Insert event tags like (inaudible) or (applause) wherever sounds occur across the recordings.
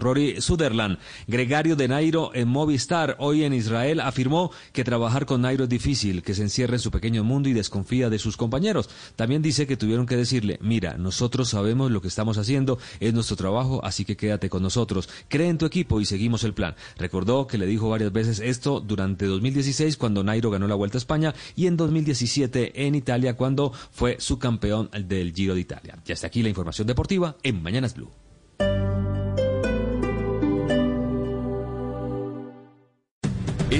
Rory Sutherland, gregario de Nairo en Movistar, hoy en Israel, afirmó que trabajar con Nairo es difícil, que se encierra en su pequeño mundo y desconfía de sus compañeros. También dice que tuvieron que decirle, mira, nosotros sabemos lo que estamos haciendo, es nuestro trabajo, así que quédate con nosotros, cree en tu equipo y seguimos el plan. Recordó que le dijo varias veces esto durante 2016 cuando Nairo ganó la Vuelta a España y en 2017 en Italia cuando fue su campeón del Giro de Italia. Y hasta aquí la información deportiva en Mañanas Blue.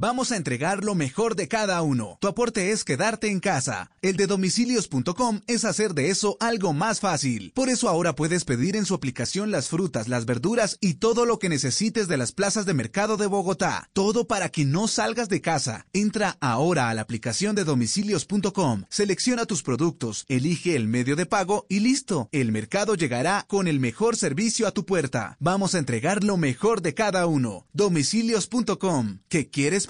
Vamos a entregar lo mejor de cada uno. Tu aporte es quedarte en casa. El de domicilios.com es hacer de eso algo más fácil. Por eso ahora puedes pedir en su aplicación las frutas, las verduras y todo lo que necesites de las plazas de mercado de Bogotá. Todo para que no salgas de casa. Entra ahora a la aplicación de domicilios.com, selecciona tus productos, elige el medio de pago y listo. El mercado llegará con el mejor servicio a tu puerta. Vamos a entregar lo mejor de cada uno. Domicilios.com. ¿Qué quieres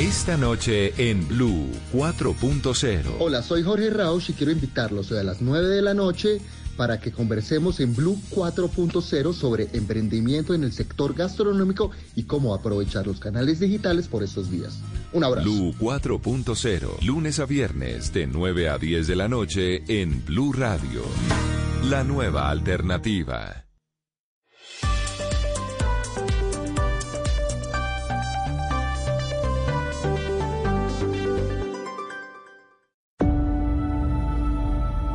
Esta noche en Blue 4.0. Hola, soy Jorge Rausch y quiero invitarlos hoy a las 9 de la noche para que conversemos en Blue 4.0 sobre emprendimiento en el sector gastronómico y cómo aprovechar los canales digitales por estos días. Un abrazo. Blue 4.0, lunes a viernes de 9 a 10 de la noche en Blue Radio. La nueva alternativa.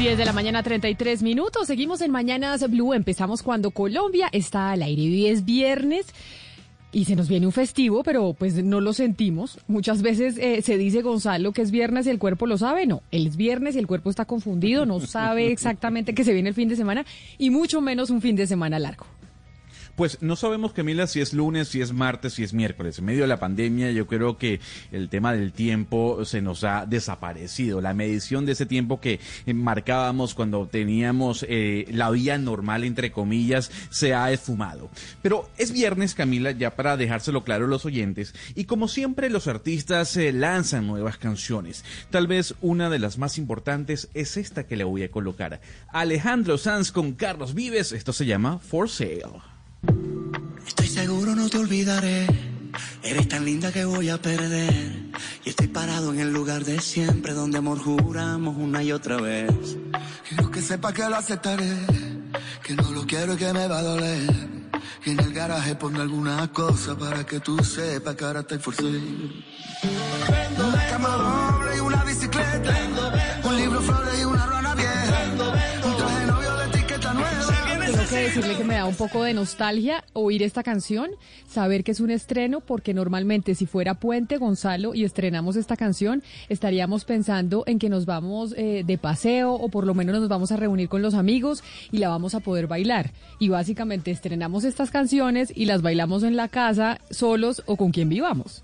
10 de la mañana, 33 minutos. Seguimos en Mañanas Blue. Empezamos cuando Colombia está al aire. Hoy es viernes y se nos viene un festivo, pero pues no lo sentimos. Muchas veces eh, se dice, Gonzalo, que es viernes y el cuerpo lo sabe. No, es viernes y el cuerpo está confundido, no sabe (laughs) exactamente que se viene el fin de semana y mucho menos un fin de semana largo. Pues no sabemos, Camila, si es lunes, si es martes, si es miércoles. En medio de la pandemia, yo creo que el tema del tiempo se nos ha desaparecido. La medición de ese tiempo que eh, marcábamos cuando teníamos eh, la vía normal, entre comillas, se ha esfumado. Pero es viernes, Camila, ya para dejárselo claro a los oyentes. Y como siempre, los artistas se lanzan nuevas canciones. Tal vez una de las más importantes es esta que le voy a colocar. Alejandro Sanz con Carlos Vives. Esto se llama For Sale. Estoy seguro no te olvidaré. Eres tan linda que voy a perder. Y estoy parado en el lugar de siempre, donde amor juramos una y otra vez. Quiero que sepa que lo aceptaré. Que no lo quiero y que me va a doler. Que en el garaje ponga alguna cosa para que tú sepas que ahora estoy forzado. Una cama doble y una bicicleta. Decirle que me da un poco de nostalgia oír esta canción, saber que es un estreno, porque normalmente si fuera Puente Gonzalo y estrenamos esta canción, estaríamos pensando en que nos vamos eh, de paseo o por lo menos nos vamos a reunir con los amigos y la vamos a poder bailar. Y básicamente estrenamos estas canciones y las bailamos en la casa solos o con quien vivamos.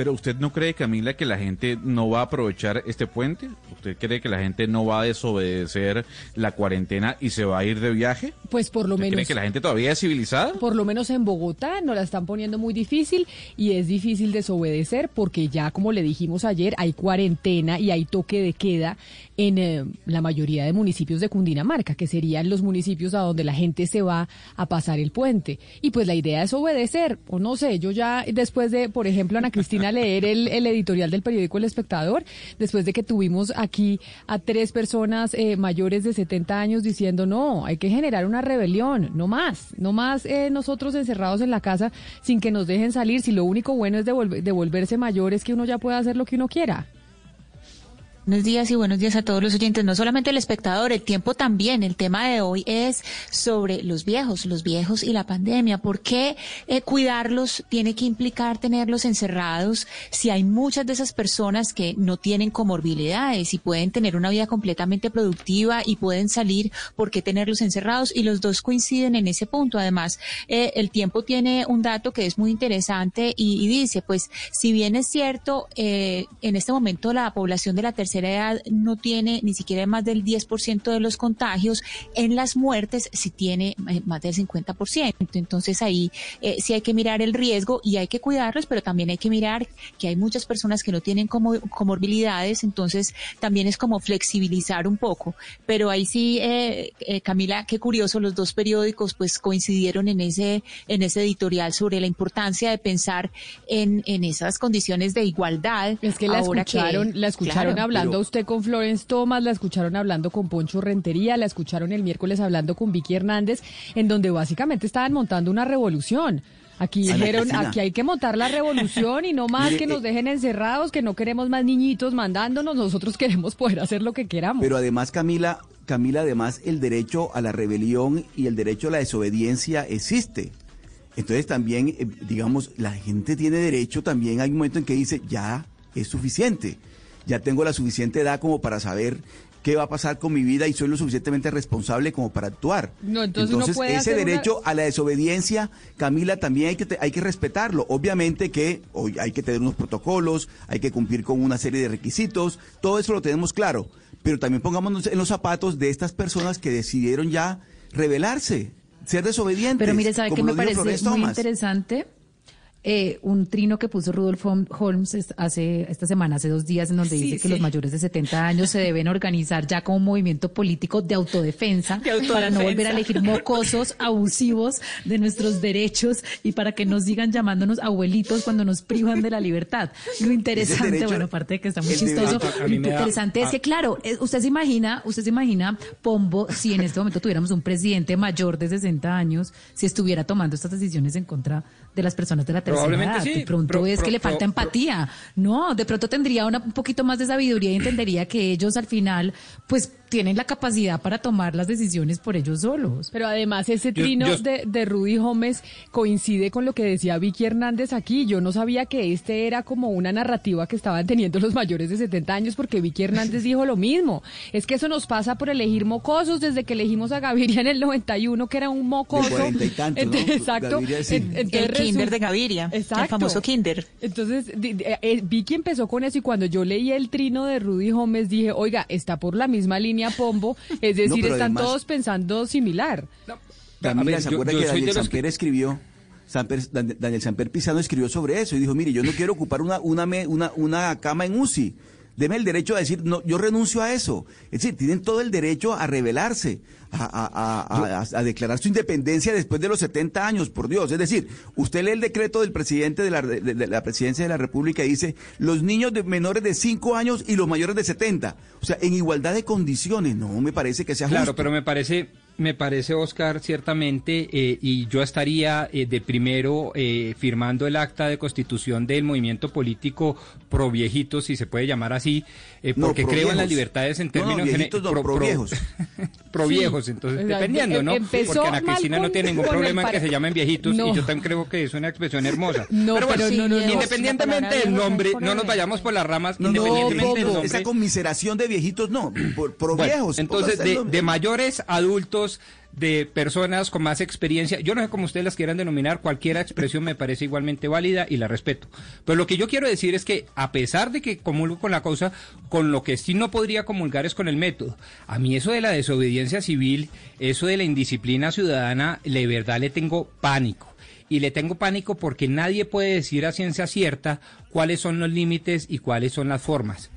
Pero usted no cree, Camila, que la gente no va a aprovechar este puente? ¿Usted cree que la gente no va a desobedecer la cuarentena y se va a ir de viaje? Pues por lo menos. ¿Cree que la gente todavía es civilizada? Por lo menos en Bogotá nos la están poniendo muy difícil y es difícil desobedecer porque ya, como le dijimos ayer, hay cuarentena y hay toque de queda en eh, la mayoría de municipios de Cundinamarca, que serían los municipios a donde la gente se va a pasar el puente. Y pues la idea es obedecer, o no sé, yo ya después de, por ejemplo, Ana Cristina leer el, editorial del periódico El Espectador, después de que tuvimos aquí a tres personas eh, mayores de 70 años diciendo, no, hay que generar una rebelión, no más, no más eh, nosotros encerrados en la casa sin que nos dejen salir, si lo único bueno es devolverse mayor es que uno ya pueda hacer lo que uno quiera. Buenos días y buenos días a todos los oyentes, no solamente el espectador, el tiempo también. El tema de hoy es sobre los viejos, los viejos y la pandemia. ¿Por qué eh, cuidarlos tiene que implicar tenerlos encerrados si hay muchas de esas personas que no tienen comorbilidades y pueden tener una vida completamente productiva y pueden salir? ¿Por qué tenerlos encerrados? Y los dos coinciden en ese punto. Además, eh, el tiempo tiene un dato que es muy interesante y, dice, pues, si bien es cierto, eh, en este momento la población de la tercera tercera edad no tiene ni siquiera más del 10% de los contagios, en las muertes sí tiene eh, más del 50%. Entonces ahí eh, sí hay que mirar el riesgo y hay que cuidarlos, pero también hay que mirar que hay muchas personas que no tienen como, comorbilidades, entonces también es como flexibilizar un poco. Pero ahí sí, eh, Camila, qué curioso, los dos periódicos pues coincidieron en ese, en ese editorial sobre la importancia de pensar en, en esas condiciones de igualdad. Es que la escucharon, la escucharon hablar hablando usted con Florence Thomas, la escucharon hablando con Poncho Rentería, la escucharon el miércoles hablando con Vicky Hernández, en donde básicamente estaban montando una revolución. Aquí dijeron, aquí hay que montar la revolución y no más que nos eh, dejen encerrados, que no queremos más niñitos mandándonos, nosotros queremos poder hacer lo que queramos. Pero además, Camila, Camila, además el derecho a la rebelión y el derecho a la desobediencia existe. Entonces también, eh, digamos, la gente tiene derecho también, hay un momento en que dice, ya es suficiente ya tengo la suficiente edad como para saber qué va a pasar con mi vida y soy lo suficientemente responsable como para actuar. No, entonces, ese derecho a la desobediencia, Camila, también hay que, hay que respetarlo. Obviamente que hoy hay que tener unos protocolos, hay que cumplir con una serie de requisitos, todo eso lo tenemos claro, pero también pongámonos en los zapatos de estas personas que decidieron ya rebelarse, ser desobedientes. Pero mire, ¿sabe qué me parece muy interesante? Eh, un trino que puso Rudolf Holmes hace esta semana, hace dos días, en donde dice que los mayores de 70 años se deben organizar ya como movimiento político de autodefensa, para no volver a elegir mocosos abusivos de nuestros derechos y para que nos sigan llamándonos abuelitos cuando nos privan de la libertad. Lo interesante, bueno, aparte de que está muy chistoso, lo interesante es que, claro, eh, usted se imagina, usted se imagina, Pombo, si en este momento tuviéramos un presidente mayor de 60 años, si estuviera tomando estas decisiones en contra de las personas de la Probablemente Sí. De pronto es que le falta empatía. No, de pronto tendría una, un poquito más de sabiduría y entendería que ellos al final, pues tienen la capacidad para tomar las decisiones por ellos solos. Pero además ese trino De, de, Rudy Gómez coincide con lo que decía Vicky Hernández aquí. Yo no sabía que este era como una narrativa que estaban teniendo los mayores de 70 años porque Vicky Hernández dijo lo mismo. Es que eso nos pasa por elegir mocosos desde que elegimos a Gaviria en el 91 que era un mocoso. (laughs) Exacto. el kinder de Gaviria. Exacto. El famoso kinder. Entonces eh, Vicky empezó con eso y cuando yo leí el trino de Rudy Gómez dije, oiga, está por la misma línea Pombo, (laughs) es decir, están todos pensando similar. También, ¿se acuerda que Daniel Samper escribió? Daniel Samper Pizano escribió sobre eso y dijo, mire, yo no quiero ocupar una, una, una, una cama en UCI. Deme el derecho a decir, no, yo renuncio a eso. Es decir, tienen todo el derecho a rebelarse, a, declarar su independencia después de los 70 años, por Dios. Es decir, usted lee el decreto del presidente de la, de, la presidencia de la República y dice, los niños de menores de 5 años y los mayores de 70. O sea, en igualdad de condiciones. No me parece que sea justo. Claro, pero me parece, me parece, Oscar, ciertamente, eh, y yo estaría eh, de primero eh, firmando el acta de constitución del movimiento político pro viejitos, si se puede llamar así, porque creo en las libertades en términos. No, pro, viejos. pro viejos, (laughs) entonces, dependiendo, ¿no? Porque Ana Cristina no tiene ningún problema en que se llamen viejitos, y yo también creo que es una expresión (laughs) hermosa. No, pero, no, independientemente del nombre, no nos vayamos por las ramas, independientemente del nombre. Esa conmiseración de viejitos, no, pro viejos. Entonces, de mayores adultos de personas con más experiencia. Yo no sé cómo ustedes las quieran denominar, cualquier expresión me parece igualmente válida y la respeto. Pero lo que yo quiero decir es que a pesar de que comulgo con la causa, con lo que sí no podría comulgar es con el método. A mí eso de la desobediencia civil, eso de la indisciplina ciudadana, de verdad le tengo pánico. Y le tengo pánico porque nadie puede decir a ciencia cierta cuáles son los límites y cuáles son las formas.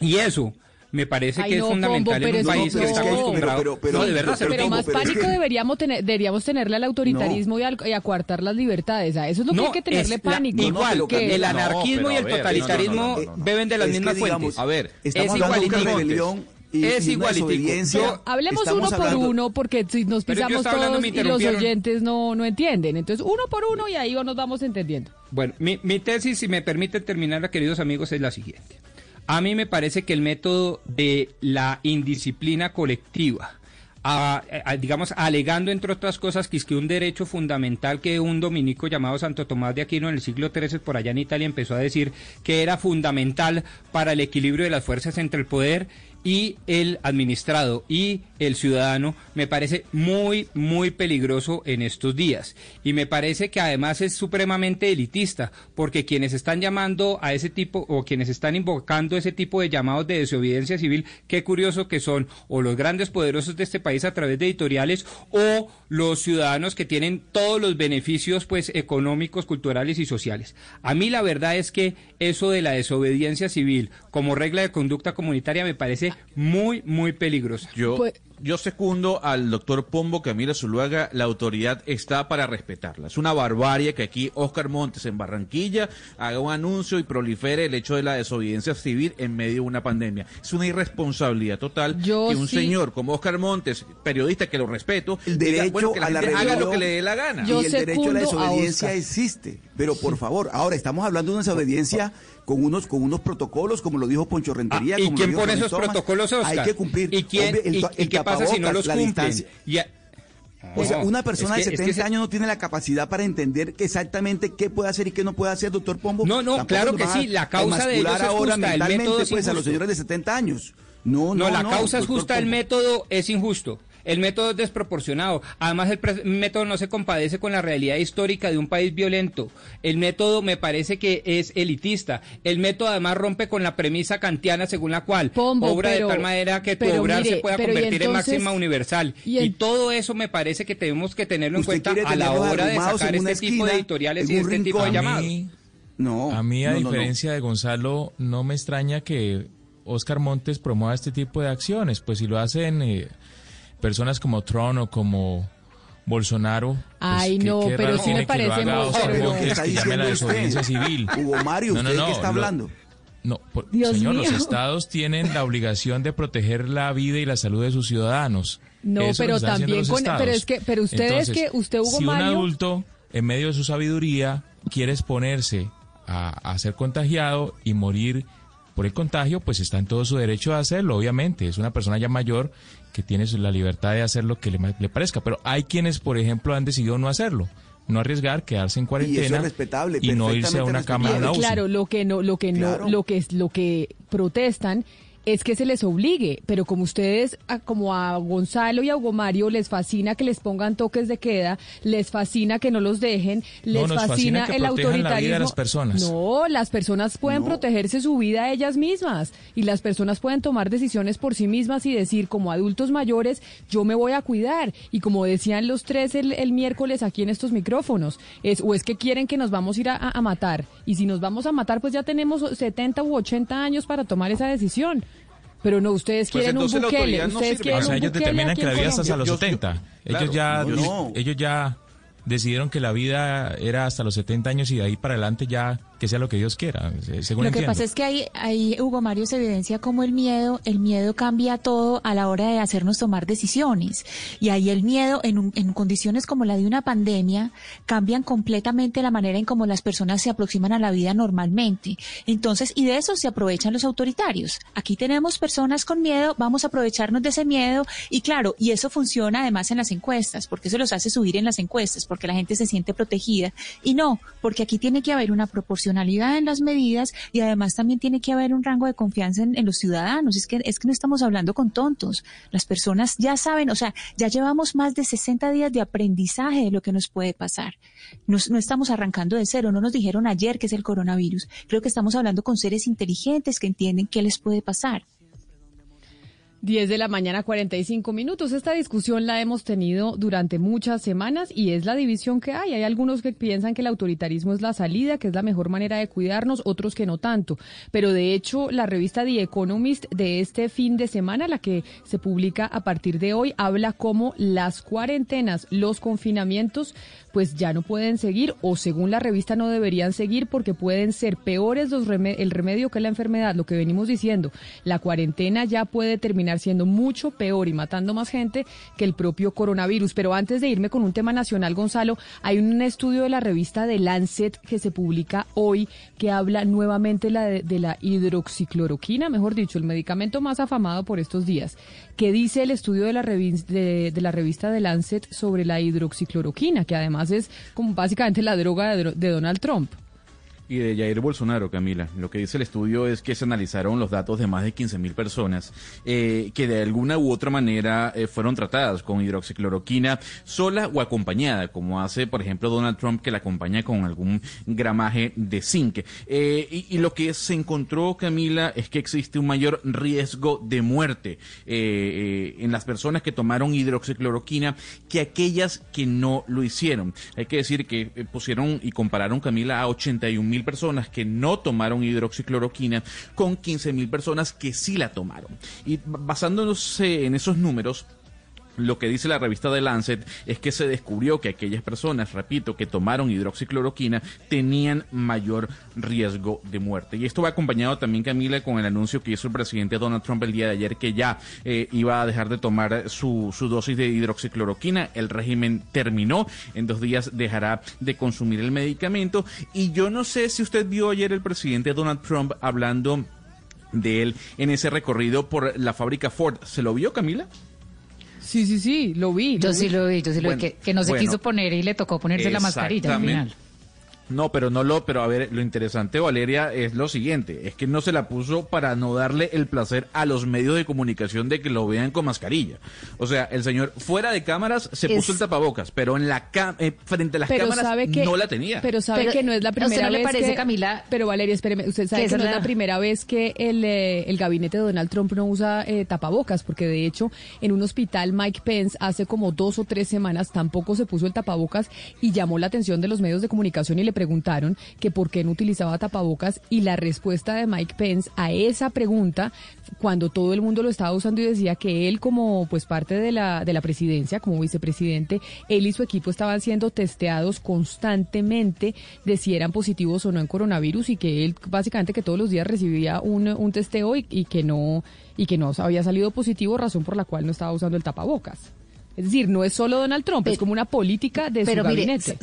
Y eso, me parece que es fundamental en un país que está acostumbrado. Pero, de verdad, pero más pánico deberíamos tener, deberíamos tenerle al autoritarismo y, al, y, a coartar las libertades. A eso es lo que hay que tenerle pánico. igual, que el anarquismo y el totalitarismo beben de las mismas fuentes. A ver, es igualitico. Y, es igualitico. hablemos uno por uno porque si nos pisamos todos y los oyentes no, no entienden. Entonces, uno por uno y ahí nos vamos entendiendo. Bueno, mi, mi tesis, si me permite terminarla, queridos amigos, es la siguiente. A mí me parece que el método de la indisciplina colectiva, digamos, alegando entre otras cosas que es que un derecho fundamental que un dominico llamado Santo Tomás de Aquino en el siglo XIII por allá en Italia empezó a decir que era fundamental para el equilibrio de las fuerzas entre el poder y el administrado y el ciudadano me parece muy, muy peligroso en estos días. Y me parece que además es supremamente elitista, porque quienes están llamando a ese tipo o quienes están invocando ese tipo de llamados de desobediencia civil, qué curioso que son o los grandes poderosos de este país a través de editoriales o los ciudadanos que tienen todos los beneficios pues económicos, culturales y sociales. A mí la verdad es que eso de la desobediencia civil como regla de conducta comunitaria me parece muy, muy peligroso. Yo, pues, yo secundo al doctor Pombo Camila Zuluaga, la autoridad está para respetarla. Es una barbarie que aquí Oscar Montes en Barranquilla haga un anuncio y prolifere el hecho de la desobediencia civil en medio de una pandemia. Es una irresponsabilidad total que un señor como Oscar Montes, periodista que lo respeto, el derecho a la haga lo que le dé la gana. y el derecho a la desobediencia existe. Pero por favor, ahora estamos hablando de una desobediencia con unos con unos protocolos, como lo dijo Poncho Rentería. Ah, ¿Y quién pone esos protocolos, Oscar? Hay que cumplir. ¿Y quién, qué pasa si no los cumplen? o sea, una persona de 70 años no tiene la capacidad para entender exactamente qué puede hacer y qué no puede hacer, doctor Pombo. No, no, claro que sí, la causa de ellos es ahora justa, el método es pues, a los señores de 70 años. No, no, no, la causa es justa, el método es injusto. El método es desproporcionado. Además, el método no se compadece con la realidad histórica de un país violento. El método me parece que es elitista. El método además rompe con la premisa kantiana según la cual obra de tal manera que tu obra se pueda convertir en máxima universal. Y, todo eso me parece que tenemos que tenerlo en cuenta a la hora de sacar este tipo de editoriales y este tipo de llamados. No, a mí, a diferencia de Gonzalo, no me extraña que Oscar Montes promueva este tipo de acciones, pues si lo hacen eh, personas como Tron o como Bolsonaro. Pues, Ay, no, pero sí me parece muy... Pero que está diciendo la desobediencia civil. Hugo Mario, ¿usted no, no, qué está hablando? No, señor, los estados tienen la obligación de proteger la vida y la salud de sus ciudadanos. No, pero también con, pero es que, pero ustedes que usted Hugo si Mario. Si un adulto en medio de su sabiduría quiere exponerse a, a ser contagiado y morir por el contagio, pues está en todo su derecho a hacerlo, obviamente. Es una persona ya mayor que tiene la libertad de hacer lo que le, parezca. Pero hay quienes, por ejemplo, han decidido no hacerlo no arriesgar, quedarse en cuarentena y, no irse a una cama de Claro, lo que no, lo que no, lo que es lo que protestan es que se les obligue, pero como ustedes, como a Gonzalo y a Hugo Mario, les fascina que les pongan toques de queda, les fascina que no los dejen, les fascina, el autoritarismo. las personas. No, las personas pueden protegerse su vida ellas mismas y las personas pueden tomar decisiones por sí mismas y decir, como adultos mayores, yo me voy a cuidar. Y como decían los tres el, miércoles aquí en estos micrófonos, es o es que quieren que nos vamos a ir a matar. Y si nos vamos a matar, pues ya tenemos 70 u 80 años para tomar esa decisión. Pero no, ustedes pues quieren un Bukele. ustedes quieren o sea, ellos determinan que la vida es hasta los 70. ellos ya, ellos ya decidieron que la vida era hasta los 70 años y de ahí para adelante ya que sea lo que Dios quiera, según Lo que pasa es que ahí, ahí, Hugo Mario, se evidencia como el miedo, el miedo cambia todo a la hora de hacernos tomar decisiones. Y ahí el miedo, en, en condiciones como la de una pandemia, cambian completamente la manera en cómo las personas se aproximan a la vida normalmente. Entonces, y de eso se aprovechan los autoritarios. Aquí tenemos personas con miedo, vamos a aprovecharnos de ese miedo. Y claro, y eso funciona además en las encuestas, porque eso los hace subir en las encuestas, porque la gente se siente protegida. Y no, porque aquí tiene que haber una proporción en las medidas y además también tiene que haber un rango de confianza en, los ciudadanos. Es que, es que no estamos hablando con tontos. Las personas ya saben, o sea, ya llevamos más de 60 días de aprendizaje de lo que nos puede pasar. no estamos arrancando de cero, no nos dijeron ayer que es el coronavirus. Creo que estamos hablando con seres inteligentes que entienden qué les puede pasar. 10 de la mañana, 45 minutos. Esta discusión la hemos tenido durante muchas semanas y es la división que hay. Hay algunos que piensan que el autoritarismo es la salida, que es la mejor manera de cuidarnos, otros que no tanto. Pero de hecho, la revista The Economist de este fin de semana, la que se publica a partir de hoy, habla cómo las cuarentenas, los confinamientos pues ya no pueden seguir o según la revista no deberían seguir porque pueden ser peores los el remedio que la enfermedad, lo que venimos diciendo. La cuarentena ya puede terminar siendo mucho peor y matando más gente que el propio coronavirus. Pero antes de irme con un tema nacional, Gonzalo, hay un estudio de la revista The Lancet que se publica hoy que habla nuevamente la de, la hidroxicloroquina, mejor dicho, el medicamento más afamado por estos días. ¿Qué dice el estudio de la, de, de la revista The Lancet sobre la hidroxicloroquina? Que además es como básicamente la droga de Donald Trump y de Jair Bolsonaro, Camila. Lo que dice el estudio es que se analizaron los datos de más de 15.000 personas eh, que de alguna u otra manera eh, fueron tratadas con hidroxicloroquina sola o acompañada, como hace, por ejemplo, Donald Trump, que la acompaña con algún gramaje de zinc. Eh, y, lo que se encontró, Camila, es que existe un mayor riesgo de muerte en las personas que tomaron hidroxicloroquina que aquellas que no lo hicieron. Hay que decir que pusieron y compararon, Camila, a 81 personas que no tomaron hidroxicloroquina con 15 mil personas que sí la tomaron. Y basándonos en esos números, lo que dice la revista de Lancet es que se descubrió que aquellas personas, repito, que tomaron hidroxicloroquina tenían mayor riesgo de muerte. Y esto va acompañado también, Camila, con el anuncio que hizo el presidente Donald Trump el día de ayer que ya eh, iba a dejar de tomar su, su dosis de hidroxicloroquina. El régimen terminó. En dos días dejará de consumir el medicamento. Y yo no sé si usted vio ayer el presidente Donald Trump hablando de él en ese recorrido por la fábrica Ford. ¿Se lo vio, Camila? Sí, sí, sí, lo vi. yo sí lo vi, yo sí lo vi, que, que no se quiso poner y le tocó ponerse la mascarilla al final. No, pero no lo, pero a ver, lo interesante, Valeria, es lo siguiente, es que no se la puso para no darle el placer a los medios de comunicación de que lo vean con mascarilla. O sea, el señor fuera de cámaras se puso el tapabocas, pero en la eh, frente a las cámaras no la tenía. Pero sabe que no es la primera vez parece, Camila? Pero Valeria, espéreme, usted sabe que, no es la primera vez que el, eh, el gabinete de Donald Trump no usa eh, tapabocas, porque de hecho en un hospital Mike Pence hace como dos o tres semanas tampoco se puso el tapabocas y llamó la atención de los medios de comunicación y le preguntaron que por qué no utilizaba tapabocas y la respuesta de Mike Pence a esa pregunta, cuando todo el mundo lo estaba usando y decía que él como pues parte de la, de la presidencia, como vicepresidente, él y su equipo estaban siendo testeados constantemente de si eran positivos o no en coronavirus y que él básicamente que todos los días recibía un, un testeo y, y que no y que no había salido positivo, razón por la cual no estaba usando el tapabocas. Es decir, no es solo Donald Trump, es como una política de su gabinete.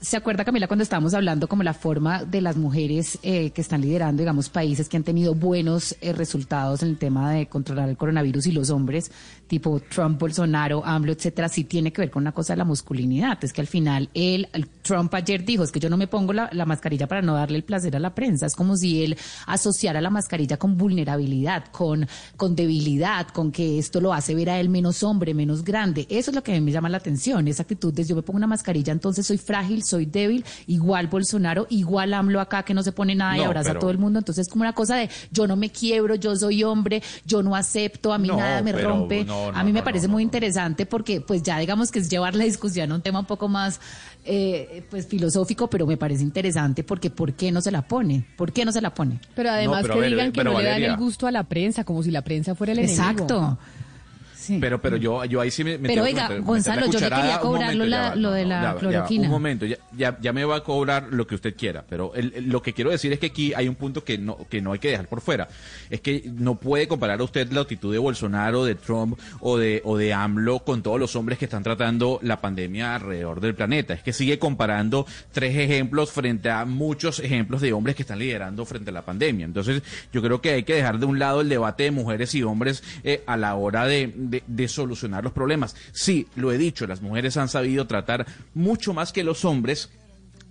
¿Se acuerda, Camila, cuando estábamos hablando como la forma de las mujeres eh, que están liderando, digamos, países que han tenido buenos eh, resultados en el tema de controlar el coronavirus y los hombres, tipo Trump, Bolsonaro, AMLO, etcétera, sí tiene que ver con una cosa de la masculinidad. Es que al final él, Trump ayer dijo, es que yo no me pongo la, mascarilla para no darle el placer a la prensa. Es como si él asociara la mascarilla con vulnerabilidad, con, con debilidad, con que esto lo hace ver a él menos hombre, menos grande. Eso es lo que a mí me llama la atención, esa actitud de yo me pongo una mascarilla, entonces soy frágil, soy débil, igual Bolsonaro, igual AMLO acá que no se pone nada y abraza a todo el mundo. Entonces es como una cosa de yo no me quiebro, yo soy hombre, yo no acepto, a mí nada me rompe. A mí me parece muy interesante porque pues ya digamos que es llevar la discusión a un tema un poco más eh, pues filosófico, pero me parece interesante porque ¿por qué no se la pone? ¿Por qué no se la pone? Pero además que digan que no le dan el gusto a la prensa, como si la prensa fuera el Exacto. Pero, pero yo, yo ahí sí me... pero oiga, Gonzalo, yo le quería cobrar lo, de la cloroquina. un momento, ya, ya, me va a cobrar lo que usted quiera, pero lo que quiero decir es que aquí hay un punto que no, que no hay que dejar por fuera. Es que no puede comparar usted la actitud de Bolsonaro, de Trump o de, o de AMLO con todos los hombres que están tratando la pandemia alrededor del planeta. Es que sigue comparando tres ejemplos frente a muchos ejemplos de hombres que están liderando frente a la pandemia. Entonces, yo creo que hay que dejar de un lado el debate de mujeres y hombres eh, a la hora de, de, solucionar los problemas. Sí, lo he dicho, las mujeres han sabido tratar mucho más que los hombres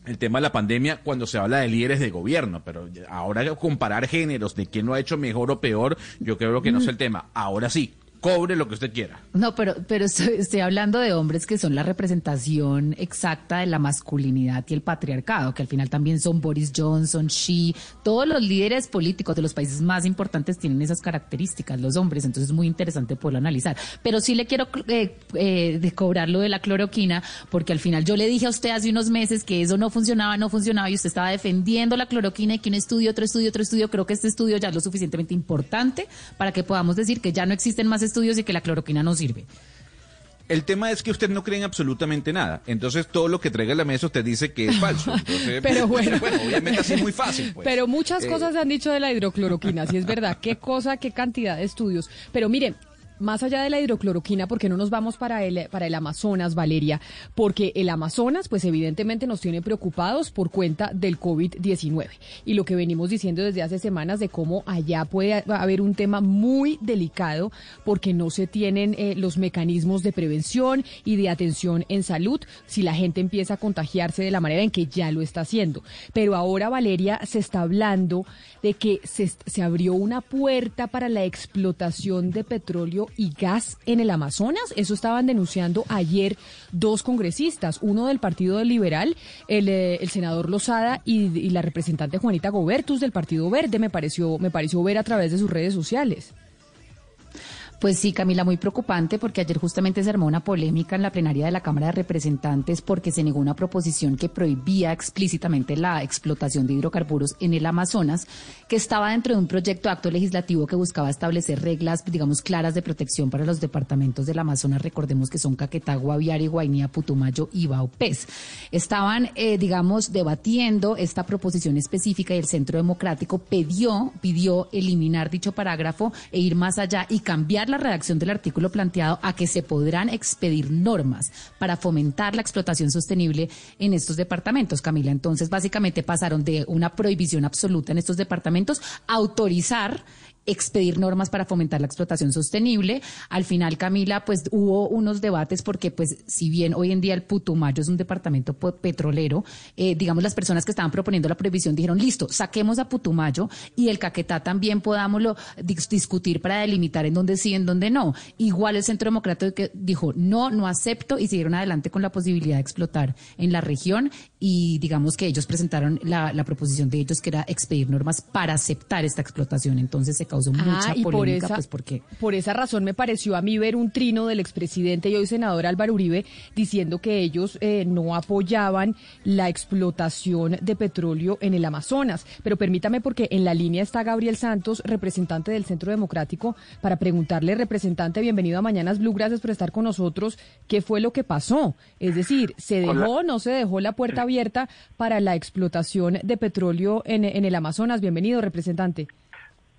el tema de la pandemia cuando se habla de líderes de gobierno, pero ahora comparar géneros de quién lo ha hecho mejor o peor, yo creo que no es el tema. Ahora sí, cobre lo que usted quiera. No, pero, pero estoy, hablando de hombres que son la representación exacta de la masculinidad y el patriarcado, que al final también son Boris Johnson, Xi, todos los líderes políticos de los países más importantes tienen esas características, los hombres, entonces es muy interesante poderlo analizar. Pero sí le quiero eh, eh, de cobrar lo de la cloroquina, porque al final yo le dije a usted hace unos meses que eso no funcionaba, no funcionaba, y usted estaba defendiendo la cloroquina y que un estudio, otro estudio, otro estudio, creo que este estudio ya es lo suficientemente importante para que podamos decir que ya no existen más estudios estudios y que la cloroquina no sirve. El tema es que usted no cree en absolutamente nada. Entonces, todo lo que traiga a la mesa usted dice que es falso. (laughs) pero bueno. obviamente así es muy fácil. Pues. Pero muchas eh, cosas se han dicho de la hidrocloroquina, si es verdad. Qué cosa, qué cantidad de estudios. Pero miren, más allá de la hidrocloroquina, porque no nos vamos para el, para el Amazonas, Valeria? Porque el Amazonas, pues evidentemente nos tiene preocupados por cuenta del COVID-19. Y lo que venimos diciendo desde hace semanas de cómo allá puede haber un tema muy delicado porque no se tienen eh, los mecanismos de prevención y de atención en salud si la gente empieza a contagiarse de la manera en que ya lo está haciendo. Pero ahora, Valeria, se está hablando de que se, se abrió una puerta para la explotación de petróleo y gas en el Amazonas. Eso estaban denunciando ayer dos congresistas, uno del Partido Liberal, el, eh, el senador Lozada y, la representante Juanita Gobertus del Partido Verde, me pareció, me pareció ver a través de sus redes sociales. Pues sí, Camila, muy preocupante porque ayer justamente se armó una polémica en la plenaria de la Cámara de Representantes porque se negó una proposición que prohibía explícitamente la explotación de hidrocarburos en el Amazonas, que estaba dentro de un proyecto de acto legislativo que buscaba establecer reglas, digamos, claras de protección para los departamentos del Amazonas. Recordemos que son Caquetá, Guaviare, Guainía, Putumayo y Baupés. Estaban, eh, digamos, debatiendo esta proposición específica y el Centro Democrático pidió, pidió eliminar dicho parágrafo e ir más allá y cambiar la redacción del artículo planteado a que se podrán expedir normas para fomentar la explotación sostenible en estos departamentos, Camila. Entonces, básicamente pasaron de una prohibición absoluta en estos departamentos a autorizar expedir normas para fomentar la explotación sostenible. Al final, Camila, pues hubo unos debates porque, pues, si bien hoy en día el Putumayo es un departamento petrolero, eh, digamos, las personas que estaban proponiendo la prohibición dijeron, listo, saquemos a Putumayo y el Caquetá también podámoslo discutir para delimitar en dónde sí, en dónde no. Igual el Centro Democrático dijo, no, no acepto y siguieron adelante con la posibilidad de explotar en la región y digamos que ellos presentaron la, la proposición de ellos que era expedir normas para aceptar esta explotación. Entonces se causó mucha ah, por esa, pues porque... Por esa razón me pareció a mí ver un trino del expresidente y hoy senador Álvaro Uribe diciendo que ellos eh, no apoyaban la explotación de petróleo en el Amazonas. Pero permítame porque en la línea está Gabriel Santos, representante del Centro Democrático, para preguntarle, representante, bienvenido a Mañanas Blue, gracias por estar con nosotros. ¿Qué fue lo que pasó? Es decir, ¿se dejó o no se dejó la puerta abierta para la explotación de petróleo en, en el Amazonas? Bienvenido, representante.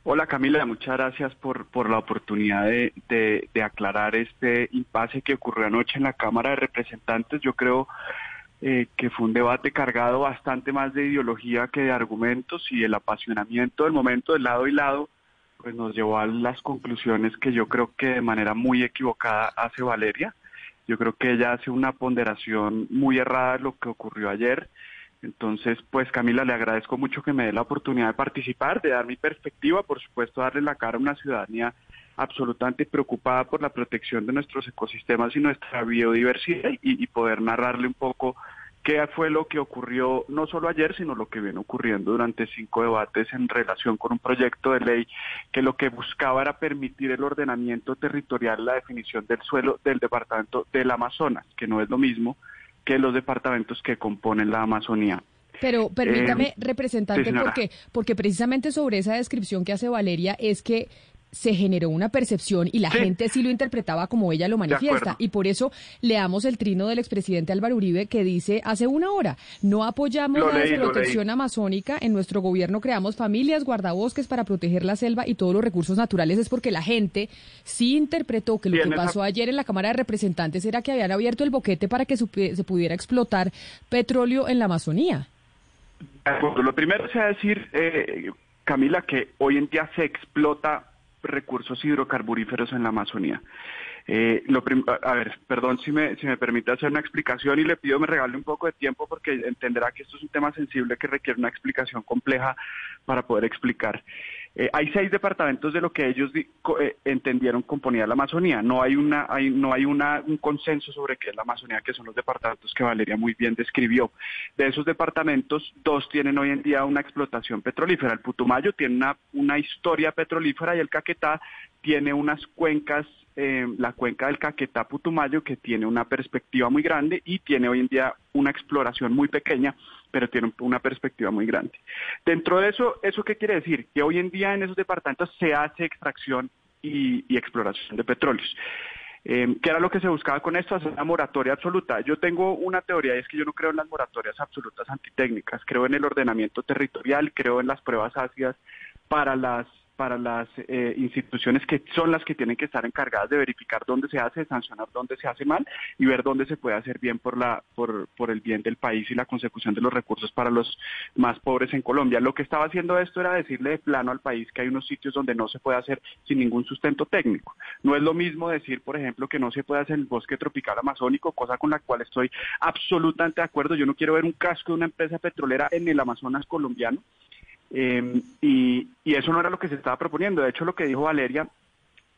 Hola Camila, muchas gracias por, por la oportunidad de, de, aclarar este impasse que ocurrió anoche en la Cámara de Representantes. Yo creo eh, que fue un debate cargado bastante más de ideología que de argumentos y el apasionamiento del momento de lado y lado pues nos llevó a las conclusiones que yo creo que de manera muy equivocada hace Valeria. Yo creo que ella hace una ponderación muy errada de lo que ocurrió ayer entonces, pues Camila, le agradezco mucho que me dé la oportunidad de participar, de dar mi perspectiva, por supuesto, darle la cara a una ciudadanía absolutamente preocupada por la protección de nuestros ecosistemas y nuestra biodiversidad y, poder narrarle un poco qué fue lo que ocurrió no solo ayer, sino lo que viene ocurriendo durante cinco debates en relación con un proyecto de ley que lo que buscaba era permitir el ordenamiento territorial, la definición del suelo del departamento del Amazonas, que no es lo mismo que los departamentos que componen la Amazonía. Pero permítame, eh, representante, porque, porque precisamente sobre esa descripción que hace Valeria es que se generó una percepción y la gente sí lo interpretaba como ella lo manifiesta. Y por eso leamos el trino del expresidente Álvaro Uribe que dice hace una hora, no apoyamos la protección amazónica, en nuestro gobierno creamos familias, guardabosques para proteger la selva y todos los recursos naturales. Es porque la gente sí interpretó que lo que pasó ayer en la Cámara de Representantes era que habían abierto el boquete para que se pudiera explotar petróleo en la Amazonía. Lo primero es decir, eh, Camila, que hoy en día se explota recursos hidrocarburíferos en la Amazonía. Eh, lo a ver, perdón si me, si me permite hacer una explicación y le pido me regale un poco de tiempo porque entenderá que esto es un tema sensible que requiere una explicación compleja para poder explicar. Eh, hay seis departamentos de lo que ellos eh, entendieron componía la Amazonía. No hay una, hay, no hay una, un consenso sobre qué es la Amazonía, que son los departamentos que Valeria muy bien describió. De esos departamentos, dos tienen hoy en día una explotación petrolífera. El Putumayo tiene una, historia petrolífera y el Caquetá tiene unas cuencas eh, la cuenca del Caquetá Putumayo, que tiene una perspectiva muy grande y tiene hoy en día una exploración muy pequeña, pero tiene una perspectiva muy grande. Dentro de eso, ¿eso qué quiere decir? Que hoy en día en esos departamentos se hace extracción y, exploración de petróleos. Eh, ¿Qué era lo que se buscaba con esto? Hacer una moratoria absoluta. Yo tengo una teoría y es que yo no creo en las moratorias absolutas antitécnicas, creo en el ordenamiento territorial, creo en las pruebas ácidas para las para las eh, instituciones que son las que tienen que estar encargadas de verificar dónde se hace, sancionar dónde se hace mal y ver dónde se puede hacer bien por la por, por el bien del país y la consecución de los recursos para los más pobres en Colombia. Lo que estaba haciendo esto era decirle de plano al país que hay unos sitios donde no se puede hacer sin ningún sustento técnico. No es lo mismo decir, por ejemplo, que no se puede hacer el bosque tropical amazónico, cosa con la cual estoy absolutamente de acuerdo. Yo no quiero ver un casco de una empresa petrolera en el Amazonas colombiano eh, y, eso no era lo que se estaba proponiendo. De hecho, lo que dijo Valeria,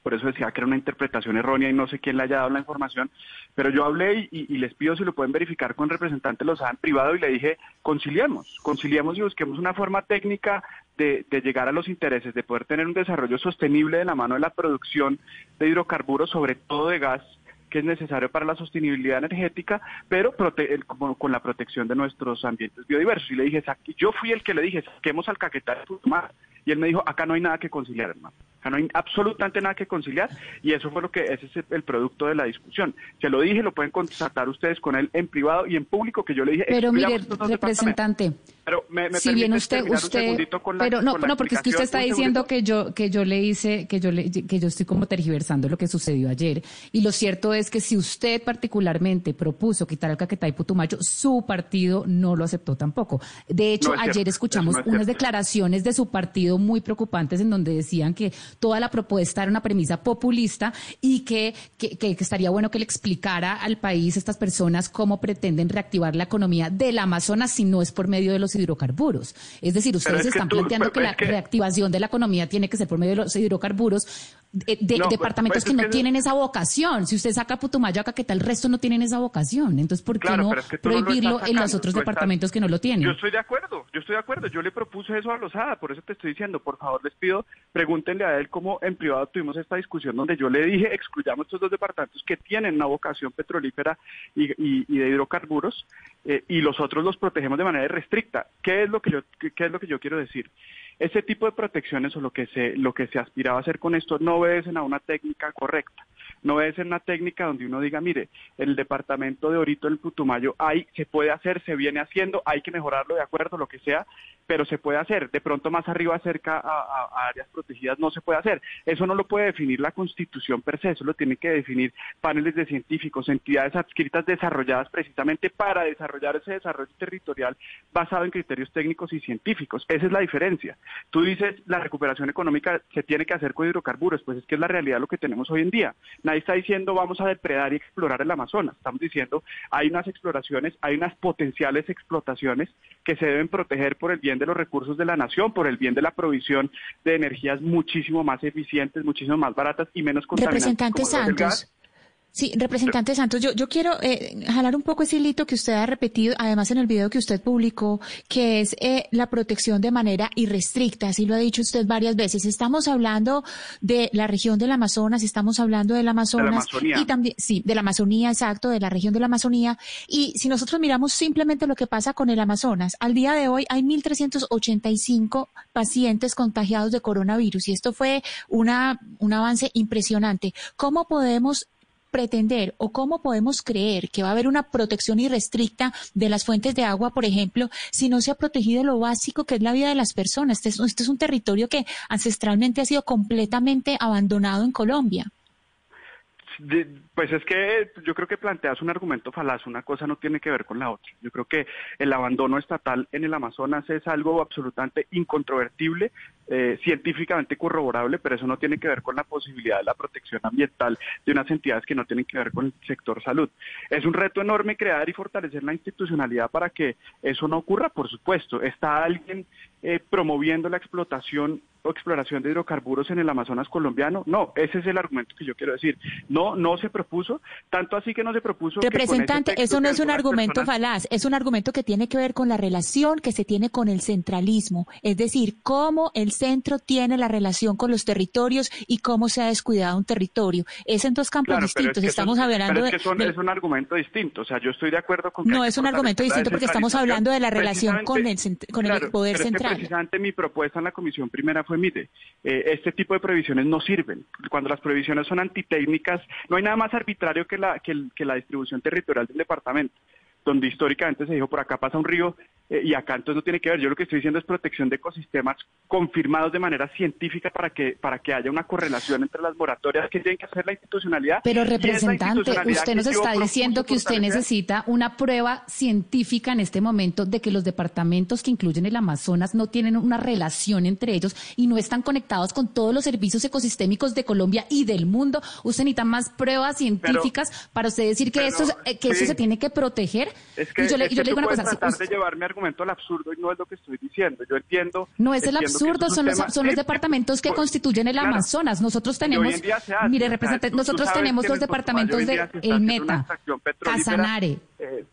por eso decía que era una interpretación errónea y no sé quién le haya dado la información, pero yo hablé y, les pido si lo pueden verificar con representantes los en privado y le dije, conciliemos, conciliemos y busquemos una forma técnica de, llegar a los intereses, de poder tener un desarrollo sostenible de la mano de la producción de hidrocarburos, sobre todo de gas, que es necesario para la sostenibilidad energética, pero con la protección de nuestros ambientes biodiversos. Y le dije, yo fui el que le dije, saquemos al Caquetá de Y él me dijo, acá no hay nada que conciliar, hermano. Acá no hay absolutamente nada que conciliar. Y eso fue lo que, ese es el producto de la discusión. Se lo dije, lo pueden constatar ustedes con él en privado y en público, que yo le dije. Pero mire, representante. Pero me, si bien usted, usted, pero no, no, porque es que usted está diciendo que yo, que yo le hice, que yo le, que yo estoy como tergiversando lo que sucedió ayer. Y lo cierto es que si usted particularmente propuso quitar el Caquetá y Putumayo, su partido no lo aceptó tampoco. De hecho, ayer escuchamos unas declaraciones de su partido muy preocupantes en donde decían que toda la propuesta era una premisa populista y que, que, que estaría bueno que le explicara al país, estas personas, cómo pretenden reactivar la economía del Amazonas si no es por medio de los hidrocarburos. Es decir, ustedes están planteando que la reactivación de la economía tiene que ser por medio de los hidrocarburos de, pues, departamentos pues, que no tienen esa vocación. Si usted saca Putumayo acá, que tal el resto no tienen esa vocación. Entonces, ¿por qué no prohibirlo en los otros departamentos que no lo tienen? Yo estoy de acuerdo, yo estoy de acuerdo. Yo le propuse eso a Lozada, por eso te estoy diciendo, por favor, les pido, pregúntenle a él cómo en privado tuvimos esta discusión donde yo le dije, excluyamos estos dos departamentos que tienen una vocación petrolífera y, de hidrocarburos eh, y los otros los protegemos de manera restricta. ¿Qué es lo que yo, qué es lo que yo quiero decir? Ese tipo de protecciones o lo que se, lo que se aspiraba a hacer con esto no obedecen a una técnica correcta. No obedecen a una técnica donde uno diga, mire, el departamento de Orito del Putumayo hay, se puede hacer, se viene haciendo, hay que mejorarlo de acuerdo, lo que sea, pero se puede hacer. De pronto más arriba, cerca a, áreas protegidas, no se puede hacer. Eso no lo puede definir la Constitución per se, eso lo tienen que definir paneles de científicos, entidades adscritas desarrolladas precisamente para desarrollar ese desarrollo territorial basado en criterios técnicos y científicos. Esa es la diferencia. Tú dices, la recuperación económica se tiene que hacer con hidrocarburos, pues es que es la realidad lo que tenemos hoy en día. Nadie está diciendo vamos a depredar y explorar el Amazonas, estamos diciendo hay unas exploraciones, hay unas potenciales explotaciones que se deben proteger por el bien de los recursos de la nación, por el bien de la provisión de energías muchísimo más eficientes, muchísimo más baratas y menos contaminantes. Representante Santos. Sí, representante Santos, yo, yo quiero eh, jalar un poco ese hilito que usted ha repetido, además en el video que usted publicó, que es eh, la protección de manera irrestricta, así lo ha dicho usted varias veces. Estamos hablando de la región del Amazonas, estamos hablando del Amazonas y también, sí, de la Amazonía, exacto, de la región de la Amazonía. Y si nosotros miramos simplemente lo que pasa con el Amazonas, al día de hoy hay 1.385 pacientes contagiados de coronavirus y esto fue una, un avance impresionante. ¿Cómo podemos pretender o cómo podemos creer que va a haber una protección irrestricta de las fuentes de agua, por ejemplo, si no se ha protegido lo básico que es la vida de las personas? Este es, este es un territorio que ancestralmente ha sido completamente abandonado en Colombia. pues es que yo creo que planteas un argumento falaz, una cosa no tiene que ver con la otra. Yo creo que el abandono estatal en el Amazonas es algo absolutamente incontrovertible, eh, científicamente corroborable, pero eso no tiene que ver con la posibilidad de la protección ambiental de unas entidades que no tienen que ver con el sector salud. Es un reto enorme crear y fortalecer la institucionalidad para que eso no ocurra, por supuesto. Está alguien eh, promoviendo la explotación o exploración de hidrocarburos en el Amazonas colombiano. No, ese es el argumento que yo quiero decir. No, no se propuso, tanto así que no se propuso. Representante, eso no es un argumento falaz, es un argumento que tiene que ver con la relación que se tiene con el centralismo, es decir, cómo el centro tiene la relación con los territorios y cómo se ha descuidado un territorio. Es en dos campos distintos. estamos hablando es que es un argumento distinto. O sea, yo estoy de acuerdo con. no es un argumento distinto porque estamos hablando de la relación con el, con el poder central. precisamente mi propuesta en la comisión primera fue, mire, eh, este tipo de previsiones no sirven. Cuando las previsiones son antitécnicas, no hay nada más arbitrario que la, que la distribución territorial del departamento donde históricamente se dijo por acá pasa un río eh, y acá entonces no tiene que ver. Yo lo que estoy diciendo es protección de ecosistemas confirmados de manera científica para que para que haya una correlación entre las moratorias que tienen que hacer la institucionalidad. Pero representante, usted nos está diciendo que usted necesita una prueba científica en este momento de que los departamentos que incluyen el Amazonas no tienen una relación entre ellos y no están conectados con todos los servicios ecosistémicos de Colombia y del mundo. Usted necesita más pruebas científicas para usted decir que esto eh, que eso se tiene que proteger. Es que, yo le, yo le digo una cosa, tratar de llevarme argumento al absurdo y no es lo que estoy diciendo. Yo entiendo. No es el absurdo, son los, son los departamentos que constituyen el Amazonas. Nosotros tenemos, mire, representante, nosotros tenemos los departamentos de El Meta, Casanare. Eh,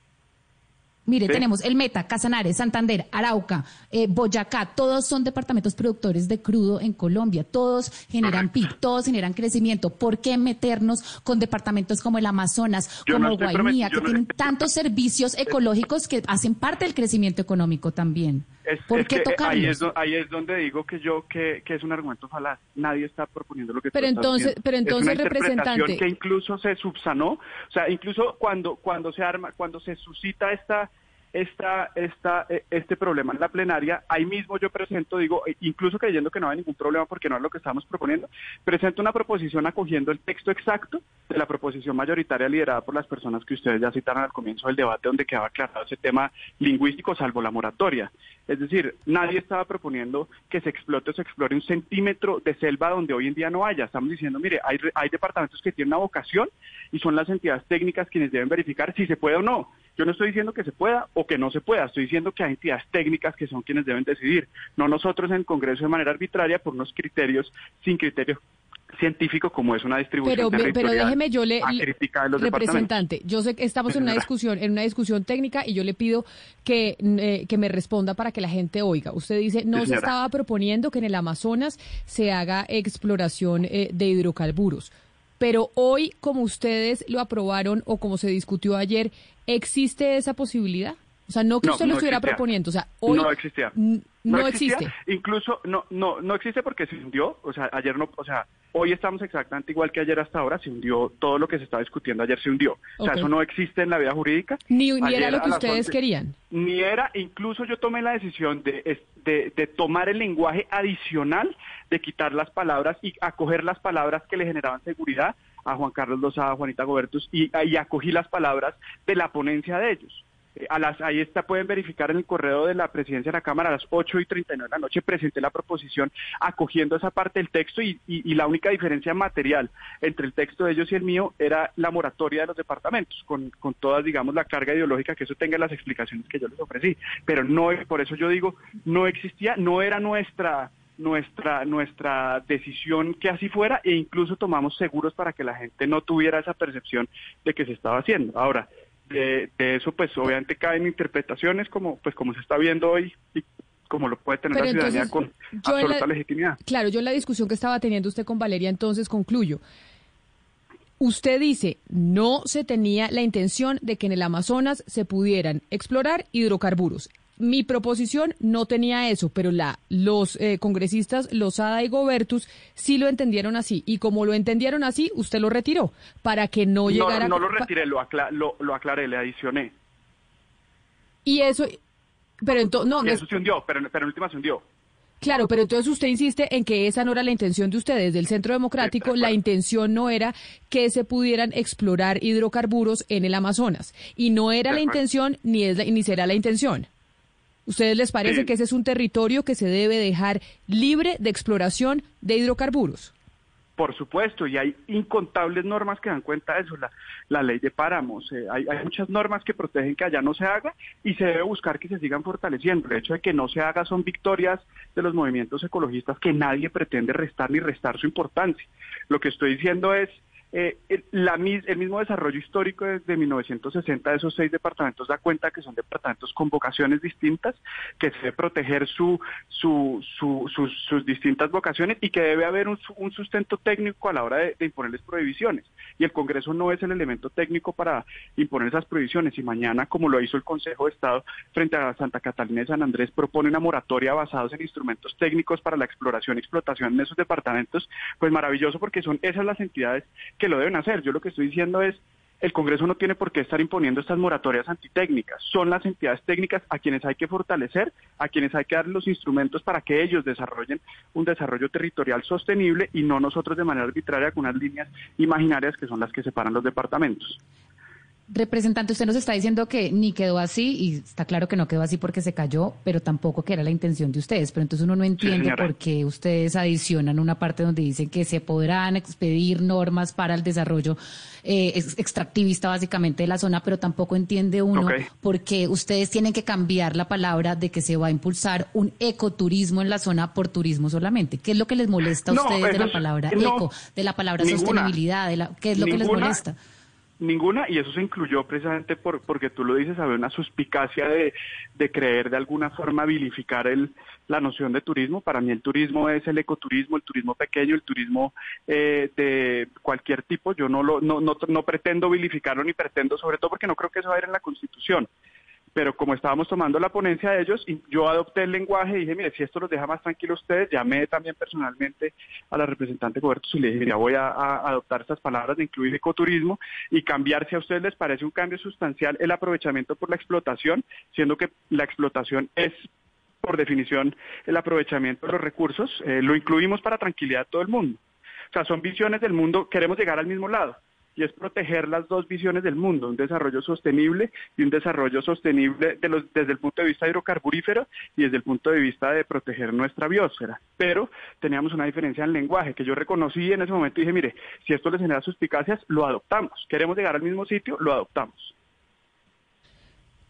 Mire, tenemos el Meta, Casanare, Santander, Arauca, eh, Boyacá, todos son departamentos productores de crudo en Colombia, todos generan PIB, todos generan crecimiento. ¿Por qué meternos con departamentos como el Amazonas, como Guainía, que tienen tantos servicios ecológicos que hacen parte del crecimiento económico también? ¿Por qué tocarlos? Ahí es, donde digo que yo que, es un argumento falaz. Nadie está proponiendo lo que pero entonces, pero entonces es una representante que incluso se subsanó, o sea, incluso cuando cuando se arma, cuando se suscita esta esta, esta, eh, este problema en la plenaria, ahí mismo yo presento, digo, e incluso creyendo que no hay ningún problema porque no es lo que estamos proponiendo, presento una proposición acogiendo el texto exacto de la proposición mayoritaria liderada por las personas que ustedes ya citaron al comienzo del debate donde quedaba aclarado ese tema lingüístico salvo la moratoria. Es decir, nadie estaba proponiendo que se explote o se explore un centímetro de selva donde hoy en día no haya. Estamos diciendo, mire, hay, hay departamentos que tienen una vocación y son las entidades técnicas quienes deben verificar si se puede o no. Yo no estoy diciendo que se pueda o que no se pueda, estoy diciendo que hay entidades técnicas que son quienes deben decidir, no nosotros en el Congreso de manera arbitraria por unos criterios sin criterios científico como es una distribución pero, pero déjeme yo le, representante yo sé que estamos en una discusión en una discusión técnica y yo le pido que, eh, que me responda para que la gente oiga. Usted dice no se estaba proponiendo que en el Amazonas se haga exploración eh, de hidrocarburos pero hoy como ustedes lo aprobaron o como se discutió ayer existe esa posibilidad o sea, no que usted lo estuviera proponiendo, o sea, hoy no existía. No, existe. Incluso no no no existe porque se hundió, o sea, ayer no, o sea, hoy estamos exactamente igual que ayer hasta ahora, se hundió todo lo que se estaba discutiendo ayer se hundió. O sea, eso no existe en la vida jurídica. Ni, era lo que ustedes querían. Ni era, incluso yo tomé la decisión de, de, de tomar el lenguaje adicional, de quitar las palabras y acoger las palabras que le generaban seguridad a Juan Carlos Lozada, a Juanita Gobertus y, y acogí las palabras de la ponencia de ellos. Eh, a las, ahí está, pueden verificar en el correo de la presidencia de la Cámara a las 8 y 39 de la noche presenté la proposición acogiendo esa parte del texto y, la única diferencia material entre el texto de ellos y el mío era la moratoria de los departamentos, con, con todas, digamos, la carga ideológica que eso tenga las explicaciones que yo les ofrecí. Pero no, por eso yo digo, no existía, no era nuestra nuestra, nuestra decisión que así fuera e incluso tomamos seguros para que la gente no tuviera esa percepción de que se estaba haciendo. Ahora, de, eso pues obviamente caen interpretaciones como pues como se está viendo hoy y como lo puede tener la ciudadanía con absoluta legitimidad. Claro, yo en la discusión que estaba teniendo usted con Valeria entonces concluyo. Usted dice, no se tenía la intención de que en el Amazonas se pudieran explorar hidrocarburos mi proposición no tenía eso, pero la, los eh, congresistas Lozada y Gobertus sí lo entendieron así. Y como lo entendieron así, usted lo retiró para que no llegara... No, no lo retiré, lo, lo, aclaré, le adicioné. Y eso... Pero entonces... No, eso se hundió, pero, pero en última se hundió. Claro, pero entonces usted insiste en que esa no era la intención de ustedes, del Centro Democrático, la intención no era que se pudieran explorar hidrocarburos en el Amazonas. Y no era la intención ni, es ni será la intención. ¿Ustedes les parece que ese es un territorio que se debe dejar libre de exploración de hidrocarburos? Por supuesto, y hay incontables normas que dan cuenta de eso. La, ley de páramos, eh, hay, muchas normas que protegen que allá no se haga y se debe buscar que se sigan fortaleciendo. El hecho de que no se haga son victorias de los movimientos ecologistas que nadie pretende restar ni restar su importancia. Lo que estoy diciendo es eh, el, mismo desarrollo histórico desde 1960 de esos seis departamentos da cuenta que son departamentos con vocaciones distintas, que se debe proteger su, sus, distintas vocaciones y que debe haber un, sustento técnico a la hora de, imponerles prohibiciones. Y el Congreso no es el elemento técnico para imponer esas prohibiciones. Y mañana, como lo hizo el Consejo de Estado frente a Santa Catalina y San Andrés, propone una moratoria basados en instrumentos técnicos para la exploración y explotación en esos departamentos, pues maravilloso porque son esas las entidades que lo deben hacer. Yo lo que estoy diciendo es, el Congreso no tiene por qué estar imponiendo estas moratorias antitécnicas. Son las entidades técnicas a quienes hay que fortalecer, a quienes hay que dar los instrumentos para que ellos desarrollen un desarrollo territorial sostenible y no nosotros de manera arbitraria con unas líneas imaginarias que son las que separan los departamentos. Representante, usted nos está diciendo que ni quedó así, y está claro que no quedó así porque se cayó, pero tampoco que era la intención de ustedes. Pero entonces uno no entiende por qué ustedes adicionan una parte donde dicen que se podrán expedir normas para el desarrollo eh, extractivista básicamente de la zona, pero tampoco entiende uno por qué ustedes tienen que cambiar la palabra de que se va a impulsar un ecoturismo en la zona por turismo solamente. ¿Qué es lo que les molesta a ustedes de la palabra eco, de la palabra sostenibilidad? De la, ¿Qué es lo que les molesta? Ninguna, y eso se incluyó precisamente por, porque tú lo dices, había una suspicacia de, de creer de alguna forma vilificar el, la noción de turismo. Para mí el turismo es el ecoturismo, el turismo pequeño, el turismo eh, de cualquier tipo. Yo no, lo, no, no, no pretendo vilificarlo ni pretendo, sobre todo porque no creo que eso va a ir en la Constitución pero como estábamos tomando la ponencia de ellos, yo adopté el lenguaje y dije, mire, si esto los deja más tranquilos ustedes, llamé también personalmente a la representante Goberto y le dije, mira, voy a, adoptar estas palabras de incluir ecoturismo y cambiar, si a ustedes les parece un cambio sustancial, el aprovechamiento por la explotación, siendo que la explotación es por definición el aprovechamiento de los recursos, eh, lo incluimos para tranquilidad de todo el mundo. O sea, son visiones del mundo, queremos llegar al mismo lado y es proteger las dos visiones del mundo, un desarrollo sostenible y un desarrollo sostenible de los, desde el punto de vista hidrocarburífero y desde el punto de vista de proteger nuestra biosfera. Pero teníamos una diferencia en lenguaje que yo reconocí en ese momento y dije, mire, si esto les genera suspicacias, lo adoptamos. Queremos llegar al mismo sitio, lo adoptamos.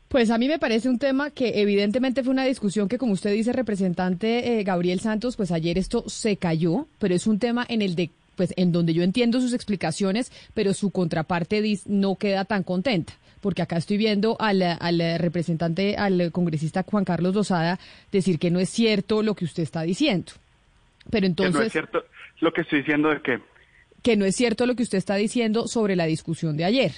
Pues a mí me parece un tema que evidentemente fue una discusión que, como usted dice, representante eh, Gabriel Santos, pues ayer esto se cayó, pero es un tema en el de pues en donde yo entiendo sus explicaciones, pero su contraparte no queda tan contenta, porque acá estoy viendo al, representante, al congresista Juan Carlos Dosada decir que no es cierto lo que usted está diciendo. Pero entonces... Que no es cierto lo que estoy diciendo de que... Que no es cierto lo que usted está diciendo sobre la discusión de ayer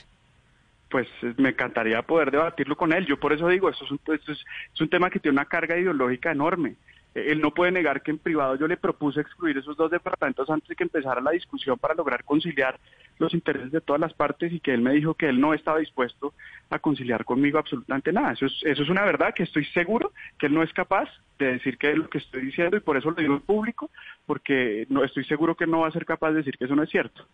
pues me encantaría poder debatirlo con él. Yo por eso digo, esto es un, esto es, es un tema que tiene una carga ideológica enorme él no puede negar que en privado yo le propuse excluir esos dos departamentos antes de que empezara la discusión para lograr conciliar los intereses de todas las partes y que él me dijo que él no estaba dispuesto a conciliar conmigo absolutamente nada. Eso es, eso es una verdad que estoy seguro que él no es capaz de decir que es lo que estoy diciendo y por eso lo digo en público, porque no estoy seguro que no va a ser capaz de decir que eso no es cierto.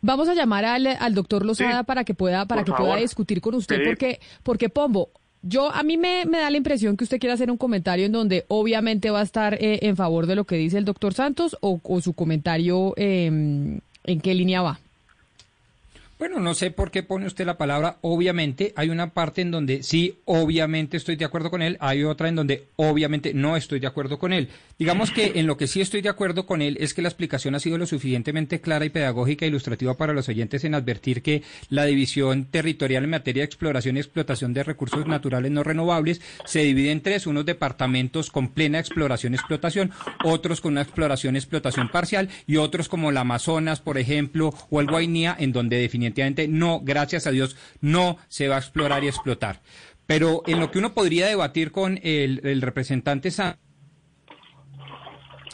Vamos a llamar al, al doctor Lozada para que pueda para que pueda discutir con usted porque porque Pombo yo, a mí me, da la impresión que usted quiere hacer un comentario en donde obviamente va a estar eh, en favor de lo que dice el doctor Santos o, su comentario em, en qué línea va. Bueno, no sé por qué pone usted la palabra obviamente. Hay una parte en donde sí, obviamente estoy de acuerdo con él. Hay otra en donde obviamente no estoy de acuerdo con él. Digamos que en lo que sí estoy de acuerdo con él es que la explicación ha sido lo suficientemente clara y pedagógica e ilustrativa para los oyentes en advertir que la división territorial en materia de exploración y explotación de recursos naturales no renovables se divide en tres. Unos departamentos con plena exploración y explotación, otros con una exploración y explotación parcial y otros como el Amazonas, por ejemplo, o el Guainía, en donde definitivamente definitivamente no, gracias a Dios, no se va a explorar y explotar. Pero en lo que uno podría debatir con el, representante San...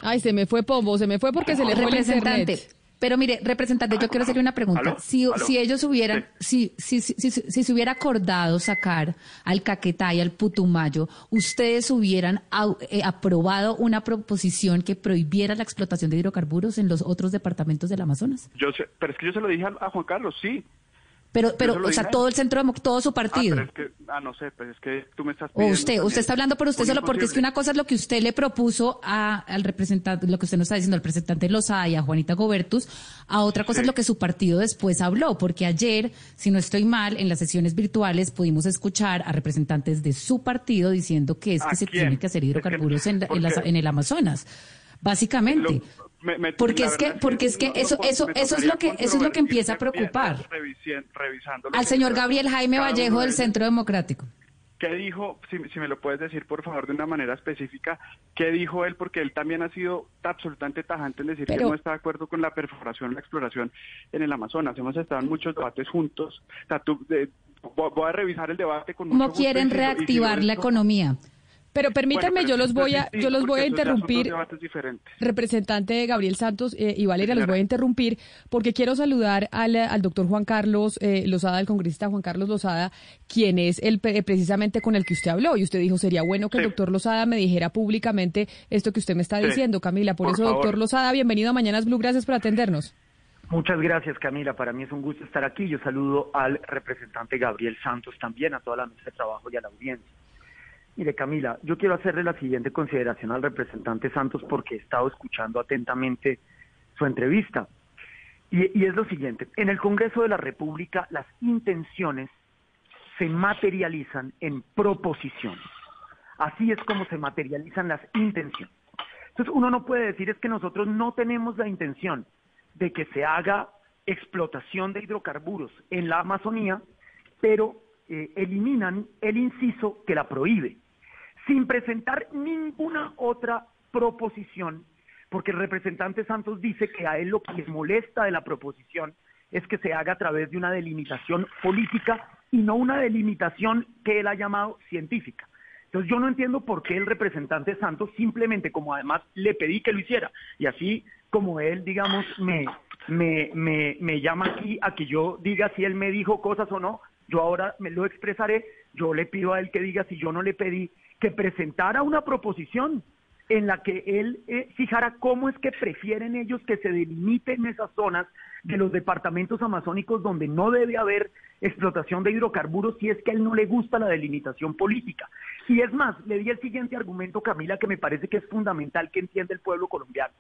Ay, se me fue Pombo, se me fue porque se le fue el internet. Pero mire, representante, yo quiero hacerle una pregunta. Si, si ellos hubieran, si, si, si, si, se hubiera acordado sacar al Caquetá y al Putumayo, ¿ustedes hubieran eh, aprobado una proposición que prohibiera la explotación de hidrocarburos en los otros departamentos del Amazonas? Yo sé, pero es que yo se lo dije a Juan Carlos, sí. Pero, pero, o sea, todo el centro, todo su partido. Ah, pero es que, ah, no sé, pues es que tú me estás pidiendo. O usted, usted está hablando por usted solo porque es que una cosa es lo que usted le propuso a, al representante, lo que usted nos está diciendo al representante Lozada y a Juanita Gobertus, a otra cosa es lo que su partido después habló, porque ayer, si no estoy mal, en las sesiones virtuales pudimos escuchar a representantes de su partido diciendo que es que se tiene que hacer hidrocarburos en, en, el Amazonas. Básicamente porque es que porque es que eso eso eso es lo que eso es lo que empieza a preocupar al señor Gabriel Jaime Vallejo del Centro Democrático ¿Qué dijo, si, me lo puedes decir por favor de una manera específica, qué dijo él? Porque él también ha sido absolutamente tajante en decir que no está de acuerdo con la perforación, la exploración en el Amazonas. Hemos estado en muchos debates juntos. voy a revisar el debate con ¿Cómo quieren reactivar la economía? Pero permítanme, yo los voy a, yo los voy a interrumpir. Representante Gabriel Santos eh, y Valeria, los voy a interrumpir porque quiero saludar al, al doctor Juan Carlos eh, Lozada, el congresista Juan Carlos Lozada, quien es el precisamente con el que usted habló. Y usted dijo, sería bueno que el doctor Lozada me dijera públicamente esto que usted me está diciendo, Camila. Por, eso, doctor Lozada, bienvenido a Mañanas Blue, gracias por atendernos. Muchas gracias, Camila. Para mí es un gusto estar aquí. Yo saludo al representante Gabriel Santos también, a toda la mesa de trabajo y a la audiencia. Mire, Camila, yo quiero hacerle la siguiente consideración al representante Santos porque he estado escuchando atentamente su entrevista. Y, es lo siguiente, en el Congreso de la República las intenciones se materializan en proposiciones. Así es como se materializan las intenciones. Entonces uno no puede decir es que nosotros no tenemos la intención de que se haga explotación de hidrocarburos en la Amazonía, pero eh, eliminan el inciso que la prohíbe sin presentar ninguna otra proposición, porque el representante Santos dice que a él lo que le molesta de la proposición es que se haga a través de una delimitación política y no una delimitación que él ha llamado científica. Entonces yo no entiendo por qué el representante Santos simplemente, como además le pedí que lo hiciera, y así como él, digamos, me, me, me llama aquí a que yo diga si él me dijo cosas o no, yo ahora me lo expresaré, yo le pido a él que diga si yo no le pedí que presentara una proposición en la que él eh, fijara cómo es que prefieren ellos que se delimiten esas zonas de los departamentos amazónicos donde no debe haber explotación de hidrocarburos si es que a él no le gusta la delimitación política. Y es más, le di el siguiente argumento, Camila, que me parece que es fundamental que entienda el pueblo colombiano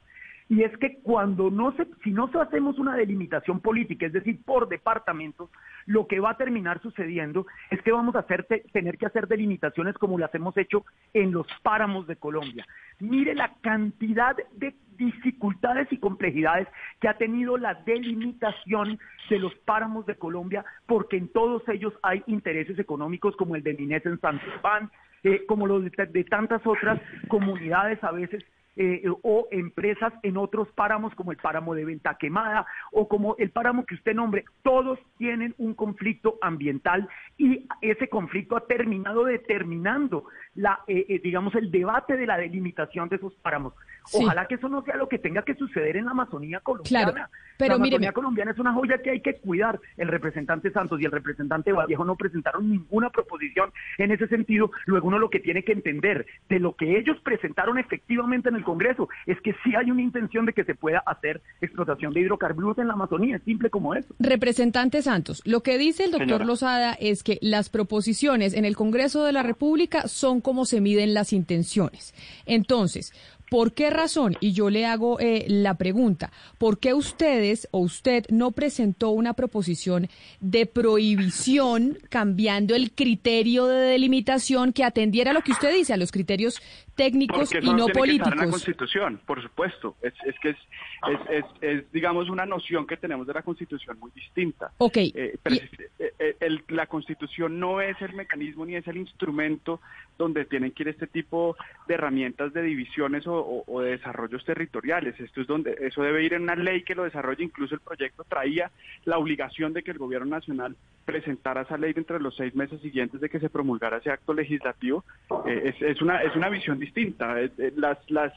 y es que cuando no se, si no hacemos una delimitación política, es decir, por departamentos, lo que va a terminar sucediendo es que vamos a tener que hacer delimitaciones como las hemos hecho en los páramos de Colombia. Mire la cantidad de dificultades y complejidades que ha tenido la delimitación de los páramos de Colombia, porque en todos ellos hay intereses económicos como el de Inés en San Juan, eh, como los de tantas otras comunidades a veces eh, o empresas en otros páramos como el páramo de Venta Quemada o como el páramo que usted nombre, todos tienen un conflicto ambiental y ese conflicto ha terminado determinando la, eh, eh, digamos, el debate de la delimitación de esos páramos. Ojalá que eso no sea lo que tenga que suceder en la Amazonía colombiana. pero la Amazonía colombiana es una joya que hay que cuidar. El representante Santos y el representante Vallejo no presentaron ninguna proposición en ese sentido. Luego uno lo que tiene que entender de lo que ellos presentaron efectivamente en el Congreso es que sí hay una intención de que se pueda hacer explotación de hidrocarburos en la Amazonía, es simple como eso. Representante Santos, lo que dice el doctor Lozada es que las proposiciones en el Congreso de la República son como se miden las intenciones. Entonces, ¿Por qué razón? Y yo le hago eh, la pregunta, ¿por qué ustedes o usted no presentó una proposición de prohibición cambiando el criterio de delimitación que atendiera a lo que usted dice, a los criterios técnicos y no políticos? Que la Constitución, por supuesto. Es, que es, es, es, digamos, una noción que tenemos de la Constitución muy distinta. Ok. Eh, eh, el, la Constitución no es el mecanismo ni es el instrumento donde tienen que ir este tipo de herramientas de divisiones o, de desarrollos territoriales. Esto es donde eso debe ir en una ley que lo desarrolle. Incluso el proyecto traía la obligación de que el gobierno nacional presentara esa ley dentro de los seis meses siguientes de que se promulgara ese acto legislativo. Eh, es, una es una visión distinta. Eh, eh, las las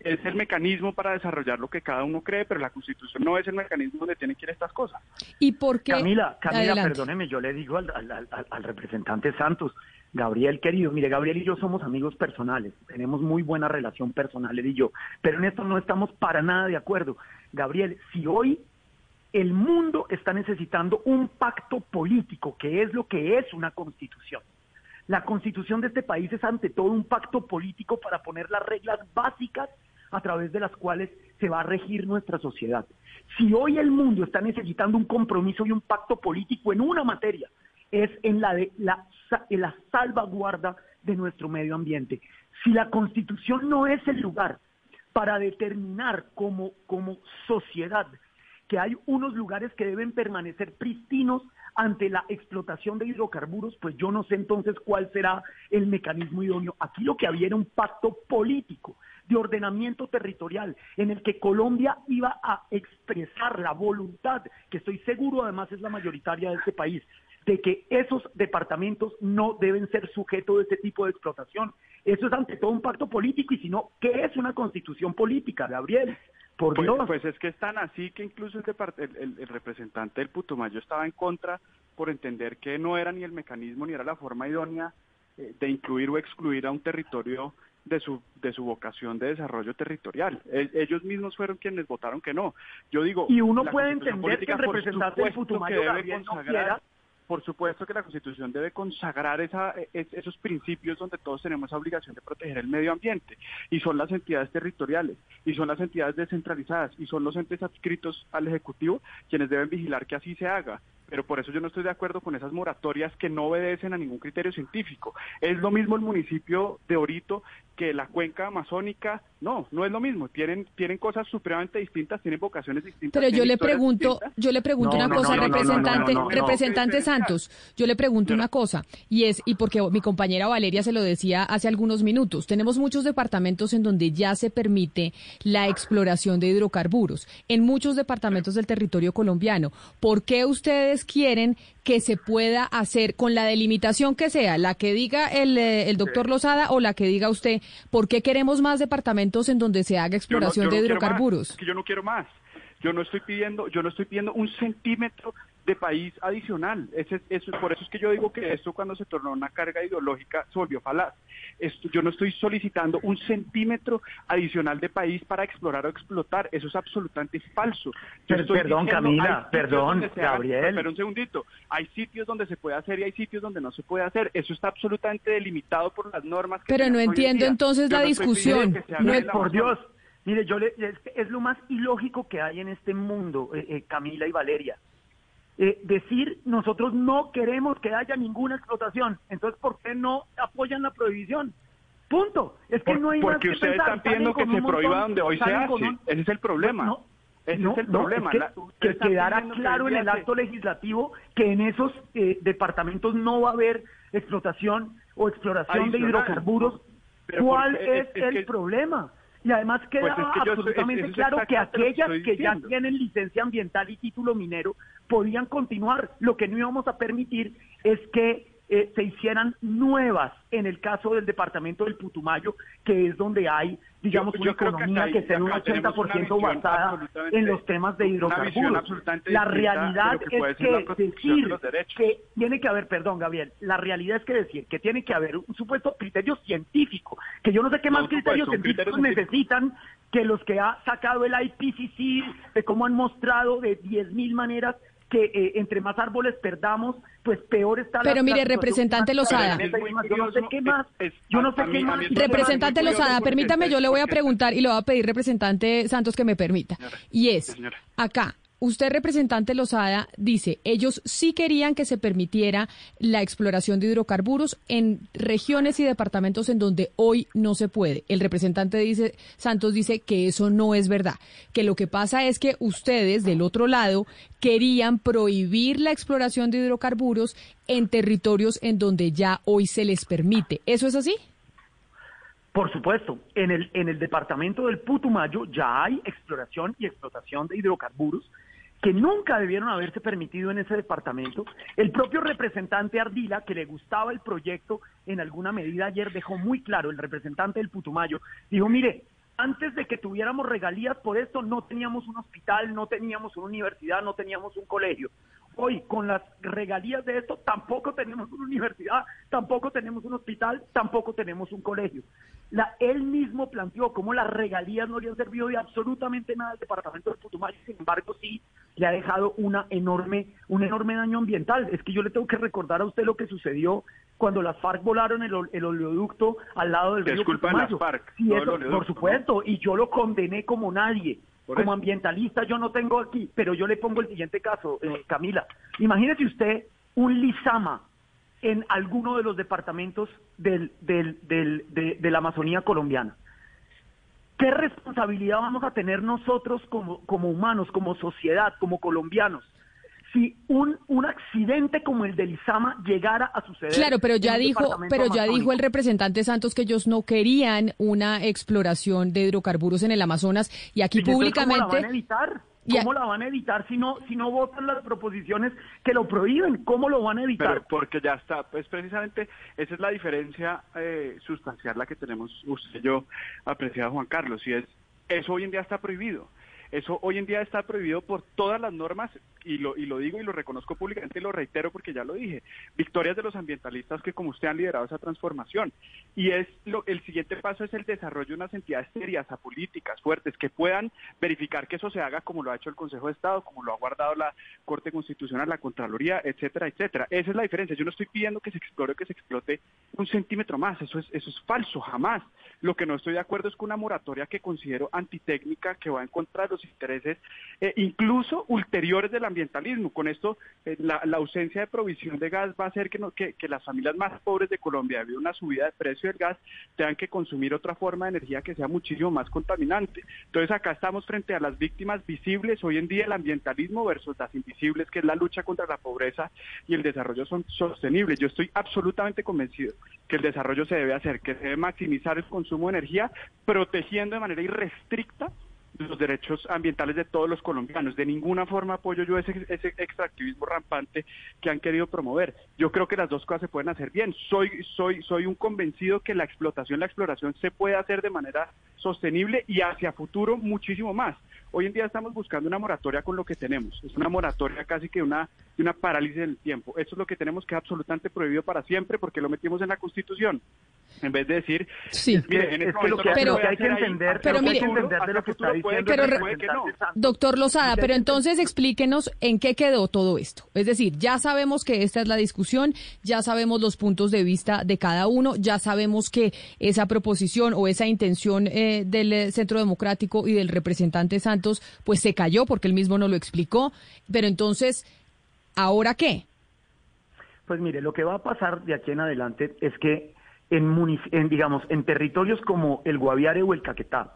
es el mecanismo para desarrollar lo que cada uno cree, pero la Constitución no es el mecanismo donde tienen que ir estas cosas. ¿Y por qué? Camila, Camila, perdóneme, yo le digo al, al representante Santos, Gabriel, querido, mire, Gabriel y yo somos amigos personales, tenemos muy buena relación personal, él y yo, pero en esto no estamos para nada de acuerdo. Gabriel, si hoy el mundo está necesitando un pacto político, que es lo que es una constitución, la constitución de este país es ante todo un pacto político para poner las reglas básicas a través de las cuales se va a regir nuestra sociedad. Si hoy el mundo está necesitando un compromiso y un pacto político en una materia, es en la de la, la salvaguarda de nuestro medio ambiente. Si la constitución no es el lugar para determinar como, como sociedad que hay unos lugares que deben permanecer pristinos ante la explotación de hidrocarburos, pues yo no sé entonces cuál será el mecanismo idóneo. Aquí lo que había era un pacto político de ordenamiento territorial en el que Colombia iba a expresar la voluntad, que estoy seguro además es la mayoritaria de este país, de que esos departamentos no deben ser sujetos de este tipo de explotación. Eso es ante todo un pacto político y si no, ¿qué es una constitución política, Gabriel? Por pues, pues es que es tan así que incluso el, el, el, representante del Putumayo estaba en contra por entender que no era ni el mecanismo ni era la forma idónea eh, de incluir o excluir a un territorio de su, de su vocación de desarrollo territorial. E, ellos mismos fueron quienes votaron que no. Yo digo... Y uno puede entender que el representante del Putumayo Gabriel no quiera por supuesto que la Constitución debe consagrar esa, e, esos principios donde todos tenemos la obligación de proteger el medio ambiente, y son las entidades territoriales, y son las entidades descentralizadas, y son los entes adscritos al Ejecutivo quienes deben vigilar que así se haga pero por eso yo no estoy de acuerdo con esas moratorias que no obedecen a ningún criterio científico. Es lo mismo el municipio de Orito que la cuenca amazónica, no, no es lo mismo, tienen tienen cosas supremamente distintas, tienen vocaciones distintas. Pero yo le pregunto, yo le pregunto una cosa, representante, representante Santos, yo le pregunto una cosa, y es, y porque mi compañera Valeria se lo decía hace algunos minutos, tenemos muchos departamentos en donde ya se permite la exploración de hidrocarburos, en muchos departamentos del territorio colombiano. ¿Por qué ustedes quieren que se pueda hacer con la delimitación que sea, la que diga el, eh, el doctor Lozada o la que diga usted, ¿por qué queremos más departamentos en donde se haga exploración de hidrocarburos? Es que yo no quiero más. Yo no estoy pidiendo, yo no estoy pidiendo un centímetro de país adicional. Ese, eso, por eso es que yo digo que esto cuando se tornó una carga ideológica se volvió falaz. Esto, yo no estoy solicitando un centímetro adicional de país para explorar o explotar. Eso es absolutamente falso. perdón, Camila, perdón, Gabriel. Pero un segundito. Hay sitios donde se puede hacer y hay sitios donde no se puede hacer. Eso está absolutamente delimitado por las normas. pero no entiendo entonces la discusión. No es por Dios. Mire, yo le, es, lo más ilógico que hay en este mundo, eh, eh, Camila y Valeria. Eh, decir nosotros no queremos que haya ninguna explotación, entonces ¿por qué no apoyan la prohibición? Punto. Es que no hay porque ustedes están pidiendo que se prohíba donde hoy se hace. Ese es el problema. Ese es el problema. que, quedara claro en el acto legislativo que en esos eh, departamentos no va a haber explotación o exploración de hidrocarburos. ¿Cuál es, el problema? Y además queda pues absolutamente claro que aquellas que ya tienen licencia ambiental y título minero podían continuar. Lo que no íbamos a permitir es que eh, se hicieran nuevas en el caso del departamento del Putumayo, que es donde hay, digamos, una economía que, sea un 80% basada en los temas de hidrocarburos. La realidad es que decir que tiene que haber, perdón, Gabriel, la realidad es que decir que tiene que haber un supuesto criterio científico, que yo no sé qué más criterios científicos necesitan que los que ha sacado el IPCC, de cómo han mostrado de 10.000 maneras que eh, entre más árboles perdamos, pues peor está Pero mire, representante Lozada. Yo no sé qué más. Yo no sé qué más. Representante Lozada, permítame, yo le voy a preguntar y le voy a pedir, representante Santos, que me permita. Y es, acá, Usted, representante Lozada, dice, ellos sí querían que se permitiera la exploración de hidrocarburos en regiones y departamentos en donde hoy no se puede. El representante dice, Santos dice que eso no es verdad, que lo que pasa es que ustedes, del otro lado, querían prohibir la exploración de hidrocarburos en territorios en donde ya hoy se les permite. ¿Eso es así? Por supuesto, en el, en el departamento del Putumayo ya hay exploración y explotación de hidrocarburos que nunca debieron haberse permitido en ese departamento. El propio representante Ardila, que le gustaba el proyecto en alguna medida ayer, dejó muy claro, el representante del Putumayo, dijo, mire, antes de que tuviéramos regalías por esto, no teníamos un hospital, no teníamos una universidad, no teníamos un colegio. Hoy, con las regalías de esto, tampoco tenemos una universidad, tampoco tenemos un hospital, tampoco tenemos un colegio. La, él mismo planteó cómo las regalías no le han servido de absolutamente nada al departamento de Putumayo, sin embargo sí le ha dejado una enorme, un enorme daño ambiental. Es que yo le tengo que recordar a usted lo que sucedió cuando las FARC volaron el, el oleoducto al lado del río Putumayo. FARC, por supuesto, y yo lo condené como nadie como ambientalista yo no tengo aquí, pero yo le pongo el siguiente caso, eh, Camila. Imagínese usted un lisama en alguno de los departamentos del, del, del, de, de, la Amazonía colombiana. ¿Qué responsabilidad vamos a tener nosotros como, como humanos, como sociedad, como colombianos? Si un, un accidente como el del Izama llegara a suceder. Claro, pero ya dijo, pero ya dijo el representante Santos que ellos no querían una exploración de hidrocarburos en el Amazonas y aquí públicamente. ¿Cómo la van a evitar? ¿Cómo la van a evitar si no si no votan las proposiciones que lo prohíben? ¿Cómo lo van a evitar? porque ya está, pues precisamente esa es la diferencia eh, sustancial la que tenemos usted y yo, apreciado Juan Carlos, y es eso hoy en día está prohibido. Eso hoy en día está prohibido por todas las normas y lo, y lo digo y lo reconozco públicamente y lo reitero porque ya lo dije. Victorias de los ambientalistas que como usted han liderado esa transformación. Y es lo, el siguiente paso es el desarrollo de unas entidades serias, apolíticas, fuertes, que puedan verificar que eso se haga como lo ha hecho el Consejo de Estado, como lo ha guardado la Corte Constitucional, la Contraloría, etcétera, etcétera. Esa es la diferencia. Yo no estoy pidiendo que se explore o que se explote un centímetro más. Eso es, eso es falso, jamás. Lo que no estoy de acuerdo es con una moratoria que considero antitécnica, que va en contra de los intereses, eh, incluso ulteriores del ambientalismo. Con esto, eh, la, ausencia de provisión de gas va a hacer que, que, que, las familias más pobres de Colombia, debido a una subida de precio del gas, tengan que consumir otra forma de energía que sea muchísimo más contaminante. Entonces, acá estamos frente a las víctimas visibles hoy en día el ambientalismo versus las invisibles, que es la lucha contra la pobreza y el desarrollo son sostenibles. Yo estoy absolutamente convencido que el desarrollo se debe hacer, que se debe maximizar el consumo de energía, protegiendo de manera irrestricta los derechos ambientales de todos los colombianos. De ninguna forma apoyo yo ese, ese extractivismo rampante que han querido promover. Yo creo que las dos cosas se pueden hacer bien. Soy, soy, soy un convencido que la explotación, la exploración se puede hacer de manera sostenible y hacia futuro muchísimo más. Hoy en día estamos buscando una moratoria con lo que tenemos. Es una moratoria casi que una, una parálisis del tiempo. Eso es lo que tenemos que es absolutamente prohibido para siempre porque lo metimos en la Constitución. En vez de decir, sí. mire, en este lo que, hay que entender, pero, mire, de lo que está diciendo Doctor Lozada, pero entonces explíquenos en qué quedó todo esto. Es decir, ya sabemos que esta es la discusión, ya sabemos los puntos de vista de cada uno, ya sabemos que esa proposición o esa intención eh, del Centro Democrático y del representante Santos pues se cayó porque él mismo no lo explicó. Pero entonces, ¿ahora qué? Pues mire, lo que va a pasar de aquí en adelante es que en, en, digamos, en territorios como el Guaviare o el Caquetá,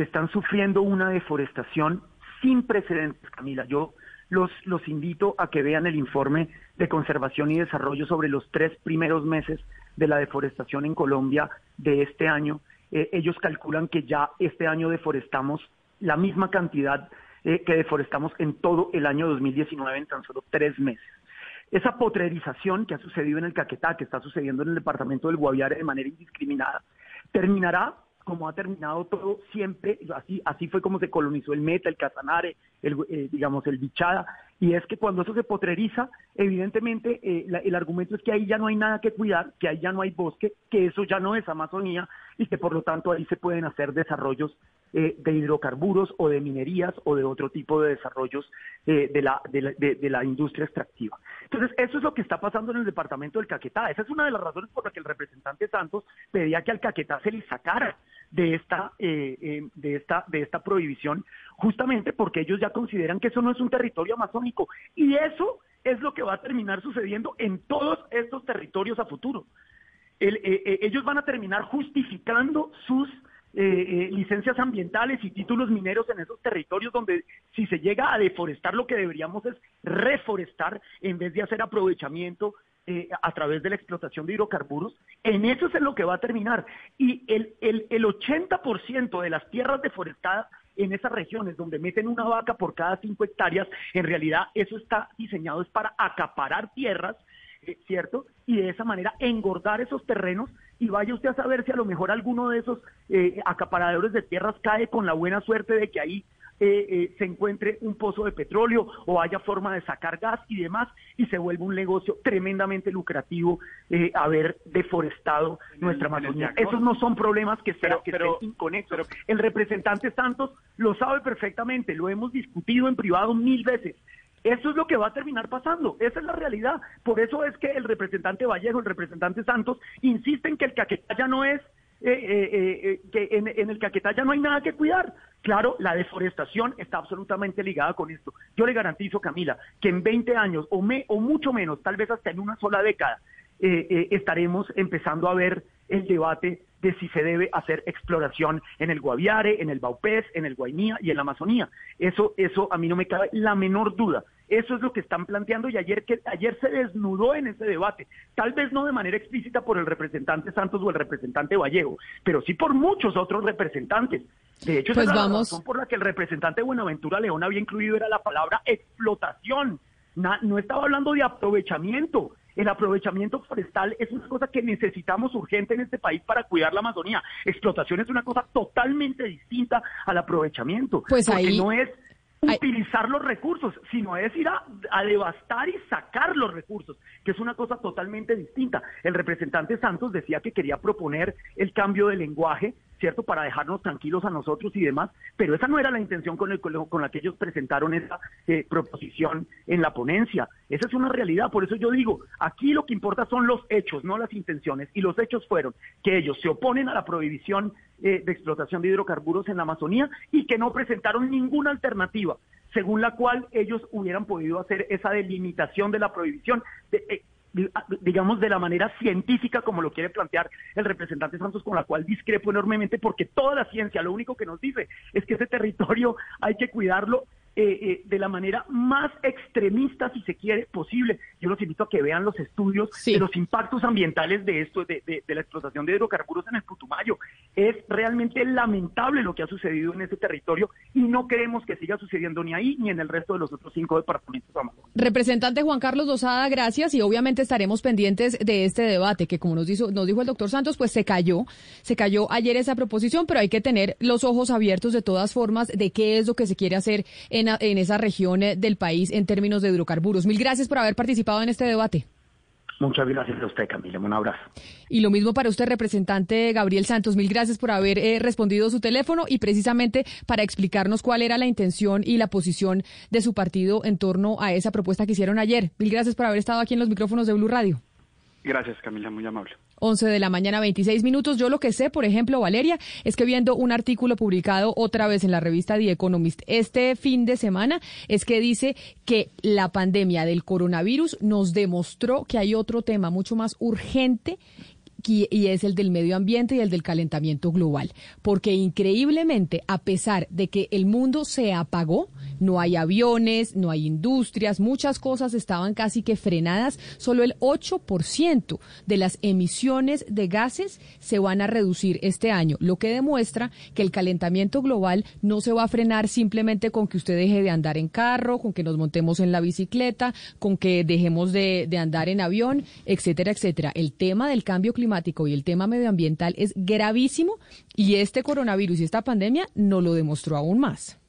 que están sufriendo una deforestación sin precedentes, Camila, yo los, los invito a que vean el informe de conservación y desarrollo sobre los tres primeros meses de la deforestación en Colombia de este año. Eh, ellos calculan que ya este año deforestamos la misma cantidad eh, que deforestamos en todo el año 2019 en tan solo tres meses. Esa potrerización que ha sucedido en el Caquetá, que está sucediendo en el departamento del Guaviare de manera indiscriminada, terminará como ha terminado todo siempre, así, así fue como se colonizó el Meta, el Casanare, el, eh, digamos, el Bichada, y es que cuando eso se potreriza, evidentemente eh, el argumento es que ahí ya no hay nada que cuidar, que ahí ya no hay bosque, que eso ya no es Amazonía y que por lo tanto ahí se pueden hacer desarrollos eh, de hidrocarburos o de minerías o de otro tipo de desarrollos eh, de, la, de, la, industria extractiva. Entonces, eso es lo que está pasando en el departamento del Caquetá. Esa es una de las razones por las que el representante Santos pedía que al Caquetá se le sacara de esta, de esta, de esta prohibición, justamente porque ellos ya consideran que eso no es un territorio amazónico. Y eso es lo que va a terminar sucediendo en todos estos territorios a futuro. Eh, eh, ellos van a terminar justificando sus eh, licencias ambientales y títulos mineros en esos territorios donde si se llega a deforestar lo que deberíamos es reforestar en vez de hacer aprovechamiento a través de la explotación de hidrocarburos, en eso es en lo que va a terminar. Y el, el, el 80% de las tierras deforestadas en esas regiones donde meten una vaca por cada cinco hectáreas, en realidad eso está diseñado es para acaparar tierras, eh, ¿cierto? Y de esa manera engordar esos terrenos y vaya usted a saber si a lo mejor alguno de esos eh, acaparadores de tierras cae con la buena suerte de que ahí eh, eh, se encuentre un pozo de petróleo o haya forma de sacar gas y demás y se vuelve un negocio tremendamente lucrativo eh, haber deforestado nuestra Amazonía. Esos no son problemas que, sean que estén inconexos. el representante Santos lo sabe perfectamente, lo hemos discutido en privado mil veces. Eso es lo que va a terminar pasando, esa es la realidad. Por eso es que el representante Vallejo, el representante Santos, insisten que el Caquetá ya no es eh, eh, eh, que en, el Caquetá ya no hay nada que cuidar. Claro, la deforestación está absolutamente ligada con esto. Yo le garantizo, Camila, que en 20 años o, me, o mucho menos, tal vez hasta en una sola década, estaremos empezando a ver el debate de si se debe hacer exploración en el Guaviare, en el Baupés, en el Guainía y en la Amazonía. Eso, eso a mí no me cabe la menor duda. Eso es lo que están planteando y ayer, que, ayer se desnudó en ese debate, tal vez no de manera explícita por el representante Santos o el representante Vallejo, pero sí por muchos otros representantes. De hecho, esa pues es la razón por la que el representante Buenaventura León había incluido era la palabra explotación. no estaba hablando de aprovechamiento. El aprovechamiento forestal es una cosa que necesitamos urgente en este país para cuidar la Amazonía. Explotación es una cosa totalmente distinta al aprovechamiento. Pues porque no es utilizar los recursos, sino es ir a, devastar y sacar los recursos, que es una cosa totalmente distinta. El representante Santos decía que quería proponer el cambio de lenguaje, ¿cierto?, para dejarnos tranquilos a nosotros y demás, pero esa no era la intención con, el, con la que ellos presentaron esa eh, proposición en la ponencia. Esa es una realidad, por eso yo digo, aquí lo que importa son los hechos, no las intenciones, y los hechos fueron que ellos se oponen a la prohibición eh, de explotación de hidrocarburos en la Amazonía y que no presentaron ninguna alternativa según la cual ellos hubieran podido hacer esa delimitación de la prohibición. Eh, digamos de la manera científica como lo quiere plantear el representante Santos con la cual discrepo enormemente porque toda la ciencia lo único que nos dice es que ese territorio hay que cuidarlo eh, eh, de la manera más extremista, si se quiere, posible. Yo los invito a que vean los estudios de los impactos ambientales de esto, de, la explotación de hidrocarburos en el Putumayo. Es realmente lamentable lo que ha sucedido en ese territorio y no queremos que siga sucediendo ni ahí ni en el resto de los otros cinco departamentos. Representante Juan Carlos Lozada, gracias y obviamente estaremos pendientes de este debate que como nos dijo, nos dijo el doctor Santos, pues se cayó, se cayó ayer esa proposición, pero hay que tener los ojos abiertos de todas formas de qué es lo que se quiere hacer en, en esa región eh, del país en términos de hidrocarburos. Mil gracias por haber participado en este debate. Muchas gracias a usted, Camila. Un abrazo. Y lo mismo para usted, representante Gabriel Santos. Mil gracias por haber eh, respondido su teléfono y precisamente para explicarnos cuál era la intención y la posición de su partido en torno a esa propuesta que hicieron ayer. Mil gracias por haber estado aquí en los micrófonos de Blue Radio. Gracias, Camila. Muy amable. 11 de la mañana, 26 minutos. Yo lo que sé, por ejemplo, Valeria, es que viendo un artículo publicado otra vez en la revista The Economist este fin de semana, es que dice que la pandemia del coronavirus nos demostró que hay otro tema mucho más urgente y es el del medio ambiente y el del calentamiento global. Porque increíblemente, a pesar de que el mundo se apagó, no hay aviones, no hay industrias, muchas cosas estaban casi que frenadas, solo el 8% de las emisiones de gases se van a reducir este año, lo que demuestra que el calentamiento global no se va a frenar simplemente con que usted deje de andar en carro, con que nos montemos en la bicicleta, con que dejemos de, de andar en avión, etcétera, etcétera. El tema del cambio climático y el tema medioambiental es gravísimo y este coronavirus y esta pandemia no lo demostró aún más.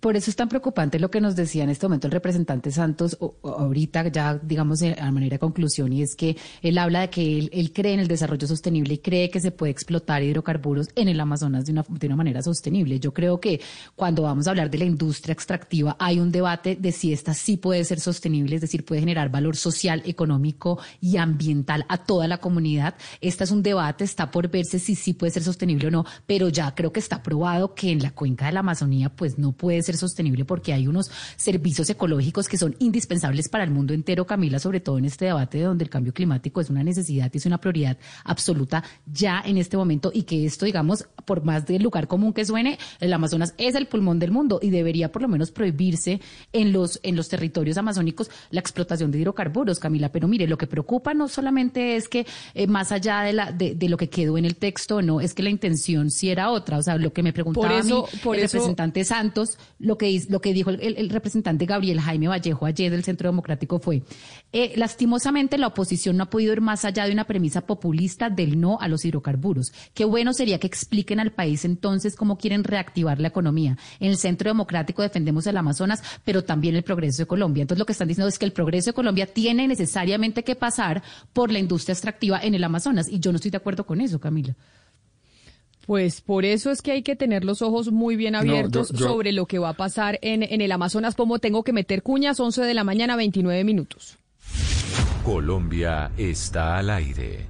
Por eso es tan preocupante lo que nos decía en este momento el representante Santos, ahorita ya digamos a manera de conclusión, y es que él habla de que él, cree en el desarrollo sostenible y cree que se puede explotar hidrocarburos en el Amazonas de una, de una manera sostenible. Yo creo que cuando vamos a hablar de la industria extractiva hay un debate de si esta sí puede ser sostenible, es decir, puede generar valor social, económico y ambiental a toda la comunidad. Este es un debate, está por verse si sí puede ser sostenible o no, pero ya creo que está probado que en la cuenca de la Amazonía pues no puede ser sostenible porque hay unos servicios ecológicos que son indispensables para el mundo entero, Camila, sobre todo en este debate donde el cambio climático es una necesidad y es una prioridad absoluta ya en este momento y que esto, digamos, por más del lugar común que suene, el Amazonas es el pulmón del mundo y debería por lo menos prohibirse en los, en los territorios amazónicos la explotación de hidrocarburos, Camila. Pero mire, lo que preocupa no solamente es que eh, más allá de, la, de, lo que quedó en el texto, no, es que la intención sí era otra. O sea, lo que me preguntaba a mí, el representante Santos, lo que, lo que dijo el, representante Gabriel Jaime Vallejo ayer del Centro Democrático fue, eh, lastimosamente la oposición no ha podido ir más allá de una premisa populista del no a los hidrocarburos. Qué bueno sería que expliquen al país entonces cómo quieren reactivar la economía. En el Centro Democrático defendemos el Amazonas, pero también el progreso de Colombia. Entonces lo que están diciendo es que el progreso de Colombia tiene necesariamente que pasar por la industria extractiva en el Amazonas. Y yo no estoy de acuerdo con eso, Camila. Pues por eso es que hay que tener los ojos muy bien abiertos sobre lo que va a pasar en, en el Amazonas. Como tengo que meter cuñas, 11 de la mañana, 29 minutos. Colombia está al aire.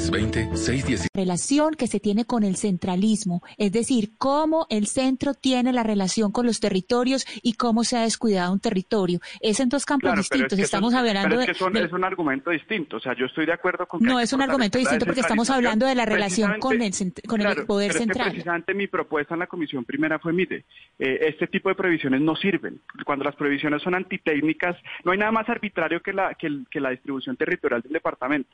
320-610. Relación que se tiene con el centralismo, es decir, cómo el centro tiene la relación con los territorios y cómo se ha descuidado un territorio. Es en dos campos distintos. estamos hablando de, es un argumento distinto. O sea, yo estoy de acuerdo con. no es un argumento distinto porque estamos hablando de la relación con el, con el poder central. precisamente mi propuesta en la comisión primera fue, mire, eh, este tipo de previsiones no sirven. Cuando las previsiones son antitécnicas, no hay nada más arbitrario que la, que la distribución territorial del departamento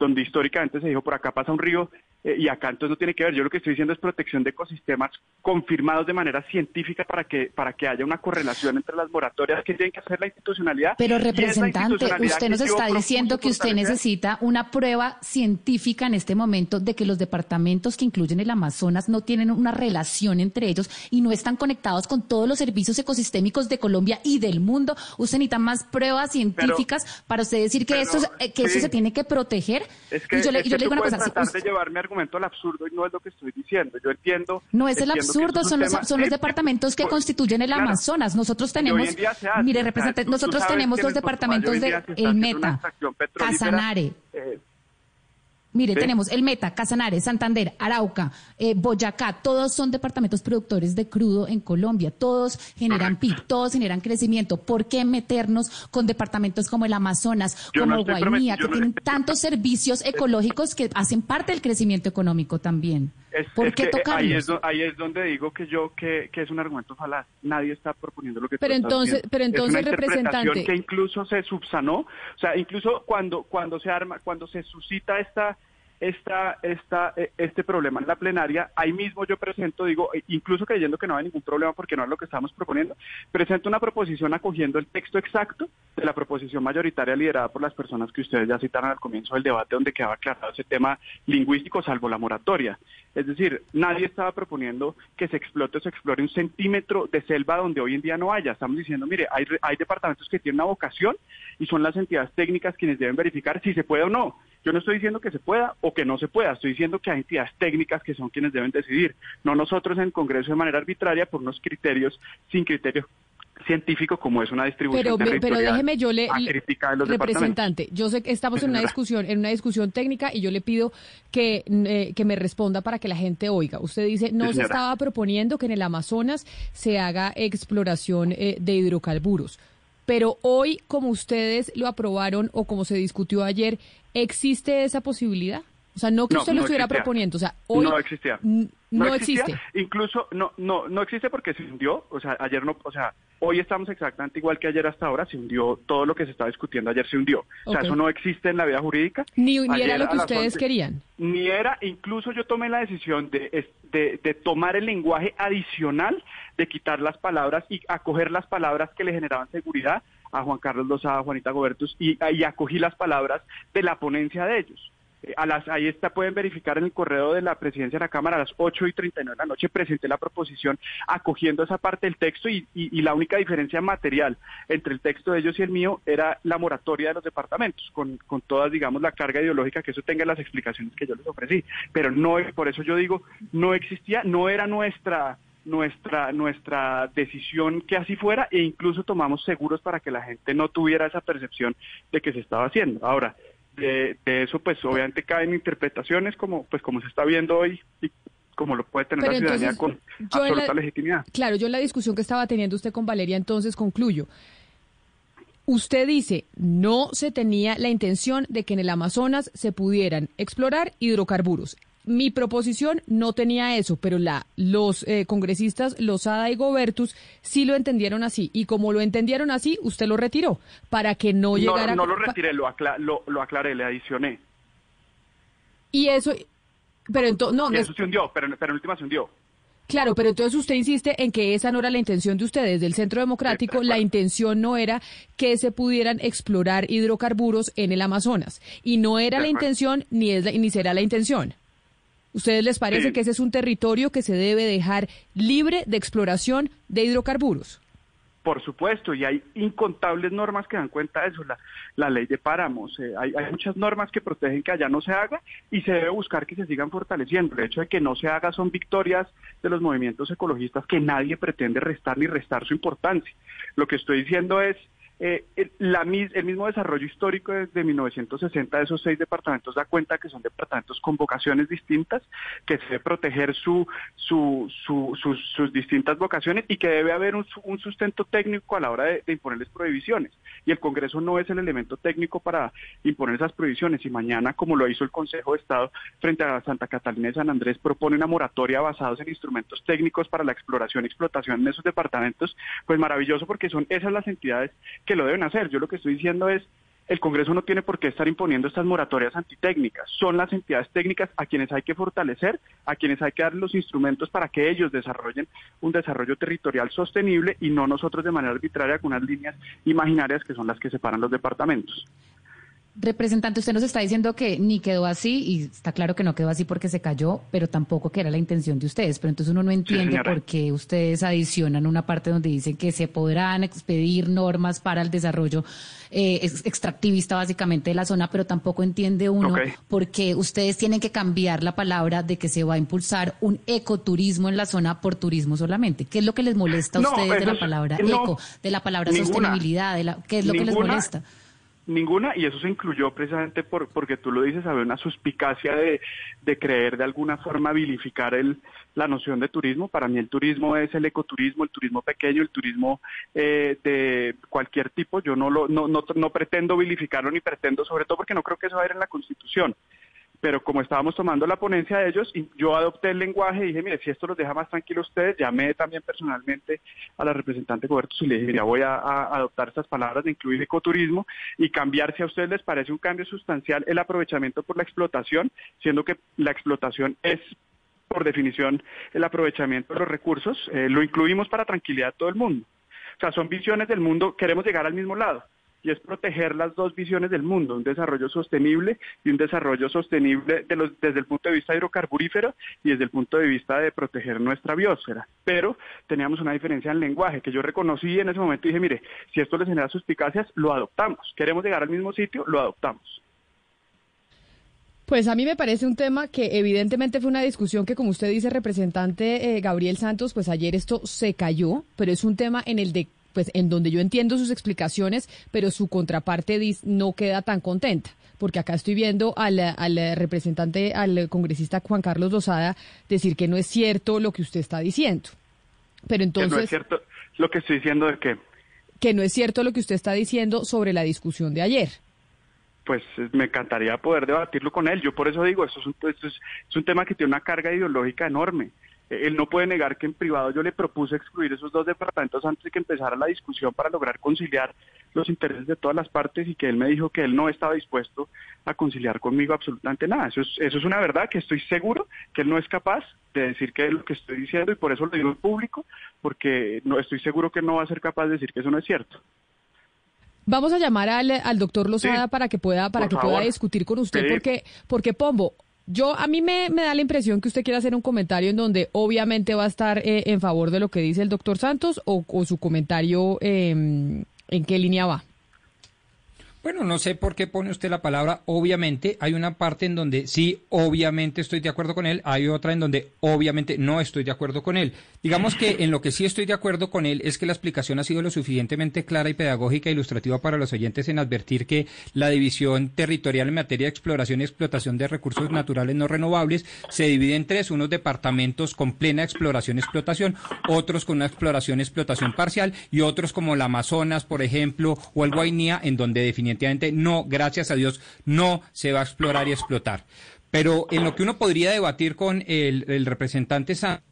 donde históricamente se dijo por acá pasa un río eh, y acá entonces no tiene que ver. Yo lo que estoy diciendo es protección de ecosistemas confirmados de manera científica para que para que haya una correlación entre las moratorias que tienen que hacer la institucionalidad. Pero representante, usted nos está diciendo que usted necesita una prueba científica en este momento de que los departamentos que incluyen el Amazonas no tienen una relación entre ellos y no están conectados con todos los servicios ecosistémicos de Colombia y del mundo. Usted necesita más pruebas científicas para usted decir que esto eh, que eso se tiene que proteger es que, yo le, digo una cosa, tratar de llevar mi argumento al absurdo y no es lo que estoy diciendo. Yo entiendo. No es el absurdo, son los, son los departamentos que constituyen el Amazonas. Nosotros tenemos, mire, representante, nosotros tenemos los departamentos de El Meta, Casanare. Eh, Mire, tenemos el Meta, Casanare, Santander, Arauca, eh, Boyacá, todos son departamentos productores de crudo en Colombia, todos generan PIB, todos generan crecimiento. ¿Por qué meternos con departamentos como el Amazonas, como Guainía, que tienen tantos servicios ecológicos que hacen parte del crecimiento económico también? ¿Por qué tocarlos? Ahí es, donde digo que yo que, es un argumento falaz. Nadie está proponiendo lo que pero entonces, pero entonces, representante, que incluso se subsanó, o sea, incluso cuando cuando se arma, cuando se suscita esta esta, esta, eh, este problema en la plenaria, ahí mismo yo presento, digo, e incluso creyendo que no hay ningún problema porque no es lo que estamos proponiendo, presento una proposición acogiendo el texto exacto de la proposición mayoritaria liderada por las personas que ustedes ya citaron al comienzo del debate donde quedaba aclarado ese tema lingüístico salvo la moratoria. Es decir, nadie estaba proponiendo que se explote o se explore un centímetro de selva donde hoy en día no haya. Estamos diciendo, mire, hay, hay departamentos que tienen una vocación y son las entidades técnicas quienes deben verificar si se puede o no. Yo no estoy diciendo que se pueda o que no se pueda, estoy diciendo que hay entidades técnicas que son quienes deben decidir, no nosotros en el Congreso de manera arbitraria por unos criterios sin criterios científico como es una distribución pero, pero déjeme yo le representante yo sé que estamos en una discusión en una discusión técnica y yo le pido que, eh, que me responda para que la gente oiga. Usted dice no se estaba proponiendo que en el Amazonas se haga exploración eh, de hidrocarburos pero hoy, como ustedes lo aprobaron o como se discutió ayer, ¿existe esa posibilidad? O sea, no que usted lo estuviera proponiendo, o sea, hoy no existía. No, existe. Incluso no no no existe porque se hundió, o sea, ayer no, o sea, hoy estamos exactamente igual que ayer hasta ahora, se hundió todo lo que se estaba discutiendo ayer se hundió. O sea, eso no existe en la vida jurídica. Ni, era lo que ustedes querían. Ni era, incluso yo tomé la decisión de, de, de tomar el lenguaje adicional, de quitar las palabras y acoger las palabras que le generaban seguridad a Juan Carlos Lozada, a Juanita Gobertus y, y acogí las palabras de la ponencia de ellos. Eh, a las, ahí está, pueden verificar en el correo de la presidencia de la Cámara a las 8 y 39 de la noche presenté la proposición acogiendo esa parte del texto y, la única diferencia material entre el texto de ellos y el mío era la moratoria de los departamentos, con, con todas, digamos, la carga ideológica que eso tenga las explicaciones que yo les ofrecí. Pero no, por eso yo digo, no existía, no era nuestra nuestra nuestra decisión que así fuera e incluso tomamos seguros para que la gente no tuviera esa percepción de que se estaba haciendo. Ahora, de, eso pues obviamente caen interpretaciones como pues como se está viendo hoy y como lo puede tener la ciudadanía con absoluta legitimidad. Claro, yo en la discusión que estaba teniendo usted con Valeria entonces concluyo. Usted dice, no se tenía la intención de que en el Amazonas se pudieran explorar hidrocarburos mi proposición no tenía eso, pero la, los eh, congresistas Lozada y Gobertus sí lo entendieron así. Y como lo entendieron así, usted lo retiró para que no llegara... No, no lo retiré, lo, lo, aclaré, le adicioné. Y eso... Pero entonces... No, eso se hundió, pero, pero en última se hundió. Claro, pero entonces usted insiste en que esa no era la intención de ustedes, del Centro Democrático. La intención no era que se pudieran explorar hidrocarburos en el Amazonas. Y no era la intención, ni, es ni será la intención. ¿Ustedes les parece que ese es un territorio que se debe dejar libre de exploración de hidrocarburos? Por supuesto, y hay incontables normas que dan cuenta de eso. La, la ley de páramos, eh, hay, hay, muchas normas que protegen que allá no se haga y se debe buscar que se sigan fortaleciendo. El hecho de que no se haga son victorias de los movimientos ecologistas que nadie pretende restar ni restar su importancia. Lo que estoy diciendo es eh, el, la, el mismo desarrollo histórico desde 1960 de esos seis departamentos da cuenta que son departamentos con vocaciones distintas, que se debe proteger su, su, sus, distintas vocaciones y que debe haber un, sustento técnico a la hora de, imponerles prohibiciones. Y el Congreso no es el elemento técnico para imponer esas prohibiciones. Y mañana, como lo hizo el Consejo de Estado frente a Santa Catalina y San Andrés, propone una moratoria basados en instrumentos técnicos para la exploración y explotación en esos departamentos, pues maravilloso porque son esas las entidades que lo deben hacer. Yo lo que estoy diciendo es, el Congreso no tiene por qué estar imponiendo estas moratorias antitécnicas. Son las entidades técnicas a quienes hay que fortalecer, a quienes hay que dar los instrumentos para que ellos desarrollen un desarrollo territorial sostenible y no nosotros de manera arbitraria con unas líneas imaginarias que son las que separan los departamentos. Representante, usted nos está diciendo que ni quedó así, y está claro que no quedó así porque se cayó, pero tampoco que era la intención de ustedes. Pero entonces uno no entiende por qué ustedes adicionan una parte donde dicen que se podrán expedir normas para el desarrollo eh, extractivista básicamente de la zona, pero tampoco entiende uno por qué ustedes tienen que cambiar la palabra de que se va a impulsar un ecoturismo en la zona por turismo solamente. ¿Qué es lo que les molesta a ustedes de la palabra eco, de la palabra sostenibilidad? De la, ¿Qué es lo que les molesta? Ninguna, y eso se incluyó precisamente por, porque tú lo dices, había una suspicacia de, de creer de alguna forma vilificar el, la noción de turismo. Para mí el turismo es el ecoturismo, el turismo pequeño, el turismo eh, de cualquier tipo. Yo no, lo, no, no, no pretendo vilificarlo ni pretendo, sobre todo porque no creo que eso va a ir en la Constitución pero como estábamos tomando la ponencia de ellos, yo adopté el lenguaje y dije, mire, si esto los deja más tranquilos ustedes, llamé también personalmente a la representante Gobertus y le dije, mira, voy a, adoptar estas palabras de incluir ecoturismo y cambiar, si a ustedes les parece un cambio sustancial, el aprovechamiento por la explotación, siendo que la explotación es por definición el aprovechamiento de los recursos, eh, lo incluimos para tranquilidad de todo el mundo. O sea, son visiones del mundo, queremos llegar al mismo lado y es proteger las dos visiones del mundo, un desarrollo sostenible y un desarrollo sostenible de los, desde el punto de vista hidrocarburífero y desde el punto de vista de proteger nuestra biosfera. Pero teníamos una diferencia en lenguaje que yo reconocí en ese momento y dije, mire, si esto les genera suspicacias, lo adoptamos. Queremos llegar al mismo sitio, lo adoptamos. Pues a mí me parece un tema que evidentemente fue una discusión que, como usted dice, representante eh, Gabriel Santos, pues ayer esto se cayó, pero es un tema en el de pues en donde yo entiendo sus explicaciones, pero su contraparte no queda tan contenta porque acá estoy viendo al, al, representante, al congresista Juan Carlos Lozada, decir que no es cierto lo que usted está diciendo. Pero entonces... Que no es cierto lo que estoy diciendo de qué. Que no es cierto lo que usted está diciendo sobre la discusión de ayer. pues me encantaría poder debatirlo con él. Yo por eso digo, esto es un, esto es, es un tema que tiene una carga ideológica enorme. Él no puede negar que en privado yo le propuse excluir esos dos departamentos antes de que empezara la discusión para lograr conciliar los intereses de todas las partes y que él me dijo que él no estaba dispuesto a conciliar conmigo absolutamente nada. Eso es, eso es una verdad que estoy seguro que él no es capaz de decir que es lo que estoy diciendo y por eso lo digo en público, porque no estoy seguro que no va a ser capaz de decir que eso no es cierto. Vamos a llamar al, al doctor Lozada para que pueda para que pueda discutir con usted porque porque Pombo yo, a mí me, da la impresión que usted quiere hacer un comentario en donde obviamente va a estar eh, en favor de lo que dice el doctor Santos o, su comentario em, en qué línea va. Bueno, no sé por qué pone usted la palabra obviamente. Hay una parte en donde sí, obviamente estoy de acuerdo con él. Hay otra en donde obviamente no estoy de acuerdo con él. Digamos que en lo que sí estoy de acuerdo con él es que la explicación ha sido lo suficientemente clara y pedagógica e ilustrativa para los oyentes en advertir que la división territorial en materia de exploración y explotación de recursos naturales no renovables se divide en tres. Unos departamentos con plena exploración y explotación, otros con una exploración y explotación parcial y otros como el Amazonas, por ejemplo, o el Guainía, en donde definitivamente definitivamente no, gracias a Dios, no se va a explorar y explotar. Pero en lo que uno podría debatir con el, representante San...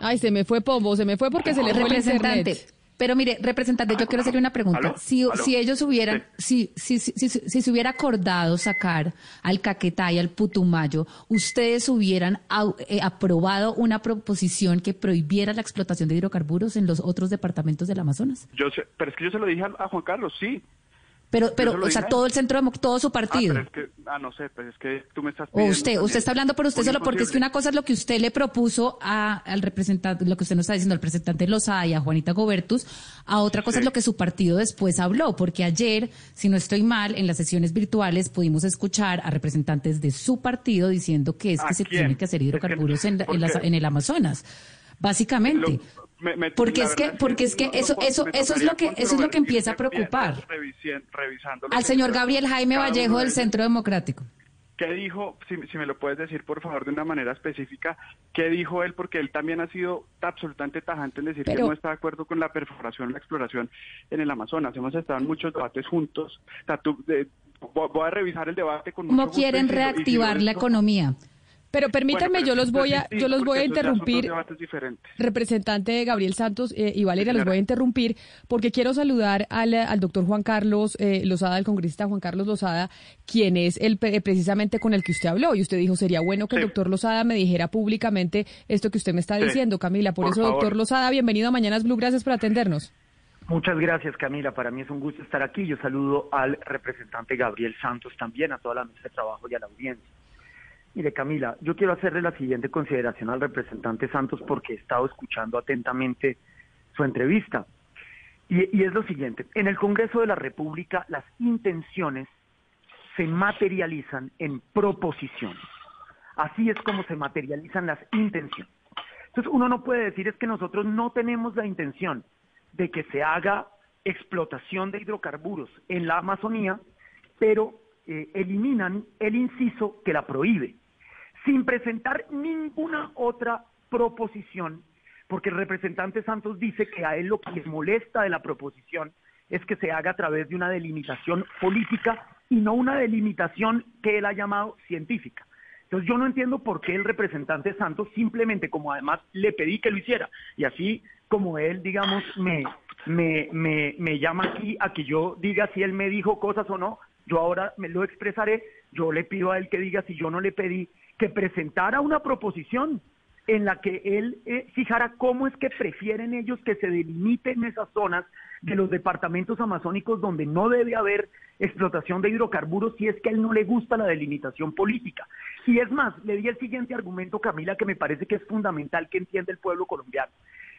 Ay, se me fue Pombo, se me fue porque se le fue el representante. Pero mire, representante, yo quiero hacerle una pregunta. Si, si ellos hubieran, si, si, si, si, se hubiera acordado sacar al Caquetá y al Putumayo, ¿ustedes hubieran eh, aprobado una proposición que prohibiera la explotación de hidrocarburos en los otros departamentos del Amazonas? Yo sé, pero es que yo se lo dije a Juan Carlos, sí. Pero, pero, o sea, todo el centro, todo su partido. Ah, pero es que, ah, no sé, pues es que tú me estás O usted, usted está hablando por usted solo porque es que una cosa es lo que usted le propuso a, al representante, lo que usted nos está diciendo al representante Lozada y a Juanita Gobertus, a otra cosa es lo que su partido después habló, porque ayer, si no estoy mal, en las sesiones virtuales pudimos escuchar a representantes de su partido diciendo que es que se tienen que hacer hidrocarburos en, en, el Amazonas básicamente porque es que porque es que eso eso eso es lo que eso es lo que empieza a preocupar al señor Gabriel Jaime Vallejo del Centro Democrático ¿Qué dijo, si, me lo puedes decir por favor de una manera específica, qué dijo él? Porque él también ha sido absolutamente tajante en decir que no está de acuerdo con la perforación, la exploración en el Amazonas. Hemos estado en muchos debates juntos. voy a revisar el debate con ¿Cómo quieren reactivar la economía? Pero permítanme, yo los voy a, yo los voy a interrumpir, representante Gabriel Santos eh, y Valeria, los voy a interrumpir porque quiero saludar al, al doctor Juan Carlos eh, Lozada, el congresista Juan Carlos Lozada, quien es el precisamente con el que usted habló y usted dijo sería bueno que el doctor Lozada me dijera públicamente esto que usted me está diciendo, Camila. Por, eso, doctor Lozada, bienvenido a Mañanas Blue, gracias por atendernos. Muchas gracias, Camila. Para mí es un gusto estar aquí. Yo saludo al representante Gabriel Santos también, a toda la mesa de trabajo y a la audiencia. Mire, Camila, yo quiero hacerle la siguiente consideración al representante Santos porque he estado escuchando atentamente su entrevista. Y, es lo siguiente, en el Congreso de la República las intenciones se materializan en proposiciones. Así es como se materializan las intenciones. Entonces uno no puede decir es que nosotros no tenemos la intención de que se haga explotación de hidrocarburos en la Amazonía, pero eh, eliminan el inciso que la prohíbe sin presentar ninguna otra proposición, porque el representante Santos dice que a él lo que le molesta de la proposición es que se haga a través de una delimitación política y no una delimitación que él ha llamado científica. Entonces yo no entiendo por qué el representante Santos simplemente, como además le pedí que lo hiciera, y así como él, digamos, me, me, me, me llama aquí a que yo diga si él me dijo cosas o no, yo ahora me lo expresaré, yo le pido a él que diga si yo no le pedí que presentara una proposición en la que él eh, fijara cómo es que prefieren ellos que se delimiten esas zonas de los departamentos amazónicos donde no debe haber explotación de hidrocarburos si es que a él no le gusta la delimitación política. Y es más, le di el siguiente argumento, Camila, que me parece que es fundamental que entienda el pueblo colombiano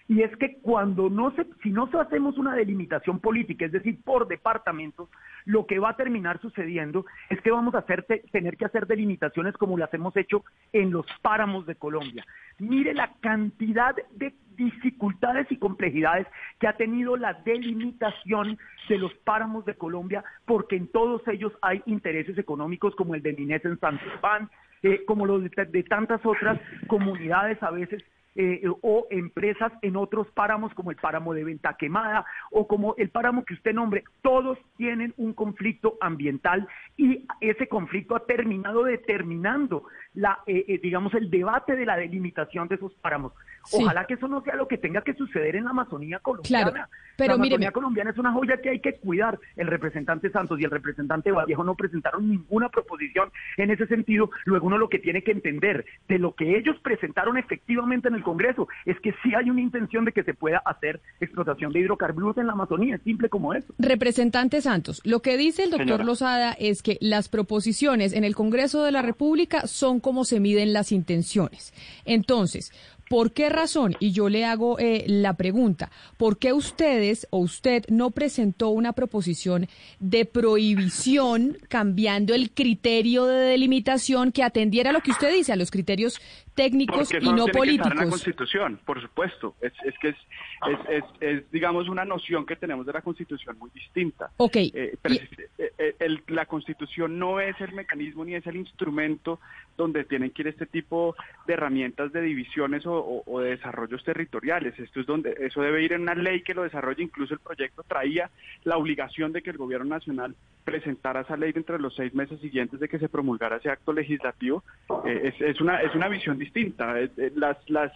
y es que cuando no se, si no hacemos una delimitación política, es decir, por departamentos, lo que va a terminar sucediendo es que vamos a hacer, tener que hacer delimitaciones como las hemos hecho en los páramos de Colombia. Mire la cantidad de dificultades y complejidades que ha tenido la delimitación de los páramos de Colombia, porque en todos ellos hay intereses económicos como el de Minés en San Juan, eh, como los de tantas otras comunidades a veces eh, o empresas en otros páramos como el páramo de Venta Quemada o como el páramo que usted nombre, todos tienen un conflicto ambiental y ese conflicto ha terminado determinando la, eh, eh, digamos, el debate de la delimitación de esos páramos. Ojalá que eso no sea lo que tenga que suceder en la Amazonía colombiana. pero la Amazonía colombiana es una joya que hay que cuidar. El representante Santos y el representante Vallejo no presentaron ninguna proposición en ese sentido. Luego uno lo que tiene que entender de lo que ellos presentaron efectivamente en el Congreso es que sí hay una intención de que se pueda hacer explotación de hidrocarburos en la Amazonía. Es simple como eso. Representante Santos, lo que dice el doctor Lozada es que las proposiciones en el Congreso de la República son como se miden las intenciones. Entonces, ¿Por qué razón? Y yo le hago eh, la pregunta, ¿por qué ustedes o usted no presentó una proposición de prohibición cambiando el criterio de delimitación que atendiera a lo que usted dice, a los criterios técnicos y no políticos? la Constitución, por supuesto. Es, que es, es, es, digamos, una noción que tenemos de la Constitución muy distinta. Ok. Eh, eh, la Constitución no es el mecanismo ni es el instrumento donde tienen que ir este tipo de herramientas de divisiones o, de desarrollos territoriales. Esto es donde eso debe ir en una ley que lo desarrolle. Incluso el proyecto traía la obligación de que el gobierno nacional presentara esa ley dentro de los seis meses siguientes de que se promulgara ese acto legislativo. Eh, es, una es una visión distinta. las las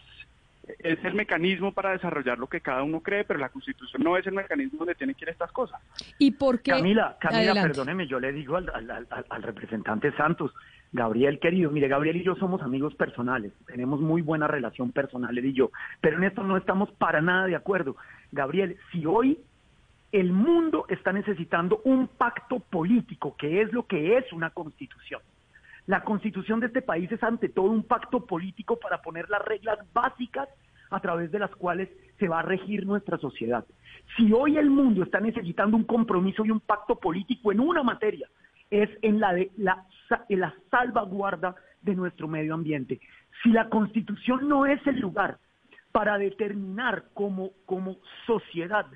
es el mecanismo para desarrollar lo que cada uno cree, pero la Constitución no es el mecanismo donde tienen que ir estas cosas. ¿Y por qué? Camila, Camila, perdóneme, yo le digo al, al representante Santos, Gabriel, querido, mire, Gabriel y yo somos amigos personales, tenemos muy buena relación personal, él y yo, pero en esto no estamos para nada de acuerdo. Gabriel, si hoy el mundo está necesitando un pacto político, que es lo que es una constitución, la constitución de este país es ante todo un pacto político para poner las reglas básicas a través de las cuales se va a regir nuestra sociedad. Si hoy el mundo está necesitando un compromiso y un pacto político en una materia, es en la de la, la salvaguarda de nuestro medio ambiente. Si la constitución no es el lugar para determinar como, como sociedad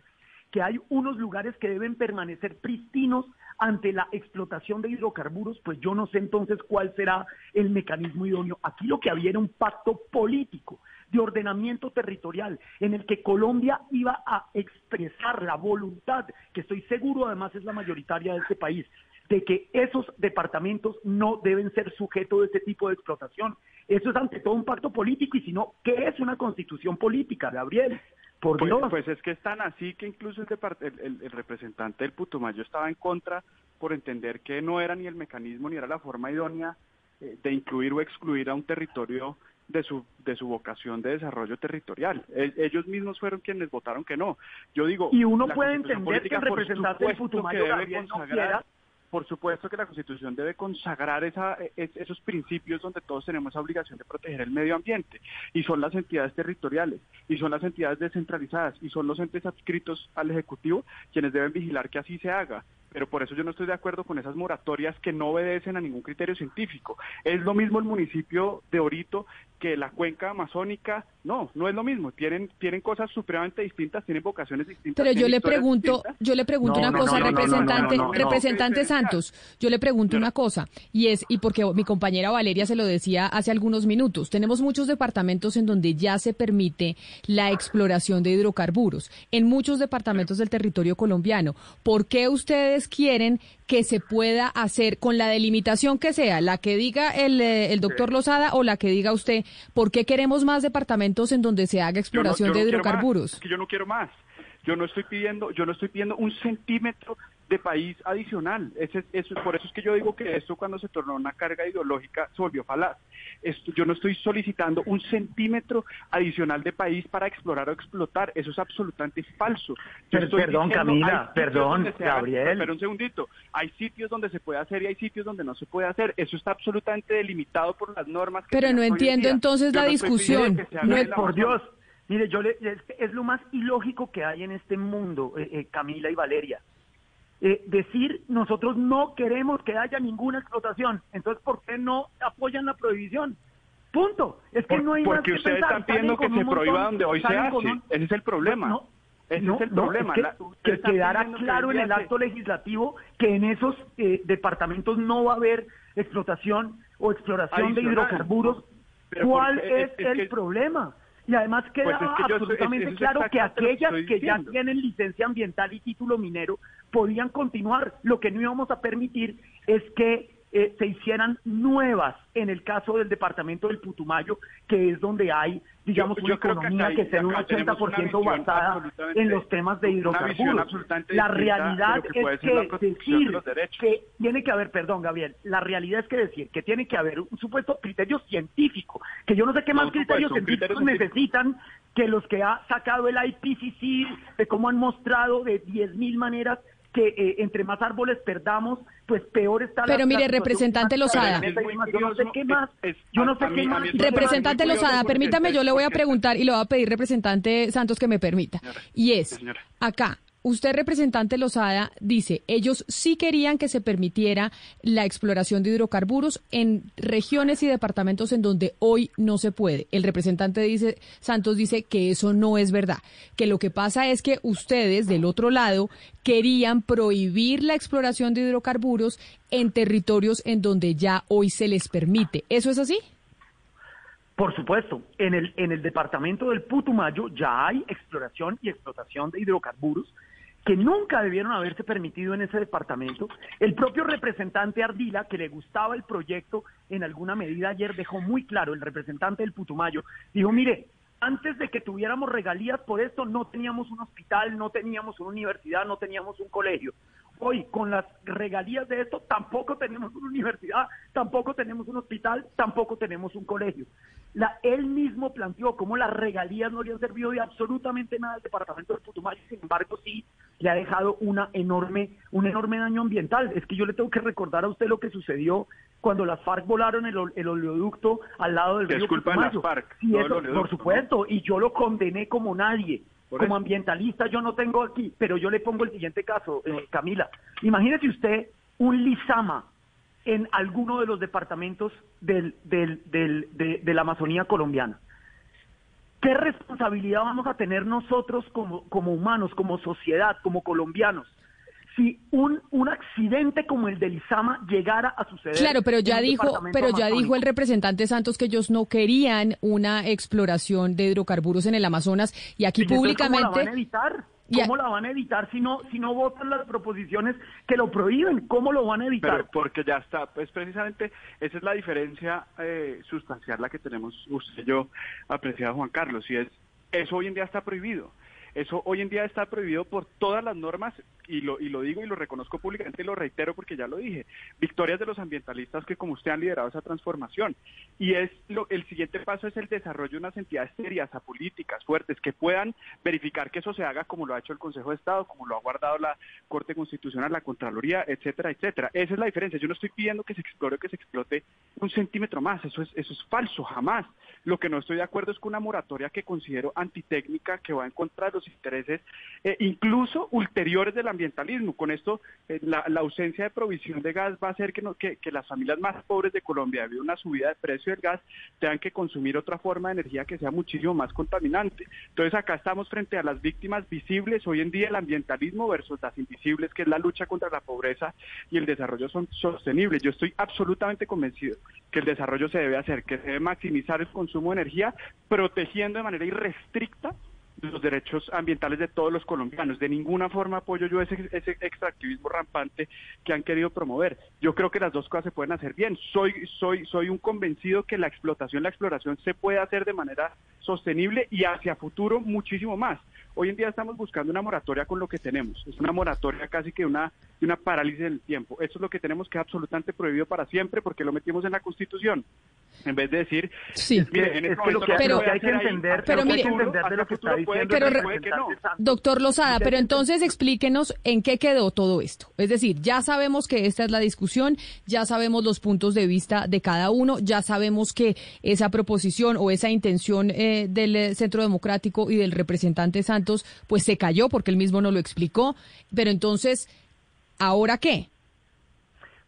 que hay unos lugares que deben permanecer pristinos ante la explotación de hidrocarburos, pues yo no sé entonces cuál será el mecanismo idóneo. Aquí lo que había era un pacto político de ordenamiento territorial en el que Colombia iba a expresar la voluntad, que estoy seguro además es la mayoritaria de este país, de que esos departamentos no deben ser sujetos de este tipo de explotación. Eso es ante todo un pacto político y si no, ¿qué es una constitución política, Gabriel? Por pues, pues es que es tan así que incluso el, el, representante del Putumayo estaba en contra por entender que no era ni el mecanismo ni era la forma idónea eh, de incluir o excluir a un territorio de su, de su vocación de desarrollo territorial. Ellos mismos fueron quienes votaron que no. Yo digo... Y uno puede entender que el representante del Putumayo debe consagrar, por supuesto que la Constitución debe consagrar esa, esos principios donde todos tenemos esa obligación de proteger el medio ambiente, y son las entidades territoriales, y son las entidades descentralizadas, y son los entes adscritos al Ejecutivo quienes deben vigilar que así se haga pero por eso yo no estoy de acuerdo con esas moratorias que no obedecen a ningún criterio científico. Es lo mismo el municipio de Orito que la cuenca amazónica, no, no es lo mismo, tienen tienen cosas supremamente distintas, tienen vocaciones distintas. Pero yo le pregunto, yo le pregunto una cosa, representante, representante Santos, yo le pregunto una cosa, y es, y porque mi compañera Valeria se lo decía hace algunos minutos, tenemos muchos departamentos en donde ya se permite la exploración de hidrocarburos, en muchos departamentos del territorio colombiano. ¿Por qué ustedes quieren que se pueda hacer con la delimitación que sea, la que diga el, eh, el doctor Lozada o la que diga usted, ¿por qué queremos más departamentos en donde se haga exploración de hidrocarburos? que yo no quiero más. Yo no estoy pidiendo, yo no estoy pidiendo un centímetro de país adicional. Ese, eso, por eso es que yo digo que esto cuando se tornó una carga ideológica se volvió falaz. Esto, yo no estoy solicitando un centímetro adicional de país para explorar o explotar. Eso es absolutamente falso. perdón, Camila, perdón, Gabriel. pero un segundito. Hay sitios donde se puede hacer y hay sitios donde no se puede hacer. Eso está absolutamente delimitado por las normas. pero no entiendo entonces la discusión. No es por Dios. Mire, yo le, es, lo más ilógico que hay en este mundo, eh, eh, Camila y Valeria. Eh, decir nosotros no queremos que haya ninguna explotación, entonces ¿por qué no apoyan la prohibición? Punto. Es que no hay porque más ustedes están pidiendo que se prohíba donde hoy se hace. Ese es el problema. Ese es el problema. que, quedara claro en el acto legislativo que en esos departamentos no va a haber explotación o exploración de hidrocarburos. ¿Cuál es, el problema? Y además queda pues absolutamente claro que aquellas que, ya tienen licencia ambiental y título minero podían continuar. Lo que no íbamos a permitir es que eh, se hicieran nuevas en el caso del departamento del Putumayo, que es donde hay, digamos, una economía que, sea un 80% basada en los temas de hidrocarburos. La realidad es que decir que tiene que haber, perdón, Gabriel, la realidad es que decir que tiene que haber un supuesto criterio científico, que yo no sé qué más criterios científicos necesitan que los que ha sacado el IPCC, de cómo han mostrado de 10.000 maneras que eh, entre más árboles perdamos, pues peor está Pero mire, representante Lozada. Yo no sé qué más. Yo no sé qué más. Representante Lozada, permítame, yo le voy a preguntar y le voy a pedir, representante Santos, que me permita. Y es, acá, Usted, representante Lozada, dice, ellos sí querían que se permitiera la exploración de hidrocarburos en regiones y departamentos en donde hoy no se puede. El representante dice, Santos dice que eso no es verdad, que lo que pasa es que ustedes del otro lado querían prohibir la exploración de hidrocarburos en territorios en donde ya hoy se les permite. ¿Eso es así? Por supuesto, en el, en el departamento del Putumayo ya hay exploración y explotación de hidrocarburos que nunca debieron haberse permitido en ese departamento. El propio representante Ardila, que le gustaba el proyecto en alguna medida ayer, dejó muy claro, el representante del Putumayo, dijo, mire, antes de que tuviéramos regalías por esto, no teníamos un hospital, no teníamos una universidad, no teníamos un colegio. Hoy, con las regalías de esto, tampoco tenemos una universidad, tampoco tenemos un hospital, tampoco tenemos un colegio. La, él mismo planteó cómo las regalías no le han servido de absolutamente nada al departamento del Putumayo, sin embargo sí le ha dejado una enorme, un enorme daño ambiental. Es que yo le tengo que recordar a usted lo que sucedió cuando las FARC volaron el, el oleoducto al lado del río Putumayo. FARC, por supuesto, y yo lo condené como nadie. Como ambientalista yo no tengo aquí, pero yo le pongo el siguiente caso, eh, Camila. Imagínese usted un Lizama en alguno de los departamentos del, del, del, de, la Amazonía colombiana. ¿Qué responsabilidad vamos a tener nosotros como, como humanos, como sociedad, como colombianos? Si un, un accidente como el del Izama llegara a suceder. Claro, pero ya dijo, pero ya dijo el representante Santos que ellos no querían una exploración de hidrocarburos en el Amazonas y aquí públicamente. ¿Cómo la van a evitar si no, si no votan las proposiciones que lo prohíben? ¿Cómo lo van a evitar? porque ya está, pues precisamente esa es la diferencia eh, sustancial la que tenemos usted y yo, apreciado Juan Carlos, y es, eso hoy en día está prohibido. Eso hoy en día está prohibido por todas las normas y lo, y lo digo y lo reconozco públicamente y lo reitero porque ya lo dije. Victorias de los ambientalistas que como usted han liderado esa transformación. Y es lo, el siguiente paso es el desarrollo de unas entidades serias, apolíticas, fuertes, que puedan verificar que eso se haga como lo ha hecho el Consejo de Estado, como lo ha guardado la Corte Constitucional, la Contraloría, etcétera, etcétera. Esa es la diferencia. Yo no estoy pidiendo que se explore o que se explote un centímetro más. Eso es, eso es falso, jamás. Lo que no estoy de acuerdo es con una moratoria que considero antitécnica, que va en contra de intereses, eh, incluso ulteriores del ambientalismo. Con esto, eh, la, ausencia de provisión de gas va a hacer que, no, que, las familias más pobres de Colombia, debido a una subida de precio del gas, tengan que consumir otra forma de energía que sea muchísimo más contaminante. Entonces, acá estamos frente a las víctimas visibles hoy en día el ambientalismo versus las invisibles, que es la lucha contra la pobreza y el desarrollo son sostenibles. Yo estoy absolutamente convencido que el desarrollo se debe hacer, que se debe maximizar el consumo de energía, protegiendo de manera irrestricta los derechos ambientales de todos los colombianos. De ninguna forma apoyo yo ese, ese extractivismo rampante que han querido promover. Yo creo que las dos cosas se pueden hacer bien. Soy, soy, soy un convencido que la explotación, la exploración se puede hacer de manera sostenible y hacia futuro muchísimo más. Hoy en día estamos buscando una moratoria con lo que tenemos. Es una moratoria casi que una, una parálisis del tiempo. Eso es lo que tenemos que es absolutamente prohibido para siempre porque lo metimos en la Constitución. En vez de decir, sí. mire, en este lo que, hay que entender, pero mire, de lo que está diciendo Doctor Lozada, pero entonces explíquenos en qué quedó todo esto. Es decir, ya sabemos que esta es la discusión, ya sabemos los puntos de vista de cada uno, ya sabemos que esa proposición o esa intención eh, del Centro Democrático y del representante Santos, pues se cayó porque él mismo no lo explicó. Pero entonces, ¿ahora qué?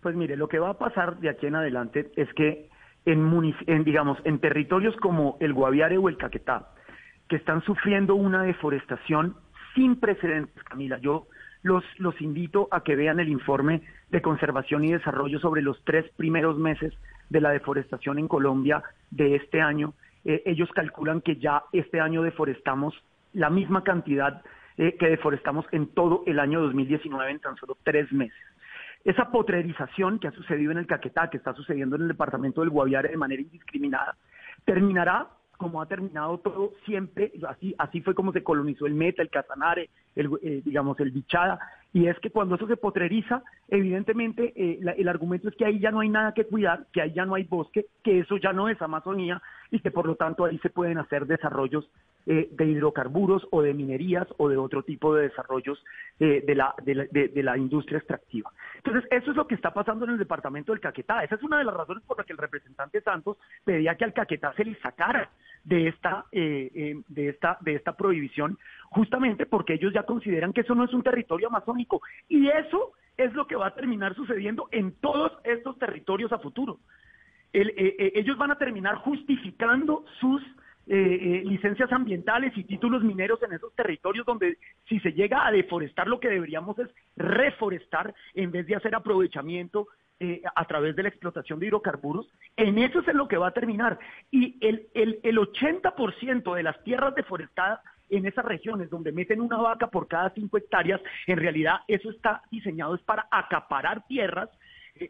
Pues mire, lo que va a pasar de aquí en adelante es que en, digamos, en territorios como el Guaviare o el Caquetá, que están sufriendo una deforestación sin precedentes, Camila. Yo los, los invito a que vean el informe de conservación y desarrollo sobre los tres primeros meses de la deforestación en Colombia de este año eh, ellos calculan que ya este año deforestamos la misma cantidad eh, que deforestamos en todo el año 2019 en tan solo tres meses. Esa potrerización que ha sucedido en el Caquetá, que está sucediendo en el departamento del Guaviare de manera indiscriminada, terminará como ha terminado todo siempre, así, así fue como se colonizó el Meta, el Casanare, el, eh, digamos, el Bichada, y es que cuando eso se potreriza, evidentemente eh, el argumento es que ahí ya no hay nada que cuidar, que ahí ya no hay bosque, que eso ya no es Amazonía y que por lo tanto ahí se pueden hacer desarrollos eh, de hidrocarburos o de minerías o de otro tipo de desarrollos de, la, de, la, industria extractiva. Entonces, eso es lo que está pasando en el departamento del Caquetá. Esa es una de las razones por las que el representante Santos pedía que al Caquetá se le sacara de esta, eh, eh, de esta, de esta prohibición, justamente porque ellos ya consideran que eso no es un territorio amazónico. Y eso es lo que va a terminar sucediendo en todos estos territorios a futuro. Eh, ellos van a terminar justificando sus licencias ambientales y títulos mineros en esos territorios donde si se llega a deforestar lo que deberíamos es reforestar en vez de hacer aprovechamiento eh, a través de la explotación de hidrocarburos, en eso es en lo que va a terminar. Y el, el, el 80% de las tierras deforestadas en esas regiones donde meten una vaca por cada cinco hectáreas, en realidad eso está diseñado es para acaparar tierras, eh,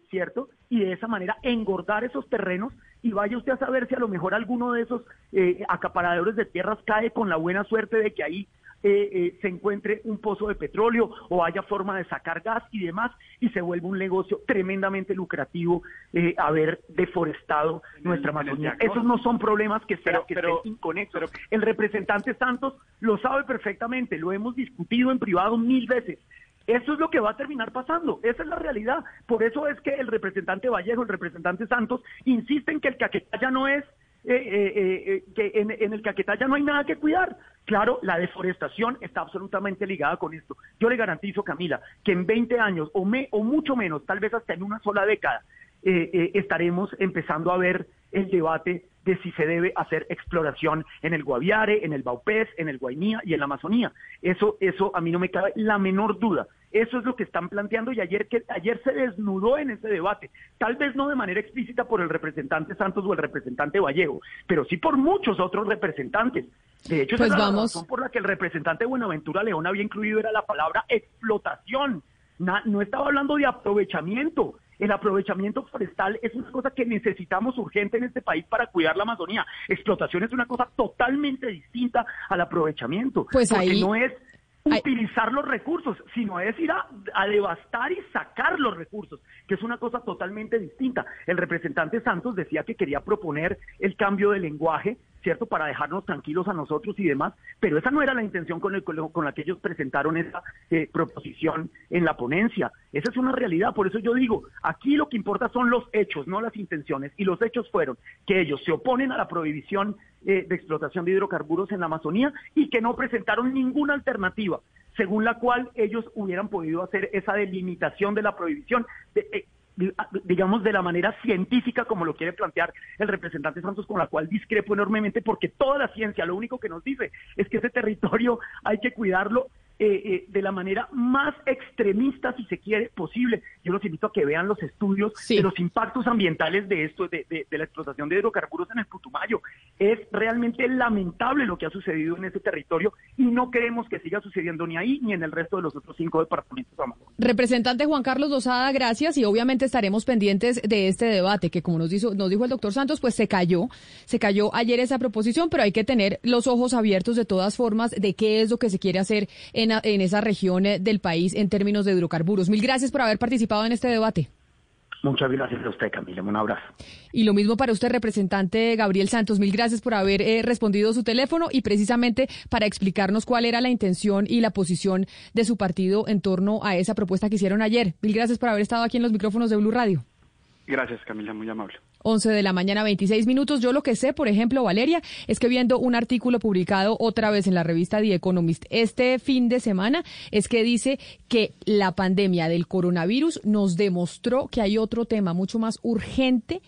¿cierto? Y de esa manera engordar esos terrenos y vaya usted a saber si a lo mejor alguno de esos eh, acaparadores de tierras cae con la buena suerte de que ahí eh, eh, se encuentre un pozo de petróleo o haya forma de sacar gas y demás y se vuelve un negocio tremendamente lucrativo eh, haber deforestado nuestra Amazonía. Esos no son problemas que, sean que estén inconexos. el representante Santos lo sabe perfectamente, lo hemos discutido en privado mil veces. Eso es lo que va a terminar pasando, esa es la realidad. Por eso es que el representante Vallejo, el representante Santos, insisten que el Caquetá ya no es eh, eh, eh, que en, el Caquetá ya no hay nada que cuidar. Claro, la deforestación está absolutamente ligada con esto. Yo le garantizo, Camila, que en 20 años o, me, o mucho menos, tal vez hasta en una sola década, estaremos empezando a ver el debate de si se debe hacer exploración en el Guaviare, en el Baupés, en el Guainía y en la Amazonía. Eso, eso a mí no me cabe la menor duda. Eso es lo que están planteando y ayer, que, ayer se desnudó en ese debate, tal vez no de manera explícita por el representante Santos o el representante Vallejo, pero sí por muchos otros representantes. De hecho, esa pues la razón por la que el representante Buenaventura León había incluido era la palabra explotación. no estaba hablando de aprovechamiento. El aprovechamiento forestal es una cosa que necesitamos urgente en este país para cuidar la Amazonía. Explotación es una cosa totalmente distinta al aprovechamiento. Pues porque no es utilizar los recursos, sino es ir a, devastar y sacar los recursos, que es una cosa totalmente distinta. El representante Santos decía que quería proponer el cambio de lenguaje, ¿cierto?, para dejarnos tranquilos a nosotros y demás, pero esa no era la intención con, el, con la que ellos presentaron esa eh, proposición en la ponencia. Esa es una realidad, por eso yo digo, aquí lo que importa son los hechos, no las intenciones, y los hechos fueron que ellos se oponen a la prohibición eh, de explotación de hidrocarburos en la Amazonía y que no presentaron ninguna alternativa según la cual ellos hubieran podido hacer esa delimitación de la prohibición. Eh, digamos, de la manera científica como lo quiere plantear el representante Santos, con la cual discrepo enormemente, porque toda la ciencia lo único que nos dice es que ese territorio hay que cuidarlo eh, eh, de la manera más extremista, si se quiere, posible. Yo los invito a que vean los estudios de los impactos ambientales de esto, de, la explotación de hidrocarburos en el Putumayo. Es realmente lamentable lo que ha sucedido en ese territorio y no queremos que siga sucediendo ni ahí ni en el resto de los otros cinco departamentos. Representante Juan Carlos Dosada, gracias y obviamente estaremos pendientes de este debate que como nos dijo, nos dijo el doctor Santos, pues se cayó, se cayó ayer esa proposición, pero hay que tener los ojos abiertos de todas formas de qué es lo que se quiere hacer en en, esa región eh, del país en términos de hidrocarburos. Mil gracias por haber participado en este debate. Muchas gracias a usted, Camila. Un abrazo. Y lo mismo para usted, representante Gabriel Santos. Mil gracias por haber eh, respondido su teléfono y precisamente para explicarnos cuál era la intención y la posición de su partido en torno a esa propuesta que hicieron ayer. Mil gracias por haber estado aquí en los micrófonos de Blue Radio. Gracias, Camila. Muy amable. 11 de la mañana, 26 minutos. Yo lo que sé, por ejemplo, Valeria, es que viendo un artículo publicado otra vez en la revista The Economist este fin de semana, es que dice que la pandemia del coronavirus nos demostró que hay otro tema mucho más urgente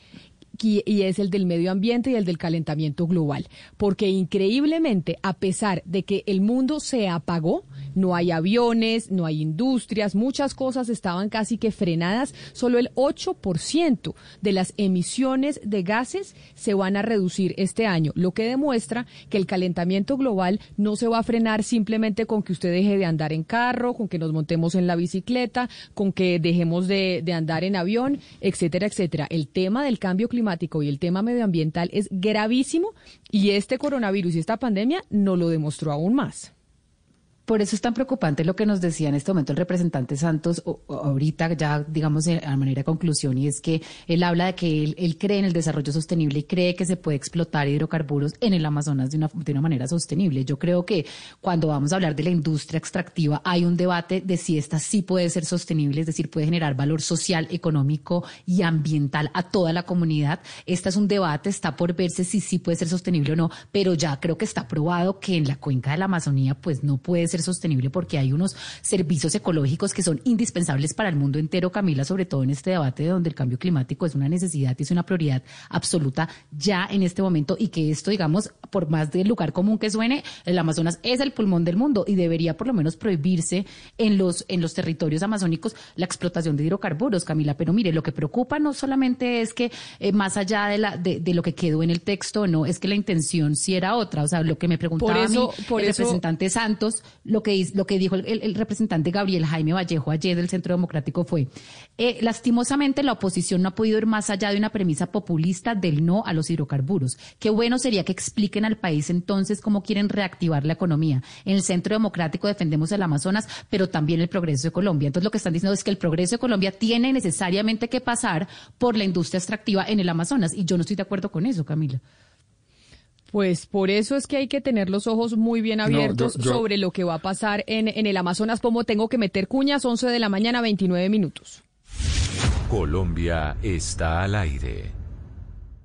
y es el del medio ambiente y el del calentamiento global. Porque increíblemente, a pesar de que el mundo se apagó, no hay aviones, no hay industrias, muchas cosas estaban casi que frenadas. Solo el 8% de las emisiones de gases se van a reducir este año, lo que demuestra que el calentamiento global no se va a frenar simplemente con que usted deje de andar en carro, con que nos montemos en la bicicleta, con que dejemos de, de andar en avión, etcétera, etcétera. El tema del cambio climático y el tema medioambiental es gravísimo y este coronavirus y esta pandemia no lo demostró aún más. Por eso es tan preocupante lo que nos decía en este momento el representante Santos, ahorita ya digamos a manera de conclusión, y es que él habla de que él, cree en el desarrollo sostenible y cree que se puede explotar hidrocarburos en el Amazonas de una, de una manera sostenible. Yo creo que cuando vamos a hablar de la industria extractiva hay un debate de si esta sí puede ser sostenible, es decir, puede generar valor social, económico y ambiental a toda la comunidad. Este es un debate, está por verse si sí puede ser sostenible o no, pero ya creo que está probado que en la cuenca de la Amazonía pues no puede ser sostenible porque hay unos servicios ecológicos que son indispensables para el mundo entero, Camila, sobre todo en este debate donde el cambio climático es una necesidad y es una prioridad absoluta ya en este momento y que esto, digamos, por más del lugar común que suene, el Amazonas es el pulmón del mundo y debería por lo menos prohibirse en los, en los territorios amazónicos la explotación de hidrocarburos, Camila. Pero mire, lo que preocupa no solamente es que eh, más allá de, la, de, lo que quedó en el texto, no, es que la intención sí era otra. O sea, lo que me preguntaba a mí, el representante Santos, lo que, lo que dijo el, representante Gabriel Jaime Vallejo ayer del Centro Democrático fue, eh, lastimosamente la oposición no ha podido ir más allá de una premisa populista del no a los hidrocarburos. Qué bueno sería que expliquen al país entonces cómo quieren reactivar la economía. En el Centro Democrático defendemos el Amazonas, pero también el progreso de Colombia. Entonces lo que están diciendo es que el progreso de Colombia tiene necesariamente que pasar por la industria extractiva en el Amazonas. Y yo no estoy de acuerdo con eso, Camila. Pues por eso es que hay que tener los ojos muy bien abiertos sobre lo que va a pasar en, en el Amazonas. Como tengo que meter cuñas, 11 de la mañana, 29 minutos. Colombia está al aire.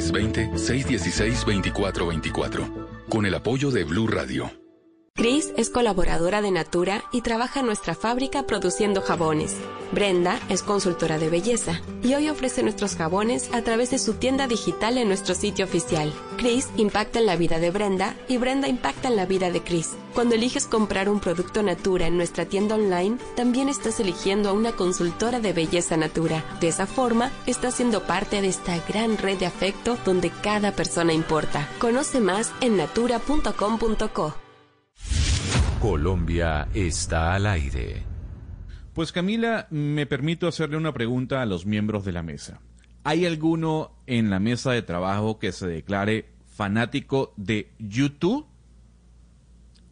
320-616-2424 con el apoyo de Blue Radio. Chris es colaboradora de Natura y trabaja en nuestra fábrica produciendo jabones. Brenda es consultora de belleza y hoy ofrece nuestros jabones a través de su tienda digital en nuestro sitio oficial. Chris impacta en la vida de Brenda y Brenda impacta en la vida de Chris. Cuando eliges comprar un producto Natura en nuestra tienda online, también estás eligiendo a una consultora de belleza Natura. De esa forma, estás siendo parte de esta gran red de afecto donde cada persona importa. Conoce más en natura.com.co. Colombia está al aire. Pues Camila, me permito hacerle una pregunta a los miembros de la mesa. ¿Hay alguno en la mesa de trabajo que se declare fanático de YouTube?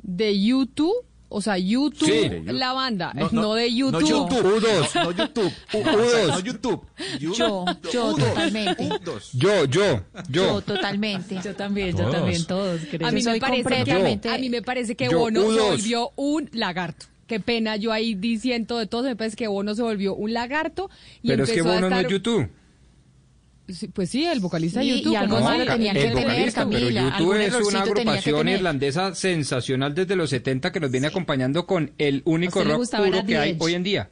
¿De YouTube? O sea, YouTube, la banda, no, de YouTube. No YouTube, U2, no, YouTube, (laughs) U2, no YouTube. Yo, yo totalmente. Yo, yo, yo. totalmente. Yo también, yo también, todos A mí, me parece que, a mí me parece que Bono se volvió un lagarto. Qué pena, yo ahí diciendo de todo, me parece que Bono se volvió un lagarto. Y Pero es que Bono no es YouTube pues sí, el vocalista de YouTube. Y algo malo tenían que tener, Pero YouTube es una agrupación irlandesa sensacional desde los 70 que nos viene acompañando con el único rock puro que hay hoy en día.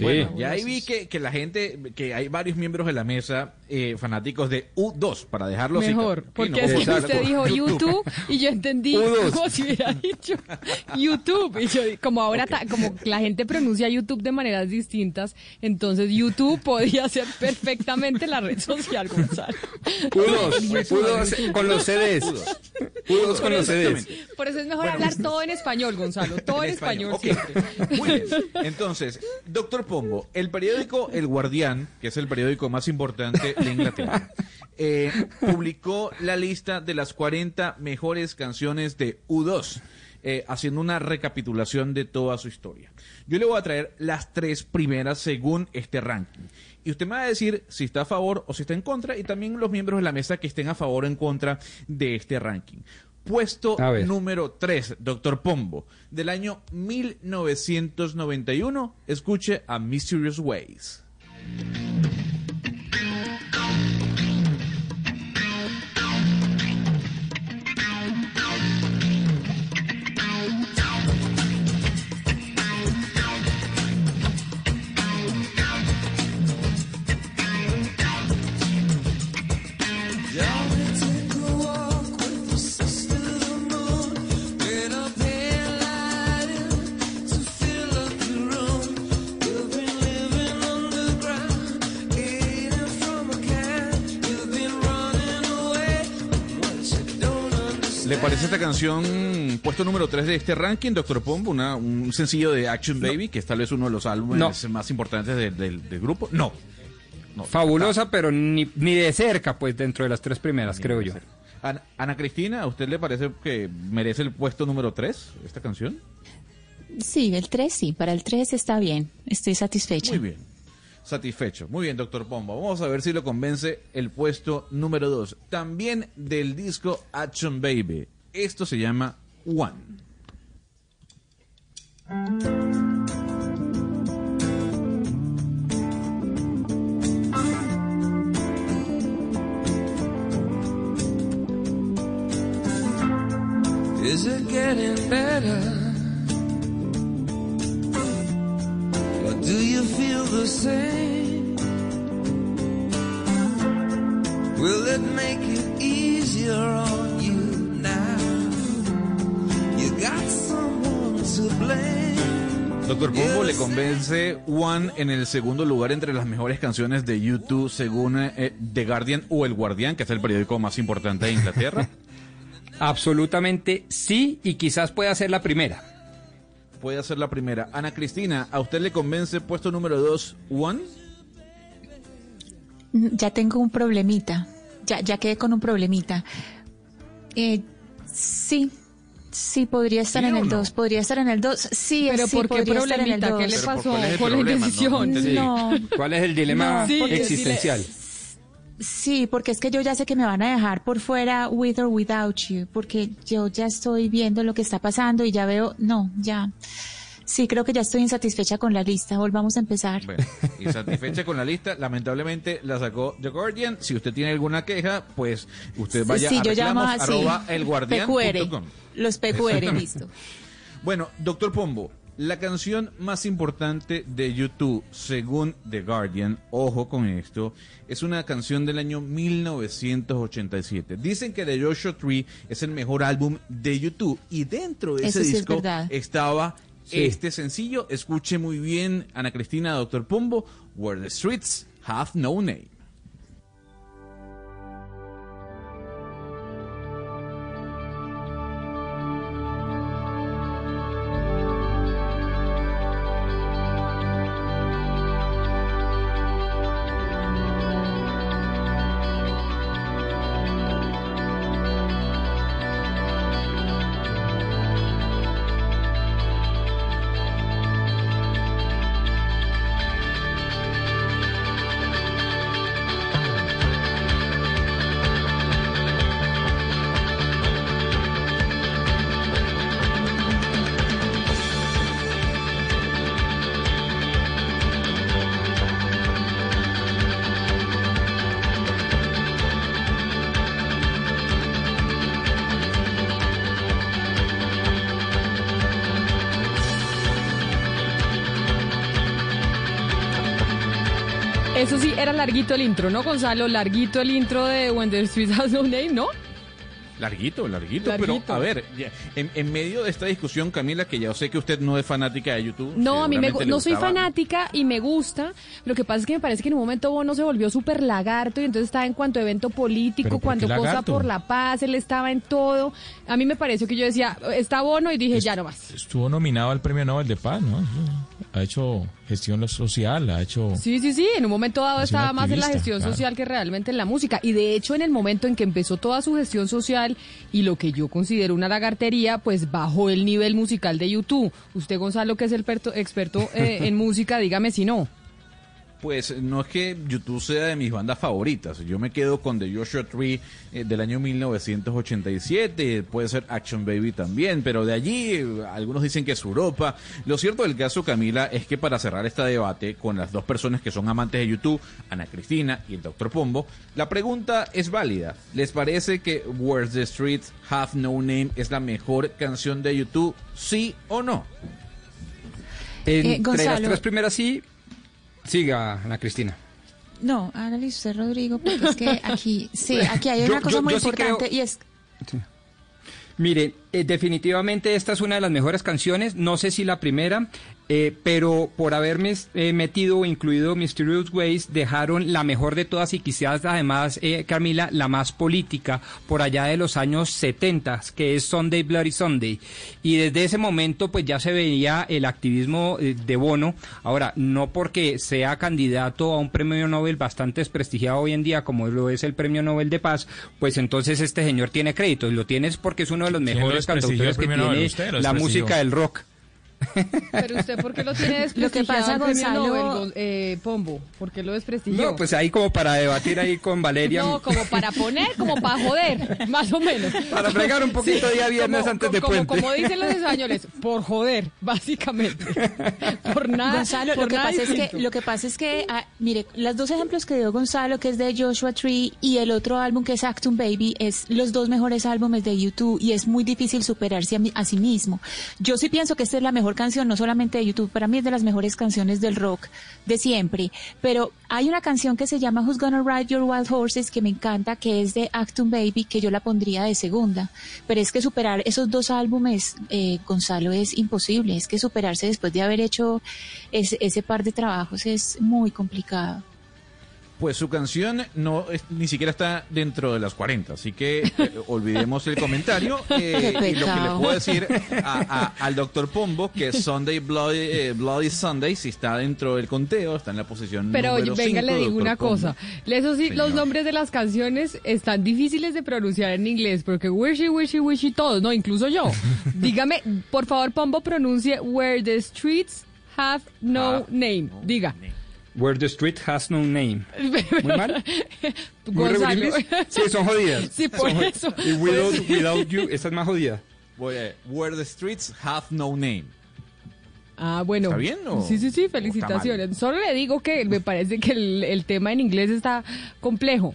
Bueno, ya ahí vi que, que, la gente, que hay varios miembros de la mesa eh, fanáticos de U2, para dejarlo Mejor, porque es que usted dijo (laughs) YouTube y yo entendí (laughs) como si hubiera dicho YouTube. Y yo, como ahora, como la gente pronuncia YouTube de maneras distintas, entonces YouTube podía ser perfectamente la red social, Gonzalo. U2, (laughs) U2 con los CDs. U2 con los CDs. Por eso es mejor hablar todo en español, Gonzalo, todo en, español, siempre. Muy bien. Entonces, doctor Pombo, el periódico El Guardián, que es el periódico más importante de Inglaterra, eh, publicó la lista de las 40 mejores canciones de U2. Eh, haciendo una recapitulación de toda su historia. Yo le voy a traer las tres primeras según este ranking. Y usted me va a decir si está a favor o si está en contra, y también los miembros de la mesa que estén a favor o en contra de este ranking. Puesto número 3, Doctor Pombo, del año 1991. Escuche a Mysterious Ways. Parece esta canción puesto número 3 de este ranking, Doctor Pombo, una, un sencillo de Action Baby, que es tal vez uno de los álbumes más importantes del grupo? No. Fabulosa, pero ni, ni, de cerca, pues dentro de las tres primeras, creo yo. Ana, Cristina, ¿a usted le parece que merece el puesto número 3 esta canción? Sí, el 3 sí, para el 3 está bien, estoy satisfecha. Muy bien satisfecho. Muy bien, doctor Pombo. Vamos a ver si lo convence el puesto número 2. También del disco Action Baby. Esto se llama One. Is it getting better? Do you feel the same? Will it make it easier on you? Doctor Pombo le convence One en el segundo lugar entre las mejores canciones de YouTube según eh, The Guardian o El Guardián, que es el periódico más importante de Inglaterra. (laughs) Absolutamente sí, y quizás pueda ser la primera. Puede ser la primera. Ana Cristina, ¿a usted le convence puesto número dos One? Ya tengo un problemita. Ya, ya quedé con un problemita. Eh, sí, Sí, podría estar en el 2, podría estar en el 2. Sí, pero sí, ¿por qué problemita? ¿Qué le pasó con la indecisión? No, ¿Cuál es el dilema existencial? Sí, porque es que yo ya sé que me van a dejar por fuera with or without you, porque yo ya estoy viendo lo que está pasando y ya veo, no, ya. Sí, creo que ya estoy insatisfecha con la lista. Volvamos a empezar. Bueno, insatisfecha con la lista. Lamentablemente la sacó The Guardian. Si usted tiene alguna queja, pues usted vaya sí, a yo llamo arroba Los PQR, listo. Bueno, doctor Pombo, la canción más importante de YouTube, según The Guardian, ojo con esto, es una canción del año 1987. Dicen que The Joshua Tree es el mejor álbum de YouTube y dentro de ese disco estaba este sencillo. Escuche muy bien, Ana Cristina, Doctor Pombo, Where the Streets Have No Name. Eso sí, era larguito el intro, ¿no, Gonzalo? Larguito el intro de When the Street Has (laughs) No Name, ¿no? Larguito, larguito, pero a ver, en, medio de esta discusión, Camila, que ya sé que usted no es fanática de YouTube. No, a mí me, no soy fanática y me gusta. Lo que pasa es que me parece que en un momento Bono se volvió súper lagarto y entonces estaba en cuanto evento político, cuando cosa por la paz, él estaba en todo. A mí me pareció que yo decía, está Bono y dije, ya no más. Estuvo nominado al Premio Nobel de Paz, ¿no? Ha hecho gestión social, ha hecho... Sí, sí, sí, en un momento dado estaba más en la gestión social que realmente en la música. Y de hecho en el momento en que empezó toda su gestión social y lo que yo considero una lagartería, pues bajó el nivel musical de YouTube. Usted, Gonzalo, que es el experto, experto eh, en (laughs) música, dígame si no. Pues no es que YouTube sea de mis bandas favoritas. Yo me quedo con The Joshua Tree eh, del año 1987. Puede ser Action Baby también, pero de allí eh, algunos dicen que es Europa. Lo cierto del caso, Camila, es que para cerrar este debate con las dos personas que son amantes de YouTube, Ana Cristina y el Dr. Pombo, la pregunta es válida. ¿Les parece que Where's the Streets Have No Name es la mejor canción de YouTube? ¿Sí o no? Entre las tres primeras sí, Siga, Ana Cristina. No, hágale usted, Rodrigo, porque es que aquí, sí, aquí hay (laughs) una cosa muy importante y es... Mire, eh, definitivamente esta es una de las mejores canciones, no sé si la primera, eh, pero por haberme eh, metido o incluido Mysterious Ways, dejaron la mejor de todas y quizás además, eh, Camila, la más política por allá de los años 70, que es Sunday Bloody Sunday. Y desde ese momento pues ya se veía el activismo de Bono. Ahora, no porque sea candidato a un premio Nobel bastante desprestigiado hoy en día como lo es el premio Nobel de Paz, pues entonces este señor tiene crédito. Y lo tiene porque es uno de los mejores cantautores que tiene la música del rock. Pero usted, ¿por qué lo tiene desprestigiado? (laughs) Lo que pasa, Gonzalo... eh, Pombo, ¿por qué lo desprestigió? No, pues ahí como para debatir ahí con Valeria. No, como para poner, como para joder, más o menos. Para fregar un poquito día viernes antes de puente. Como dicen los españoles, por joder, básicamente. (laughs) Por nada. Gonzalo, lo, que pasa es que, lo que pasa es que, ah, mire, los dos ejemplos que dio Gonzalo, que es de Joshua Tree, y el otro álbum que es Actum Baby, es los dos mejores álbumes de YouTube y es muy difícil superarse a, a sí mismo. Yo sí pienso que esta es la mejor canción, no solamente de YouTube, para mí es de las mejores canciones del rock de siempre, pero hay una canción que se llama Who's Gonna Ride Your Wild Horses que me encanta, que es de Acton Baby, que yo la pondría de segunda, pero es que superar esos dos álbumes, eh, Gonzalo, es imposible, es que superarse después de haber hecho ese par de trabajos es muy complicado pues su canción no ni siquiera está dentro de las 40, así que eh, olvidemos el comentario. (laughs) Eh, y lo que le puedo decir al doctor Pombo que (laughs) Sunday Bloody, eh, Bloody, Sunday si está dentro del conteo, está en la posición Pero venga, le digo una cosa. Eso sí, los nombres de las canciones están difíciles de pronunciar en inglés, porque wishy, wishy, wishy, todos, no, incluso yo. (laughs) Dígame, por favor, Pombo pronuncie Where the Streets Have No Name. Diga. Where the Street Has No Name. ¿Muy mal? (laughs) ¿Muy Gonzalo. Sí, son jodidas. (laughs) Sí, por eso. Y without, without You, esa es más jodida. Where the Streets Have No Name. Ah, bueno. ¿Está bien o Sí, sí, sí, felicitaciones. Solo le digo que me parece que el, el tema en inglés está complejo.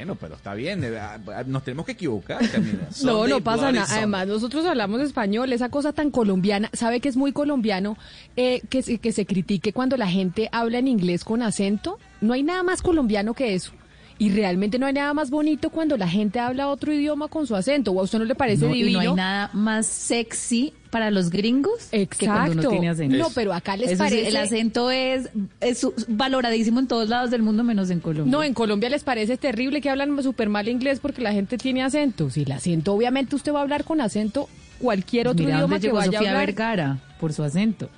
Bueno, pero está bien, eh, ah, ah, nos tenemos que equivocar. (laughs) no, no pasa nada. Además, nosotros hablamos español, esa cosa tan colombiana, ¿sabe que es muy colombiano eh, que, que se critique cuando la gente habla en inglés con acento? No hay nada más colombiano que eso. Y realmente no hay nada más bonito cuando la gente habla otro idioma con su acento. ¿O a usted no le parece divino? Y no hay nada más sexy para los gringos Exacto. que cuando uno tiene acento. No, pero acá les parece... el acento es, es valoradísimo en todos lados del mundo, menos en Colombia. No, en Colombia les parece terrible que hablan súper mal inglés porque la gente tiene acento. Si el acento, obviamente usted va a hablar con acento cualquier otro idioma que vaya a hablar. Vergara por su acento.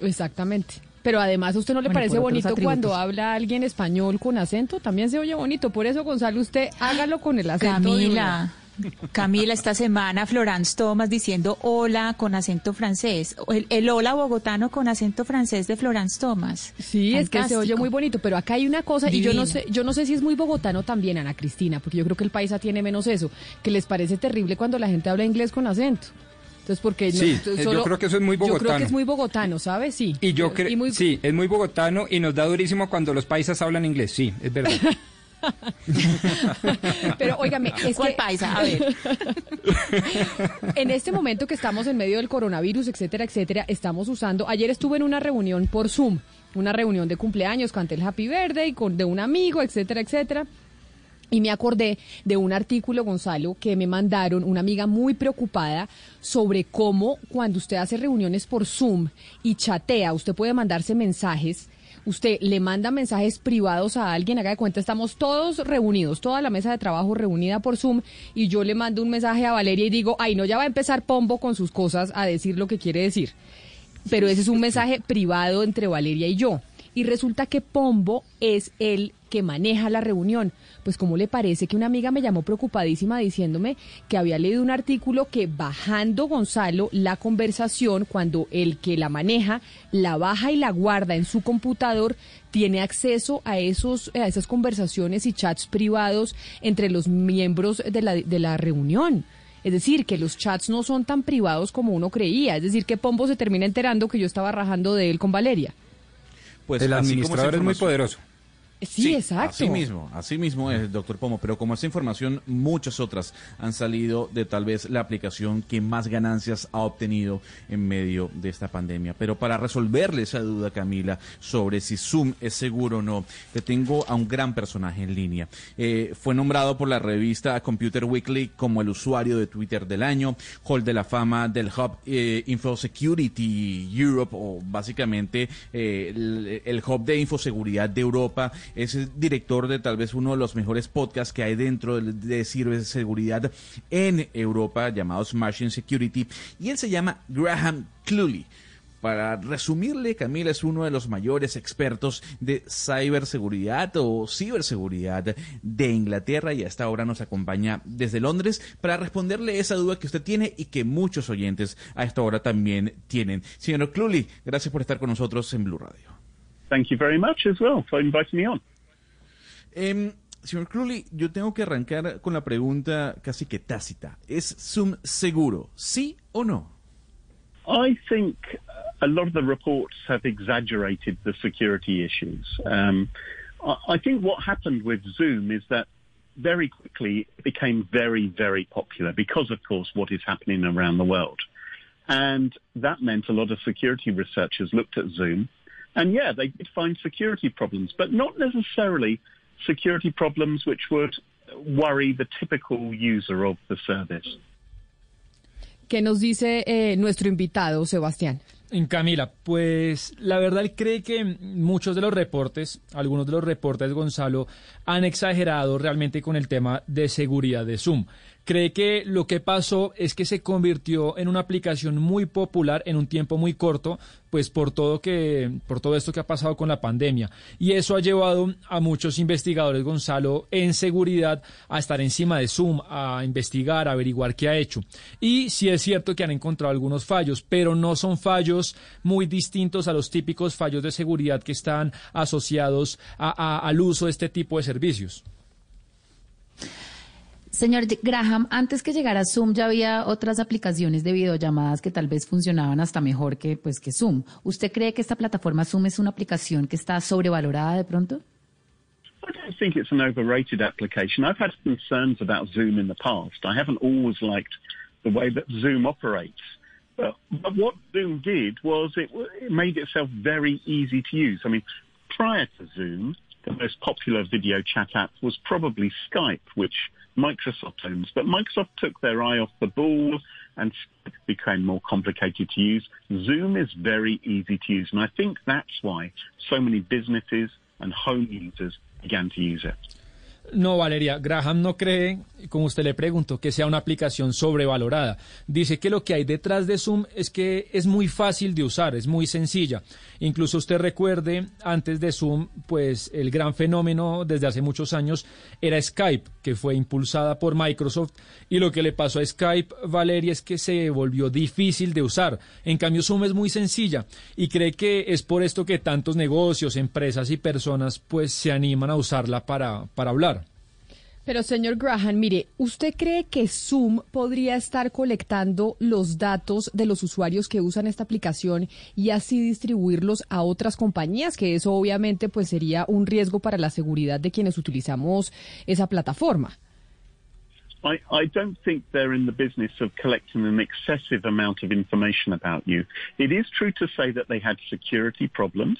Exactamente. Pero además, ¿a usted no le parece bonito cuando habla alguien español con acento? También se oye bonito. Por eso, Gonzalo, usted hágalo con el acento. Camila, Camila, esta semana Florence Thomas diciendo hola con acento francés. El, hola bogotano con acento francés de Florence Thomas. Sí, es que se oye muy bonito. Pero acá hay una cosa, y yo no sé, yo no sé si es muy bogotano también, Ana Cristina, porque yo creo que el paisa tiene menos eso, que les parece terrible cuando la gente habla inglés con acento. Entonces, porque sí, yo creo que eso es muy bogotano. Yo creo que es muy bogotano, ¿sabes? Sí. Y yo creo, sí, es muy bogotano y nos da durísimo cuando los paisas hablan inglés. Sí, es verdad. (laughs) (laughs) Pero óigame, es ¿Cuál paisa? A ver. (laughs) en este momento que estamos en medio del coronavirus, etcétera, etcétera, estamos usando. Ayer estuve en una reunión por Zoom, una reunión de cumpleaños, canté el Happy Birthday con de un amigo, etcétera, etcétera. Y me acordé de un artículo, Gonzalo, que me mandaron una amiga muy preocupada sobre cómo cuando usted hace reuniones por Zoom y chatea, usted puede mandarse mensajes. Usted le manda mensajes privados a alguien, haga de cuenta, estamos todos reunidos, toda la mesa de trabajo reunida por Zoom, y yo le mando un mensaje a Valeria y digo, ay, no, ya va a empezar Pombo con sus cosas a decir lo que quiere decir. Pero ese es un mensaje privado entre Valeria y yo. y resulta que Pombo es el que maneja la reunión. Pues ¿cómo le parece que una amiga me llamó preocupadísima diciéndome que había leído un artículo que bajando Gonzalo la conversación, cuando el que la maneja la baja y la guarda en su computador, tiene acceso a, esos, a esas conversaciones y chats privados entre los miembros de la, de la reunión? Es decir, que los chats no son tan privados como uno creía. Es decir, que Pombo se termina enterando que yo estaba rajando de él con Valeria. Pues el administrador es muy poderoso. Sí, exacto. Así mismo, así mismo es, doctor Pomo. Pero como esa información, muchas otras han salido de tal vez la aplicación que más ganancias ha obtenido en medio de esta pandemia. Pero para resolverle esa duda, Camila, sobre si Zoom es seguro o no, te tengo a un gran personaje en línea. Eh, fue nombrado por la revista Computer Weekly como el usuario de Twitter del año, Hall de la Fama del Hub eh, Infosecurity Europe, o básicamente eh, el, el Hub de Infoseguridad de Europa es director de tal vez uno de los mejores podcasts que hay dentro de, de ciberseguridad en Europa, llamados Machine Security, y él se llama Graham Cluley. Para resumirle, Camila es uno de los mayores expertos de ciberseguridad o ciberseguridad de Inglaterra y hasta ahora nos acompaña desde Londres para responderle esa duda que usted tiene y que muchos oyentes a esta hora también tienen. Señor Cluley, gracias por estar con nosotros en Blue Radio. Thank you very much as well for inviting me on. Eh, señor Crowley, yo tengo que arrancar con la pregunta casi que tácita. ¿Es Zoom seguro, sí o no? I think a lot of the reports have exaggerated the security issues. Um, I think what happened with Zoom is that very quickly it became very, very popular because, of course, what is happening around the world. And that meant a lot of security researchers looked at Zoom and yeah, they did find security problems, but not necessarily security problems which would worry the typical user of the service. ¿Qué nos dice eh, nuestro invitado, Sebastián? En Camila, pues la verdad él cree que muchos de los reportes, algunos de los reportes, Gonzalo, han exagerado realmente con el tema de seguridad de Zoom cree que lo que pasó es que se convirtió en una aplicación muy popular en un tiempo muy corto, pues por todo que por todo esto que ha pasado con la pandemia y eso ha llevado a muchos investigadores Gonzalo en seguridad a estar encima de Zoom, a investigar, a averiguar qué ha hecho. Y sí es cierto que han encontrado algunos fallos, pero no son fallos muy distintos a los típicos fallos de seguridad que están asociados al uso de este tipo de servicios. Señor Graham, antes que llegara Zoom ya había otras aplicaciones de videollamadas que tal vez funcionaban hasta mejor que pues que Zoom. ¿Usted cree que esta plataforma Zoom es una aplicación que está sobrevalorada de pronto? I don't think it's an overrated application. I've had concerns about Zoom in the past. I haven't always liked the way that Zoom operates. But, what Zoom did was it made itself very easy to use. I mean, prior to Zoom, the most popular video chat app was probably Skype, which Microsoft owns. But Microsoft took their eye off the ball and became more complicated to use. Zoom is very easy to use. And I think that's why so many businesses and home users began to use it. No, Valeria, Graham no cree, como usted le preguntó, que sea una aplicación sobrevalorada. Dice que lo que hay detrás de Zoom es que es muy fácil de usar, es muy sencilla. Incluso usted recuerde, antes de Zoom, pues el gran fenómeno desde hace muchos años era Skype, que fue impulsada por Microsoft. Y lo que le pasó a Skype, Valeria, es que se volvió difícil de usar. En cambio, Zoom es muy sencilla y cree que es por esto que tantos negocios, empresas y personas pues se animan a usarla para, para hablar. Pero señor Graham, mire, ¿usted cree que Zoom podría estar colectando los datos de los usuarios que usan esta aplicación y así distribuirlos a otras compañías? Que eso obviamente pues sería un riesgo para la seguridad de quienes utilizamos esa plataforma. I, I don't think they're in the business of collecting an excessive amount of information about you. It is true to say that they had security problems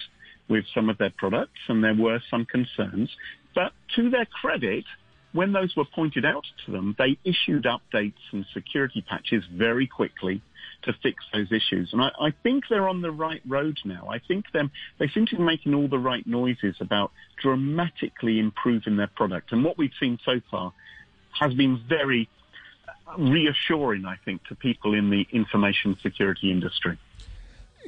with some of their products and there were some concerns. But to their credit, when those were pointed out to them, they issued updates and security patches very quickly to fix those issues. And I, I think they're on the right road now. I think them, they seem to be making all the right noises about dramatically improving their product. And what we've seen so far has been very reassuring, I think, to people in the information security industry.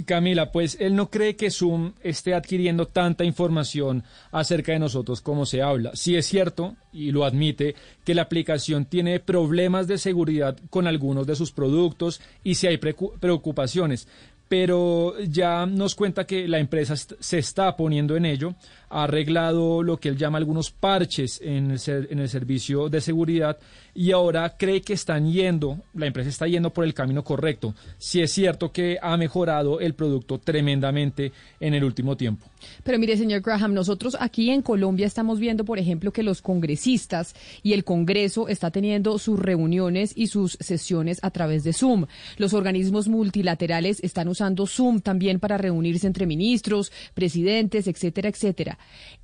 Camila, pues él no cree que Zoom esté adquiriendo tanta información acerca de nosotros como se habla. Sí es cierto, y lo admite, que la aplicación tiene problemas de seguridad con algunos de sus productos y si hay preocupaciones, pero ya nos cuenta que la empresa se está poniendo en ello, ha arreglado lo que él llama algunos parches en el, en el servicio de seguridad y ahora cree que están yendo, la empresa está yendo por el camino correcto. Si es cierto que ha mejorado el producto tremendamente en el último tiempo. Pero mire, señor Graham, nosotros aquí en Colombia estamos viendo, por ejemplo, que los congresistas y el Congreso está teniendo sus reuniones y sus sesiones a través de Zoom. Los organismos multilaterales están usando Zoom también para reunirse entre ministros, presidentes, etcétera, etcétera.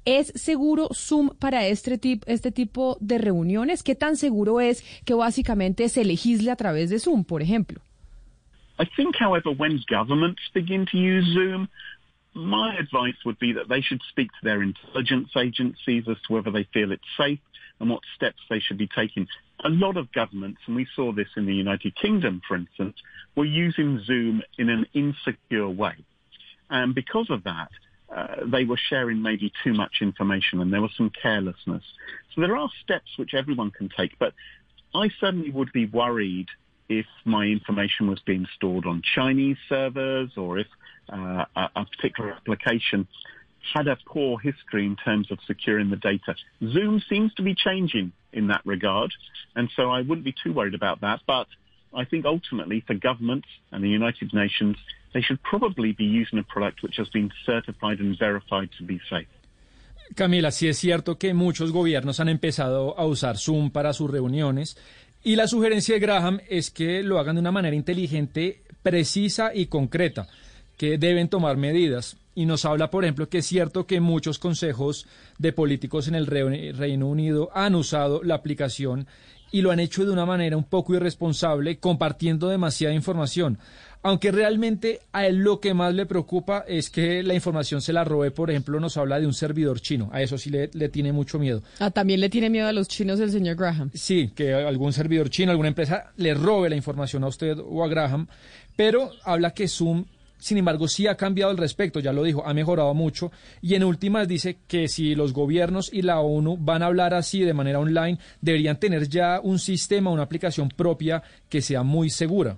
¿Es seguro Zoom para este, este tipo de reuniones? ¿Qué tan seguro es que básicamente se legisle a través de Zoom, por ejemplo? I think, however, when governments begin to use Zoom, my advice would be that they should speak to their intelligence agencies as to whether they feel it's safe and what steps they should be taking. A lot of governments, and we saw this in the United Kingdom, for instance, were using Zoom in an insecure way. And because of that, uh, they were sharing maybe too much information and there was some carelessness. So there are steps which everyone can take, but I certainly would be worried if my information was being stored on Chinese servers or if uh, a, particular application had a poor history in terms of securing the data. Zoom seems to be changing in that regard, and so I wouldn't be too worried about that. But I think ultimately for governments and the United Nations, they should probably be using a product which has been certified and verified to be safe. Camila, sí es cierto que muchos gobiernos han empezado a usar Zoom para sus reuniones y la sugerencia de Graham es que lo hagan de una manera inteligente, precisa y concreta, que deben tomar medidas. Y nos habla, por ejemplo, que es cierto que muchos consejos de políticos en el Reino Unido han usado la aplicación y lo han hecho de una manera un poco irresponsable, compartiendo demasiada información. Aunque realmente a él lo que más le preocupa es que la información se la robe, por ejemplo, nos habla de un servidor chino. A eso sí le, tiene mucho miedo. Ah, también le tiene miedo a los chinos el señor Graham. Sí, que algún servidor chino, alguna empresa le robe la información a usted o a Graham. Pero habla que Zoom sin embargo, sí ha cambiado al respecto, ya lo dijo, ha mejorado mucho. Y en últimas dice que si los gobiernos y la ONU van a hablar así de manera online, deberían tener ya un sistema, una aplicación propia que sea muy segura.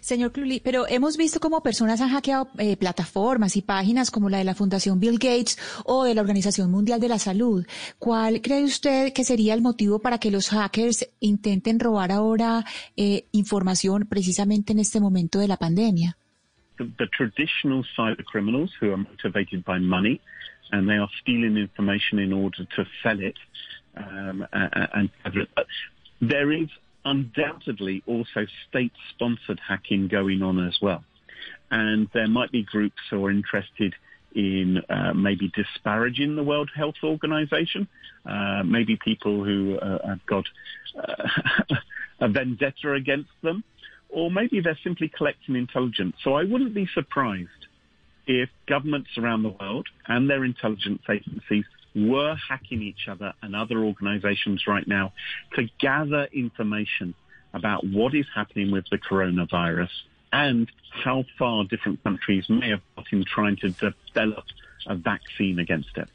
Señor Cluli, pero hemos visto cómo personas han hackeado eh, plataformas y páginas como la de la Fundación Bill Gates o de la Organización Mundial de la Salud. ¿Cuál cree usted que sería el motivo para que los hackers intenten robar ahora eh, información precisamente en este momento de la pandemia? The, the traditional cyber criminals who are motivated by money and they are stealing information in order to sell it. Um, and, and there is undoubtedly also state-sponsored hacking going on as well. And there might be groups who are interested in uh, maybe disparaging the World Health Organization, uh, maybe people who uh, have got uh, (laughs) a vendetta against them, or maybe they're simply collecting intelligence. So I wouldn't be surprised if governments around the world and their intelligence agencies were hacking each other and other organizations right now to gather information about what is happening with the coronavirus and how far different countries may have got in trying to develop a vaccine against it.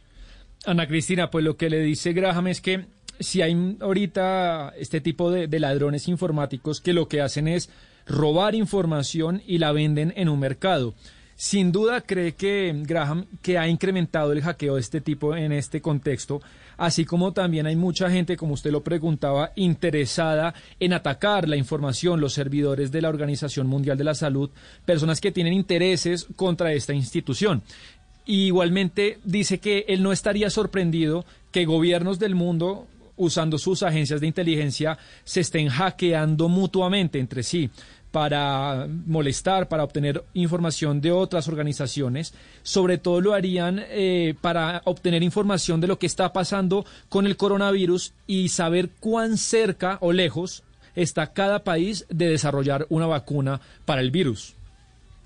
Ana Cristina, pues lo que le dice Graham es que si hay ahorita este tipo de, de ladrones informáticos que lo que hacen es robar información y la venden en un mercado. Sin duda cree que Graham que ha incrementado el hackeo de este tipo en este contexto, así como también hay mucha gente, como usted lo preguntaba, interesada en atacar la información, los servidores de la Organización Mundial de la Salud, personas que tienen intereses contra esta institución. igualmente dice que él no estaría sorprendido que gobiernos del mundo usando sus agencias de inteligencia se estén hackeando mutuamente entre sí para molestar, para obtener información de otras organizaciones. Sobre todo lo harían eh, para obtener información de lo que está pasando con el coronavirus y saber cuán cerca o lejos está cada país de desarrollar una vacuna para el virus.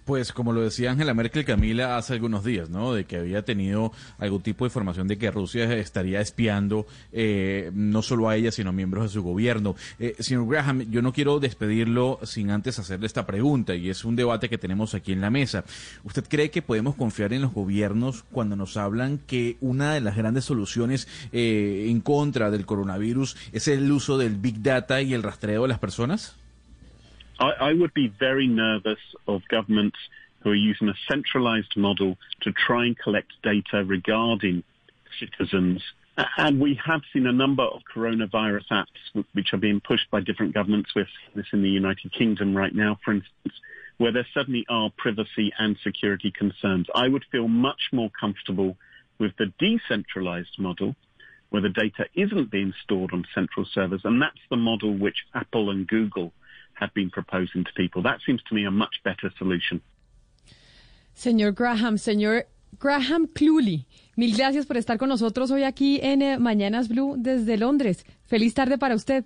Pues como lo decía Angela Merkel Camila hace algunos días, ¿no? De que había tenido algún tipo de información de que Rusia estaría espiando eh, no solo a ella, sino a miembros de su gobierno. Eh, señor Graham, yo no quiero despedirlo sin antes hacerle esta pregunta, y es un debate que tenemos aquí en la mesa. ¿Usted cree que podemos confiar en los gobiernos cuando nos hablan que una de las grandes soluciones eh, en contra del coronavirus es el uso del Big Data y el rastreo de las personas? I, I would be very nervous of governments who are using a centralized model to try and collect data regarding citizens. And we have seen a number of coronavirus apps which are being pushed by different governments. We're this in the United Kingdom right now, for instance, where there certainly are privacy and security concerns. I would feel much more comfortable with the decentralized model where the data isn't being stored on central servers. And that's the model which Apple and Google have been proposing to people. That seems to me a much better solution. Señor Graham, señor Graham Cluley, mil gracias por estar con nosotros hoy aquí en eh, Mañanas Blue desde Londres. Feliz tarde para usted.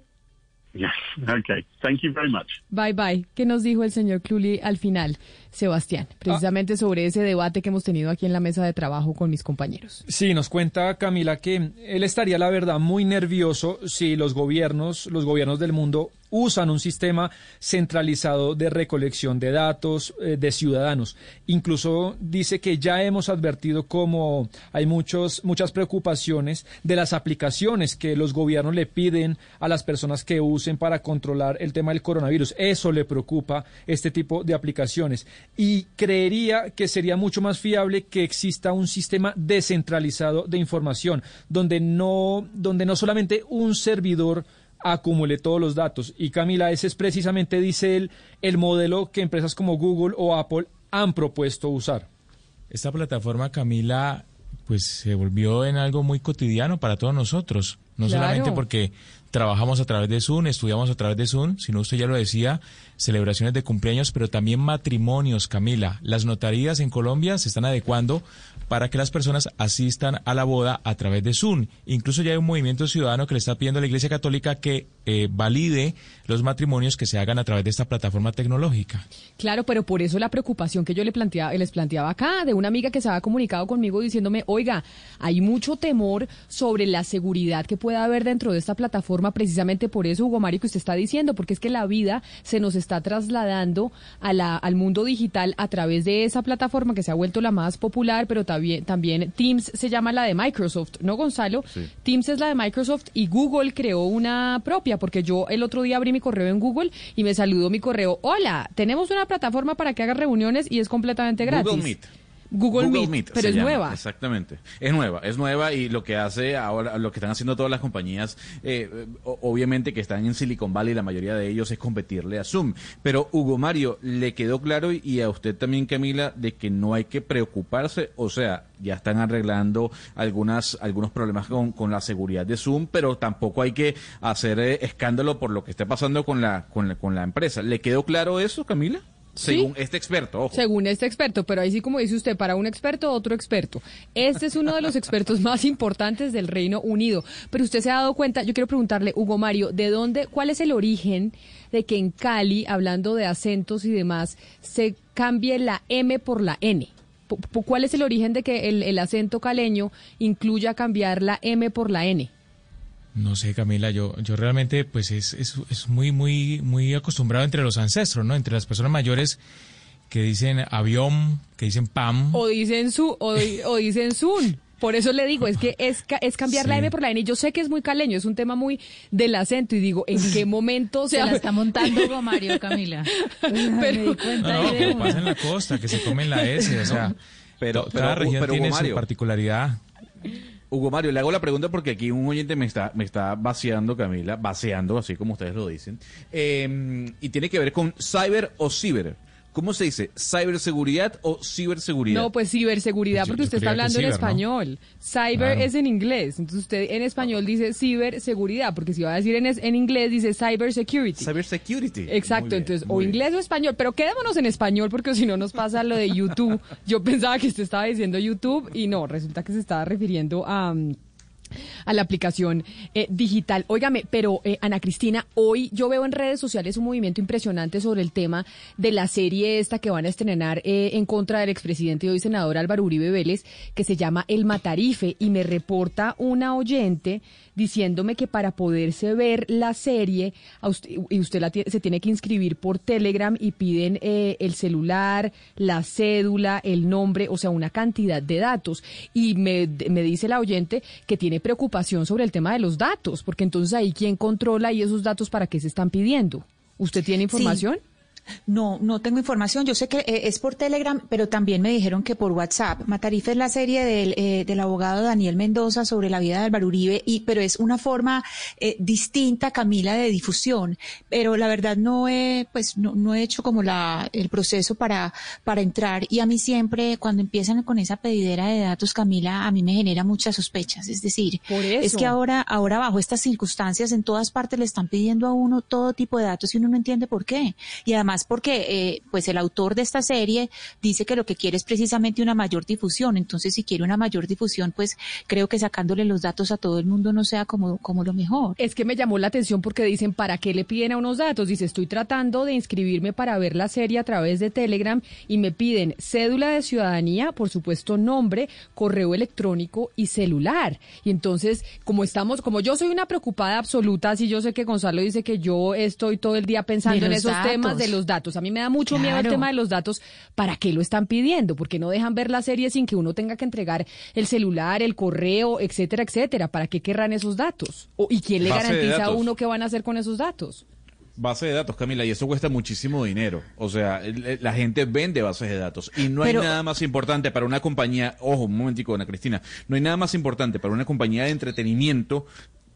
Yes, (laughs) okay. Thank you very much. Bye bye. ¿Qué nos dijo el señor Cluley al final, Sebastián? Precisamente sobre ese debate que hemos tenido aquí en la mesa de trabajo con mis compañeros. Sí, nos cuenta Camila que él estaría, la verdad, muy nervioso si los gobiernos, los gobiernos del mundo usan un sistema centralizado de recolección de datos eh, de ciudadanos. Incluso dice que ya hemos advertido cómo hay muchos, muchas preocupaciones de las aplicaciones que los gobiernos le piden a las personas que usen para controlar el tema del coronavirus. Eso le preocupa este tipo de aplicaciones. Y creería que sería mucho más fiable que exista un sistema descentralizado de información, donde no, donde no solamente un servidor acumule todos los datos. Y Camila, ese es precisamente, dice él, el modelo que empresas como Google o Apple han propuesto usar. Esta plataforma, Camila, pues se volvió en algo muy cotidiano para todos nosotros. No solamente porque trabajamos a través de Zoom, estudiamos a través de Zoom, sino usted ya lo decía, celebraciones de cumpleaños, pero también matrimonios, Camila. Las notarías en Colombia se están adecuando para que las personas asistan a la boda a través de Zoom. Incluso ya hay un movimiento ciudadano que le está pidiendo a la Iglesia Católica que eh, valide los matrimonios que se hagan a través de esta plataforma tecnológica. Claro, pero por eso la preocupación que yo le planteaba, les planteaba acá de una amiga que se había comunicado conmigo diciéndome, oiga, hay mucho temor sobre la seguridad que pueda haber dentro de esta plataforma, precisamente por eso, Hugo Mario, que usted está diciendo, porque es que la vida se nos está trasladando a la, al mundo digital a través de esa plataforma que se ha vuelto la más popular, pero también, también Teams se llama la de Microsoft, ¿no, Gonzalo? Teams es la de Microsoft y Google creó una propia porque yo el otro día abrí mi correo en Google y me saludó mi correo, hola, tenemos una plataforma para que hagas reuniones y es completamente gratis. Google Meet. Google, Meet, pero es nueva. Exactamente, es nueva, es nueva y lo que hace ahora, lo que están haciendo todas las compañías, eh, obviamente que están en Silicon Valley, la mayoría de ellos es competirle a Zoom. Pero Hugo Mario, le quedó claro y a usted también, Camila, de que no hay que preocuparse, o sea, ya están arreglando algunas, algunos problemas con, con la seguridad de Zoom, pero tampoco hay que hacer eh, escándalo por lo que está pasando con la, con la, con la empresa. ¿Le quedó claro eso, Camila? Según este experto, ojo. Según este experto, pero ahí sí como dice usted, para un experto, otro experto. Este es uno de los expertos (laughs) más importantes del Reino Unido. Pero usted se ha dado cuenta, yo quiero preguntarle, Hugo Mario, ¿de dónde, cuál es el origen de que en Cali, hablando de acentos y demás, se cambie la M por la N? ¿Cuál es el origen de que el, el acento caleño incluya cambiar la M por la N? No sé, Camila, yo, yo realmente pues es, es, es, muy, muy, muy acostumbrado entre los ancestros, ¿no? Entre las personas mayores que dicen avión, que dicen pam. O dicen su, o, o (laughs) dicen sun. Por eso le digo, es que es, es cambiar la M por la N. Yo sé que es muy caleño, es un tema muy del acento y digo, ¿en qué (laughs) momento se, la está montando (laughs) Mario, Camila? pero, no, no, pasa en la costa, que se comen la S, o sea, pero, cada región tiene su particularidad. Hugo Mario, le hago la pregunta porque aquí un oyente me está, me está vaciando, Camila, vaciando, así como ustedes lo dicen, eh, y tiene que ver con cyber o ciber. ¿Cómo se dice? ¿Ciberseguridad o ciberseguridad? No, pues ciberseguridad, porque usted está hablando en español. Cyber es en inglés. Entonces usted en español dice ciberseguridad, porque si va a decir en, en inglés dice cybersecurity. Cybersecurity. Exacto, entonces o inglés o español. Pero quedémonos en español, porque si no nos pasa lo de YouTube. Yo (laughs) pensaba que usted estaba diciendo YouTube y no, resulta que se estaba refiriendo a a la aplicación eh, digital. Óigame, pero eh, Ana Cristina, hoy yo veo en redes sociales un movimiento impresionante sobre el tema de la serie esta que van a estrenar eh, en contra del expresidente y hoy senador Álvaro Uribe Vélez, que se llama El Matarife, y me reporta una oyente diciéndome que para poderse ver la serie, y usted la se tiene que inscribir por Telegram y piden eh, el celular, la cédula, el nombre, o sea, una cantidad de datos. Y me, me dice la oyente que tiene preocupación sobre el tema de los datos, porque entonces ahí quién controla y esos datos para qué se están pidiendo. ¿Usted tiene información? No, no tengo información. Yo sé que eh, es por Telegram, pero también me dijeron que por WhatsApp. Matarife es la serie del, eh, del abogado Daniel Mendoza sobre la vida de Álvaro Uribe, y, pero es una forma eh, distinta, Camila, de difusión. Pero la verdad no he, pues, no, no he hecho como la, el proceso para, para entrar. Y a mí siempre, cuando empiezan con esa pedidera de datos, Camila, a mí me genera muchas sospechas. Es decir, es que ahora, ahora bajo estas circunstancias, en todas partes le están pidiendo a uno todo tipo de datos y uno no entiende por qué. Y además porque eh, pues el autor de esta serie dice que lo que quiere es precisamente una mayor difusión. Entonces, si quiere una mayor difusión, pues creo que sacándole los datos a todo el mundo no sea como, como lo mejor. Es que me llamó la atención porque dicen, ¿para qué le piden a unos datos? Dice, estoy tratando de inscribirme para ver la serie a través de Telegram y me piden cédula de ciudadanía, por supuesto nombre, correo electrónico y celular. Y entonces, como estamos, como yo soy una preocupada absoluta, si yo sé que Gonzalo dice que yo estoy todo el día pensando en esos temas de los datos. A mí me da mucho miedo el tema de los datos. ¿Para qué lo están pidiendo? Porque no dejan ver la serie sin que uno tenga que entregar el celular, el correo, etcétera, etcétera. ¿Para qué querrán esos datos? ¿Y quién le garantiza a uno qué van a hacer con esos datos? base de datos, Camila, y eso cuesta muchísimo dinero. O sea, la gente vende bases de datos y no hay nada más importante para una compañía, ojo, un momentico, Ana Cristina, no hay nada más importante para una compañía de entretenimiento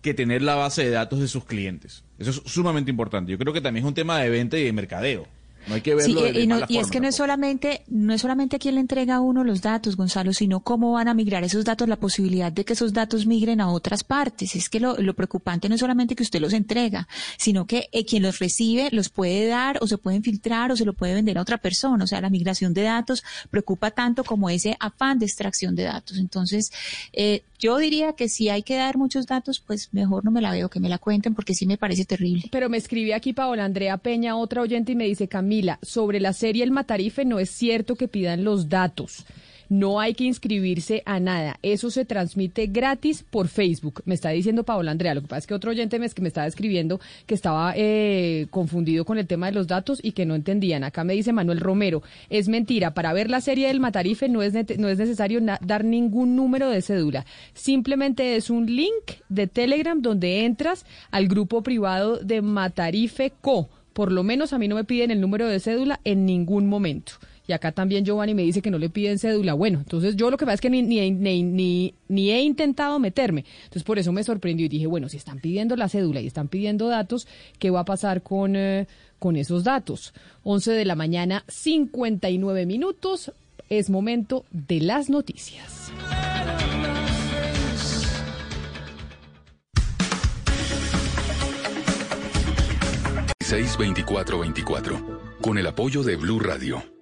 que tener la base de datos de sus clientes. Eso es sumamente importante. Yo creo que también es un tema de venta y de mercadeo. No hay que verlo sí, y, es que no es solamente no es solamente a quién le entrega a uno los datos, Gonzalo, sino cómo van a migrar esos datos, la posibilidad de que esos datos migren a otras partes. Es que lo, preocupante no es solamente que usted los entrega, sino que eh, quien los recibe los puede dar o se pueden filtrar o se lo puede vender a otra persona. O sea, la migración de datos preocupa tanto como ese afán de extracción de datos. Entonces, eh, yo diría que si hay que dar muchos datos, pues mejor no me la veo, que me la cuenten, porque sí me parece terrible. Pero me escribe aquí Paola Andrea Peña, otra oyente, y me dice, Camila, sobre la serie El Matarife no es cierto que pidan los datos no hay que inscribirse a nada. Eso se transmite gratis por Facebook. Me está diciendo Paola Andrea. Lo que pasa es que otro oyente me, que me estaba escribiendo que estaba eh, confundido con el tema de los datos y que no entendían. Acá me dice Manuel Romero, es mentira. Para ver la serie del Matarife no es, no es necesario dar ningún número de cédula. Simplemente es un link de Telegram donde entras al grupo privado de Matarife Co. Por lo menos a mí no me piden el número de cédula en ningún momento. Y acá también Giovanni me dice que no le piden cédula. Bueno, entonces yo lo que pasa es que ni, ni, ni, ni, he intentado meterme. Entonces por eso me sorprendió y dije, bueno, si están pidiendo la cédula y están pidiendo datos, ¿qué va a pasar con, eh, con esos datos? 11 de la mañana, 59 minutos. Es momento de las noticias. Seis con el apoyo de Blue Radio.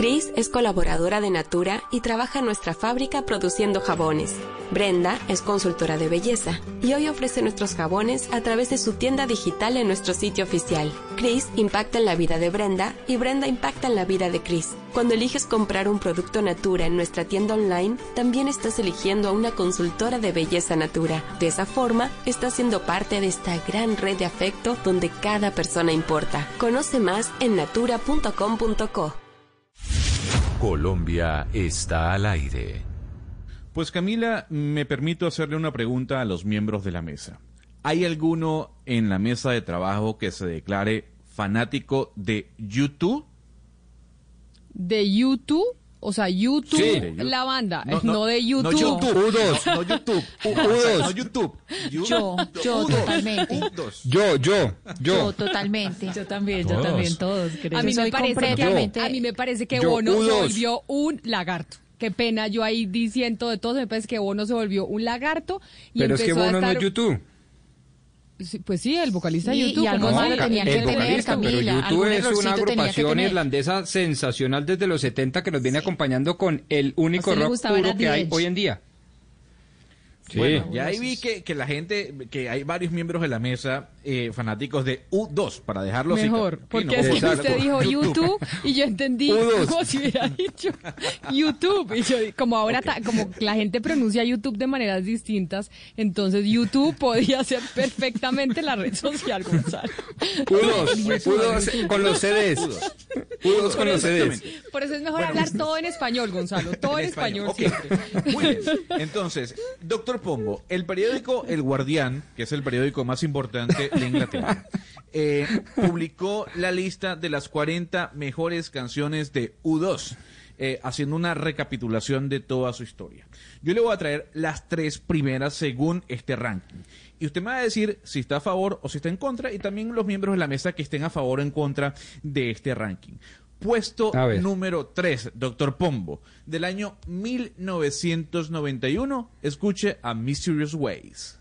Chris es colaboradora de Natura y trabaja en nuestra fábrica produciendo jabones. Brenda es consultora de belleza y hoy ofrece nuestros jabones a través de su tienda digital en nuestro sitio oficial. Chris impacta en la vida de Brenda y Brenda impacta en la vida de Chris. Cuando eliges comprar un producto Natura en nuestra tienda online, también estás eligiendo a una consultora de belleza Natura. De esa forma, estás siendo parte de esta gran red de afecto donde cada persona importa. Conoce más en natura.com.co. Colombia está al aire. Pues Camila, me permito hacerle una pregunta a los miembros de la mesa. ¿Hay alguno en la mesa de trabajo que se declare fanático de YouTube? ¿De YouTube? O sea, YouTube, la banda, no, de YouTube. No YouTube, U2, no YouTube, (laughs) U2, no YouTube. Yo, yo totalmente. Yo, yo, yo. totalmente. Yo también, yo también, todos creo. A mí, me parece que, a mí me parece que Bono se volvió un lagarto. Qué pena, yo ahí diciendo de todo, me parece que Bono se volvió un lagarto. Y Pero es que Bono no es YouTube pues sí, el vocalista de YouTube. Y algo malo tenía que tener, Pero YouTube es una agrupación irlandesa sensacional desde los 70 que nos viene acompañando con el único rock puro que hay hoy en día. Bueno, ya ahí vi que, que, la gente, que hay varios miembros de la mesa eh, fanáticos de U2, para dejarlo Mejor, porque es que usted dijo (laughs) YouTube y yo entendí (laughs) como si hubiera dicho YouTube. Y yo, como ahora, como la gente pronuncia YouTube de maneras distintas, entonces YouTube podía ser perfectamente la red social, Gonzalo. U2, (laughs) U2 con los CDs. U2 con los CDs. Por eso es mejor hablar todo en español, Gonzalo, todo en, español, siempre. Muy bien. Entonces, doctor Pombo, el periódico El Guardián, que es el periódico más importante de Inglaterra, eh, publicó la lista de las 40 mejores canciones de U2. Eh, haciendo una recapitulación de toda su historia. Yo le voy a traer las tres primeras según este ranking. Y usted me va a decir si está a favor o si está en contra, y también los miembros de la mesa que estén a favor o en contra de este ranking. Puesto número 3, Doctor Pombo, del año 1991. Escuche a Mysterious Ways.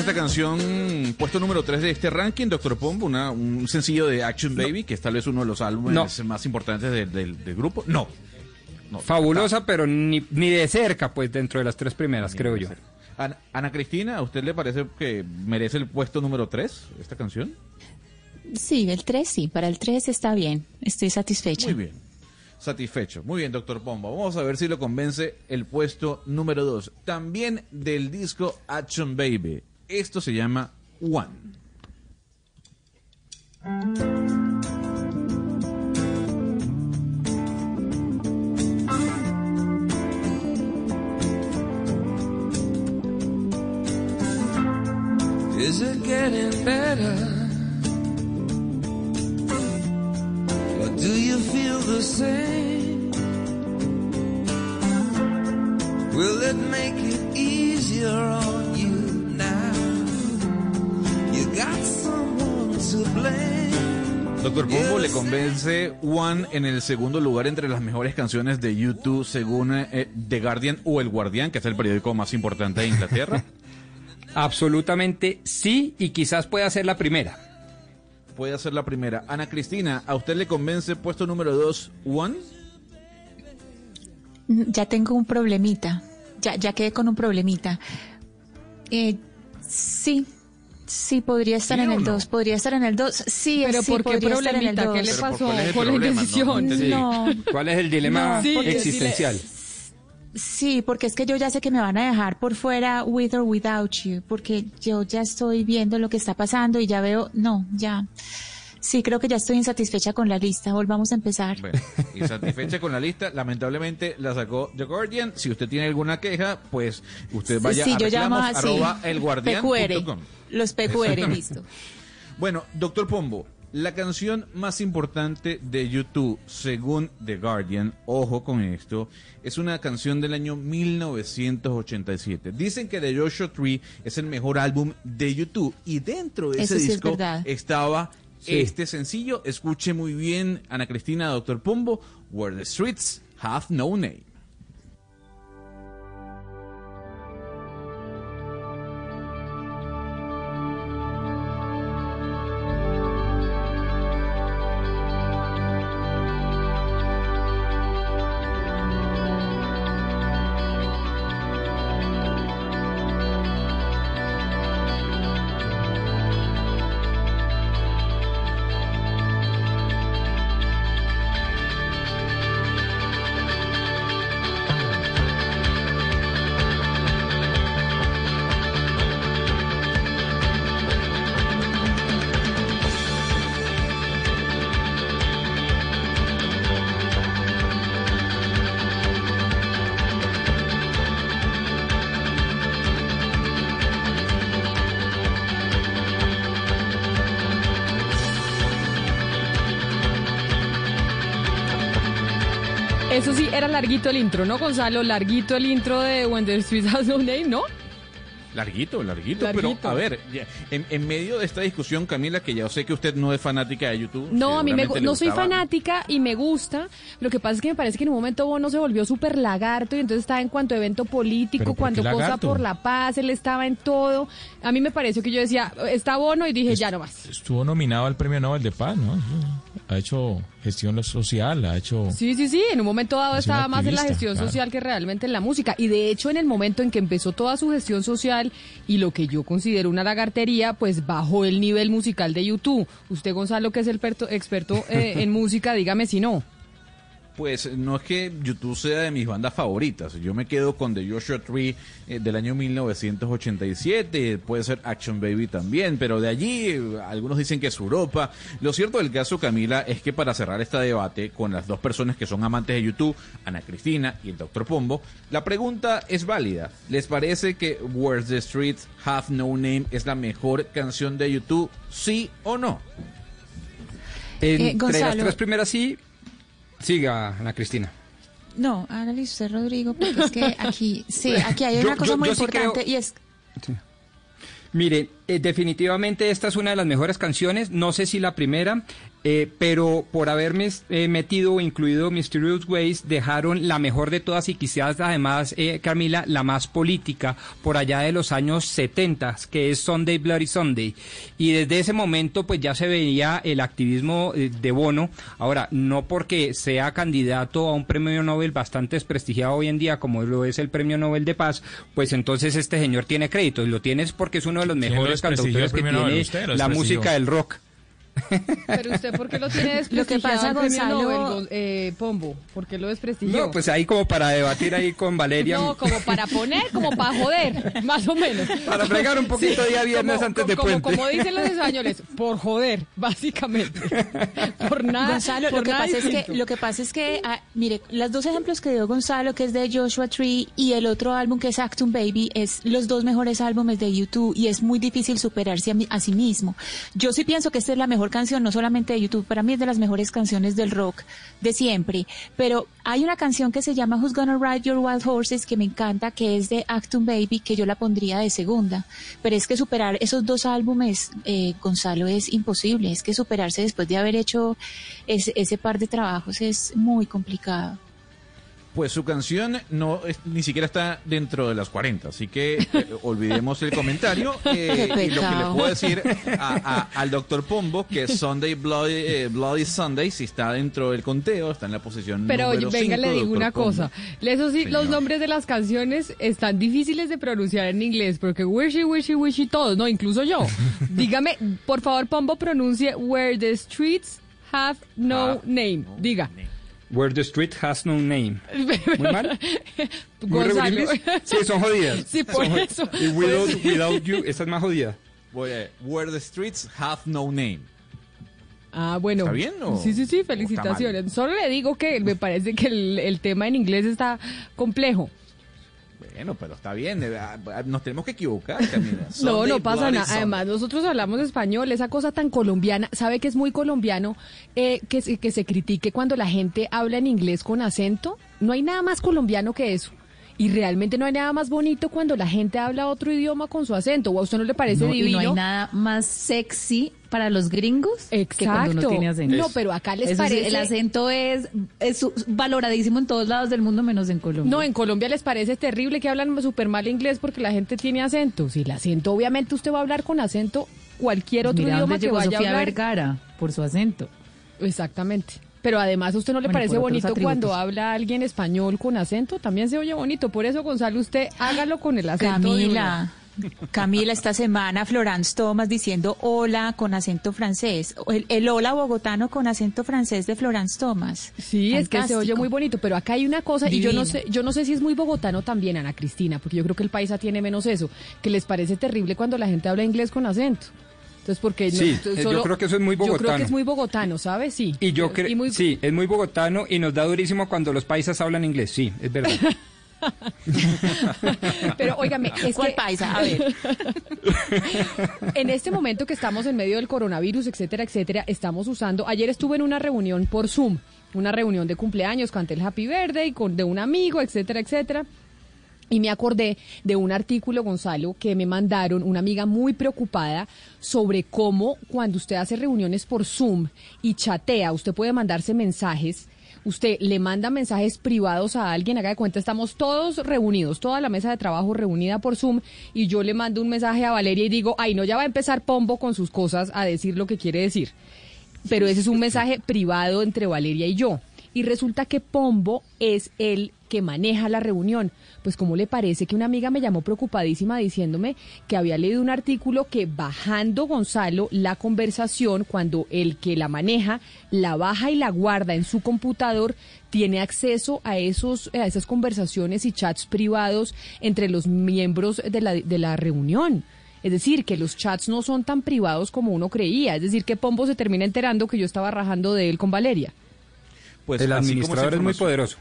Esta canción puesto número 3 de este ranking, Doctor Pombo? Una, un sencillo de Action Baby, que es tal vez uno de los álbumes más importantes del, grupo. No. Fabulosa, pero ni, ni, de cerca, pues, dentro de las tres primeras, creo yo. Ana, Cristina, ¿a usted le parece que merece el puesto número 3 esta canción? Sí, el 3 sí, para el 3 está bien, estoy satisfecha. Muy bien satisfecho. Muy bien, doctor Pombo. Vamos a ver si lo convence el puesto número 2. También del disco Action Baby. Esto se llama One. Is it getting better? Or Do you feel the same? Will it make it easier Doctor Pombo le convence One en el segundo lugar entre las mejores canciones de YouTube según eh, The Guardian o El Guardián, que es el periódico más importante de Inglaterra. (laughs) Absolutamente sí, y quizás pueda ser la primera puede ser la primera. Ana Cristina, ¿a usted le convence puesto número dos, One? Mm, ya tengo un problemita. Ya, ya quedé con un problemita. Eh, sí, sí, podría estar en el 2. Podría estar en el 2. Sí, pero sí, ¿por qué problemita? ¿Qué le pasó? ¿Cuál es la indecisión? No, ¿Cuál es el dilema existencial? Sí, porque es que yo ya sé que me van a dejar por fuera with or without you, porque yo ya estoy viendo lo que está pasando y ya veo, no, ya. Sí, creo que ya estoy insatisfecha con la lista. Volvamos a empezar. Bueno, insatisfecha con la lista. Lamentablemente la sacó The Guardian. Si usted tiene alguna queja, pues usted vaya a reclamos, arroba Los PQR, listo. Bueno, doctor Pombo, la canción más importante de YouTube, según The Guardian, ojo con esto, es una canción del año 1987. Dicen que The Joshua Tree es el mejor álbum de YouTube y dentro de ese disco estaba este sencillo. Escuche muy bien, Ana Cristina, Doctor Pombo, Where the Streets Have No Name. Larguito el intro, ¿no, Gonzalo? Larguito el intro de When the Streets Has No Name, ¿no? Larguito, larguito, pero a ver, en, medio de esta discusión, Camila, que ya sé que usted no es fanática de YouTube. No, a mí me, no soy fanática y me gusta. Lo que pasa es que me parece que en un momento Bono se volvió súper lagarto y entonces estaba en cuanto evento político, cuando cosa por la paz, él estaba en todo. A mí me pareció que yo decía, está Bono y dije, ya no más. Estuvo nominado al Premio Nobel de Paz, ¿no? Ha hecho gestión social, ha hecho... Sí, sí, sí, en un momento dado estaba más en la gestión social que realmente en la música. Y de hecho, en el momento en que empezó toda su gestión social y lo que yo considero una lagartería, pues bajó el nivel musical de YouTube. Usted, Gonzalo, que es el experto eh, en (laughs) música, dígame si no. Pues no es que YouTube sea de mis bandas favoritas. Yo me quedo con The Joshua Tree eh, del año 1987. Puede ser Action Baby también, pero de allí eh, algunos dicen que es Europa. Lo cierto del caso, Camila, es que para cerrar este debate con las dos personas que son amantes de YouTube, Ana Cristina y el Dr. Pombo, la pregunta es válida. ¿Les parece que Where's the Streets Have No Name es la mejor canción de YouTube? ¿Sí o no? Entre las tres primeras sí, Siga, Ana Cristina. No, hágale usted, Rodrigo, porque es que aquí, sí, aquí hay (laughs) una cosa muy importante y es... Mire, eh, definitivamente esta es una de las mejores canciones, no sé si la primera, eh, pero por haberme eh, metido o incluido Mysterious Ways, dejaron la mejor de todas y quizás además, eh, Camila, la más política, por allá de los años 70, que es Sunday Bloody Sunday. Y desde ese momento, pues ya se veía el activismo de Bono. Ahora, no porque sea candidato a un premio Nobel bastante desprestigiado hoy en día, como lo es el premio Nobel de Paz, pues entonces este señor tiene crédito. Y lo tiene porque es uno de los mejores cantautores que tiene la música del rock. Pero usted, ¿por qué lo tiene desprestigiado? (laughs) Lo que pasa, Gonzalo... eh, Pombo, ¿por qué lo desprestigió? No, pues ahí como para debatir ahí con Valeria. No, como para poner, como para joder, (laughs) más o menos. Para fregar un poquito día viernes antes de puente. Como dicen los españoles, por joder, básicamente. (laughs) Por nada. Gonzalo, lo, que pasa es que, lo que pasa es que, ah, mire, los dos ejemplos que dio Gonzalo, que es de Joshua Tree, y el otro álbum que es Actum Baby, es los dos mejores álbumes de YouTube y es muy difícil superarse a, a sí mismo. Yo sí pienso que esta es la mejor canción, no solamente de YouTube, para mí es de las mejores canciones del rock de siempre, pero hay una canción que se llama Who's Gonna Ride Your Wild Horses que me encanta, que es de Actum Baby, que yo la pondría de segunda, pero es que superar esos dos álbumes, eh, Gonzalo, es imposible, es que superarse después de haber hecho ese par de trabajos es muy complicado. Pues su canción no ni siquiera está dentro de las 40, así que eh, (laughs) olvidemos el comentario. (laughs) Eh, y lo que le puedo decir al doctor Pombo que (laughs) Sunday Bloody, eh, Bloody, Sunday si está dentro del conteo, está en la posición Pero venga, le digo una cosa. Eso sí, los nombres de las canciones están difíciles de pronunciar en inglés, porque wishy, wishy, wishy, todos, no, incluso yo. Dígame, por favor, Pombo, pronuncie Where the Streets Have No Name. Diga. Where the Street Has No Name. ¿Muy mal? (laughs) ¿Muy Sí, son jodidas. Sí, por eso. Y without, without You, esa es más jodida. Where the Streets Have No Name. Ah, bueno. ¿Está bien o, Sí, sí, sí, felicitaciones. Solo le digo que me parece que el, el tema en inglés está complejo. Bueno, pero está bien, nos tenemos que equivocar, (laughs) no, no pasa nada. Además, nosotros hablamos español, esa cosa tan colombiana, ¿sabe que es muy colombiano eh, que, que se critique cuando la gente habla en inglés con acento? No hay nada más colombiano que eso. Y realmente no hay nada más bonito cuando la gente habla otro idioma con su acento. ¿O a usted no le parece divino? Y no hay nada más sexy para los gringos Exacto. que cuando uno tiene acento. No, pero acá les parece... el acento es, es valoradísimo en todos lados del mundo, menos en Colombia. No, en Colombia les parece terrible que hablan súper mal inglés porque la gente tiene acento. Si el acento, obviamente usted va a hablar con acento cualquier otro idioma que vaya a hablar. Vergara por su acento. Exactamente. Pero además, ¿a usted no le parece bonito cuando habla alguien español con acento? También se oye bonito. Por eso, Gonzalo, usted hágalo con el acento. Camila. Camila, esta semana Florence Thomas diciendo hola con acento francés. El, hola bogotano con acento francés de Florence Thomas. Sí, es que se oye muy bonito, pero acá hay una cosa, y yo no sé, yo no sé si es muy bogotano también, Ana Cristina, porque yo creo que el paisa tiene menos eso, que les parece terrible cuando la gente habla inglés con acento. Entonces, porque sí, yo creo que eso es muy bogotano. Yo creo que es muy bogotano, ¿sabes? Sí. Y yo creo, sí, es muy bogotano y nos da durísimo cuando los paisas hablan inglés, sí, es verdad. (laughs) (laughs) Pero óigame, es ¿Cuál paisa? A ver. (laughs) en este momento que estamos en medio del coronavirus, etcétera, etcétera, estamos usando. Ayer estuve en una reunión por Zoom, una reunión de cumpleaños, canté el Happy Birthday con de un amigo, etcétera, etcétera. Y me acordé de un artículo, Gonzalo, que me mandaron una amiga muy preocupada sobre cómo cuando usted hace reuniones por Zoom y chatea, usted puede mandarse mensajes usted le manda mensajes privados a alguien, haga de cuenta, estamos todos reunidos, toda la mesa de trabajo reunida por Zoom, y yo le mando un mensaje a Valeria y digo, ay, no, ya va a empezar Pombo con sus cosas a decir lo que quiere decir. Pero ese es un mensaje privado entre Valeria y yo. Y resulta que Pombo es el que maneja la reunión. Pues ¿cómo le parece que una amiga me llamó preocupadísima diciéndome que había leído un artículo que bajando Gonzalo la conversación, cuando el que la maneja la baja y la guarda en su computador, tiene acceso a, esos, a esas conversaciones y chats privados entre los miembros de la, de la reunión? Es decir, que los chats no son tan privados como uno creía. Es decir, que Pombo se termina enterando que yo estaba rajando de él con Valeria. Pues el administrador es muy poderoso.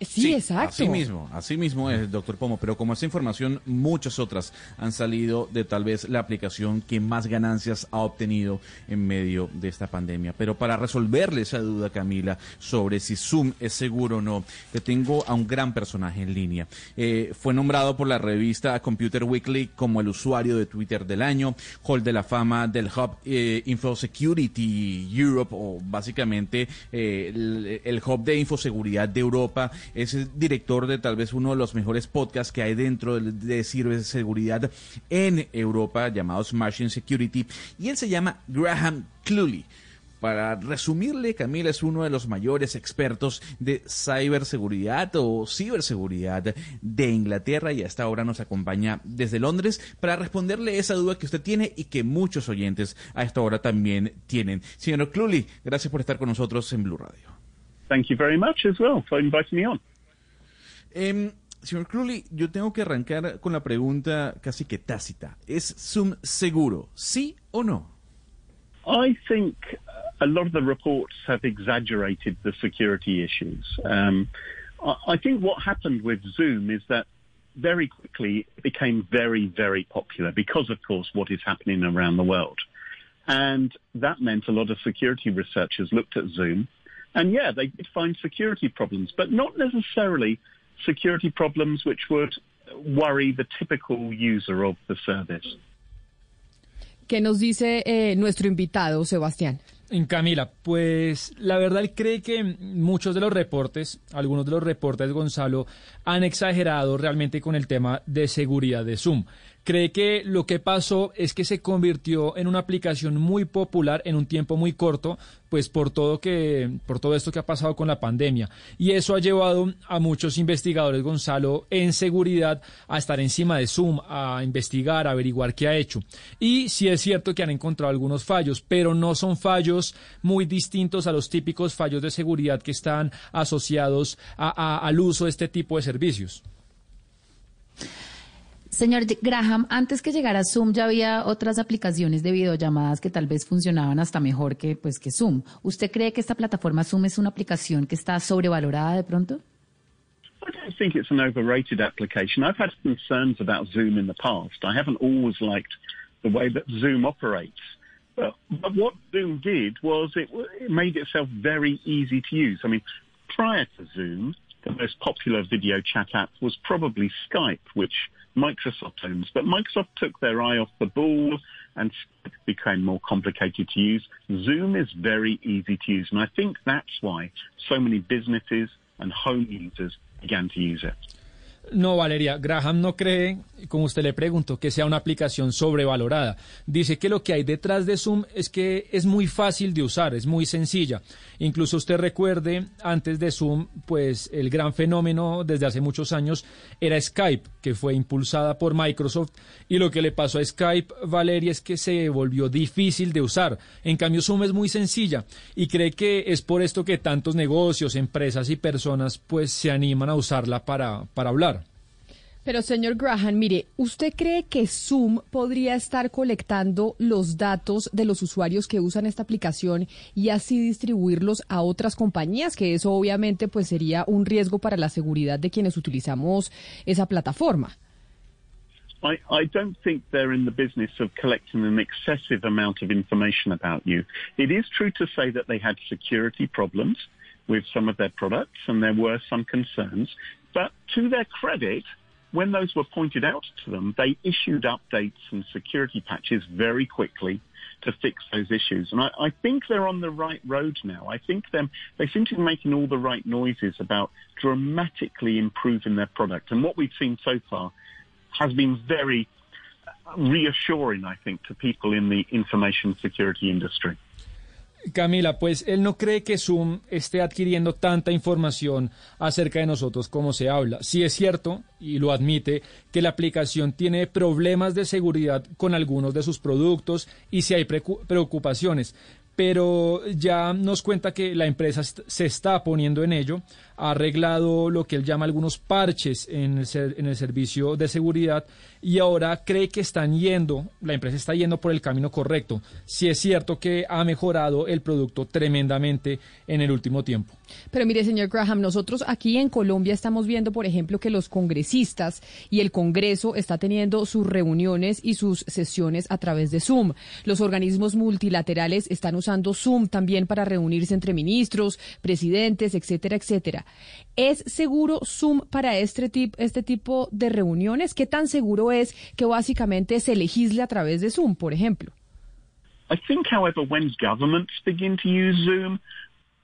Sí, exacto. Así mismo, así mismo es, doctor Pomo, pero como esa información, muchas otras han salido de tal vez la aplicación que más ganancias ha obtenido en medio de esta pandemia. Pero para resolverle esa duda, Camila, sobre si Zoom es seguro o no, le tengo a un gran personaje en línea. Eh, fue nombrado por la revista Computer Weekly como el usuario de Twitter del año, Hall de la Fama del Hub eh, Infosecurity Europe, o básicamente eh, el, el Hub de Infoseguridad de Europa es director de tal vez uno de los mejores podcasts que hay dentro de, ciberseguridad en Europa, llamados Machine Security, y él se llama Graham Cluley. Para resumirle, Camila es uno de los mayores expertos de ciberseguridad o ciberseguridad de Inglaterra y hasta ahora nos acompaña desde Londres para responderle esa duda que usted tiene y que muchos oyentes a esta hora también tienen. Señor Cluley, gracias por estar con nosotros en Blue Radio. Thank you very much as well for inviting me on. Eh, señor Crowley, yo tengo que arrancar con la pregunta casi que tácita. ¿Es Zoom seguro? ¿Sí o no? I think a lot of the reports have exaggerated the security issues. Um, I think what happened with Zoom is that very quickly it became very, very popular because, of course, what is happening around the world. And that meant a lot of security researchers looked at Zoom and yeah, they did find security problems, but not necessarily security problems which would worry the typical user of the service. ¿Qué nos dice eh, nuestro invitado, Sebastián? En Camila, pues la verdad él cree que muchos de los reportes, algunos de los reportes, Gonzalo, han exagerado realmente con el tema de seguridad de Zoom cree que lo que pasó es que se convirtió en una aplicación muy popular en un tiempo muy corto, pues por todo que por todo esto que ha pasado con la pandemia y eso ha llevado a muchos investigadores Gonzalo en seguridad a estar encima de Zoom, a investigar, a averiguar qué ha hecho. Y sí es cierto que han encontrado algunos fallos, pero no son fallos muy distintos a los típicos fallos de seguridad que están asociados al uso de este tipo de servicios. Señor Graham, antes que llegara Zoom ya había otras aplicaciones de videollamadas que tal vez funcionaban hasta mejor que pues que Zoom. ¿Usted cree que esta plataforma Zoom es una aplicación que está sobrevalorada de pronto? I don't think it's an overrated application. I've had concerns about Zoom in the past. I haven't always liked the way that Zoom operates. But, but what Zoom did was it, it made itself very easy to use. I mean, prior to Zoom, the most popular video chat app was probably Skype, which Microsoft owns. But Microsoft took their eye off the ball and became more complicated to use. Zoom is very easy to use. And I think that's why so many businesses and home users began to use it. No, Valeria, Graham no cree, como usted le preguntó, que sea una aplicación sobrevalorada. Dice que lo que hay detrás de Zoom es que es muy fácil de usar, es muy sencilla. Incluso usted recuerde, antes de Zoom, pues el gran fenómeno desde hace muchos años era Skype, que fue impulsada por Microsoft. Y lo que le pasó a Skype, Valeria, es que se volvió difícil de usar. En cambio, Zoom es muy sencilla y cree que es por esto que tantos negocios, empresas y personas pues se animan a usarla para, para hablar. Pero señor Graham, mire, ¿usted cree que Zoom podría estar colectando los datos de los usuarios que usan esta aplicación y así distribuirlos a otras compañías? Que eso obviamente pues sería un riesgo para la seguridad de quienes utilizamos esa plataforma. I, I don't think they're in the business of collecting an excessive amount of information about you. It is true to say that they had security problems with some of their products and there were some concerns. But to their credit, when those were pointed out to them, they issued updates and security patches very quickly to fix those issues. And I, I think they're on the right road now. I think them, they seem to be making all the right noises about dramatically improving their product. And what we've seen so far has been very reassuring, I think, to people in the information security industry. Camila, pues él no cree que Zoom esté adquiriendo tanta información acerca de nosotros como se habla. Sí es cierto, y lo admite, que la aplicación tiene problemas de seguridad con algunos de sus productos y si hay preocupaciones, pero ya nos cuenta que la empresa se está poniendo en ello, ha arreglado lo que él llama algunos parches en el, en el servicio de seguridad y ahora cree que están yendo, la empresa está yendo por el camino correcto. Si es cierto que ha mejorado el producto tremendamente en el último tiempo. Pero mire, señor Graham, nosotros aquí en Colombia estamos viendo, por ejemplo, que los congresistas y el Congreso está teniendo sus reuniones y sus sesiones a través de Zoom. Los organismos multilaterales están usando Zoom también para reunirse entre ministros, presidentes, etcétera, etcétera. ¿Es seguro Zoom para este, este tipo de reuniones? ¿Qué tan seguro es que básicamente se legisle a través de Zoom, por ejemplo? I think, however, when governments begin to use Zoom,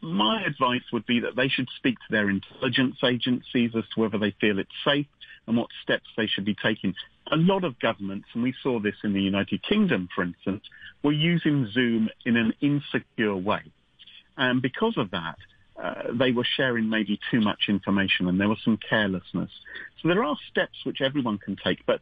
my advice would be that they should speak to their intelligence agencies as to whether they feel it's safe and what steps they should be taking. A lot of governments, and we saw this in the United Kingdom, for instance, were using Zoom in an insecure way. And because of that, uh, they were sharing maybe too much information and there was some carelessness. So there are steps which everyone can take, but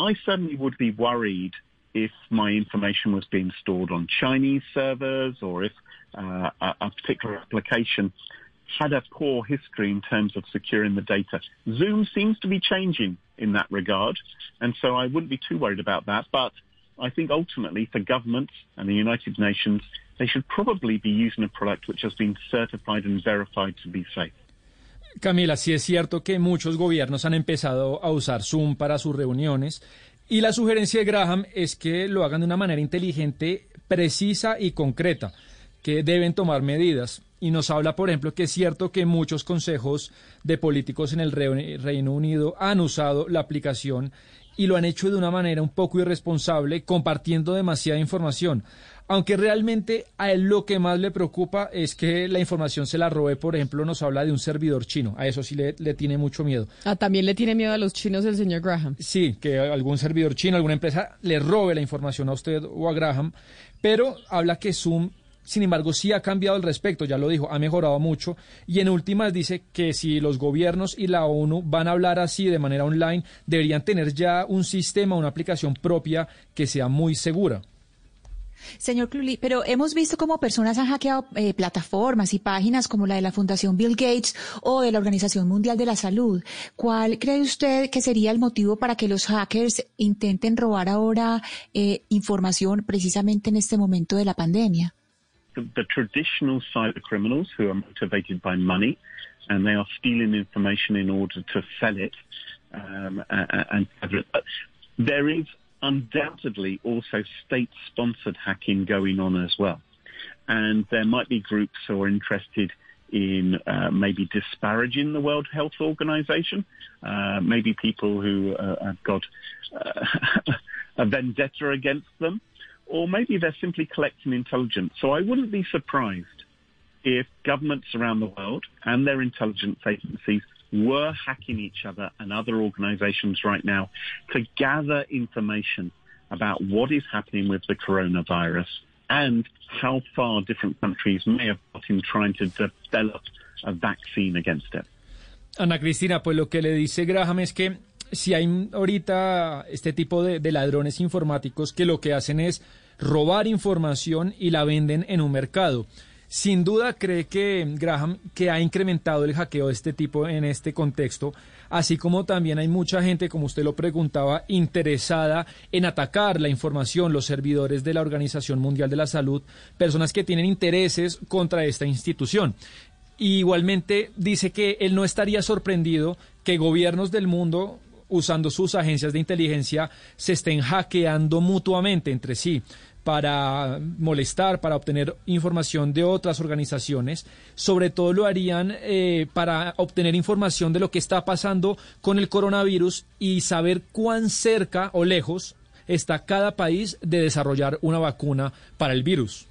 I certainly would be worried if my information was being stored on Chinese servers or if uh, a, particular application had a poor history in terms of securing the data. Zoom seems to be changing in that regard, and so I wouldn't be too worried about that. But I think ultimately for governments and the United Nations, they should probably be using a product which has been certified and verified to be safe. Camila, sí es cierto que muchos gobiernos han empezado a usar Zoom para sus reuniones y la sugerencia de Graham es que lo hagan de una manera inteligente, precisa y concreta, que deben tomar medidas. Y nos habla, por ejemplo, que es cierto que muchos consejos de políticos en el Reino Unido han usado la aplicación y lo han hecho de una manera un poco irresponsable, compartiendo demasiada información. Aunque realmente a él lo que más le preocupa es que la información se la robe, por ejemplo, nos habla de un servidor chino. A eso sí le, tiene mucho miedo. Ah, también le tiene miedo a los chinos el señor Graham. Sí, que algún servidor chino, alguna empresa le robe la información a usted o a Graham. Pero habla que Zoom sin embargo, sí ha cambiado al respecto, ya lo dijo, ha mejorado mucho. Y en últimas dice que si los gobiernos y la ONU van a hablar así de manera online, deberían tener ya un sistema, una aplicación propia que sea muy segura. Señor Cluli, pero hemos visto cómo personas han hackeado eh, plataformas y páginas como la de la Fundación Bill Gates o de la Organización Mundial de la Salud. ¿Cuál cree usted que sería el motivo para que los hackers intenten robar ahora eh, información precisamente en este momento de la pandemia? The, the traditional cyber criminals who are motivated by money and they are stealing information in order to sell it um, and, and there is undoubtedly also state-sponsored hacking going on as well. And there might be groups who are interested in uh, maybe disparaging the World Health Organization, uh, maybe people who uh, have got uh, (laughs) a vendetta against them, or maybe they're simply collecting intelligence. So I wouldn't be surprised if governments around the world and their intelligence agencies were hacking each other and other organizations right now to gather information about what is happening with the coronavirus and how far different countries may have got in trying to develop a vaccine against it. Ana Cristina, pues lo que le dice Graham es que si hay ahorita este tipo de, de ladrones informáticos que lo que hacen es robar información y la venden en un mercado. sin duda cree que Graham que ha incrementado el hackeo de este tipo en este contexto, así como también hay mucha gente, como usted lo preguntaba, interesada en atacar la información, los servidores de la Organización Mundial de la Salud, personas que tienen intereses contra esta institución. igualmente dice que él no estaría sorprendido que gobiernos del mundo usando sus agencias de inteligencia se estén hackeando mutuamente entre sí para molestar, para obtener información de otras organizaciones. Sobre todo lo harían eh, para obtener información de lo que está pasando con el coronavirus y saber cuán cerca o lejos está cada país de desarrollar una vacuna para el virus.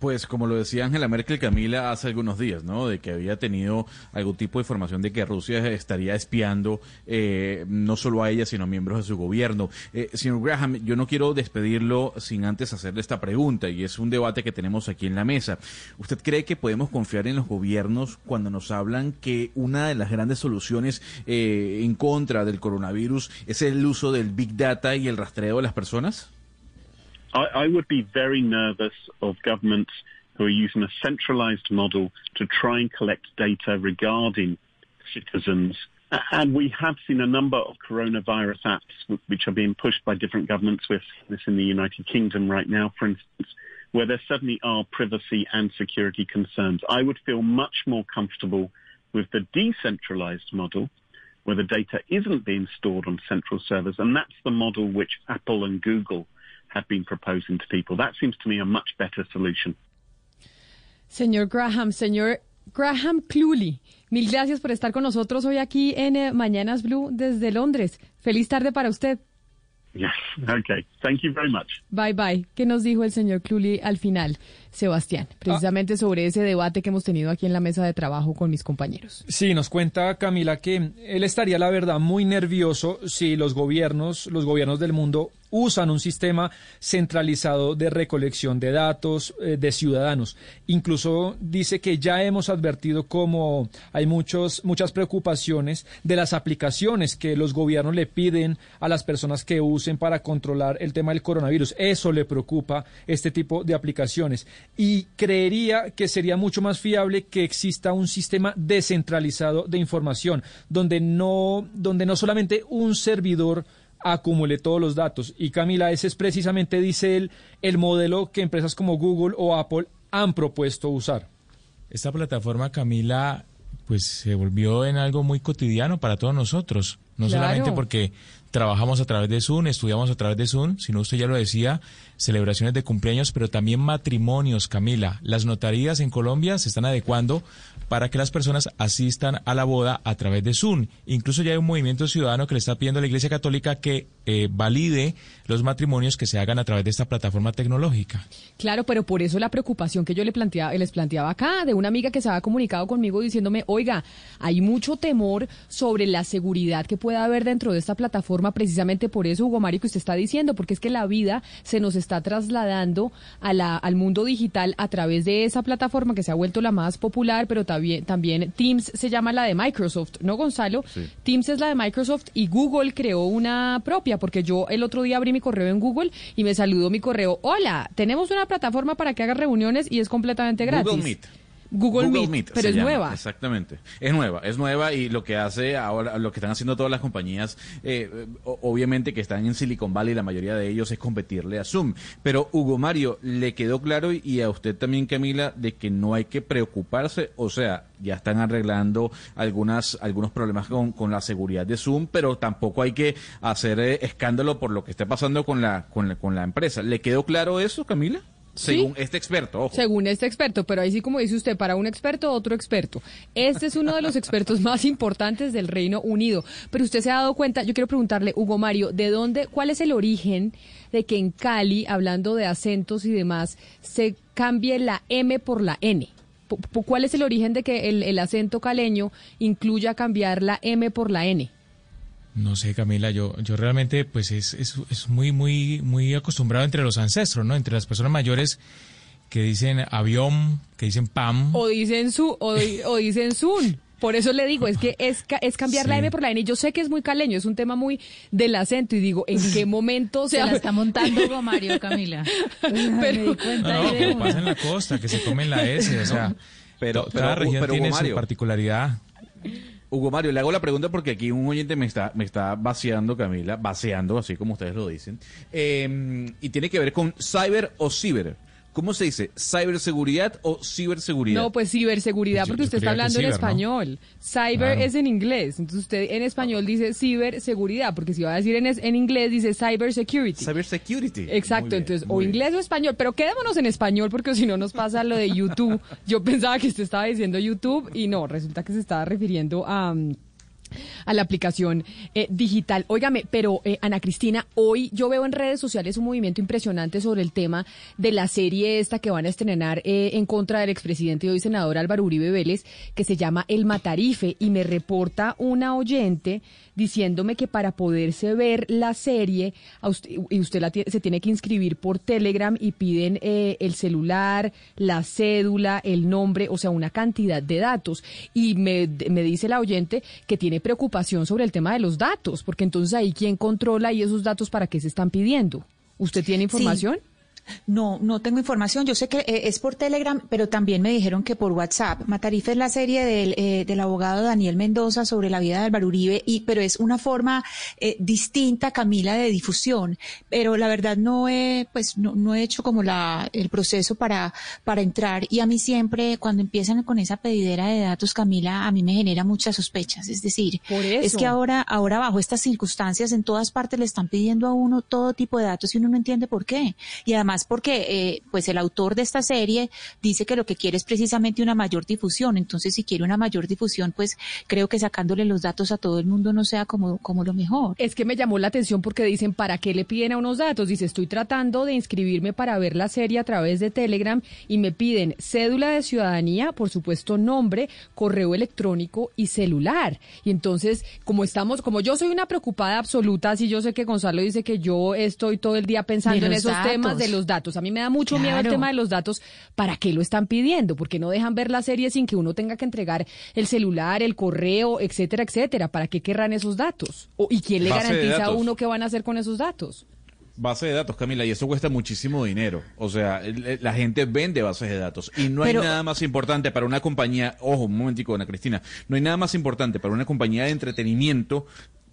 Pues como lo decía Angela Merkel Camila hace algunos días, ¿no? De que había tenido algún tipo de información de que Rusia estaría espiando eh, no solo a ella, sino a miembros de su gobierno. Eh, señor Graham, yo no quiero despedirlo sin antes hacerle esta pregunta, y es un debate que tenemos aquí en la mesa. ¿Usted cree que podemos confiar en los gobiernos cuando nos hablan que una de las grandes soluciones eh, en contra del coronavirus es el uso del Big Data y el rastreo de las personas? I, I would be very nervous of governments who are using a centralized model to try and collect data regarding citizens. And we have seen a number of coronavirus apps which are being pushed by different governments. With this in the United Kingdom right now, for instance, where there certainly are privacy and security concerns. I would feel much more comfortable with the decentralized model where the data isn't being stored on central servers. And that's the model which Apple and Google have been proposing to people. That seems to me a much better solution. Señor Graham, señor Graham Cluley, mil gracias por estar con nosotros hoy aquí en eh, Mañanas Blue desde Londres. Feliz tarde para usted. Yes, (laughs) okay. Thank you very much. Bye bye. ¿Qué nos dijo el señor Cluley al final, Sebastián? Precisamente sobre ese debate que hemos tenido aquí en la mesa de trabajo con mis compañeros. Sí, nos cuenta Camila que él estaría, la verdad, muy nervioso si los gobiernos, los gobiernos del mundo usan un sistema centralizado de recolección de datos eh, de ciudadanos. Incluso dice que ya hemos advertido cómo hay muchos, muchas preocupaciones de las aplicaciones que los gobiernos le piden a las personas que usen para controlar el tema del coronavirus. Eso le preocupa este tipo de aplicaciones. Y creería que sería mucho más fiable que exista un sistema descentralizado de información, donde no, donde no solamente un servidor acumule todos los datos. Y Camila, ese es precisamente, dice él, el modelo que empresas como Google o Apple han propuesto usar. Esta plataforma, Camila, pues se volvió en algo muy cotidiano para todos nosotros. No solamente porque trabajamos a través de Zoom, estudiamos a través de Zoom, sino usted ya lo decía, celebraciones de cumpleaños, pero también matrimonios, Camila. Las notarías en Colombia se están adecuando para que las personas asistan a la boda a través de Zoom. Incluso ya hay un movimiento ciudadano que le está pidiendo a la Iglesia Católica que eh, valide los matrimonios que se hagan a través de esta plataforma tecnológica. Claro, pero por eso la preocupación que yo le planteaba, les planteaba acá de una amiga que se había comunicado conmigo diciéndome, oiga, hay mucho temor sobre la seguridad que pueda haber dentro de esta plataforma, precisamente por eso, Hugo Mario, que usted está diciendo, porque es que la vida se nos está está trasladando a la, al mundo digital a través de esa plataforma que se ha vuelto la más popular, pero también, también Teams se llama la de Microsoft, ¿no, Gonzalo? Teams es la de Microsoft y Google creó una propia, porque yo el otro día abrí mi correo en Google y me saludó mi correo, hola, tenemos una plataforma para que hagas reuniones y es completamente gratis. Google Meet. Google, Meet, pero es nueva. Exactamente, es nueva, es nueva y lo que hace ahora, lo que están haciendo todas las compañías, eh, obviamente que están en Silicon Valley, la mayoría de ellos es competirle a Zoom. Pero Hugo Mario, le quedó claro y a usted también, Camila, de que no hay que preocuparse, o sea, ya están arreglando algunas, algunos problemas con, con la seguridad de Zoom, pero tampoco hay que hacer eh, escándalo por lo que está pasando con la, con la, con la empresa. ¿Le quedó claro eso, Camila? Según este experto, ojo. Según este experto, pero ahí sí como dice usted, para un experto, otro experto. Este es uno de los expertos (laughs) más importantes del Reino Unido. Pero usted se ha dado cuenta, yo quiero preguntarle, Hugo Mario, ¿de dónde, cuál es el origen de que en Cali, hablando de acentos y demás, se cambie la M por la N? ¿Cuál es el origen de que el, el acento caleño incluya cambiar la M por la N? No sé, Camila, yo, yo realmente pues es, es, es, muy, muy, muy acostumbrado entre los ancestros, ¿no? Entre las personas mayores que dicen avión, que dicen pam. O dicen su, o, o dicen sun. Por eso le digo, es que es, es cambiar la M por la N. Yo sé que es muy caleño, es un tema muy del acento y digo, ¿en qué momento se, la está montando Mario, Camila? (laughs) pero, no, pasa en la costa, que se comen la S, o sea, pero, cada región tiene su particularidad. Hugo Mario, le hago la pregunta porque aquí un oyente me está, me está vaciando, Camila, vaciando, así como ustedes lo dicen, eh, y tiene que ver con cyber o ciber. ¿Cómo se dice? ¿Ciberseguridad o ciberseguridad? No, pues ciberseguridad, porque usted está hablando en español. Cyber es en inglés. Entonces usted en español dice ciberseguridad, porque si va a decir en, en inglés dice cybersecurity. Cybersecurity. Exacto, entonces o inglés o español, pero quedémonos en español porque si no nos pasa lo de YouTube. Yo (laughs) pensaba que usted estaba diciendo YouTube y no, resulta que se estaba refiriendo a... Mm, a la aplicación eh, digital. Óigame, pero eh, Ana Cristina, hoy yo veo en redes sociales un movimiento impresionante sobre el tema de la serie esta que van a estrenar eh, en contra del expresidente y hoy senador Álvaro Uribe Vélez, que se llama El Matarife, y me reporta una oyente diciéndome que para poderse ver la serie, usted, y usted la se tiene que inscribir por Telegram y piden eh, el celular, la cédula, el nombre, o sea, una cantidad de datos. Y me, me dice la oyente que tiene preocupación sobre el tema de los datos, porque entonces ahí quién controla y esos datos para qué se están pidiendo. ¿Usted tiene información? No, no tengo información. Yo sé que eh, es por Telegram, pero también me dijeron que por WhatsApp. Matarife es la serie del, eh, del abogado Daniel Mendoza sobre la vida de Álvaro Uribe, y, pero es una forma eh, distinta, Camila, de difusión. Pero la verdad no he, pues, no, no he hecho como la, el proceso para, para entrar. Y a mí siempre, cuando empiezan con esa pedidera de datos, Camila, a mí me genera muchas sospechas. Es decir, es que ahora, ahora bajo estas circunstancias, en todas partes le están pidiendo a uno todo tipo de datos y uno no entiende por qué. Y además porque eh, pues el autor de esta serie dice que lo que quiere es precisamente una mayor difusión. Entonces, si quiere una mayor difusión, pues creo que sacándole los datos a todo el mundo no sea como, como lo mejor. Es que me llamó la atención porque dicen, ¿para qué le piden a unos datos? Dice, estoy tratando de inscribirme para ver la serie a través de Telegram y me piden cédula de ciudadanía, por supuesto nombre, correo electrónico y celular. Y entonces, como estamos, como yo soy una preocupada absoluta, si yo sé que Gonzalo dice que yo estoy todo el día pensando en esos temas de los datos. A mí me da mucho miedo el tema de los datos. ¿Para qué lo están pidiendo? Porque no dejan ver la serie sin que uno tenga que entregar el celular, el correo, etcétera, etcétera. ¿Para qué querrán esos datos? ¿Y quién le garantiza a uno qué van a hacer con esos datos? base de datos, Camila, y eso cuesta muchísimo dinero. O sea, la gente vende bases de datos y no hay nada más importante para una compañía, ojo, un momentico, Ana Cristina, no hay nada más importante para una compañía de entretenimiento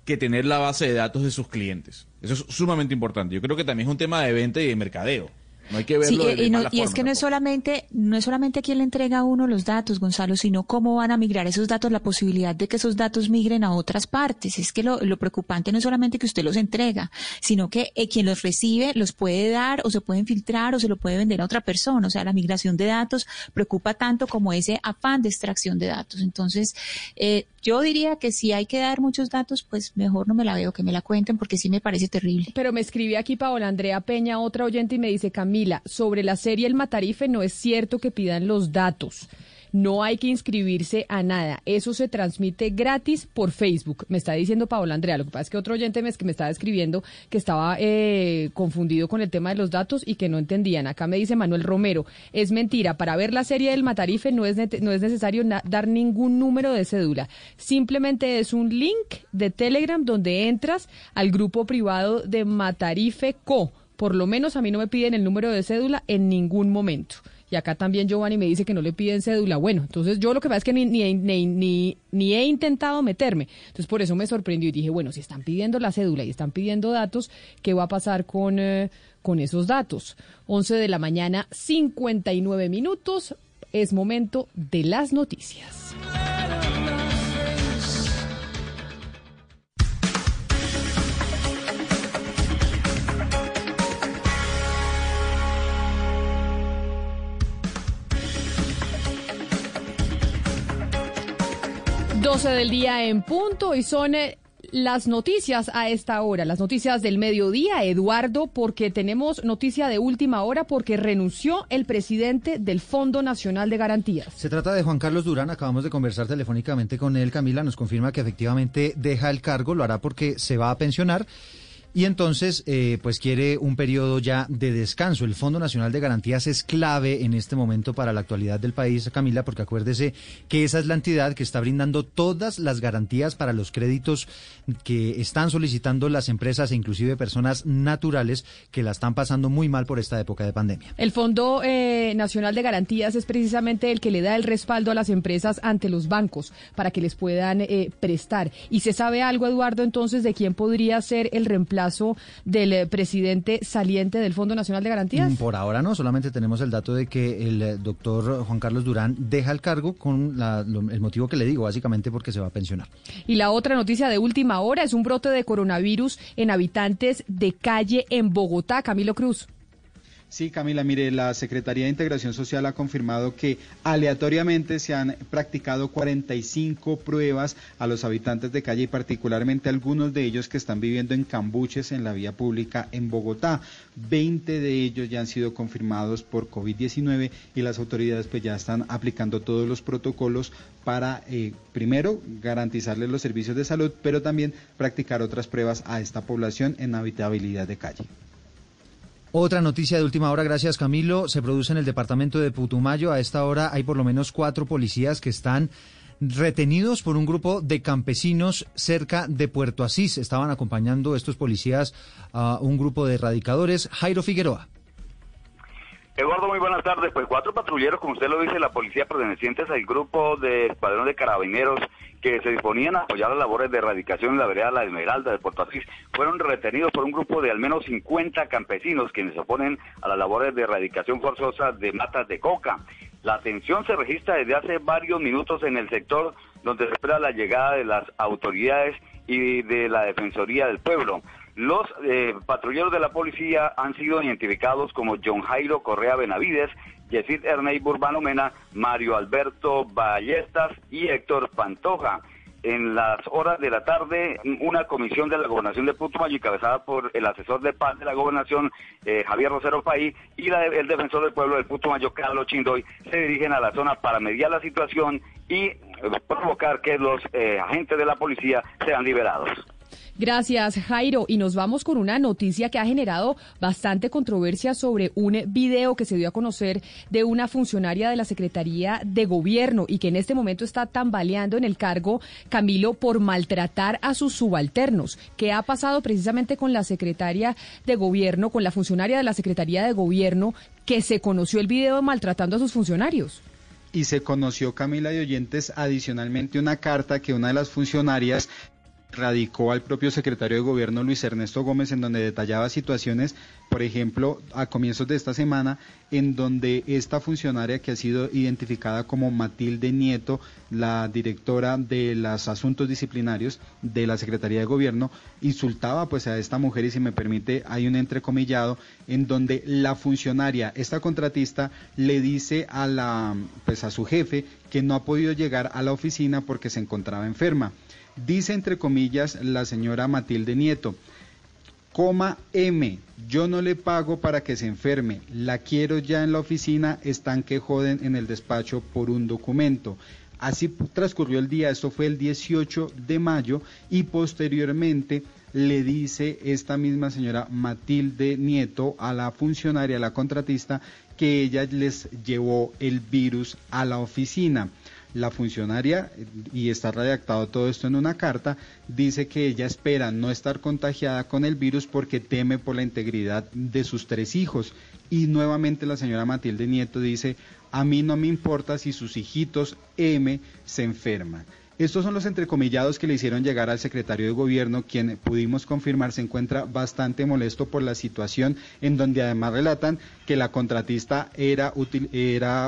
que tener la base de datos de sus clientes. Eso es sumamente importante. Yo creo que también es un tema de venta y de mercadeo. No hay que verlo sí, y, es que no es solamente no es solamente a quién le entrega a uno los datos, Gonzalo, sino cómo van a migrar esos datos, la posibilidad de que esos datos migren a otras partes. Es que lo, preocupante no es solamente que usted los entrega, sino que eh, quien los recibe los puede dar o se pueden filtrar o se lo puede vender a otra persona. O sea, la migración de datos preocupa tanto como ese afán de extracción de datos. Entonces, eh, yo diría que si hay que dar muchos datos, pues mejor no me la veo, que me la cuenten, porque sí me parece terrible. Pero me escribe aquí Paola Andrea Peña, otra oyente, y me dice, Camila, sobre la serie El Matarife no es cierto que pidan los datos no hay que inscribirse a nada. Eso se transmite gratis por Facebook. Me está diciendo Paola Andrea. Lo que pasa es que otro oyente me, que me estaba escribiendo que estaba eh, confundido con el tema de los datos y que no entendían. Acá me dice Manuel Romero, es mentira. Para ver la serie del Matarife no es, no es necesario dar ningún número de cédula. Simplemente es un link de Telegram donde entras al grupo privado de Matarife Co. Por lo menos a mí no me piden el número de cédula en ningún momento. Y acá también Giovanni me dice que no le piden cédula. Bueno, entonces yo lo que pasa es que ni, ni, ni, ni, he intentado meterme. Entonces por eso me sorprendió y dije, bueno, si están pidiendo la cédula y están pidiendo datos, ¿qué va a pasar con, eh, con esos datos? 11 de la mañana, 59 minutos. Es momento de las noticias. 12 del día en punto y son eh, las noticias a esta hora, las noticias del mediodía, Eduardo, porque tenemos noticia de última hora porque renunció el presidente del Fondo Nacional de Garantías. Se trata de Juan Carlos Durán, acabamos de conversar telefónicamente con él, Camila nos confirma que efectivamente deja el cargo, lo hará porque se va a pensionar y entonces eh, pues quiere un periodo ya de descanso. El Fondo Nacional de Garantías es clave en este momento para la actualidad del país, Camila, porque acuérdese que esa es la entidad que está brindando todas las garantías para los créditos que están solicitando las empresas e inclusive personas naturales que la están pasando muy mal por esta época de pandemia. El Fondo eh, Nacional de Garantías es precisamente el que le da el respaldo a las empresas ante los bancos para que les puedan eh, prestar. ¿Y se sabe algo, Eduardo, entonces de quién podría ser el reemplazo? Del eh, presidente saliente del Fondo Nacional de Garantías? Mm, por ahora no, solamente tenemos el dato de que el eh, doctor Juan Carlos Durán deja el cargo con el motivo que le digo, básicamente porque se va a pensionar. Y la otra noticia de última hora es un brote de coronavirus en habitantes de calle en Bogotá. Camilo Cruz. Sí, Camila, mire, la Secretaría de Integración Social ha confirmado que aleatoriamente se han practicado 45 pruebas a los habitantes de calle y particularmente algunos de ellos que están viviendo en cambuches en la vía pública en Bogotá. 20 de ellos ya han sido confirmados por COVID-19 y las autoridades pues ya están aplicando todos los protocolos para, eh, primero, garantizarles los servicios de salud, pero también practicar otras pruebas a esta población en habitabilidad de calle. Otra noticia de última hora, gracias Camilo, se produce en el departamento de Putumayo. A esta hora hay por lo menos cuatro policías que están retenidos por un grupo de campesinos cerca de Puerto Asís. Estaban acompañando estos policías a un grupo de erradicadores. Jairo Figueroa. Eduardo, muy buenas tardes. Pues cuatro patrulleros, como usted lo dice, la policía pertenecientes al grupo de escuadrón de carabineros que se disponían a apoyar las labores de erradicación en la vereda La Esmeralda de Puerto Asís, fueron retenidos por un grupo de al menos 50 campesinos quienes se oponen a las labores de erradicación forzosa de matas de coca. La tensión se registra desde hace varios minutos en el sector donde se espera la llegada de las autoridades y de la Defensoría del Pueblo. Los eh, patrulleros de la policía han sido identificados como John Jairo Correa Benavides, Yesid Ernei Burbano Mena, Mario Alberto Ballestas y Héctor Pantoja. En las horas de la tarde, una comisión de la gobernación de Putumayo, encabezada por el asesor de paz de la gobernación, eh, Javier Rosero Paí, y el defensor del pueblo del Putumayo, Carlos Chindoy, se dirigen a la zona para mediar la situación y eh, provocar que los agentes de la policía sean liberados. Gracias, Jairo. Y nos vamos con una noticia que ha generado bastante controversia sobre un video que se dio a conocer de una funcionaria de la Secretaría de Gobierno y que en este momento está tambaleando en el cargo, Camilo, por maltratar a sus subalternos. ¿Qué ha pasado precisamente con la secretaria de Gobierno, con la funcionaria de la Secretaría de Gobierno, que se conoció el video maltratando a sus funcionarios? y se conoció Camila de Oyentes adicionalmente una carta que una de las funcionarias radicó al propio secretario de gobierno Luis Ernesto Gómez en donde detallaba situaciones, por ejemplo, a comienzos de esta semana, en donde esta funcionaria que ha sido identificada como Matilde Nieto, la directora de los asuntos disciplinarios de la Secretaría de Gobierno, insultaba pues a esta mujer y si me permite hay un entrecomillado en donde la funcionaria, esta contratista, le dice a la pues a su jefe que no ha podido llegar a la oficina porque se encontraba enferma. Dice entre comillas la señora Matilde Nieto, coma M, yo no le pago para que se enferme, la quiero ya en la oficina, están que joden en el despacho por un documento. Así transcurrió el día, esto fue el 18 de mayo y posteriormente le dice esta misma señora Matilde Nieto a la funcionaria, a la contratista, que ella les llevó el virus a la oficina la funcionaria, y está redactado todo esto en una carta, dice que ella espera no estar contagiada con el virus porque teme por la integridad de sus tres hijos. Y nuevamente la señora Matilde Nieto dice, a mí no me importa si sus hijitos M se enferman. Estos son los entrecomillados que le hicieron llegar al secretario de gobierno, quien pudimos confirmar se encuentra bastante molesto por la situación, en donde además relatan que la contratista era,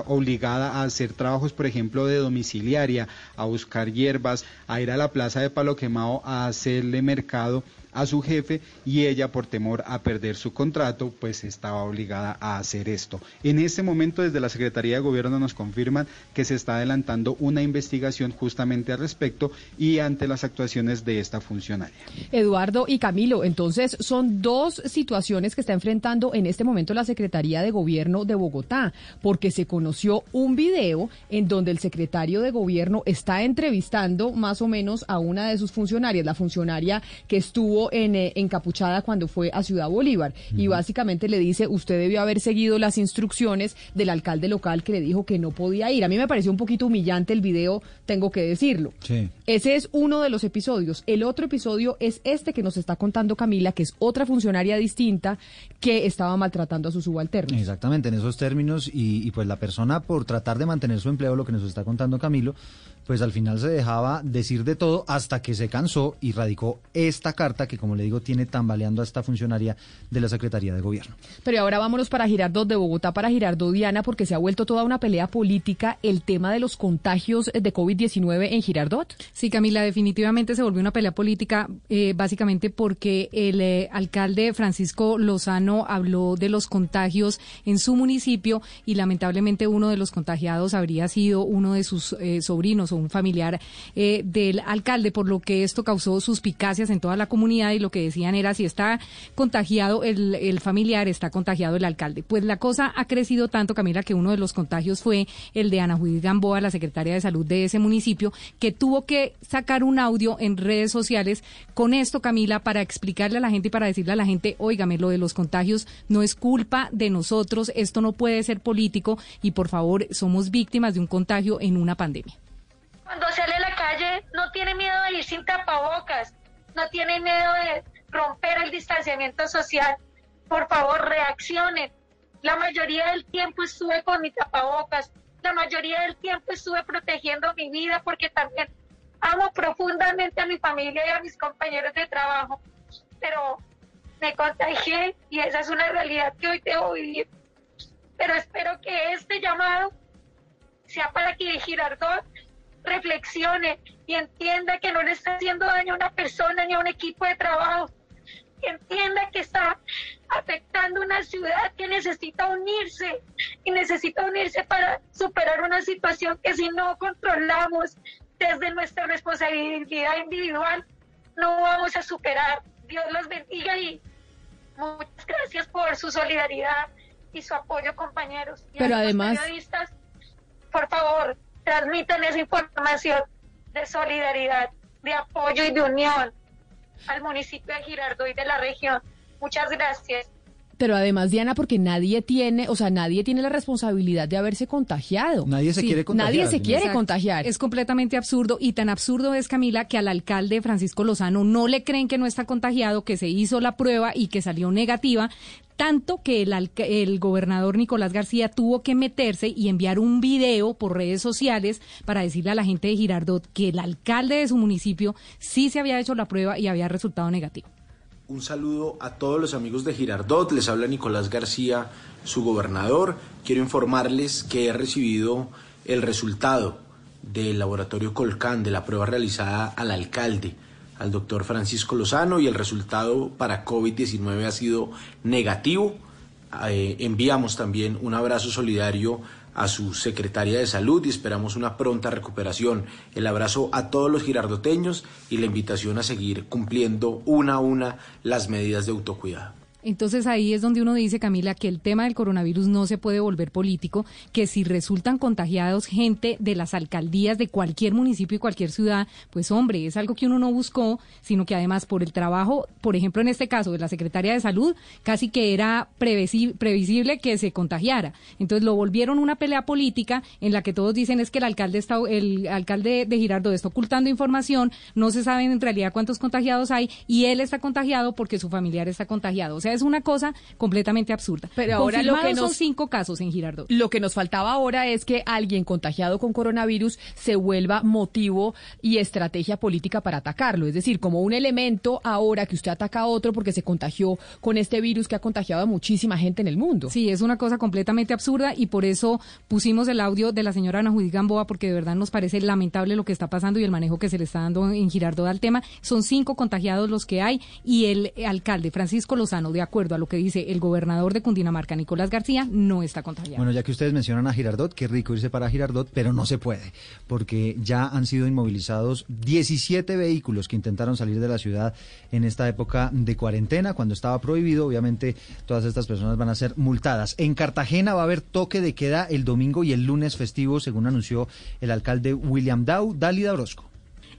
obligada a hacer trabajos, por ejemplo, de domiciliaria, a buscar hierbas, a ir a la plaza de Palo Quemado a hacerle mercado a su jefe y ella por temor a perder su contrato pues estaba obligada a hacer esto. En este momento desde la Secretaría de Gobierno nos confirman que se está adelantando una investigación justamente al respecto y ante las actuaciones de esta funcionaria. Eduardo y Camilo, entonces son dos situaciones que está enfrentando en este momento la Secretaría de Gobierno de Bogotá, porque se conoció un video en donde el secretario de Gobierno está entrevistando más o menos a una de sus funcionarias, la funcionaria que estuvo estuvo en eh, encapuchada cuando fue a Ciudad Bolívar y básicamente le dice, usted debió haber seguido las instrucciones del alcalde local que le dijo que no podía ir. A mí me pareció un poquito humillante el video, tengo que decirlo. Ese es uno de los episodios. El otro episodio es este que nos está contando Camila, que es otra funcionaria distinta que estaba maltratando a sus subalternos. Exactamente, en esos términos y, y pues la persona por tratar de mantener su empleo, lo que nos está contando Camilo, pues al final se dejaba decir de todo hasta que se cansó y radicó esta carta que, como le digo, tiene tambaleando a esta funcionaria de la Secretaría de Gobierno. Pero ahora vámonos para Girardot de Bogotá, para Girardot Diana, porque se ha vuelto toda una pelea política el tema de los contagios de COVID-19 en Girardot. Sí, Camila, definitivamente se volvió una pelea política, eh, básicamente porque el eh, alcalde Francisco Lozano habló de los contagios en su municipio y lamentablemente uno de los contagiados habría sido uno de sus eh, sobrinos o un familiar eh, del alcalde, por lo que esto causó suspicacias en toda la comunidad y lo que decían era si está contagiado el, el familiar, está contagiado el alcalde. Pues la cosa ha crecido tanto, Camila, que uno de los contagios fue el de Ana Judith Gamboa, la secretaria de salud de ese municipio, que tuvo que sacar un audio en redes sociales con esto, Camila, para explicarle a la gente y para decirle a la gente, óigame, lo de los contagios no es culpa de nosotros, esto no puede ser político y por favor somos víctimas de un contagio en una pandemia. Cuando sale a la calle no tiene miedo de ir sin tapabocas, no tiene miedo de romper el distanciamiento social. Por favor, reaccionen. La mayoría del tiempo estuve con mi tapabocas, la mayoría del tiempo estuve protegiendo mi vida porque también amo profundamente a mi familia y a mis compañeros de trabajo, pero me contagié y esa es una realidad que hoy debo vivir. Pero espero que este llamado sea para que Girardot reflexione y entienda que no le está haciendo daño a una persona ni a un equipo de trabajo. Que entienda que está afectando una ciudad que necesita unirse y necesita unirse para superar una situación que si no controlamos desde nuestra responsabilidad individual, no vamos a superar. Dios los bendiga y muchas gracias por su solidaridad y su apoyo, compañeros. Y Pero además, periodistas, por favor, transmitan esa información de solidaridad, de apoyo y de unión al municipio de Girardot y de la región. Muchas gracias. Pero además, Diana, porque nadie tiene, o sea, nadie tiene la responsabilidad de haberse contagiado. Nadie se quiere contagiar. Nadie se quiere contagiar. Es completamente absurdo y tan absurdo es, Camila, que al alcalde Francisco Lozano no le creen que no está contagiado, que se hizo la prueba y que salió negativa tanto que el, gobernador Nicolás García tuvo que meterse y enviar un video por redes sociales para decirle a la gente de Girardot que el alcalde de su municipio sí se había hecho la prueba y había resultado negativo. Un saludo a todos los amigos de Girardot, les habla Nicolás García, su gobernador. Quiero informarles que he recibido el resultado del laboratorio Colcán de la prueba realizada al alcalde al doctor Francisco Lozano y el resultado para COVID-19 ha sido negativo. Eh, enviamos también un abrazo solidario a su secretaria de salud y esperamos una pronta recuperación. El abrazo a todos los girardoteños y la invitación a seguir cumpliendo una a una las medidas de autocuidado. Entonces ahí es donde uno dice, Camila, que el tema del coronavirus no se puede volver político, que si resultan contagiados gente de las alcaldías de cualquier municipio y cualquier ciudad, pues hombre, es algo que uno no buscó, sino que además por el trabajo, por ejemplo en este caso de la Secretaría de Salud, casi que era previsible que se contagiara. Entonces lo volvieron una pelea política en la que todos dicen es que el alcalde está, el alcalde de Girardot está ocultando información, no se sabe en realidad cuántos contagiados hay y él está contagiado porque su familiar está contagiado. O sea, es una cosa completamente absurda. Pero ahora lo que son cinco casos en Girardot. Lo que nos faltaba ahora es que alguien contagiado con coronavirus se vuelva motivo y estrategia política para atacarlo. Es decir, como un elemento ahora que usted ataca a otro porque se contagió con este virus que ha contagiado a muchísima gente en el mundo. Sí, es una cosa completamente absurda y por eso pusimos el audio de la señora Ana Judith Gamboa porque de verdad nos parece lamentable lo que está pasando y el manejo que se le está dando en Girardot al tema. Son cinco contagiados los que hay y el alcalde Francisco Lozano, de acuerdo a lo que dice el gobernador de Cundinamarca, Nicolás García, no está contagiado. Bueno, ya que ustedes mencionan a Girardot, qué rico irse para Girardot, pero no se puede, porque ya han sido inmovilizados 17 vehículos que intentaron salir de la ciudad en esta época de cuarentena, cuando estaba prohibido. Obviamente, todas estas personas van a ser multadas. En Cartagena va a haber toque de queda el domingo y el lunes festivo, según anunció el alcalde William Dow. Dálida Orozco.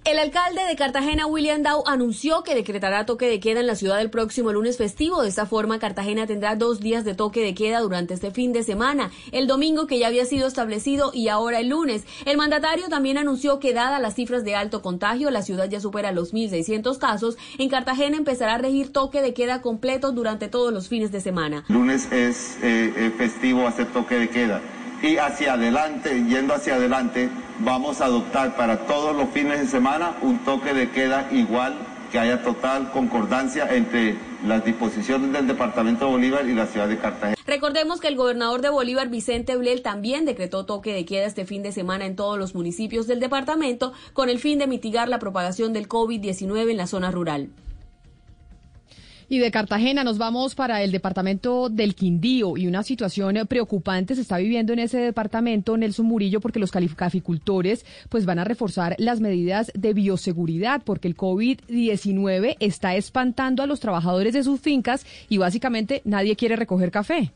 El alcalde de Cartagena, William Dow, anunció que decretará toque de queda en la ciudad el próximo lunes festivo. De esta forma, Cartagena tendrá dos días de toque de queda durante este fin de semana, el domingo que ya había sido establecido y ahora el lunes. El mandatario también anunció que, dadas las cifras de alto contagio, la ciudad ya supera los 1.600 casos. En Cartagena empezará a regir toque de queda completo durante todos los fines de semana. Lunes es eh, eh, festivo hacer toque de queda y hacia adelante, yendo hacia adelante, vamos a adoptar para todos los fines de semana un toque de queda igual que haya total concordancia entre las disposiciones del Departamento de Bolívar y la ciudad de Cartagena. Recordemos que el gobernador de Bolívar, Vicente Blel, también decretó toque de queda este fin de semana en todos los municipios del departamento con el fin de mitigar la propagación del COVID-19 en la zona rural. Y de Cartagena nos vamos para el departamento del Quindío y una situación preocupante se está viviendo en ese departamento, Nelson Murillo, porque los caficultores pues van a reforzar las medidas de bioseguridad porque el COVID-19 está espantando a los trabajadores de sus fincas y básicamente nadie quiere recoger café.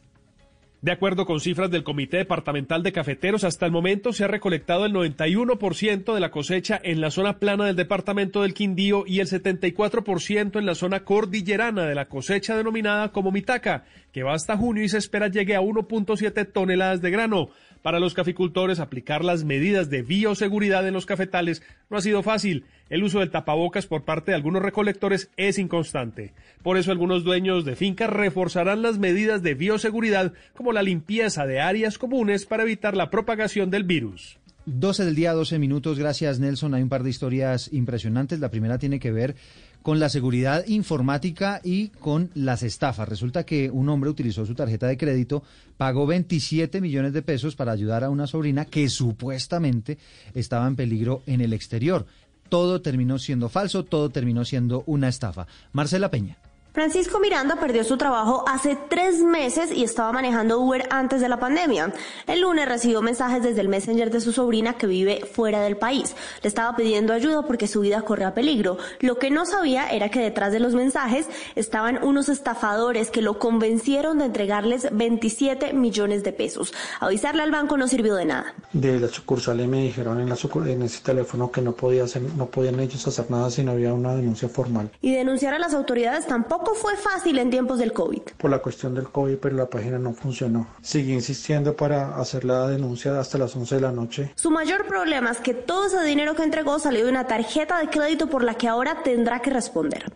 De acuerdo con cifras del Comité Departamental de Cafeteros, hasta el momento se ha recolectado el 91% de la cosecha en la zona plana del departamento del Quindío y el 74% en la zona cordillerana de la cosecha denominada como Mitaca, que va hasta junio y se espera llegue a 1.7 toneladas de grano. Para los caficultores, aplicar las medidas de bioseguridad en los cafetales no ha sido fácil. El uso del tapabocas por parte de algunos recolectores es inconstante. Por eso algunos dueños de fincas reforzarán las medidas de bioseguridad como la limpieza de áreas comunes para evitar la propagación del virus. 12 del día, 12 minutos. Gracias, Nelson. Hay un par de historias impresionantes. La primera tiene que ver con la seguridad informática y con las estafas. Resulta que un hombre utilizó su tarjeta de crédito, pagó 27 millones de pesos para ayudar a una sobrina que supuestamente estaba en peligro en el exterior. Todo terminó siendo falso, todo terminó siendo una estafa. Marcela Peña. Francisco Miranda perdió su trabajo hace tres meses y estaba manejando Uber antes de la pandemia. El lunes recibió mensajes desde el Messenger de su sobrina que vive fuera del país. Le estaba pidiendo ayuda porque su vida corría peligro. Lo que no sabía era que detrás de los mensajes estaban unos estafadores que lo convencieron de entregarles 27 millones de pesos. Avisarle al banco no sirvió de nada. De la sucursal me dijeron en, la en ese teléfono que no, podía hacer, no podían ellos hacer nada si no había una denuncia formal. Y denunciar a las autoridades tampoco fue fácil en tiempos del COVID. Por la cuestión del COVID, pero la página no funcionó. Seguí insistiendo para hacer la denuncia hasta las 11 de la noche. Su mayor problema es que todo ese dinero que entregó salió de una tarjeta de crédito por la que ahora tendrá que responder.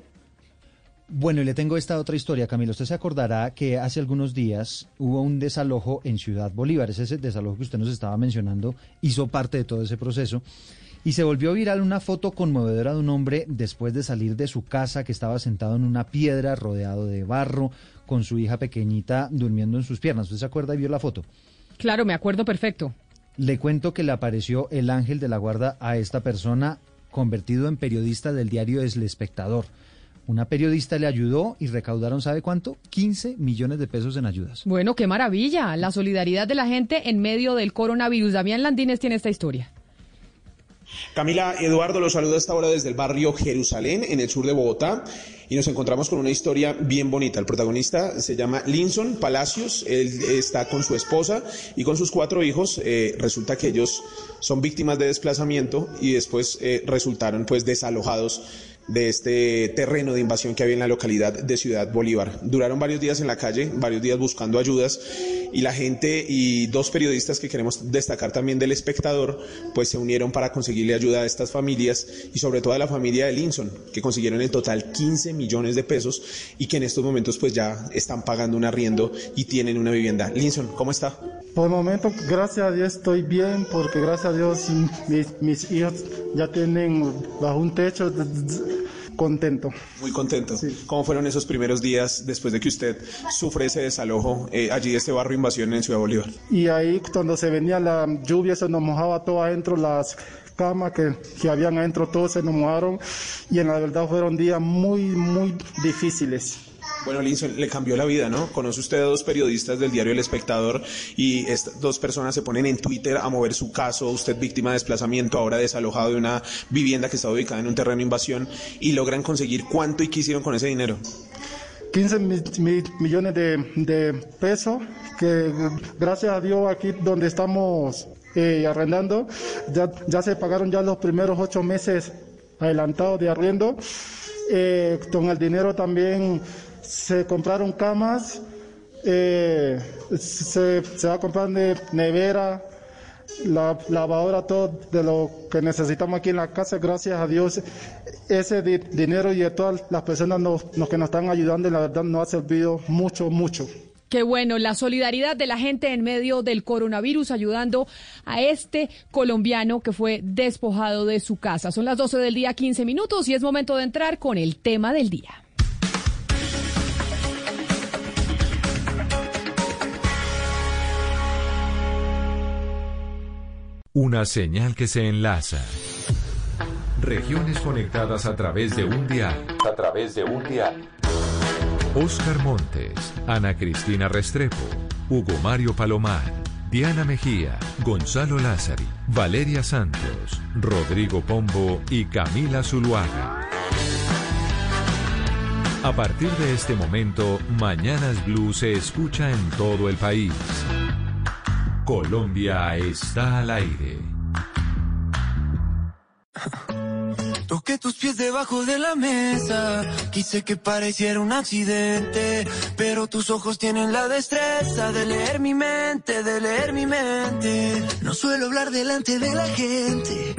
Bueno, y le tengo esta otra historia, Camilo. Usted se acordará que hace algunos días hubo un desalojo en Ciudad Bolívar. Ese desalojo que usted nos estaba mencionando hizo parte de todo ese proceso. Y se volvió viral una foto conmovedora de un hombre después de salir de su casa que estaba sentado en una piedra rodeado de barro con su hija pequeñita durmiendo en sus piernas. ¿Usted se acuerda y vio la foto? Claro, me acuerdo perfecto. Le cuento que le apareció el ángel de la guarda a esta persona convertido en periodista del diario Es El Espectador. Una periodista le ayudó y recaudaron, ¿sabe cuánto? 15 millones de pesos en ayudas. Bueno, qué maravilla. La solidaridad de la gente en medio del coronavirus. Damián Landines tiene esta historia. Camila Eduardo los saluda a esta hora desde el barrio Jerusalén, en el sur de Bogotá, y nos encontramos con una historia bien bonita. El protagonista se llama Linson Palacios, él está con su esposa y con sus cuatro hijos. Eh, resulta que ellos son víctimas de desplazamiento y después eh, resultaron pues desalojados de este terreno de invasión que había en la localidad de Ciudad Bolívar. Duraron varios días en la calle, varios días buscando ayudas y la gente y dos periodistas que queremos destacar también del espectador, pues se unieron para conseguirle ayuda a estas familias y sobre todo a la familia de Linson, que consiguieron en total 15 millones de pesos y que en estos momentos pues ya están pagando un arriendo y tienen una vivienda. Linson, ¿cómo está? Por el momento, gracias a Dios estoy bien porque gracias a Dios mis, mis hijos ya tienen bajo un techo contento. Muy contento. ¿Cómo fueron esos primeros días después de que usted sufre ese desalojo eh, allí de este barrio Invasión en Ciudad Bolívar? Y ahí cuando se venía la lluvia se nos mojaba todo adentro, las camas que, que habían adentro, todos se nos mojaron y en la verdad fueron días muy, muy difíciles. Bueno, Linson, le cambió la vida, ¿no? Conoce usted a dos periodistas del diario El Espectador y estas dos personas se ponen en Twitter a mover su caso, usted víctima de desplazamiento, ahora desalojado de una vivienda que está ubicada en un terreno de invasión y logran conseguir cuánto y qué hicieron con ese dinero. 15 millones de, pesos que gracias a Dios aquí donde estamos eh, arrendando ya, ya se pagaron ya los primeros ocho meses adelantados de arriendo. Eh, con el dinero también se compraron camas, eh, se, va a comprar nevera, la lavadora, todo de lo que necesitamos aquí en la casa, gracias a Dios, ese dinero y de todas las personas que nos están ayudando, la verdad nos ha servido mucho, mucho. Qué bueno, la solidaridad de la gente en medio del coronavirus ayudando a este colombiano que fue despojado de su casa. Son las 12 del día, 15 minutos y es momento de entrar con el tema del día. Una señal que se enlaza. Regiones conectadas a través de un dial. A través de un dial. Oscar Montes, Ana Cristina Restrepo, Hugo Mario Palomar, Diana Mejía, Gonzalo Lázari, Valeria Santos, Rodrigo Pombo y Camila Zuluaga. A partir de este momento, Mañanas Blue se escucha en todo el país. Colombia está al aire. Toqué tus pies debajo de la mesa. Quise que pareciera un accidente. Pero tus ojos tienen la destreza de leer mi mente, de leer mi mente. No suelo hablar delante de la gente.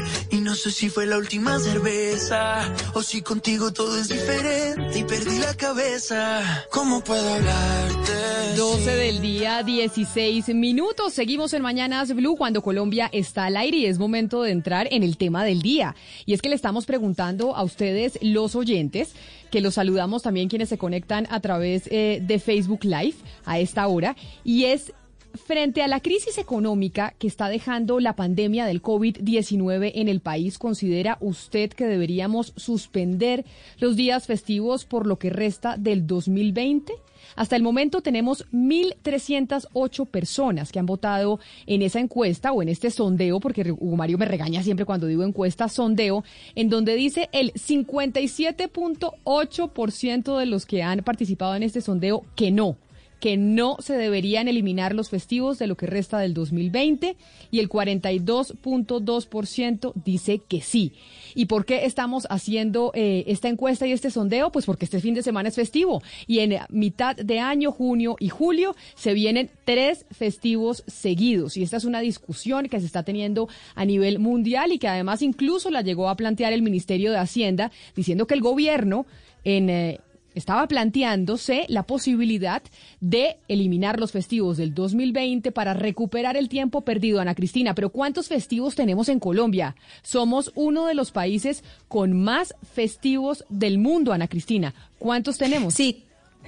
No sé si fue la última cerveza. O si contigo todo es diferente y perdí la cabeza. ¿Cómo puedo hablarte? 12 del día, 16 minutos. Seguimos en Mañanas Blue cuando Colombia está al aire y es momento de entrar en el tema del día. Y es que le estamos preguntando preguntando a ustedes, los oyentes, que los saludamos también quienes se conectan a través eh, de Facebook Live a esta hora, y es Frente a la crisis económica que está dejando la pandemia del COVID-19 en el país, ¿considera usted que deberíamos suspender los días festivos por lo que resta del 2020? Hasta el momento tenemos 1.308 personas que han votado en esa encuesta o en este sondeo, porque Hugo Mario me regaña siempre cuando digo encuesta, sondeo, en donde dice el 57.8% de los que han participado en este sondeo que no que no se deberían eliminar los festivos de lo que resta del 2020 y el 42.2% dice que sí. ¿Y por qué estamos haciendo eh, esta encuesta y este sondeo? Pues porque este fin de semana es festivo y en mitad de año, junio y julio, se vienen tres festivos seguidos. Y esta es una discusión que se está teniendo a nivel mundial y que además incluso la llegó a plantear el Ministerio de Hacienda diciendo que el gobierno en... Eh, estaba planteándose la posibilidad de eliminar los festivos del 2020 para recuperar el tiempo perdido, Ana Cristina. Pero ¿cuántos festivos tenemos en Colombia? Somos uno de los países con más festivos del mundo, Ana Cristina. ¿Cuántos tenemos? Sí.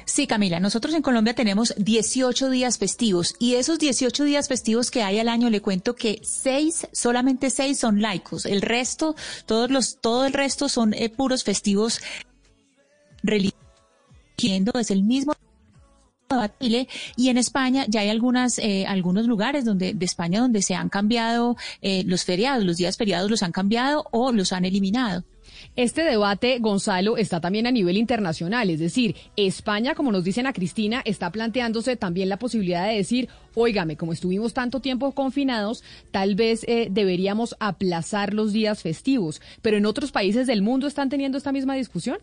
Sí, Camila, nosotros en Colombia tenemos 18 días festivos y esos 18 días festivos que hay al año le cuento que seis, solamente seis son laicos. El resto, todos los, todo el resto son eh, puros festivos religiosos es el mismo y en España ya hay algunas eh, algunos lugares donde de España donde se han cambiado eh, los feriados, los días feriados los han cambiado o los han eliminado. Este debate, Gonzalo, está también a nivel internacional, es decir, España, como nos dicen a Cristina, está planteándose también la posibilidad de decir, óigame, como estuvimos tanto tiempo confinados, tal vez eh, deberíamos aplazar los días festivos, pero en otros países del mundo están teniendo esta misma discusión.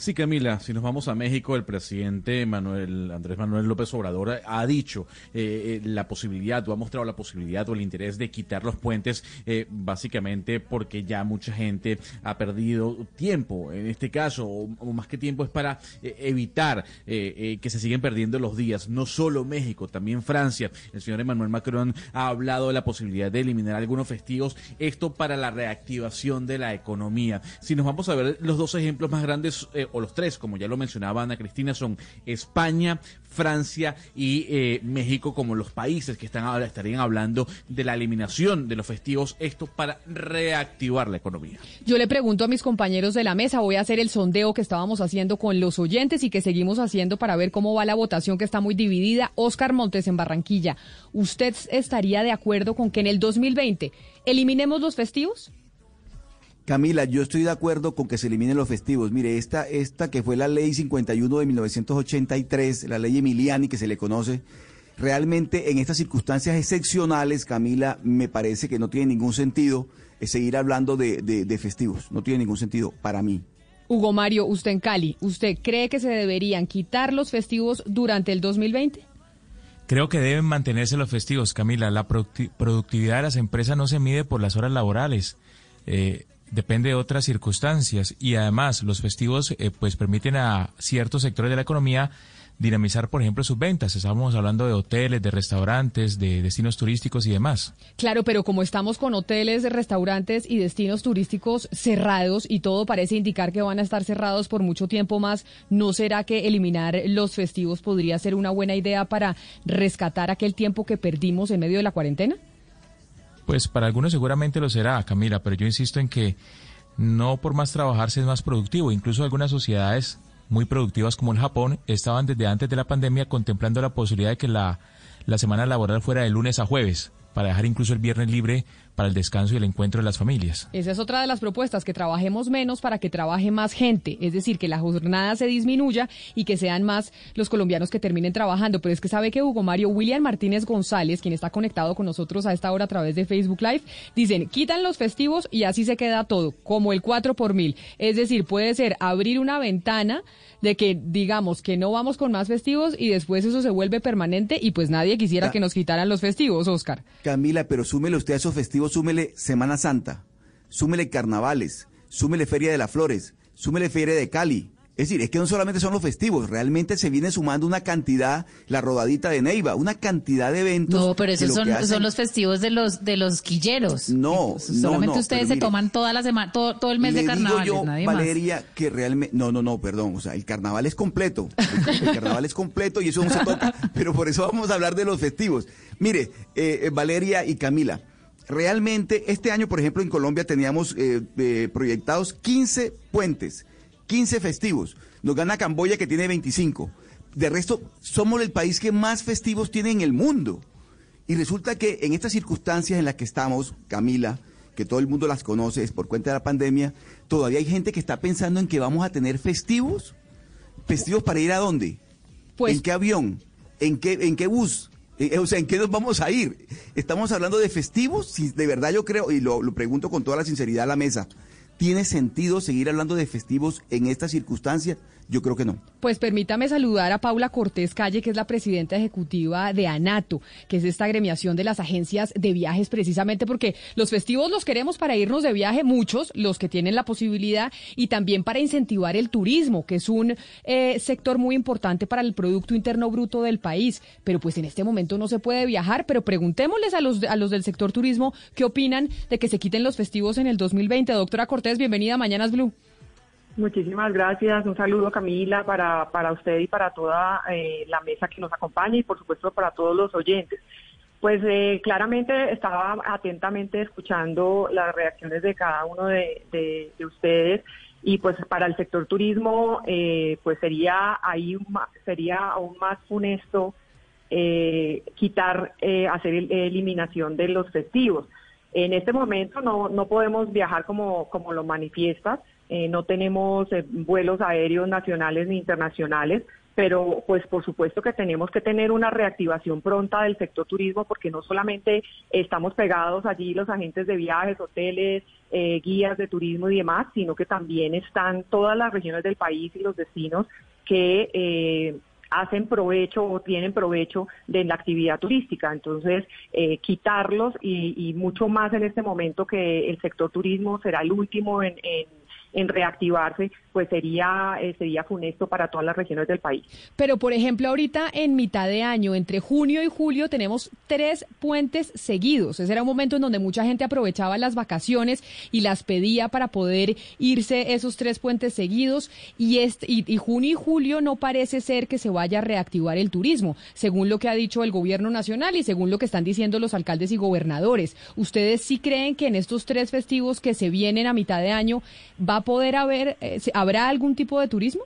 Sí, Camila, si nos vamos a México, el presidente Manuel Andrés Manuel López Obrador ha dicho eh, eh, la posibilidad, o ha mostrado la posibilidad o el interés de quitar los puentes, eh, básicamente porque ya mucha gente ha perdido tiempo. En este caso, o, más que tiempo, es para evitar que se siguen perdiendo los días. No solo México, también Francia. El señor Emmanuel Macron ha hablado de la posibilidad de eliminar algunos festivos. Esto para la reactivación de la economía. Si nos vamos a ver los dos ejemplos más grandes o los tres, como ya lo mencionaba Ana Cristina, son España, Francia y eh, México como los países que están estarían hablando de la eliminación de los festivos, esto para reactivar la economía. Yo le pregunto a mis compañeros de la mesa, voy a hacer el sondeo que estábamos haciendo con los oyentes y que seguimos haciendo para ver cómo va la votación que está muy dividida. Oscar Montes en Barranquilla, ¿usted estaría de acuerdo con que en el 2020 eliminemos los festivos? Camila, yo estoy de acuerdo con que se eliminen los festivos. Mire, esta, esta que fue la ley 51 de 1983, la ley Emiliani que se le conoce, realmente en estas circunstancias excepcionales, Camila, me parece que no tiene ningún sentido seguir hablando de, de festivos. No tiene ningún sentido para mí. Hugo Mario, usted en Cali, ¿usted cree que se deberían quitar los festivos durante el 2020? Creo que deben mantenerse los festivos, Camila. La productividad de las empresas no se mide por las horas laborales. Eh, depende de otras circunstancias y además los festivos eh, pues permiten a ciertos sectores de la economía dinamizar, por ejemplo, sus ventas. Estamos hablando de hoteles, de restaurantes, de destinos turísticos y demás. Claro, pero como estamos con hoteles, restaurantes y destinos turísticos cerrados y todo parece indicar que van a estar cerrados por mucho tiempo más, ¿no será que eliminar los festivos podría ser una buena idea para rescatar aquel tiempo que perdimos en medio de la cuarentena? Pues para algunos seguramente lo será, Camila, pero yo insisto en que no por más trabajarse es más productivo. Incluso algunas sociedades muy productivas como el Japón estaban desde antes de la pandemia contemplando la posibilidad de que la, la semana laboral fuera de lunes a jueves para dejar incluso el viernes libre para el descanso y el encuentro de las familias. Esa es otra de las propuestas, que trabajemos menos para que trabaje más gente, es decir, que la jornada se disminuya y que sean más los colombianos que terminen trabajando. Pero es que sabe que Hugo Mario William Martínez González, quien está conectado con nosotros a esta hora a través de Facebook Live, dicen, quitan los festivos y así se queda todo, como el 4 por mil. Es decir, puede ser abrir una ventana de que digamos que no vamos con más festivos y después eso se vuelve permanente y pues nadie quisiera que nos quitaran los festivos, Oscar. Camila, pero súmele usted a esos festivos, súmele Semana Santa, súmele carnavales, súmele Feria de las Flores, súmele Feria de Cali, es decir, es que no solamente son los festivos, realmente se viene sumando una cantidad, la rodadita de Neiva, una cantidad de eventos. No, pero esos son, son los festivos de los de los quilleros. No, solamente ustedes se toman toda la semana, todo, todo el mes de carnaval. Digo yo, nadie Valeria, que realmente, no, no, no, perdón, o sea, el carnaval es completo, el, carnaval es completo y eso no se toca, (laughs) pero por eso vamos a hablar de los festivos. Mire, eh, eh, Valeria y Camila, realmente este año, por ejemplo, en Colombia teníamos eh, proyectados 15 puentes 15 festivos. Nos gana Camboya que tiene 25. De resto, somos el país que más festivos tiene en el mundo. Y resulta que en estas circunstancias en las que estamos, Camila, que todo el mundo las conoce es por cuenta de la pandemia, todavía hay gente que está pensando en que vamos a tener festivos. ¿Festivos para ir a dónde? Pues, ¿En qué avión? ¿En qué, en qué bus? Eh, o sea, ¿en qué nos vamos a ir? Estamos hablando de festivos, si de verdad yo creo, y lo, lo pregunto con toda la sinceridad a la mesa, ¿Tiene sentido seguir hablando de festivos en esta circunstancia? Yo creo que no. Pues permítame saludar a Paula Cortés Calle, que es la presidenta ejecutiva de ANATO, que es esta agremiación de las agencias de viajes, precisamente porque los festivos los queremos para irnos de viaje, muchos, los que tienen la posibilidad, y también para incentivar el turismo, que es un eh, sector muy importante para el Producto Interno Bruto del país. Pero pues en este momento no se puede viajar, pero preguntémosles a los, a los del sector turismo qué opinan de que se quiten los festivos en el 2020. Doctora Cortés, bienvenida a Mañanas Blue. Muchísimas gracias. Un saludo, Camila, para, para usted y para toda eh, la mesa que nos acompaña y, por supuesto, para todos los oyentes. Pues eh, claramente estaba atentamente escuchando las reacciones de cada uno de, ustedes y pues para el sector turismo eh, pues sería ahí sería aún más funesto quitar hacer eliminación de los festivos. En este momento no, no podemos viajar como, como lo manifiestas, eh, no tenemos eh, vuelos aéreos nacionales ni internacionales, pero pues por supuesto que tenemos que tener una reactivación pronta del sector turismo porque no solamente estamos pegados allí los agentes de viajes, hoteles, eh, guías de turismo y demás, sino que también están todas las regiones del país y los destinos que hacen provecho o tienen provecho de la actividad turística. Entonces, quitarlos y, mucho más en este momento que el sector turismo será el último en en reactivarse, pues sería, eh, sería funesto para todas las regiones del país. Pero, por ejemplo, ahorita en mitad de año, entre junio y julio, tenemos tres puentes seguidos. Ese era un momento en donde mucha gente aprovechaba las vacaciones y las pedía para poder irse esos tres puentes seguidos. Y, este, y, junio y julio no parece ser que se vaya a reactivar el turismo, según lo que ha dicho el gobierno nacional y según lo que están diciendo los alcaldes y gobernadores. ¿Ustedes sí creen que en estos tres festivos que se vienen a mitad de año va a poder haber, eh, habrá algún tipo de turismo?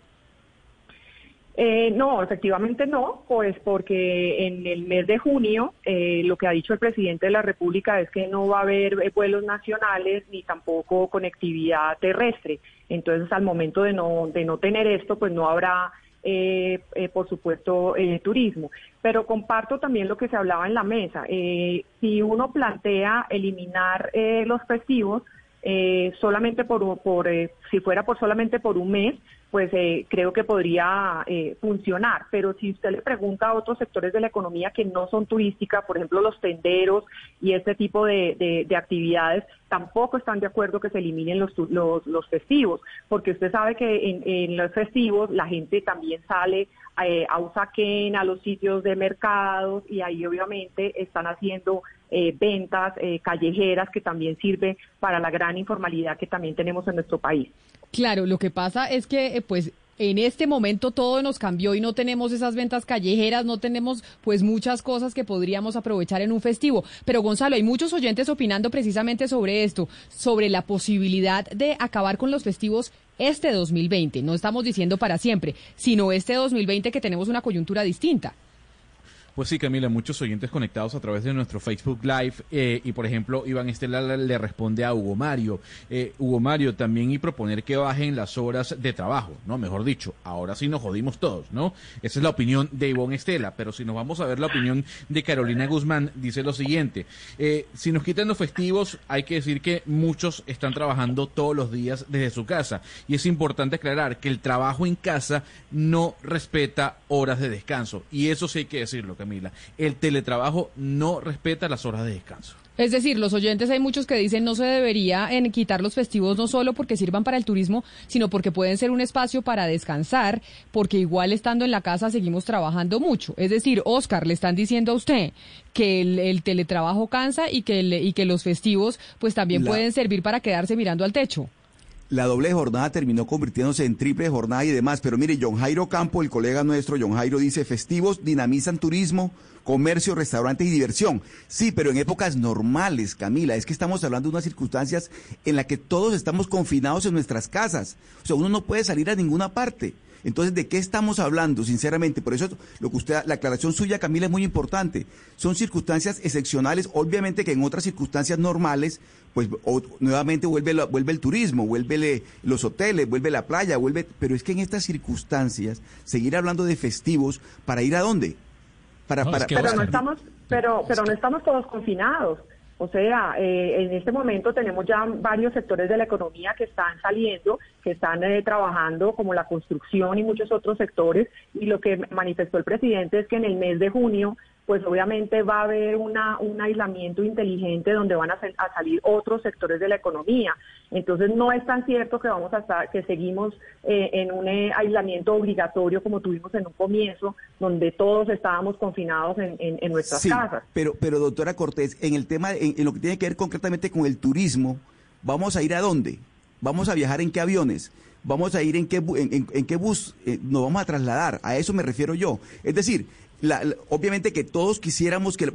Eh, no, efectivamente no, pues porque en el mes de junio eh, lo que ha dicho el presidente de la República es que no va a haber vuelos nacionales ni tampoco conectividad terrestre. Entonces, al momento de no, de no tener esto, pues no habrá eh, eh, por supuesto, eh, turismo. Pero comparto también lo que se hablaba en la mesa. si uno plantea eliminar los festivos, solamente por, por si fuera por solamente por un mes, pues eh, creo que podría eh, funcionar. Pero si usted le pregunta a otros sectores de la economía que no son turísticas, por ejemplo los tenderos y este tipo de, actividades, tampoco están de acuerdo que se eliminen los, los, festivos, porque usted sabe que en, los festivos la gente también sale eh, a Usaquén, a los sitios de mercados y ahí obviamente están haciendo ventas callejeras que también sirve para la gran informalidad que también tenemos en nuestro país. Claro, lo que pasa es que, eh, pues, en este momento todo nos cambió y no tenemos esas ventas callejeras, no tenemos pues muchas cosas que podríamos aprovechar en un festivo. Pero Gonzalo, hay muchos oyentes opinando precisamente sobre esto, sobre la posibilidad de acabar con los festivos este 2020. No estamos diciendo para siempre, sino este 2020 que tenemos una coyuntura distinta. Pues sí, Camila, muchos oyentes conectados a través de nuestro Facebook Live eh, y, por ejemplo, Iván Estela le responde a Hugo Mario. Eh, Hugo Mario, también y proponer que bajen las horas de trabajo, ¿no? Mejor dicho, ahora sí nos jodimos todos, ¿no? Esa es la opinión de Iván Estela, pero si nos vamos a ver la opinión de Carolina Guzmán, dice lo siguiente, eh, si nos quitan los festivos, hay que decir que muchos están trabajando todos los días desde su casa y es importante aclarar que el trabajo en casa no respeta horas de descanso y eso sí hay que decirlo, Camila. El teletrabajo no respeta las horas de descanso. Es decir, los oyentes hay muchos que dicen no se debería en quitar los festivos no solo porque sirvan para el turismo, sino porque pueden ser un espacio para descansar, porque igual estando en la casa seguimos trabajando mucho. Es decir, Oscar, le están diciendo a usted que el, teletrabajo cansa y que, y que los festivos pues también pueden servir para quedarse mirando al techo la doble jornada terminó convirtiéndose en triple jornada y demás. Pero mire, John Jairo Campo, el colega nuestro, John Jairo dice, festivos dinamizan turismo, comercio, restaurantes y diversión. Sí, pero en épocas normales, Camila, es que estamos hablando de unas circunstancias en las que todos estamos confinados en nuestras casas. O sea, uno no puede salir a ninguna parte. Entonces, ¿de qué estamos hablando, sinceramente? Por eso lo que usted, la aclaración suya, Camila, es muy importante. Son circunstancias excepcionales, obviamente que en otras circunstancias normales, pues nuevamente vuelve, vuelve el turismo, vuelve los hoteles, vuelve la playa, vuelve, pero es que en estas circunstancias, seguir hablando de festivos, ¿para ir a dónde? Para, para, pero no estamos, pero, pero no estamos todos confinados. O sea, eh, en este momento tenemos ya varios sectores de la economía que están saliendo, que están eh, trabajando, como la construcción y muchos otros sectores, y lo que manifestó el presidente es que en el mes de junio pues obviamente va a haber una, un aislamiento inteligente donde van a, salir otros sectores de la economía. Entonces no es tan cierto que vamos a estar, que seguimos eh, en un eh, aislamiento obligatorio como tuvimos en un comienzo, donde todos estábamos confinados en, en, nuestras sí, casas. Pero, pero doctora Cortés, en el tema, en, lo que tiene que ver concretamente con el turismo, ¿vamos a ir a dónde? ¿Vamos a viajar en qué aviones? ¿Vamos a ir en qué, en, qué bus eh, nos vamos a trasladar? A eso me refiero yo. Es decir, obviamente que todos quisiéramos que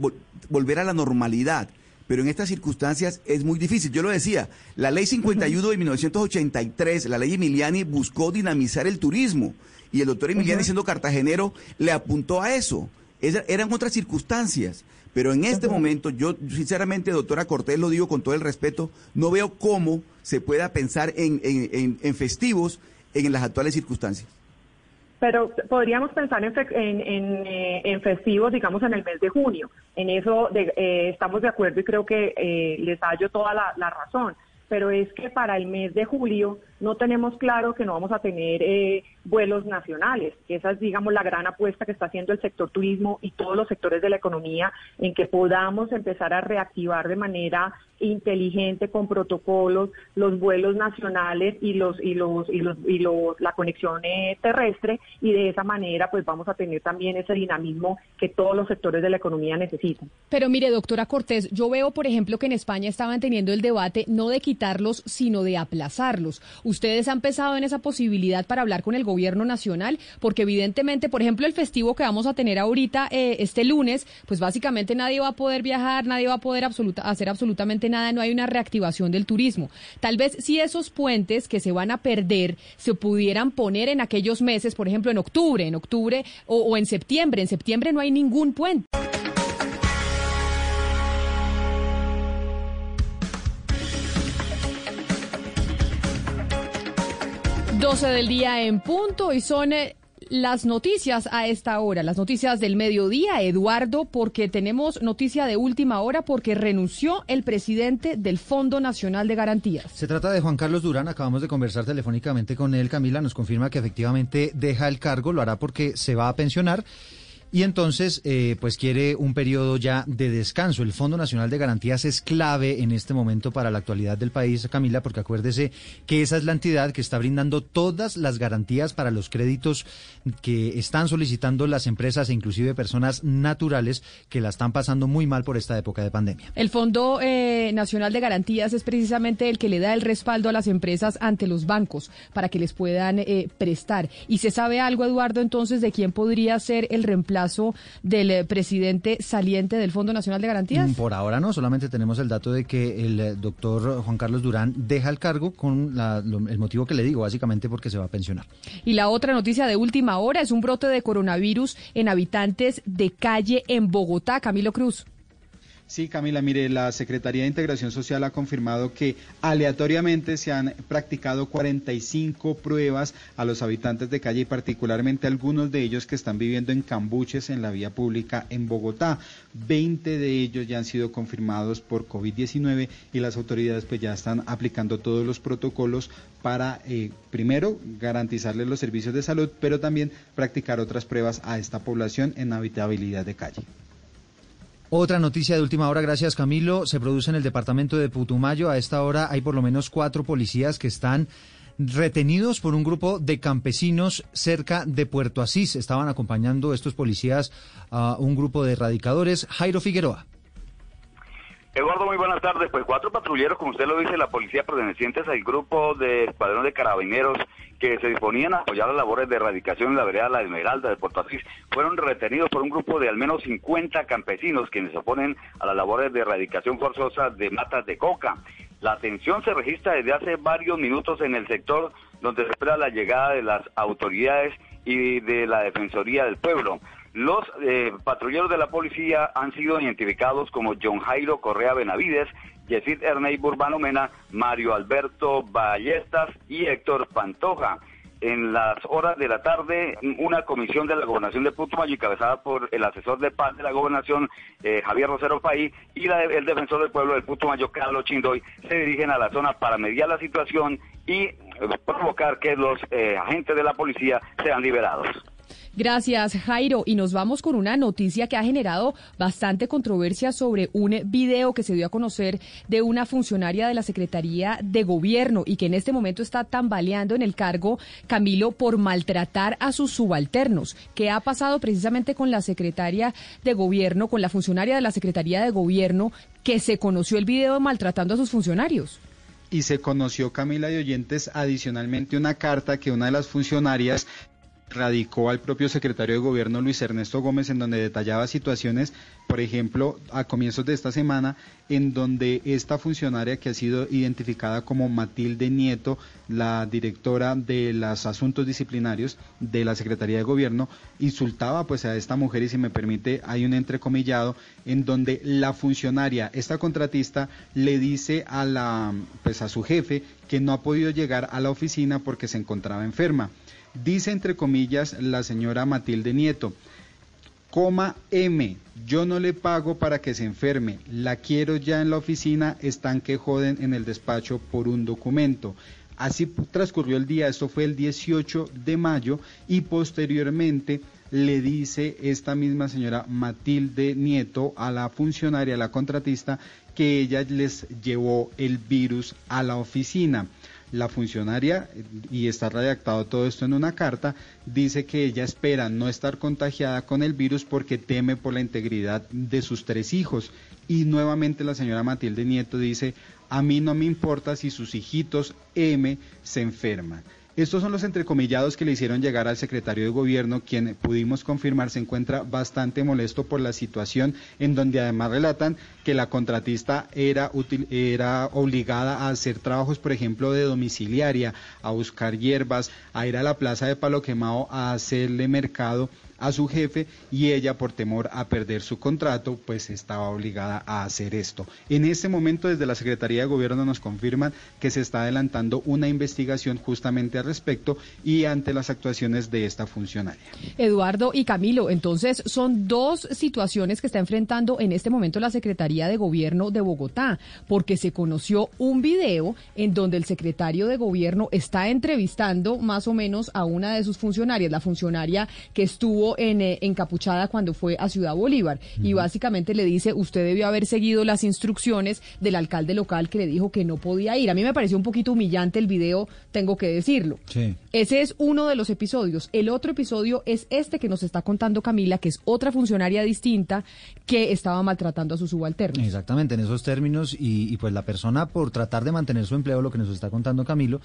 volver a la normalidad, pero en estas circunstancias es muy difícil. Yo lo decía, la ley 51 de 1983, la ley Emiliani, buscó dinamizar el turismo y el doctor Emiliani, siendo cartagenero, le apuntó a eso. eran otras circunstancias. Pero en este momento, yo sinceramente, doctora Cortés, lo digo con todo el respeto, no veo cómo se pueda pensar en, en festivos en las actuales circunstancias. Pero podríamos pensar en, en, eh, en, festivos, digamos, en el mes de junio. En eso eh, estamos de acuerdo y creo que eh, les hallo toda la razón pero es que para el mes de julio no tenemos claro que no vamos a tener eh, vuelos nacionales. Esa es, digamos, la gran apuesta que está haciendo el sector turismo y todos los sectores de la economía en que podamos empezar a reactivar de manera inteligente con protocolos los vuelos nacionales y los y los y los y los la conexión eh, terrestre y de esa manera pues vamos a tener también ese dinamismo que todos los sectores de la economía necesitan. Pero mire, doctora Cortés, yo veo por ejemplo que en España estaban teniendo el debate no de quitarlos, sino de aplazarlos. ¿Ustedes han pensado en esa posibilidad para hablar con el gobierno nacional? Porque evidentemente, por ejemplo, el festivo que vamos a tener ahorita eh, este lunes, pues básicamente nadie va a poder viajar, nadie va a poder hacer absolutamente nada, no hay una reactivación del turismo. Tal vez si esos puentes que se van a perder se pudieran poner en aquellos meses, por ejemplo, en octubre, en octubre o en septiembre. En septiembre no hay ningún puente. 12 del día en punto y son eh, las noticias a esta hora, las noticias del mediodía, Eduardo, porque tenemos noticia de última hora porque renunció el presidente del Fondo Nacional de Garantías. Se trata de Juan Carlos Durán, acabamos de conversar telefónicamente con él, Camila. Nos confirma que efectivamente deja el cargo, lo hará porque se va a pensionar y entonces eh, pues quiere un periodo ya de descanso. El Fondo Nacional de Garantías es clave en este momento para la actualidad del país, Camila, porque acuérdese que esa es la entidad que está brindando todas las garantías para los créditos que están solicitando las empresas e inclusive personas naturales que la están pasando muy mal por esta época de pandemia. El Fondo eh, Nacional de Garantías es precisamente el que le da el respaldo a las empresas ante los bancos para que les puedan eh, prestar. ¿Y se sabe algo, Eduardo, entonces de quién podría ser el reemplazo? Del eh, presidente saliente del Fondo Nacional de Garantías? Mm, por ahora no, solamente tenemos el dato de que el eh, doctor Juan Carlos Durán deja el cargo con el motivo que le digo, básicamente porque se va a pensionar. Y la otra noticia de última hora es un brote de coronavirus en habitantes de calle en Bogotá. Camilo Cruz. Sí, Camila, mire, la Secretaría de Integración Social ha confirmado que aleatoriamente se han practicado 45 pruebas a los habitantes de calle y particularmente algunos de ellos que están viviendo en cambuches en la vía pública en Bogotá. 20 de ellos ya han sido confirmados por COVID-19 y las autoridades pues ya están aplicando todos los protocolos para, eh, primero, garantizarles los servicios de salud, pero también practicar otras pruebas a esta población en habitabilidad de calle. Otra noticia de última hora, gracias Camilo, se produce en el departamento de Putumayo. A esta hora hay por lo menos cuatro policías que están retenidos por un grupo de campesinos cerca de Puerto Asís. Estaban acompañando estos policías a un grupo de erradicadores. Jairo Figueroa. Eduardo, muy buenas tardes. Pues cuatro patrulleros, como usted lo dice, la policía pertenecientes al grupo de escuadrón de carabineros que se disponían a apoyar las labores de erradicación en la vereda La Esmeralda de Puerto Asís, fueron retenidos por un grupo de al menos 50 campesinos quienes se oponen a las labores de erradicación forzosa de matas de coca. La tensión se registra desde hace varios minutos en el sector donde se espera la llegada de las autoridades y de la Defensoría del Pueblo. Los eh, patrulleros de la policía han sido identificados como John Jairo Correa Benavides, Yesid Ernei Burbano Mena, Mario Alberto Ballestas y Héctor Pantoja. En las horas de la tarde, una comisión de la gobernación de Putumayo, encabezada por el asesor de paz de la gobernación, eh, Javier Rosero Paí, y el defensor del pueblo del Putumayo, Carlos Chindoy, se dirigen a la zona para mediar la situación y eh, provocar que los agentes de la policía sean liberados. Gracias, Jairo. Y nos vamos con una noticia que ha generado bastante controversia sobre un video que se dio a conocer de una funcionaria de la Secretaría de Gobierno y que en este momento está tambaleando en el cargo, Camilo, por maltratar a sus subalternos. ¿Qué ha pasado precisamente con la secretaria de Gobierno, con la funcionaria de la Secretaría de Gobierno, que se conoció el video maltratando a sus funcionarios? y se conoció Camila de Oyentes adicionalmente una carta que una de las funcionarias radicó al propio secretario de gobierno Luis Ernesto Gómez en donde detallaba situaciones, por ejemplo, a comienzos de esta semana, en donde esta funcionaria que ha sido identificada como Matilde Nieto, la directora de los asuntos disciplinarios de la Secretaría de Gobierno, insultaba pues a esta mujer y si me permite hay un entrecomillado en donde la funcionaria, esta contratista, le dice a la pues a su jefe que no ha podido llegar a la oficina porque se encontraba enferma. Dice entre comillas la señora Matilde Nieto, coma M, yo no le pago para que se enferme, la quiero ya en la oficina, están que joden en el despacho por un documento. Así transcurrió el día, esto fue el 18 de mayo y posteriormente le dice esta misma señora Matilde Nieto a la funcionaria, a la contratista, que ella les llevó el virus a la oficina la funcionaria, y está redactado todo esto en una carta, dice que ella espera no estar contagiada con el virus porque teme por la integridad de sus tres hijos. Y nuevamente la señora Matilde Nieto dice, a mí no me importa si sus hijitos M se enferman. Estos son los entrecomillados que le hicieron llegar al secretario de gobierno, quien pudimos confirmar se encuentra bastante molesto por la situación, en donde además relatan que la contratista era, obligada a hacer trabajos, por ejemplo, de domiciliaria, a buscar hierbas, a ir a la plaza de Palo Quemado a hacerle mercado a su jefe y ella por temor a perder su contrato pues estaba obligada a hacer esto. En este momento desde la Secretaría de Gobierno nos confirman que se está adelantando una investigación justamente al respecto y ante las actuaciones de esta funcionaria. Eduardo y Camilo, entonces son dos situaciones que está enfrentando en este momento la Secretaría de Gobierno de Bogotá, porque se conoció un video en donde el secretario de Gobierno está entrevistando más o menos a una de sus funcionarias, la funcionaria que estuvo en, eh, encapuchada cuando fue a Ciudad Bolívar, y básicamente le dice, usted debió haber seguido las instrucciones del alcalde local que le dijo que no podía ir. A mí me pareció un poquito humillante el video, tengo que decirlo. Ese es uno de los episodios. El otro episodio es este que nos está contando Camila, que es otra funcionaria distinta que estaba maltratando a sus subalternos. Exactamente, en esos términos, y, y pues la persona por tratar de mantener su empleo, lo que nos está contando Camilo,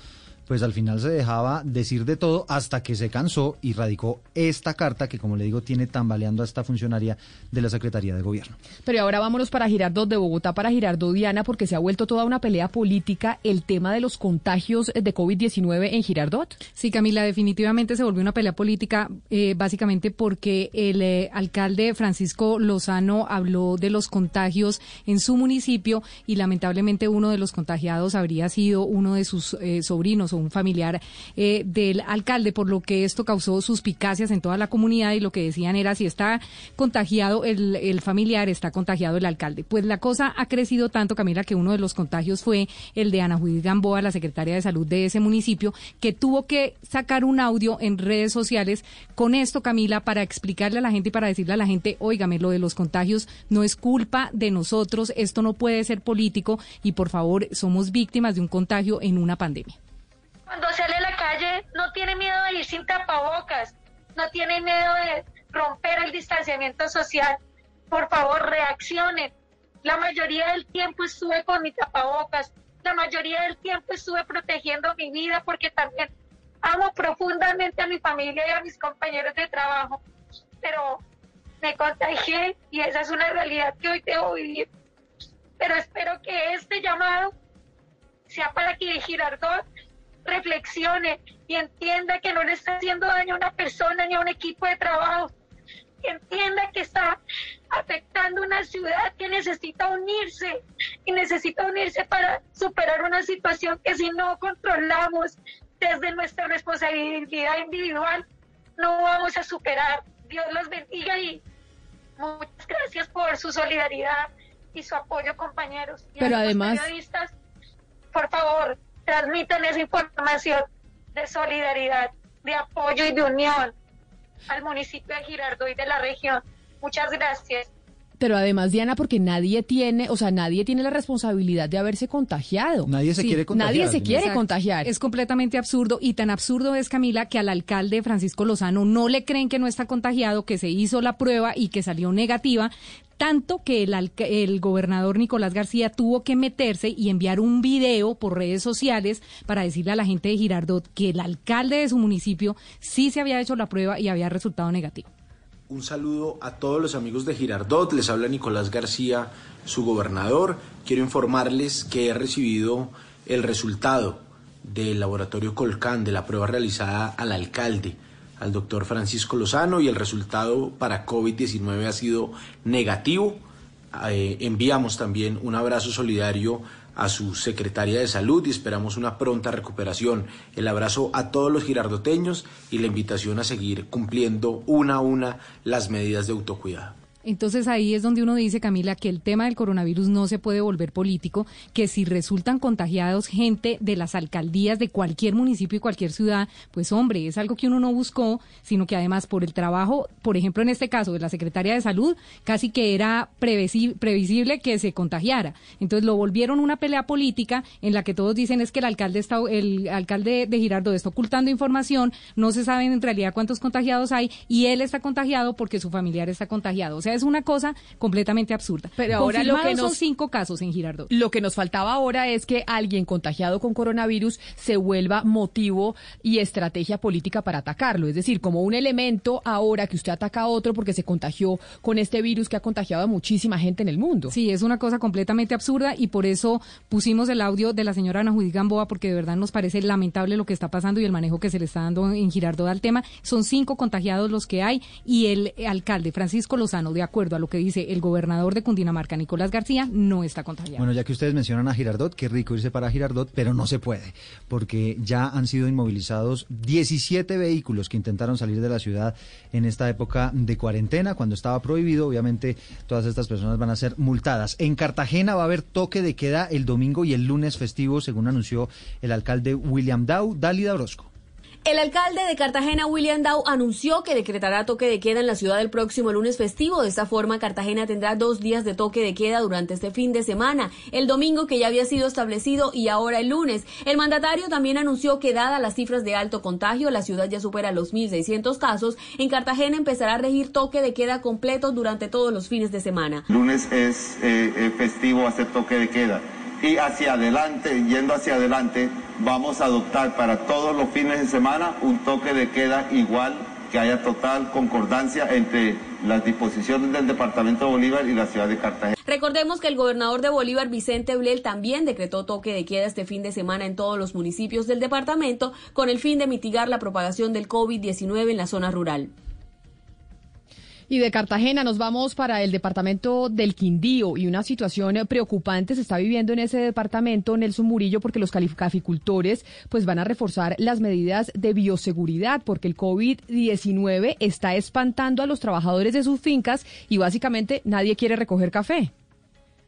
pues al final se dejaba decir de todo hasta que se cansó y radicó esta carta que, como le digo, tiene tambaleando a esta funcionaria de la Secretaría de Gobierno. Pero ahora vámonos para Girardot de Bogotá, para Girardot Diana, porque se ha vuelto toda una pelea política el tema de los contagios de COVID-19 en Girardot. Sí, Camila, definitivamente se volvió una pelea política, eh, básicamente porque el eh, alcalde Francisco Lozano habló de los contagios en su municipio y lamentablemente uno de los contagiados habría sido uno de sus eh, sobrinos un familiar eh, del alcalde, por lo que esto causó suspicacias en toda la comunidad y lo que decían era si está contagiado el, el familiar, está contagiado el alcalde. Pues la cosa ha crecido tanto, Camila, que uno de los contagios fue el de Ana Judith Gamboa, la secretaria de salud de ese municipio, que tuvo que sacar un audio en redes sociales con esto, Camila, para explicarle a la gente y para decirle a la gente, óigame, lo de los contagios no es culpa de nosotros, esto no puede ser político y por favor somos víctimas de un contagio en una pandemia. Cuando sale a la calle no tiene miedo de ir sin tapabocas, no tiene miedo de romper el distanciamiento social. Por favor, reaccionen. La mayoría del tiempo estuve con mi tapabocas, la mayoría del tiempo estuve protegiendo mi vida porque también amo profundamente a mi familia y a mis compañeros de trabajo, pero me contagié y esa es una realidad que hoy debo vivir. Pero espero que este llamado sea para que Girardot reflexione y entienda que no le está haciendo daño a una persona ni a un equipo de trabajo. Que entienda que está afectando una ciudad que necesita unirse y necesita unirse para superar una situación que si no controlamos desde nuestra responsabilidad individual no vamos a superar. Dios los bendiga y muchas gracias por su solidaridad y su apoyo, compañeros. Y Pero además, por favor, transmitan esa información de solidaridad, de apoyo y de unión al municipio de Girardot y de la región. Muchas gracias. Pero además, Diana, porque nadie tiene, o sea, nadie tiene la responsabilidad de haberse contagiado. Nadie se Sí, quiere contagiar. Nadie se quiere Exacto. contagiar. Es completamente absurdo y tan absurdo es, Camila, que al alcalde Francisco Lozano no le creen que no está contagiado, que se hizo la prueba y que salió negativa, tanto que el, el gobernador Nicolás García tuvo que meterse y enviar un video por redes sociales para decirle a la gente de Girardot que el alcalde de su municipio sí se había hecho la prueba y había resultado negativo. Un saludo a todos los amigos de Girardot, les habla Nicolás García, su gobernador. Quiero informarles que he recibido el resultado del laboratorio Colcán de la prueba realizada al alcalde, al doctor Francisco Lozano, y el resultado para COVID-19 ha sido negativo. Eh, enviamos también un abrazo solidario a su secretaria de salud y esperamos una pronta recuperación. El abrazo a todos los girardoteños y la invitación a seguir cumpliendo una a una las medidas de autocuidado. Entonces ahí es donde uno dice, Camila, que el tema del coronavirus no se puede volver político, que si resultan contagiados gente de las alcaldías de cualquier municipio y cualquier ciudad, pues hombre, es algo que uno no buscó, sino que además por el trabajo, por ejemplo en este caso de la Secretaria de Salud, casi que era previsi- previsible que se contagiara. Entonces lo volvieron una pelea política en la que todos dicen es que el alcalde está, el alcalde de Girardot está ocultando información, no se sabe en realidad cuántos contagiados hay y él está contagiado porque su familiar está contagiado. O sea, sea, es una cosa completamente absurda. Pero ahora lo que nos, son cinco casos en Girardot. Lo que nos faltaba ahora es que alguien contagiado con coronavirus se vuelva motivo y estrategia política para atacarlo. Es decir, como un elemento ahora que usted ataca a otro porque se contagió con este virus que ha contagiado a muchísima gente en el mundo. Sí, es una cosa completamente absurda y por eso pusimos el audio de la señora Ana Judith Gamboa porque de verdad nos parece lamentable lo que está pasando y el manejo que se le está dando en Girardot al tema. Son cinco contagiados los que hay y el alcalde Francisco Lozano, de acuerdo a lo que dice el gobernador de Cundinamarca, Nicolás García, no está contagiado. Bueno, ya que ustedes mencionan a Girardot, qué rico irse para Girardot, pero no se puede, porque ya han sido inmovilizados 17 vehículos que intentaron salir de la ciudad en esta época de cuarentena, cuando estaba prohibido. Obviamente, todas estas personas van a ser multadas. En Cartagena va a haber toque de queda el domingo y el lunes festivo, según anunció el alcalde William Dow. Dálida Orozco. El alcalde de Cartagena, William Dow, anunció que decretará toque de queda en la ciudad el próximo lunes festivo. De esta forma, Cartagena tendrá dos días de toque de queda durante este fin de semana, el domingo que ya había sido establecido y ahora el lunes. El mandatario también anunció que, dadas las cifras de alto contagio, la ciudad ya supera los 1.600 casos. En Cartagena empezará a regir toque de queda completo durante todos los fines de semana. Lunes es eh, eh, festivo hacer toque de queda y hacia adelante, yendo hacia adelante, vamos a adoptar para todos los fines de semana un toque de queda igual que haya total concordancia entre las disposiciones del Departamento de Bolívar y la ciudad de Cartagena. Recordemos que el gobernador de Bolívar, Vicente Blel, también decretó toque de queda este fin de semana en todos los municipios del departamento con el fin de mitigar la propagación del COVID-19 en la zona rural. Y de Cartagena nos vamos para el departamento del Quindío y una situación preocupante se está viviendo en ese departamento, Nelson Murillo, porque los caficultores pues van a reforzar las medidas de bioseguridad porque el COVID-19 está espantando a los trabajadores de sus fincas y básicamente nadie quiere recoger café.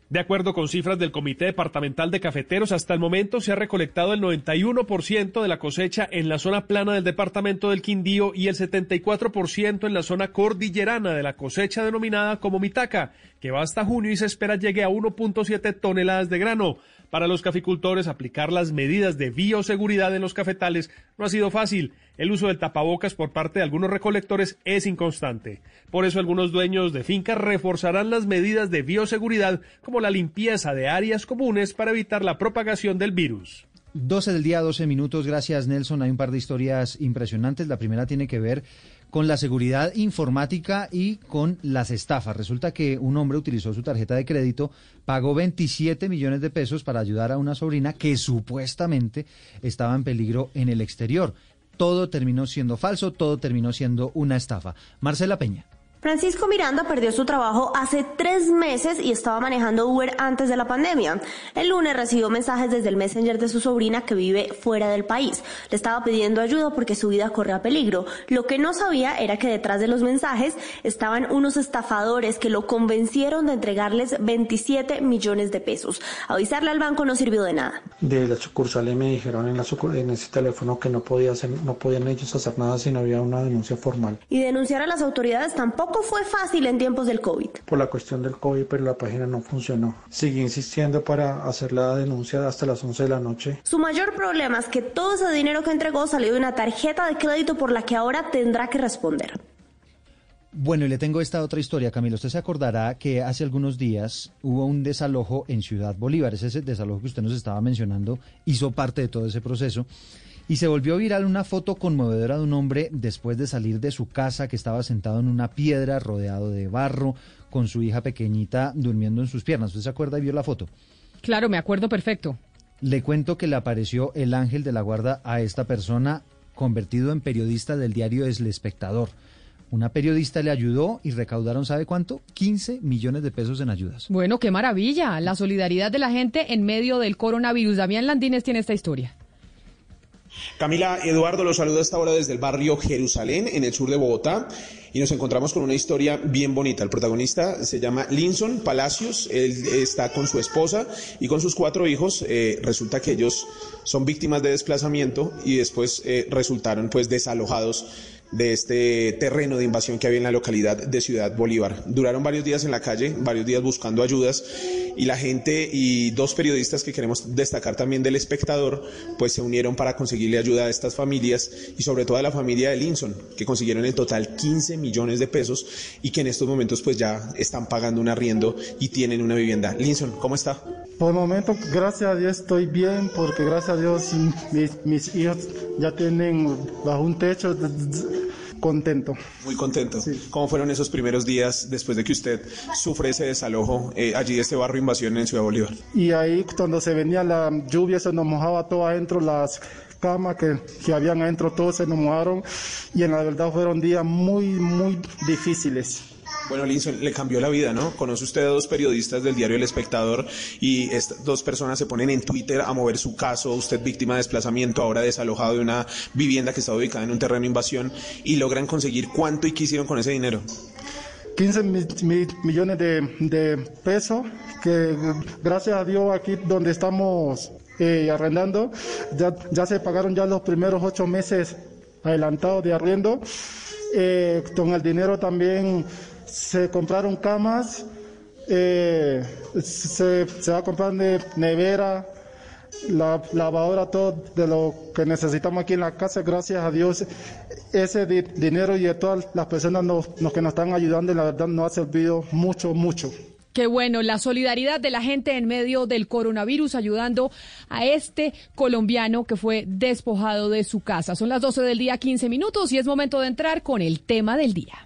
De acuerdo con cifras del Comité Departamental de Cafeteros, hasta el momento se ha recolectado el 91% de la cosecha en la zona plana del departamento del Quindío y el 74% en la zona cordillerana de la cosecha denominada como Mitaca, que va hasta junio y se espera llegue a 1.7 toneladas de grano. Para los caficultores, aplicar las medidas de bioseguridad en los cafetales no ha sido fácil. El uso del tapabocas por parte de algunos recolectores es inconstante. Por eso algunos dueños de fincas reforzarán las medidas de bioseguridad como la limpieza de áreas comunes para evitar la propagación del virus. 12 del día, 12 minutos. Gracias, Nelson. Hay un par de historias impresionantes. La primera tiene que ver con la seguridad informática y con las estafas. Resulta que un hombre utilizó su tarjeta de crédito, pagó 27 millones de pesos para ayudar a una sobrina que supuestamente estaba en peligro en el exterior. Todo terminó siendo falso, todo terminó siendo una estafa. Marcela Peña. Francisco Miranda perdió su trabajo hace tres meses y estaba manejando Uber antes de la pandemia. El lunes recibió mensajes desde el Messenger de su sobrina que vive fuera del país. Le estaba pidiendo ayuda porque su vida corría peligro. Lo que no sabía era que detrás de los mensajes estaban unos estafadores que lo convencieron de entregarles 27 millones de pesos. Avisarle al banco no sirvió de nada. De la sucursal me dijeron en, la en ese teléfono que no, podía hacer, no podían ellos hacer nada si no había una denuncia formal. Y denunciar a las autoridades tampoco fue fácil en tiempos del COVID. Por la cuestión del COVID, pero la página no funcionó. Seguí insistiendo para hacer la denuncia hasta las 11 de la noche. Su mayor problema es que todo ese dinero que entregó salió de una tarjeta de crédito por la que ahora tendrá que responder. Bueno, y le tengo esta otra historia, Camilo. Usted se acordará que hace algunos días hubo un desalojo en Ciudad Bolívar. Ese desalojo que usted nos estaba mencionando hizo parte de todo ese proceso. Y se volvió viral una foto conmovedora de un hombre después de salir de su casa que estaba sentado en una piedra rodeado de barro con su hija pequeñita durmiendo en sus piernas. ¿Usted se acuerda y vio la foto? Claro, me acuerdo perfecto. Le cuento que le apareció el ángel de la guarda a esta persona convertido en periodista del diario El Espectador. Una periodista le ayudó y recaudaron, ¿sabe cuánto? 15 millones de pesos en ayudas. Bueno, qué maravilla. La solidaridad de la gente en medio del coronavirus. Damián Landines tiene esta historia. Camila Eduardo los saluda esta hora desde el barrio Jerusalén, en el sur de Bogotá, y nos encontramos con una historia bien bonita. El protagonista se llama Linson Palacios, él está con su esposa y con sus cuatro hijos. Eh, resulta que ellos son víctimas de desplazamiento y después eh, resultaron pues desalojados de este terreno de invasión que había en la localidad de Ciudad Bolívar. Duraron varios días en la calle, varios días buscando ayudas y la gente y dos periodistas que queremos destacar también del espectador, pues se unieron para conseguirle ayuda a estas familias y sobre todo a la familia de Linson, que consiguieron en total 15 millones de pesos y que en estos momentos pues ya están pagando un arriendo y tienen una vivienda. Linson, ¿cómo está? Por el momento, gracias a Dios estoy bien porque gracias a Dios mis, mis hijos ya tienen bajo un techo contento. Muy contento. ¿Cómo fueron esos primeros días después de que usted sufre ese desalojo eh, allí de este barrio Invasión en Ciudad Bolívar? Y ahí cuando se venía la lluvia se nos mojaba todo adentro las camas que, que habían adentro, todos se nos mojaron y en la verdad fueron días muy, muy difíciles. Bueno, Linson, le cambió la vida, ¿no? Conoce usted a dos periodistas del diario El Espectador y estas dos personas se ponen en Twitter a mover su caso, usted víctima de desplazamiento, ahora desalojado de una vivienda que está ubicada en un terreno de invasión y logran conseguir cuánto y qué hicieron con ese dinero. 15 millones de, pesos que gracias a Dios aquí donde estamos eh, arrendando ya, ya se pagaron ya los primeros ocho meses adelantados de arriendo. Eh, con el dinero también se compraron camas, eh, se, va a comprar nevera, la lavadora, todo de lo que necesitamos aquí en la casa, gracias a Dios, ese dinero y de todas las personas que nos están ayudando, la verdad nos ha servido mucho, mucho. Qué bueno, la solidaridad de la gente en medio del coronavirus ayudando a este colombiano que fue despojado de su casa. Son las 12 del día, 15 minutos y es momento de entrar con el tema del día.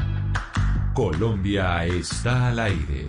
Colombia está al aire.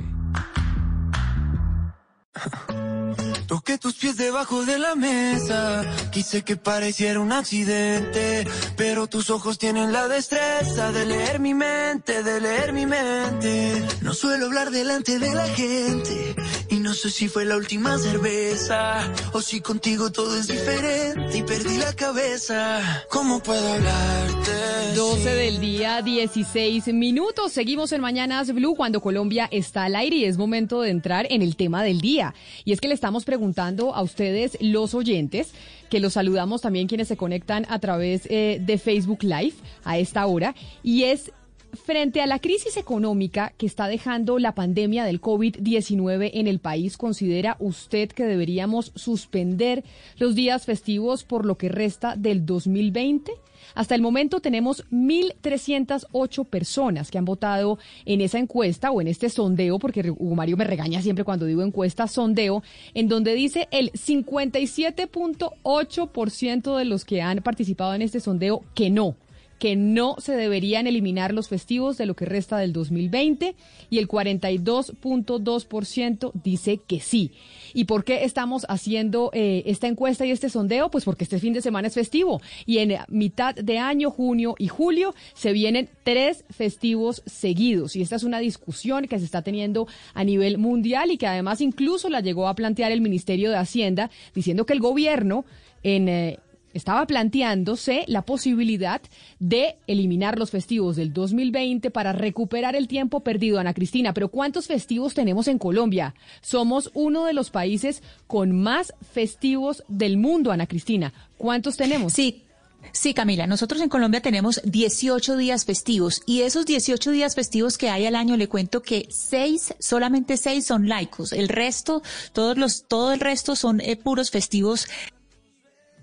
Toqué tus pies debajo de la mesa. Quise que pareciera un accidente. Pero tus ojos tienen la destreza de leer mi mente, de leer mi mente. No suelo hablar delante de la gente. Y no sé si fue la última cerveza. O si contigo todo es diferente y perdí la cabeza. ¿Cómo puedo hablarte? 12 del día, 16 minutos. Seguimos en Mañanas Blue cuando Colombia está al aire y es momento de entrar en el tema del día. Y es que le estamos preguntando a ustedes, los oyentes, que los saludamos también quienes se conectan a través eh, de Facebook Live a esta hora, y es frente a la crisis económica que está dejando la pandemia del COVID-19 en el país, ¿considera usted que deberíamos suspender los días festivos por lo que resta del 2020? Hasta el momento tenemos 1.308 personas que han votado en esa encuesta o en este sondeo, porque Hugo Mario me regaña siempre cuando digo encuesta, sondeo, en donde dice el 57.8% de los que han participado en este sondeo que no que no se deberían eliminar los festivos de lo que resta del 2020 y el 42.2% dice que sí. ¿Y por qué estamos haciendo eh, esta encuesta y este sondeo? Pues porque este fin de semana es festivo y en mitad de año, junio y julio, se vienen tres festivos seguidos. Y esta es una discusión que se está teniendo a nivel mundial y que además incluso la llegó a plantear el Ministerio de Hacienda diciendo que el gobierno en... Eh, estaba planteándose la posibilidad de eliminar los festivos del 2020 para recuperar el tiempo perdido, Ana Cristina. Pero ¿cuántos festivos tenemos en Colombia? Somos uno de los países con más festivos del mundo, Ana Cristina. ¿Cuántos tenemos? Sí. Sí, Camila, nosotros en Colombia tenemos 18 días festivos y esos 18 días festivos que hay al año le cuento que seis, solamente seis son laicos. El resto, todos los, todo el resto son eh, puros festivos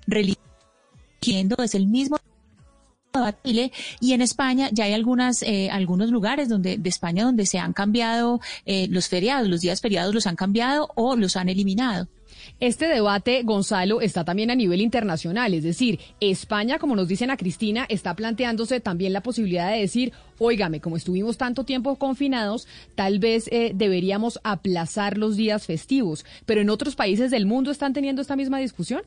religiosos es el mismo y en España ya hay algunas eh, algunos lugares donde de España donde se han cambiado eh, los feriados, los días feriados los han cambiado o los han eliminado. Este debate, Gonzalo, está también a nivel internacional, es decir, España, como nos dicen a Cristina, está planteándose también la posibilidad de decir, óigame, como estuvimos tanto tiempo confinados, tal vez eh, deberíamos aplazar los días festivos, pero en otros países del mundo están teniendo esta misma discusión.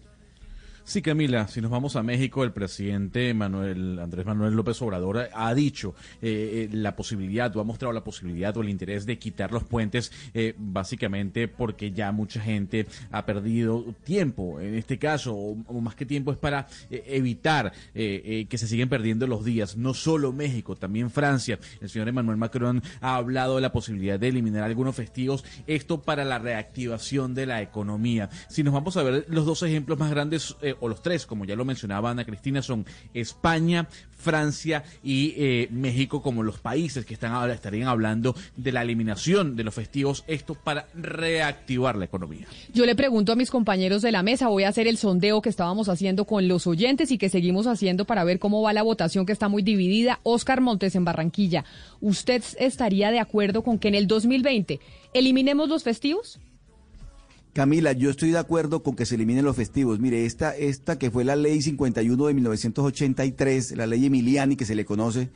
Sí, Camila, si nos vamos a México, el presidente Manuel Andrés Manuel López Obrador ha dicho eh, eh, la posibilidad, o ha mostrado la posibilidad o el interés de quitar los puentes, eh, básicamente porque ya mucha gente ha perdido tiempo. En este caso, o, más que tiempo, es para evitar que se siguen perdiendo los días. No solo México, también Francia. El señor Emmanuel Macron ha hablado de la posibilidad de eliminar algunos festivos. Esto para la reactivación de la economía. Si nos vamos a ver los dos ejemplos más grandes o los tres, como ya lo mencionaba Ana Cristina, son España, Francia y eh, México como los países que están ahora estarían hablando de la eliminación de los festivos, esto para reactivar la economía. Yo le pregunto a mis compañeros de la mesa, voy a hacer el sondeo que estábamos haciendo con los oyentes y que seguimos haciendo para ver cómo va la votación que está muy dividida. Oscar Montes en Barranquilla, ¿usted estaría de acuerdo con que en el 2020 eliminemos los festivos? Camila, yo estoy de acuerdo con que se eliminen los festivos. Mire, esta, esta que fue la ley 51 de 1983, la ley Emiliani que se le conoce,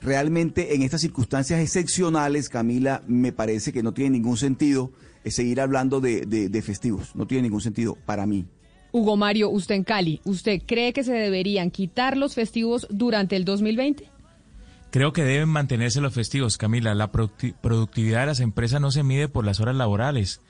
realmente en estas circunstancias excepcionales, Camila, me parece que no tiene ningún sentido eh, seguir hablando de, de festivos. No tiene ningún sentido para mí. Hugo Mario, usted en Cali, ¿usted cree que se deberían quitar los festivos durante el 2020? Creo que deben mantenerse los festivos, Camila. La productividad de las empresas no se mide por las horas laborales.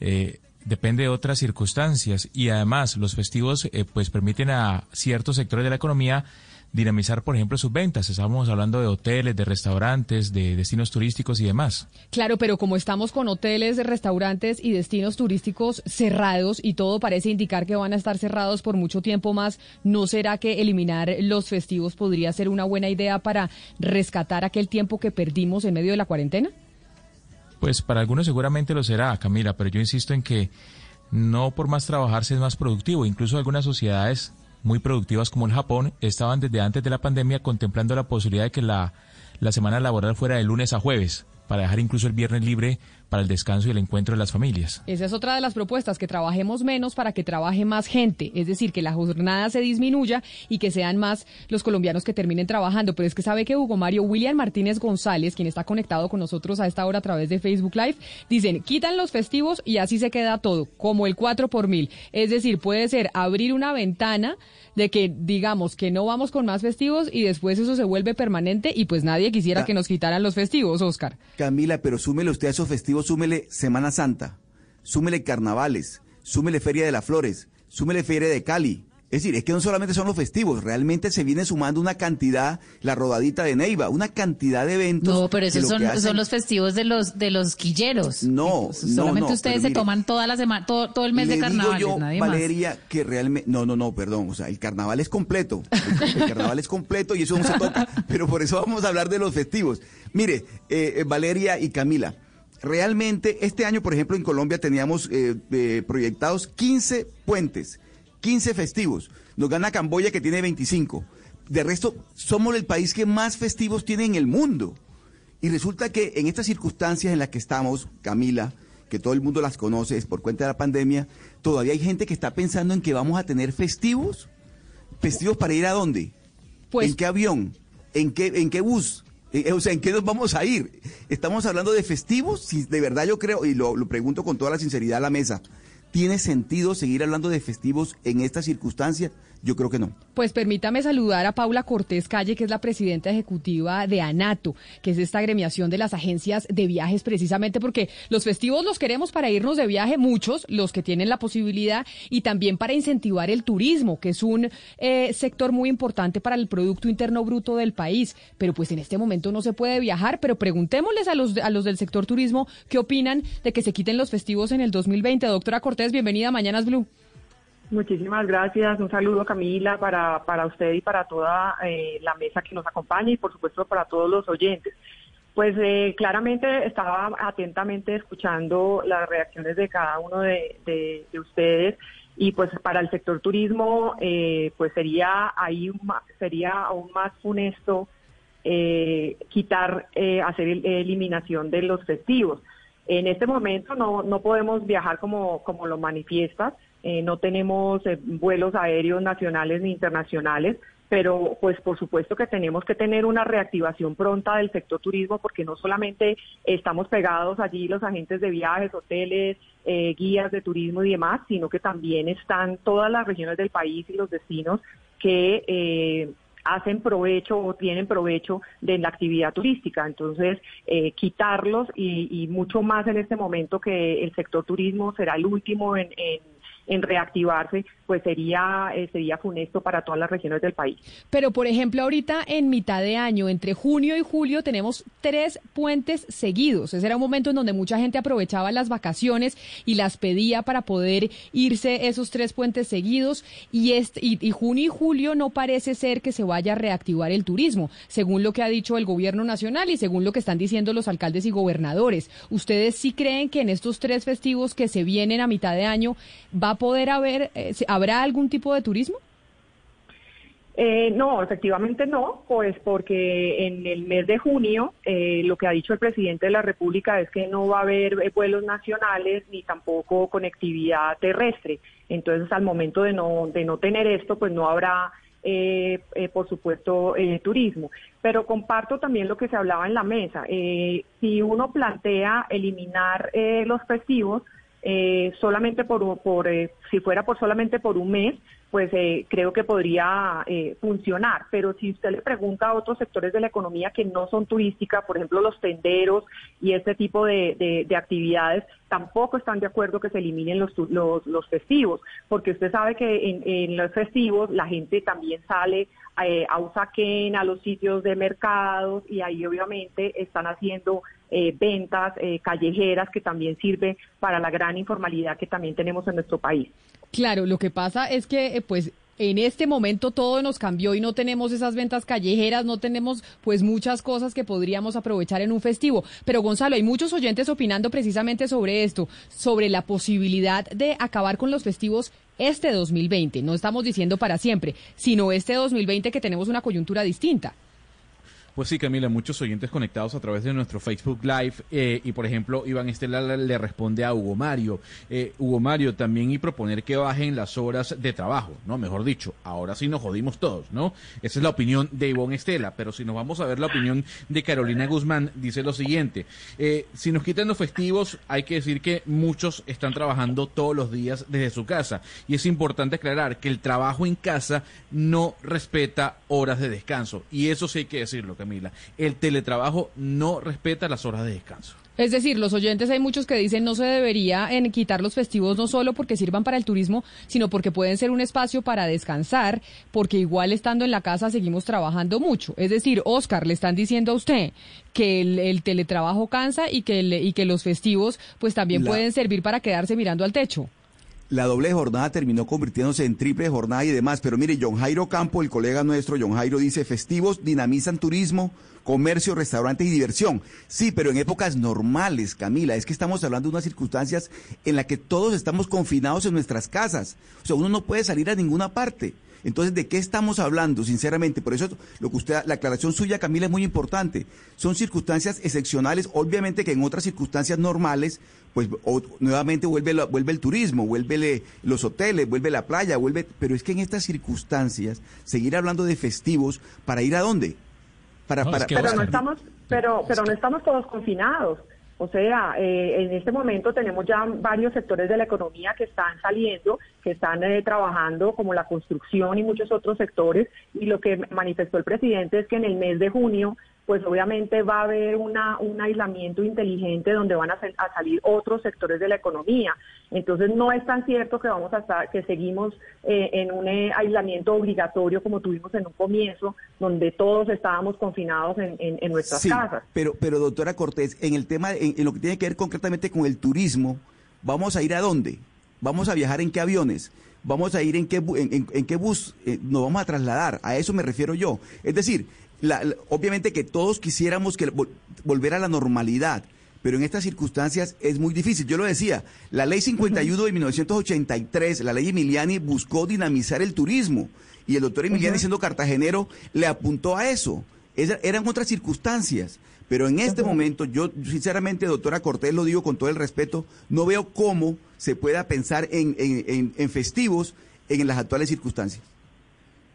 Eh, depende de otras circunstancias y además los festivos eh, pues permiten a ciertos sectores de la economía dinamizar, por ejemplo, sus ventas. Estamos hablando de hoteles, de restaurantes, de destinos turísticos y demás. Claro, pero como estamos con hoteles, restaurantes y destinos turísticos cerrados y todo parece indicar que van a estar cerrados por mucho tiempo más, ¿no será que eliminar los festivos podría ser una buena idea para rescatar aquel tiempo que perdimos en medio de la cuarentena? Pues para algunos seguramente lo será, Camila, pero yo insisto en que no por más trabajarse es más productivo. Incluso algunas sociedades muy productivas como el Japón estaban desde antes de la pandemia contemplando la posibilidad de que la, la semana laboral fuera de lunes a jueves para dejar incluso el viernes libre para el descanso y el encuentro de las familias. Esa es otra de las propuestas, que trabajemos menos para que trabaje más gente, es decir, que la jornada se disminuya y que sean más los colombianos que terminen trabajando. Pero es que sabe que Hugo Mario William Martínez González, quien está conectado con nosotros a esta hora a través de Facebook Live, dicen, quitan los festivos y así se queda todo, como el 4 por mil. Es decir, puede ser abrir una ventana de que digamos que no vamos con más festivos y después eso se vuelve permanente y pues nadie quisiera que nos quitaran los festivos, Oscar. Camila, pero súmele usted a esos festivos súmele Semana Santa, súmele carnavales, súmele Feria de las Flores, súmele Feria de Cali. Es decir, es que no solamente son los festivos, realmente se viene sumando una cantidad, la rodadita de Neiva, una cantidad de eventos. No, pero esos son, los festivos de los de los quilleros. No, solamente ustedes se toman toda la semana, todo, el mes de carnaval. yo, Valeria, que realmente, no, no, no, perdón, o sea, el carnaval es completo, el, carnaval es completo y eso no se toca, (laughs) pero por eso vamos a hablar de los festivos. Mire, eh, eh, Valeria y Camila realmente este año, por ejemplo, en Colombia teníamos eh, eh, proyectados 15 puentes, 15 festivos. Nos gana Camboya que tiene 25. De resto, somos el país que más festivos tiene en el mundo. Y resulta que en estas circunstancias en las que estamos, Camila, que todo el mundo las conoce, es por cuenta de la pandemia, todavía hay gente que está pensando en que vamos a tener festivos. ¿Festivos para ir a dónde? Pues ¿En qué avión? ¿En qué, en qué bus? Eh, eh, o sea, ¿en qué nos vamos a ir? Estamos hablando de festivos, si de verdad yo creo, y lo, pregunto con toda la sinceridad a la mesa, ¿tiene sentido seguir hablando de festivos en esta circunstancia? Yo creo que no. Pues permítame saludar a Paula Cortés Calle, que es la presidenta ejecutiva de ANATO, que es esta agremiación de las agencias de viajes, precisamente porque los festivos los queremos para irnos de viaje, muchos, los que tienen la posibilidad, y también para incentivar el turismo, que es un eh, sector muy importante para el Producto Interno Bruto del país. Pero pues en este momento no se puede viajar, pero preguntémosles a los, a los del sector turismo qué opinan de que se quiten los festivos en el 2020. Doctora Cortés, bienvenida a Mañanas Blue. Muchísimas gracias. Un saludo, Camila, para, para usted y para toda eh, la mesa que nos acompaña y, por supuesto, para todos los oyentes. Pues eh, claramente estaba atentamente escuchando las reacciones de cada uno de, ustedes y pues para el sector turismo eh, pues sería ahí sería aún más funesto quitar hacer eliminación de los festivos En este momento no, no podemos viajar como, como lo manifiestas, eh, no tenemos eh, vuelos aéreos nacionales ni internacionales, pero pues por supuesto que tenemos que tener una reactivación pronta del sector turismo porque no solamente estamos pegados allí los agentes de viajes, hoteles, eh, guías de turismo y demás, sino que también están todas las regiones del país y los destinos que eh, hacen provecho o tienen provecho de la actividad turística. Entonces, eh, quitarlos y, mucho más en este momento que el sector turismo será el último en en reactivarse, pues sería, eh, sería funesto para todas las regiones del país. Pero, por ejemplo, ahorita en mitad de año, entre junio y julio, tenemos tres puentes seguidos. Ese era un momento en donde mucha gente aprovechaba las vacaciones y las pedía para poder irse esos tres puentes seguidos. Y, este, y, junio y julio no parece ser que se vaya a reactivar el turismo, según lo que ha dicho el gobierno nacional y según lo que están diciendo los alcaldes y gobernadores. ¿Ustedes sí creen que en estos tres festivos que se vienen a mitad de año va a poder haber, eh, habrá algún tipo de turismo? Eh, no, efectivamente no, pues porque en el mes de junio eh, lo que ha dicho el presidente de la República es que no va a haber vuelos nacionales ni tampoco conectividad terrestre. Entonces, al momento de no, de no tener esto, pues no habrá, por supuesto, turismo. Pero comparto también lo que se hablaba en la mesa. si uno plantea eliminar los festivos, eh, solamente por, por eh, si fuera por solamente por un mes, pues eh, creo que podría eh, funcionar. Pero si usted le pregunta a otros sectores de la economía que no son turísticas, por ejemplo los tenderos y este tipo de, de, actividades, tampoco están de acuerdo que se eliminen los, los, los festivos, porque usted sabe que en, en los festivos la gente también sale eh, a Usaquén, a los sitios de mercados y ahí obviamente están haciendo eh, ventas eh, callejeras que también sirve para la gran informalidad que también tenemos en nuestro país. Claro, lo que pasa es que eh, pues en este momento todo nos cambió y no tenemos esas ventas callejeras, no tenemos pues muchas cosas que podríamos aprovechar en un festivo. Pero Gonzalo, hay muchos oyentes opinando precisamente sobre esto, sobre la posibilidad de acabar con los festivos este 2020. No estamos diciendo para siempre, sino este 2020 que tenemos una coyuntura distinta. Pues sí, Camila, muchos oyentes conectados a través de nuestro Facebook Live eh, y por ejemplo Iván Estela le responde a Hugo Mario. Eh, Hugo Mario también y proponer que bajen las horas de trabajo, ¿no? Mejor dicho, ahora sí nos jodimos todos, ¿no? Esa es la opinión de Iván Estela, pero si nos vamos a ver la opinión de Carolina Guzmán, dice lo siguiente, eh, si nos quitan los festivos, hay que decir que muchos están trabajando todos los días desde su casa y es importante aclarar que el trabajo en casa no respeta horas de descanso y eso sí hay que decirlo, Camila. El teletrabajo no respeta las horas de descanso. Es decir, los oyentes hay muchos que dicen no se debería en quitar los festivos no solo porque sirvan para el turismo, sino porque pueden ser un espacio para descansar, porque igual estando en la casa seguimos trabajando mucho. Es decir, Oscar, le están diciendo a usted que el, teletrabajo cansa y que, y que los festivos pues también pueden servir para quedarse mirando al techo la doble jornada terminó convirtiéndose en triple jornada y demás. Pero mire, John Jairo Campo, el colega nuestro, John Jairo dice, festivos dinamizan turismo, comercio, restaurantes y diversión. Sí, pero en épocas normales, Camila. Es que estamos hablando de unas circunstancias en las que todos estamos confinados en nuestras casas. O sea, uno no puede salir a ninguna parte. Entonces, ¿de qué estamos hablando, sinceramente? Por eso lo que usted, la aclaración suya, Camila, es muy importante. Son circunstancias excepcionales, obviamente que en otras circunstancias normales, pues nuevamente vuelve, vuelve el turismo, vuelve los hoteles, vuelve la playa, vuelve, pero es que en estas circunstancias, seguir hablando de festivos, ¿para ir a dónde? Para, para, pero no estamos, pero, pero no estamos todos confinados. O sea, eh, en este momento tenemos ya varios sectores de la economía que están saliendo, que están eh, trabajando, como la construcción y muchos otros sectores, y lo que manifestó el presidente es que en el mes de junio pues obviamente va a haber una, un aislamiento inteligente donde van a, salir otros sectores de la economía. Entonces no es tan cierto que vamos a estar, que seguimos eh, en un eh, aislamiento obligatorio como tuvimos en un comienzo, donde todos estábamos confinados en, en, nuestras sí, casas. Pero, pero doctora Cortés, en el tema, en, lo que tiene que ver concretamente con el turismo, ¿vamos a ir a dónde? ¿Vamos a viajar en qué aviones? vamos a ir en qué, en, qué bus eh, nos vamos a trasladar. A eso me refiero yo. Es decir, obviamente que todos quisiéramos que volver a la normalidad, pero en estas circunstancias es muy difícil. Yo lo decía, la ley 51 de 1983, la ley Emiliani, buscó dinamizar el turismo y el doctor Emiliani, siendo cartagenero, le apuntó a eso. eran otras circunstancias. Pero en este momento, yo sinceramente, doctora Cortés, lo digo con todo el respeto, no veo cómo se pueda pensar en, en, festivos en las actuales circunstancias.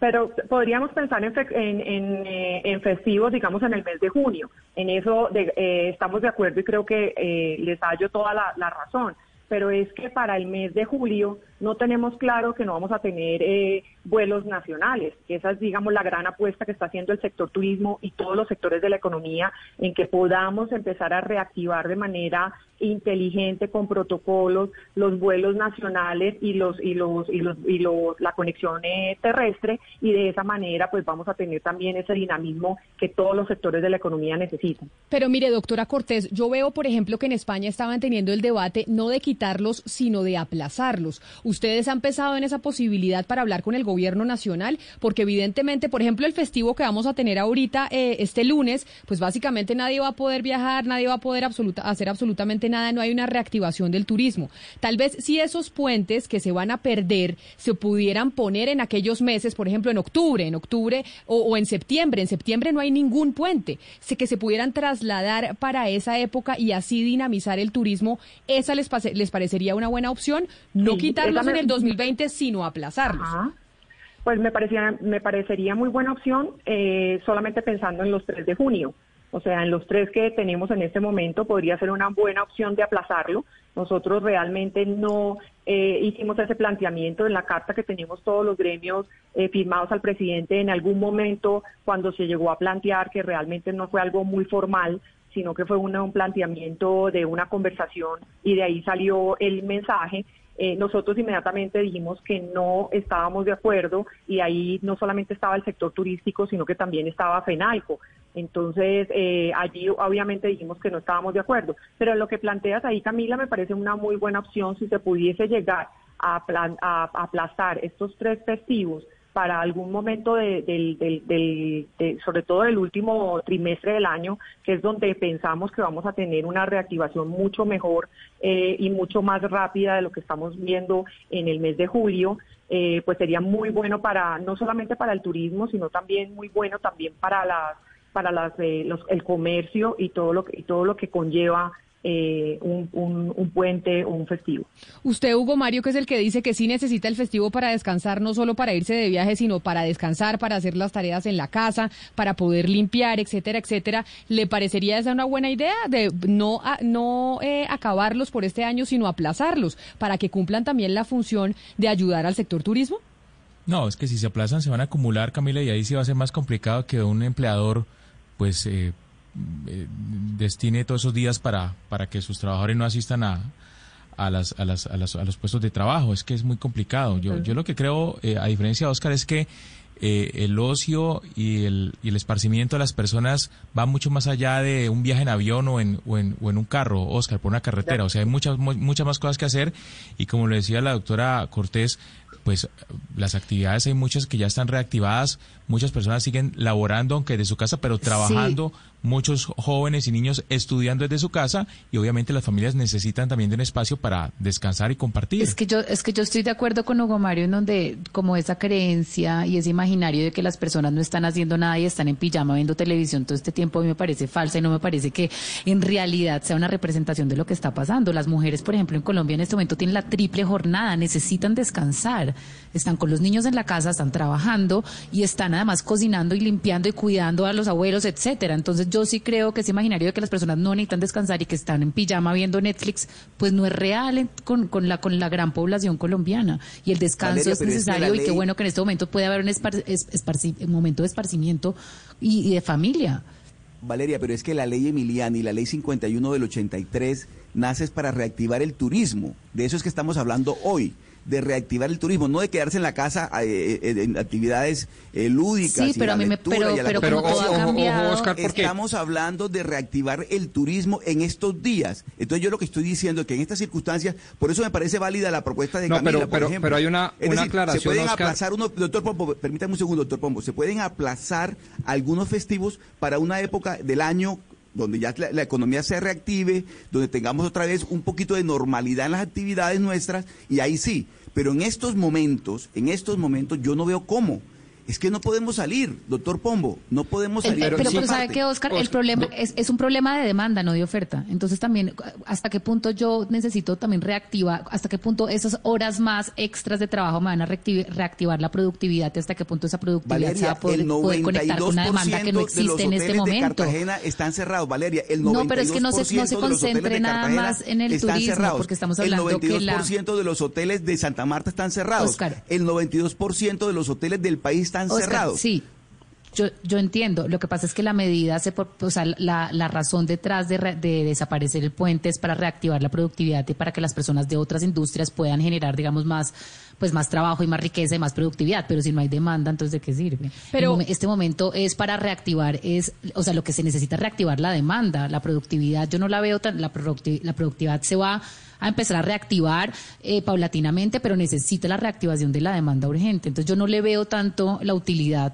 Pero podríamos pensar en, en, eh, en, festivos, digamos, en el mes de junio. En eso eh, estamos de acuerdo y creo que eh, les hallo toda la razón. Pero es que para el mes de julio no tenemos claro que no vamos a tener eh, vuelos nacionales. Esa es, digamos, la gran apuesta que está haciendo el sector turismo y todos los sectores de la economía en que podamos empezar a reactivar de manera inteligente con protocolos los vuelos nacionales y los y los y los y los la conexión eh, terrestre y de esa manera pues vamos a tener también ese dinamismo que todos los sectores de la economía necesitan. Pero mire, doctora Cortés, yo veo por ejemplo que en España estaban teniendo el debate no de quitarlos, sino de aplazarlos. ¿Ustedes han pensado en esa posibilidad para hablar con el gobierno nacional? Porque evidentemente, por ejemplo, el festivo que vamos a tener ahorita, eh, este lunes, pues básicamente nadie va a poder viajar, nadie va a poder hacer absolutamente nada, no hay una reactivación del turismo. Tal vez si esos puentes que se van a perder se pudieran poner en aquellos meses, por ejemplo, en octubre, en octubre o, en septiembre. En septiembre no hay ningún puente. Sé que se pudieran trasladar para esa época y así dinamizar el turismo, ¿esa les, les parecería una buena opción? No en el 2020, sino aplazarlos. Pues me, parecía, me parecería muy buena opción, eh, solamente pensando en los 3 de junio. O sea, en los tres que tenemos en este momento podría ser una buena opción de aplazarlo. Nosotros realmente no eh, hicimos ese planteamiento en la carta que tenemos todos los gremios eh, firmados al presidente en algún momento cuando se llegó a plantear que realmente no fue algo muy formal, sino que fue un planteamiento de una conversación y de ahí salió el mensaje eh, nosotros inmediatamente dijimos que no estábamos de acuerdo y ahí no solamente estaba el sector turístico, sino que también estaba FENALCO. Entonces, eh, allí obviamente dijimos que no estábamos de acuerdo. Pero lo que planteas ahí, Camila, me parece una muy buena opción si se pudiese llegar a, a aplazar estos tres festivos para algún momento de, del, sobre todo del último trimestre del año, que es donde pensamos que vamos a tener una reactivación mucho mejor eh, y mucho más rápida de lo que estamos viendo en el mes de julio, eh, pues sería muy bueno para no solamente para el turismo, sino también muy bueno también para las para las, eh, los, el comercio y todo lo que y todo lo que conlleva eh, un, un, puente o un festivo. Usted, Hugo Mario, que es el que dice que sí necesita el festivo para descansar, no solo para irse de viaje, sino para descansar, para hacer las tareas en la casa, para poder limpiar, etcétera, etcétera. ¿Le parecería esa una buena idea de no, no eh, acabarlos por este año, sino aplazarlos para que cumplan también la función de ayudar al sector turismo? No, es que si se aplazan se van a acumular, Camila, y ahí sí va a ser más complicado que un empleador pues eh, eh, destine todos esos días para, para que sus trabajadores no asistan a, a, las, a, las, a, los puestos de trabajo. Es que es muy complicado. Yo, yo lo que creo, eh, a diferencia de Oscar, es que eh, el ocio y el, y el esparcimiento de las personas va mucho más allá de un viaje en avión o en, o en, o en un carro, Oscar, por una carretera. O sea, hay muchas, muchas más cosas que hacer y como le decía la doctora Cortés, pues las actividades hay muchas que ya están reactivadas, muchas personas siguen laborando aunque de su casa, pero trabajando muchos jóvenes y niños estudiando desde su casa y obviamente las familias necesitan también de un espacio para descansar y compartir. Es que yo es que yo estoy de acuerdo con Hugo Mario en donde como esa creencia y ese imaginario de que las personas no están haciendo nada y están en pijama viendo televisión todo este tiempo a mí me parece falsa y no me parece que en realidad sea una representación de lo que está pasando. Las mujeres, por ejemplo, en Colombia en este momento tienen la triple jornada, necesitan descansar. Están con los niños en la casa, están trabajando y están además cocinando y limpiando y cuidando a los abuelos, etcétera. Entonces yo sí creo que ese imaginario de que las personas no necesitan descansar y que están en pijama viendo Netflix, pues no es real con, con, la, con la gran población colombiana. Y el descanso es necesario y qué bueno que en este momento puede haber un, momento de esparcimiento y, y de familia. Valeria, pero es que la ley Emiliani, la ley 51 del 83, nace para reactivar el turismo. De eso es que estamos hablando hoy de reactivar el turismo, no de quedarse en la casa eh, eh, en actividades eh, lúdicas. Sí, pero a mí me pero, pero, pero Oscar, estamos hablando de reactivar el turismo en estos días. Entonces yo lo que estoy diciendo es que en estas circunstancias, por eso me parece válida la propuesta de Camila, pero, por ejemplo. Pero hay una, una aclaración, Se pueden aplazar unos, doctor Pombo, permítame un segundo, doctor Pombo, se pueden aplazar algunos festivos para una época del año donde ya la, economía se reactive, donde tengamos otra vez un poquito de normalidad en las actividades nuestras, y ahí sí. Pero en estos momentos, en estos momentos yo no veo cómo. Es que no podemos salir, doctor Pombo, no podemos salir. pero, pero, ¿sabe que Oscar? el problema es, es, un problema de demanda, no de oferta. Entonces también, ¿hasta qué punto yo necesito también reactivar, hasta qué punto esas horas más extras de trabajo me van a reactivar, la productividad, hasta qué punto esa productividad se va a poder, conectar con una demanda que no existe en este momento? Cartagena están cerrados, Valeria. El 92% no, pero es que no se, no se concentre nada más en el turismo, porque estamos hablando el 92% que la... de los hoteles de Santa Marta están cerrados. Oscar. El 92% de los hoteles del país están cerrados. Sí, yo, yo entiendo. Lo que pasa es que la medida, se, o sea, la, la razón detrás de, de, desaparecer el puente es para reactivar la productividad y para que las personas de otras industrias puedan generar, digamos, más, pues más trabajo y más riqueza y más productividad. Pero si no hay demanda, entonces ¿de qué sirve? Pero este momento es para reactivar, es, o sea, lo que se necesita es reactivar la demanda, la productividad. Yo no la veo tan, la, la productividad se va a empezar a reactivar eh, paulatinamente, pero necesita la reactivación de la demanda urgente. Entonces yo no le veo tanto la utilidad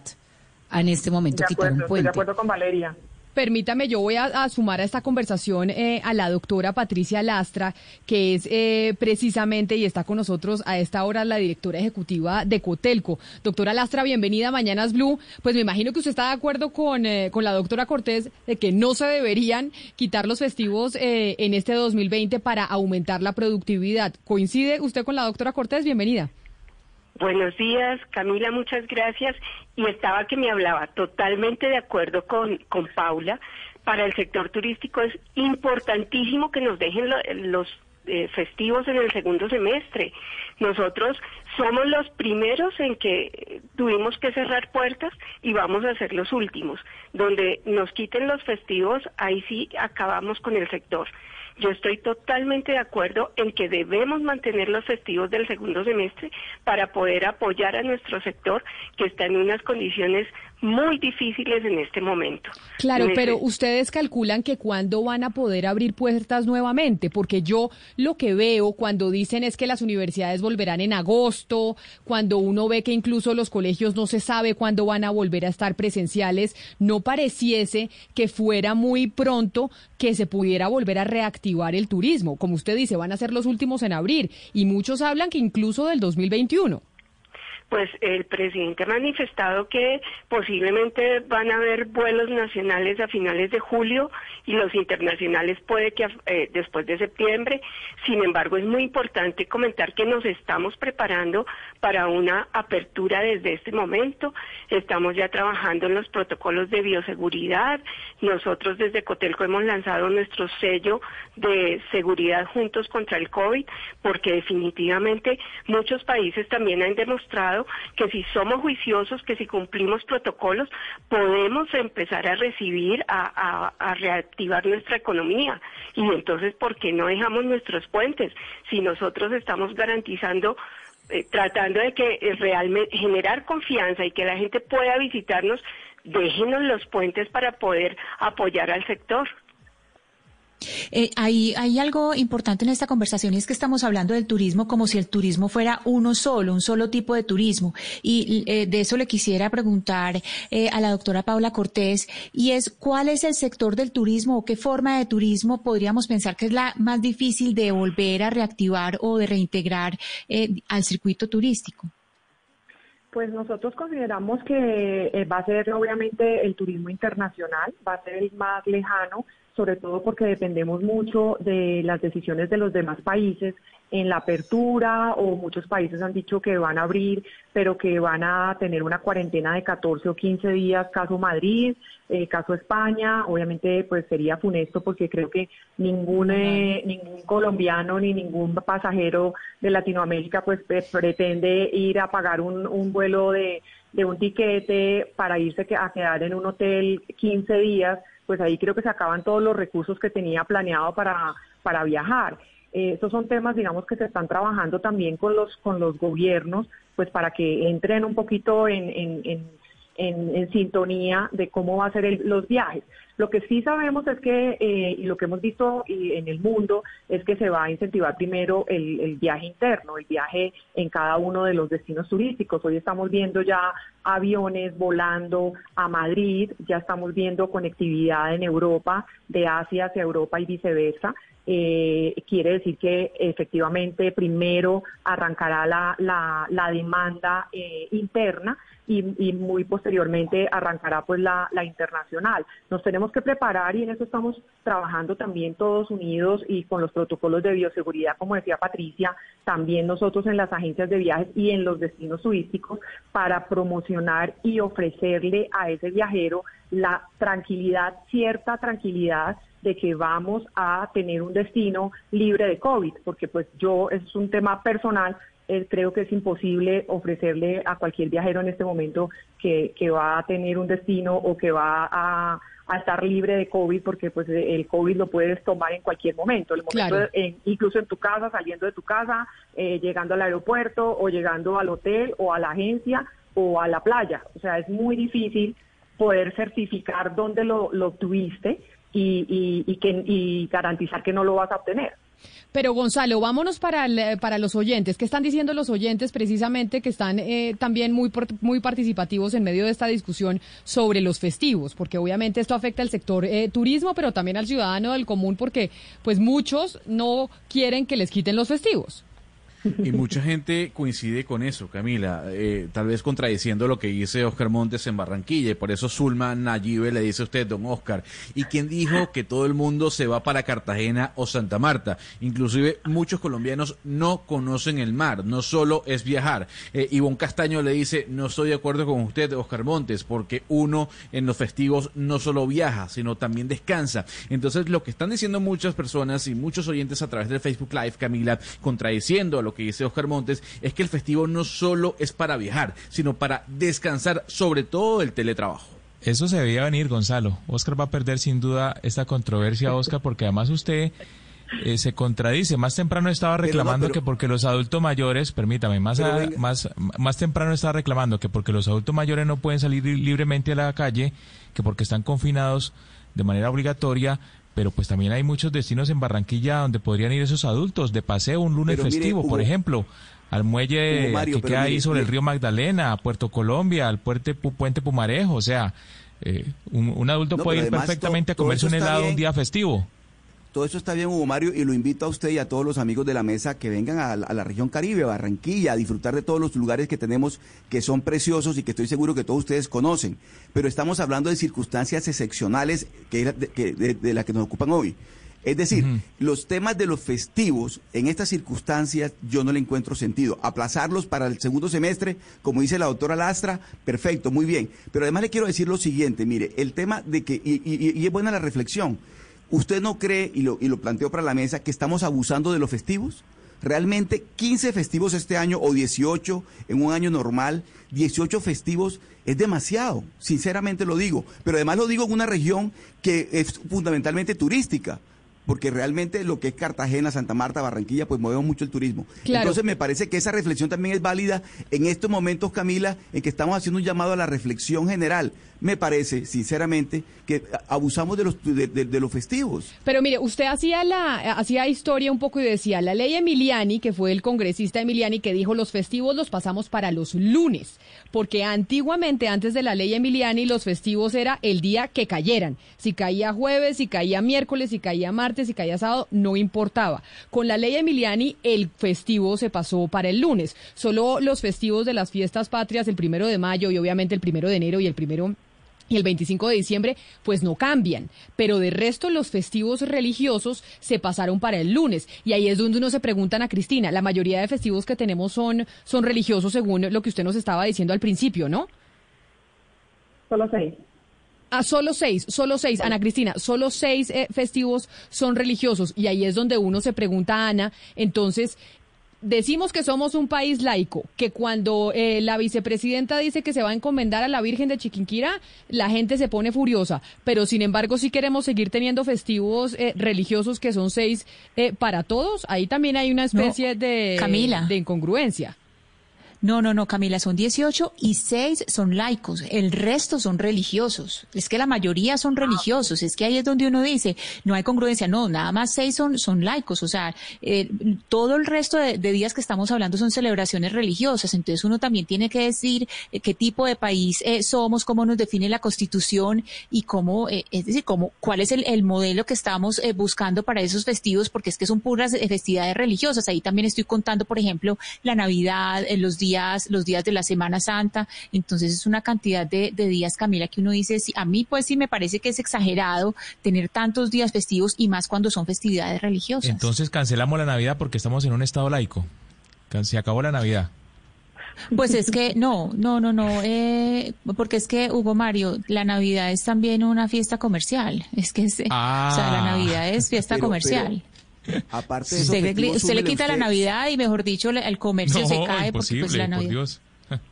en este momento quitar un puente. de acuerdo con Valeria. Permítame, yo voy a, sumar a esta conversación eh, a la doctora Patricia Lastra, que es eh, precisamente y está con nosotros a esta hora la directora ejecutiva de Cotelco. Doctora Lastra, bienvenida a Mañanas Blue. Pues me imagino que usted está de acuerdo con, eh, con la doctora Cortés de que no se deberían quitar los festivos en este 2020 para aumentar la productividad. ¿Coincide usted con la doctora Cortés? Bienvenida. Buenos días, Camila, muchas gracias. Y estaba que me hablaba totalmente de acuerdo con, con Paula. Para el sector turístico es importantísimo que nos dejen los eh, festivos en el segundo semestre. Nosotros somos los primeros en que tuvimos que cerrar puertas y vamos a ser los últimos. Donde nos quiten los festivos, ahí sí acabamos con el sector. Yo estoy totalmente de acuerdo en que debemos mantener los festivos del segundo semestre para poder apoyar a nuestro sector que está en unas condiciones muy difíciles en este momento. Claro, pero ustedes calculan que cuándo van a poder abrir puertas nuevamente, porque yo lo que veo cuando dicen es que las universidades volverán en agosto, cuando uno ve que incluso los colegios no se sabe cuándo van a volver a estar presenciales, no pareciese que fuera muy pronto que se pudiera volver a reactivar el turismo. Como usted dice, van a ser los últimos en abrir y muchos hablan que incluso del 2021 pues el presidente ha manifestado que posiblemente van a haber vuelos nacionales a finales de julio y los internacionales puede que eh, después de septiembre. Sin embargo, es muy importante comentar que nos estamos preparando para una apertura desde este momento. Estamos ya trabajando en los protocolos de bioseguridad. Nosotros desde Cotelco hemos lanzado nuestro sello de seguridad juntos contra el COVID porque definitivamente muchos países también han demostrado que si somos juiciosos, que si cumplimos protocolos, podemos empezar a recibir, a, reactivar nuestra economía. Y entonces, ¿por qué no dejamos nuestros puentes? Si nosotros estamos garantizando eh, tratando de que eh, realmente generar confianza y que la gente pueda visitarnos, déjenos los puentes para poder apoyar al sector. Eh, hay, algo importante en esta conversación y es que estamos hablando del turismo como si el turismo fuera uno solo, un solo tipo de turismo. Y eh, de eso le quisiera preguntar eh, a la doctora Paula Cortés y es cuál es el sector del turismo o qué forma de turismo podríamos pensar que es la más difícil de volver a reactivar o de reintegrar eh, al circuito turístico. Pues nosotros consideramos que eh, va a ser obviamente el turismo internacional, va a ser el más lejano, sobre todo porque dependemos mucho de las decisiones de los demás países en la apertura o muchos países han dicho que van a abrir, pero que van a tener una cuarentena de 14 o 15 días, caso Madrid, eh, caso España, obviamente pues sería funesto porque creo que ningún, eh, ningún colombiano ni ningún pasajero de Latinoamérica pues pretende ir a pagar un, un vuelo de, de un tiquete para irse a quedar en un hotel 15 días pues ahí creo que se acaban todos los recursos que tenía planeado para, para viajar. Eh, estos son temas, digamos, que se están trabajando también con los, con los gobiernos, pues para que entren un poquito en, en en, sintonía de cómo va a ser los viajes. Lo que sí sabemos es que, eh, y lo que hemos visto en el mundo, es que se va a incentivar primero el, viaje interno, el viaje en cada uno de los destinos turísticos. Hoy estamos viendo ya aviones volando a Madrid, ya estamos viendo conectividad en Europa, de Asia hacia Europa y viceversa. Eh, quiere decir que efectivamente primero arrancará la, la, la demanda eh, interna y, muy posteriormente arrancará pues la, la, internacional. Nos tenemos que preparar y en eso estamos trabajando también todos unidos y con los protocolos de bioseguridad, como decía Patricia, también nosotros en las agencias de viajes y en los destinos turísticos para promocionar y ofrecerle a ese viajero la tranquilidad, cierta tranquilidad de que vamos a tener un destino libre de COVID, porque pues yo, es un tema personal, eh, creo que es imposible ofrecerle a cualquier viajero en este momento que, que va a tener un destino o que va a, estar libre de COVID, porque pues el COVID lo puedes tomar en cualquier momento, el momento incluso en tu casa, saliendo de tu casa, eh, llegando al aeropuerto o llegando al hotel o a la agencia o a la playa. O sea, es muy difícil poder certificar dónde lo, lo obtuviste y, y, que, y garantizar que no lo vas a obtener. Pero Gonzalo, vámonos para, para los oyentes. ¿Qué están diciendo los oyentes precisamente que están eh, también muy, muy participativos en medio de esta discusión sobre los festivos? Porque obviamente esto afecta al sector eh, turismo, pero también al ciudadano del común porque pues muchos no quieren que les quiten los festivos. Y mucha gente coincide con eso, Camila, eh, tal vez contradiciendo lo que dice Oscar Montes en Barranquilla, y por eso Zulma Nayibe le dice a usted, don Oscar, ¿y quién dijo que todo el mundo se va para Cartagena o Santa Marta? Inclusive muchos colombianos no conocen el mar, no solo es viajar. Eh, Ivonne Castaño le dice, no estoy de acuerdo con usted, Oscar Montes, porque uno en los festivos no solo viaja, sino también descansa. Entonces, lo que están diciendo muchas personas y muchos oyentes a través del Facebook Live, Camila, contradiciendo lo que dice Oscar Montes es que el festivo no solo es para viajar, sino para descansar, sobre todo el teletrabajo. Eso se debía venir, Gonzalo. Oscar va a perder sin duda esta controversia, Oscar, porque además usted eh, se contradice. Más temprano estaba reclamando que porque los adultos mayores, permítame, más, más, más temprano estaba reclamando que porque los adultos mayores no pueden salir libremente a la calle, que porque están confinados de manera obligatoria, pero pues también hay muchos destinos en Barranquilla donde podrían ir esos adultos de paseo un lunes festivo, por ejemplo, al muelle que queda ahí sobre el río Magdalena, a Puerto Colombia, al puente, puente Pumarejo, o sea, eh, un, adulto puede ir perfectamente a comerse un helado un día festivo. Todo eso está bien, Hugo Mario, y lo invito a usted y a todos los amigos de la mesa que vengan a, la región Caribe, Barranquilla, a disfrutar de todos los lugares que tenemos que son preciosos y que estoy seguro que todos ustedes conocen. Pero estamos hablando de circunstancias excepcionales que, de, de, las que nos ocupan hoy. Es decir, los temas de los festivos en estas circunstancias yo no le encuentro sentido. Aplazarlos para el segundo semestre, como dice la doctora Lastra, perfecto, muy bien. Pero además le quiero decir lo siguiente, mire, el tema de que, y es buena la reflexión, ¿Usted no cree, y lo, y lo planteo para la mesa, que estamos abusando de los festivos? Realmente 15 festivos este año o 18 en un año normal, 18 festivos es demasiado, sinceramente lo digo, pero además lo digo en una región que es fundamentalmente turística porque realmente lo que es Cartagena, Santa Marta, Barranquilla, pues movemos mucho el turismo. Entonces me parece que esa reflexión también es válida en estos momentos, Camila, en que estamos haciendo un llamado a la reflexión general. Me parece, sinceramente, que abusamos de los, de, los festivos. Pero mire, usted hacía, la, hacía historia un poco y decía, la ley Emiliani, que fue el congresista Emiliani, que dijo los festivos los pasamos para los lunes, porque antiguamente, antes de la ley Emiliani, los festivos era el día que cayeran. Si caía jueves, si caía miércoles, si caía martes, y caía sábado, no importaba. Con la ley Emiliani, el festivo se pasó para el lunes. Solo los festivos de las fiestas patrias, el primero de mayo y obviamente el primero de enero y el primero y el 25 de diciembre, pues no cambian. Pero de resto, los festivos religiosos se pasaron para el lunes. Y ahí es donde uno se preguntan a Cristina, la mayoría de festivos que tenemos son, son religiosos según lo que usted nos estaba diciendo al principio, ¿no? Solo seis. Ah, solo seis, solo seis, Ana Cristina, solo seis eh, festivos son religiosos y ahí es donde uno se pregunta, Ana, entonces, decimos que somos un país laico, que cuando eh, la vicepresidenta dice que se va a encomendar a la Virgen de Chiquinquira, la gente se pone furiosa, pero sin embargo si queremos seguir teniendo festivos eh, religiosos que son seis para todos, ahí también hay una especie de, Camila. de incongruencia. No, no, no, Camila, son 18 y 6 son laicos, el resto son religiosos. Es que la mayoría son religiosos, es que ahí es donde uno dice, no hay congruencia, no, nada más 6 son, son laicos, o sea, eh, todo el resto de, días que estamos hablando son celebraciones religiosas, entonces uno también tiene que decir eh, qué tipo de país eh, somos, cómo nos define la constitución y cómo, es decir, cómo, cuál es el, el modelo que estamos buscando para esos festivos, porque es que son puras festividades religiosas. Ahí también estoy contando, por ejemplo, la Navidad, los días los días de la Semana Santa. Entonces es una cantidad de, días, Camila, que uno dice, a mí pues sí me parece que es exagerado tener tantos días festivos y más cuando son festividades religiosas. Entonces cancelamos la Navidad porque estamos en un estado laico. Se acabó la Navidad. Pues es que no, no, no, no, eh, porque es que Hugo Mario, la Navidad es también una fiesta comercial. Es que o sea, la ah. Navidad es fiesta comercial. Aparte de usted, le, quita la Navidad y mejor dicho el comercio se cae porque pues la Navidad.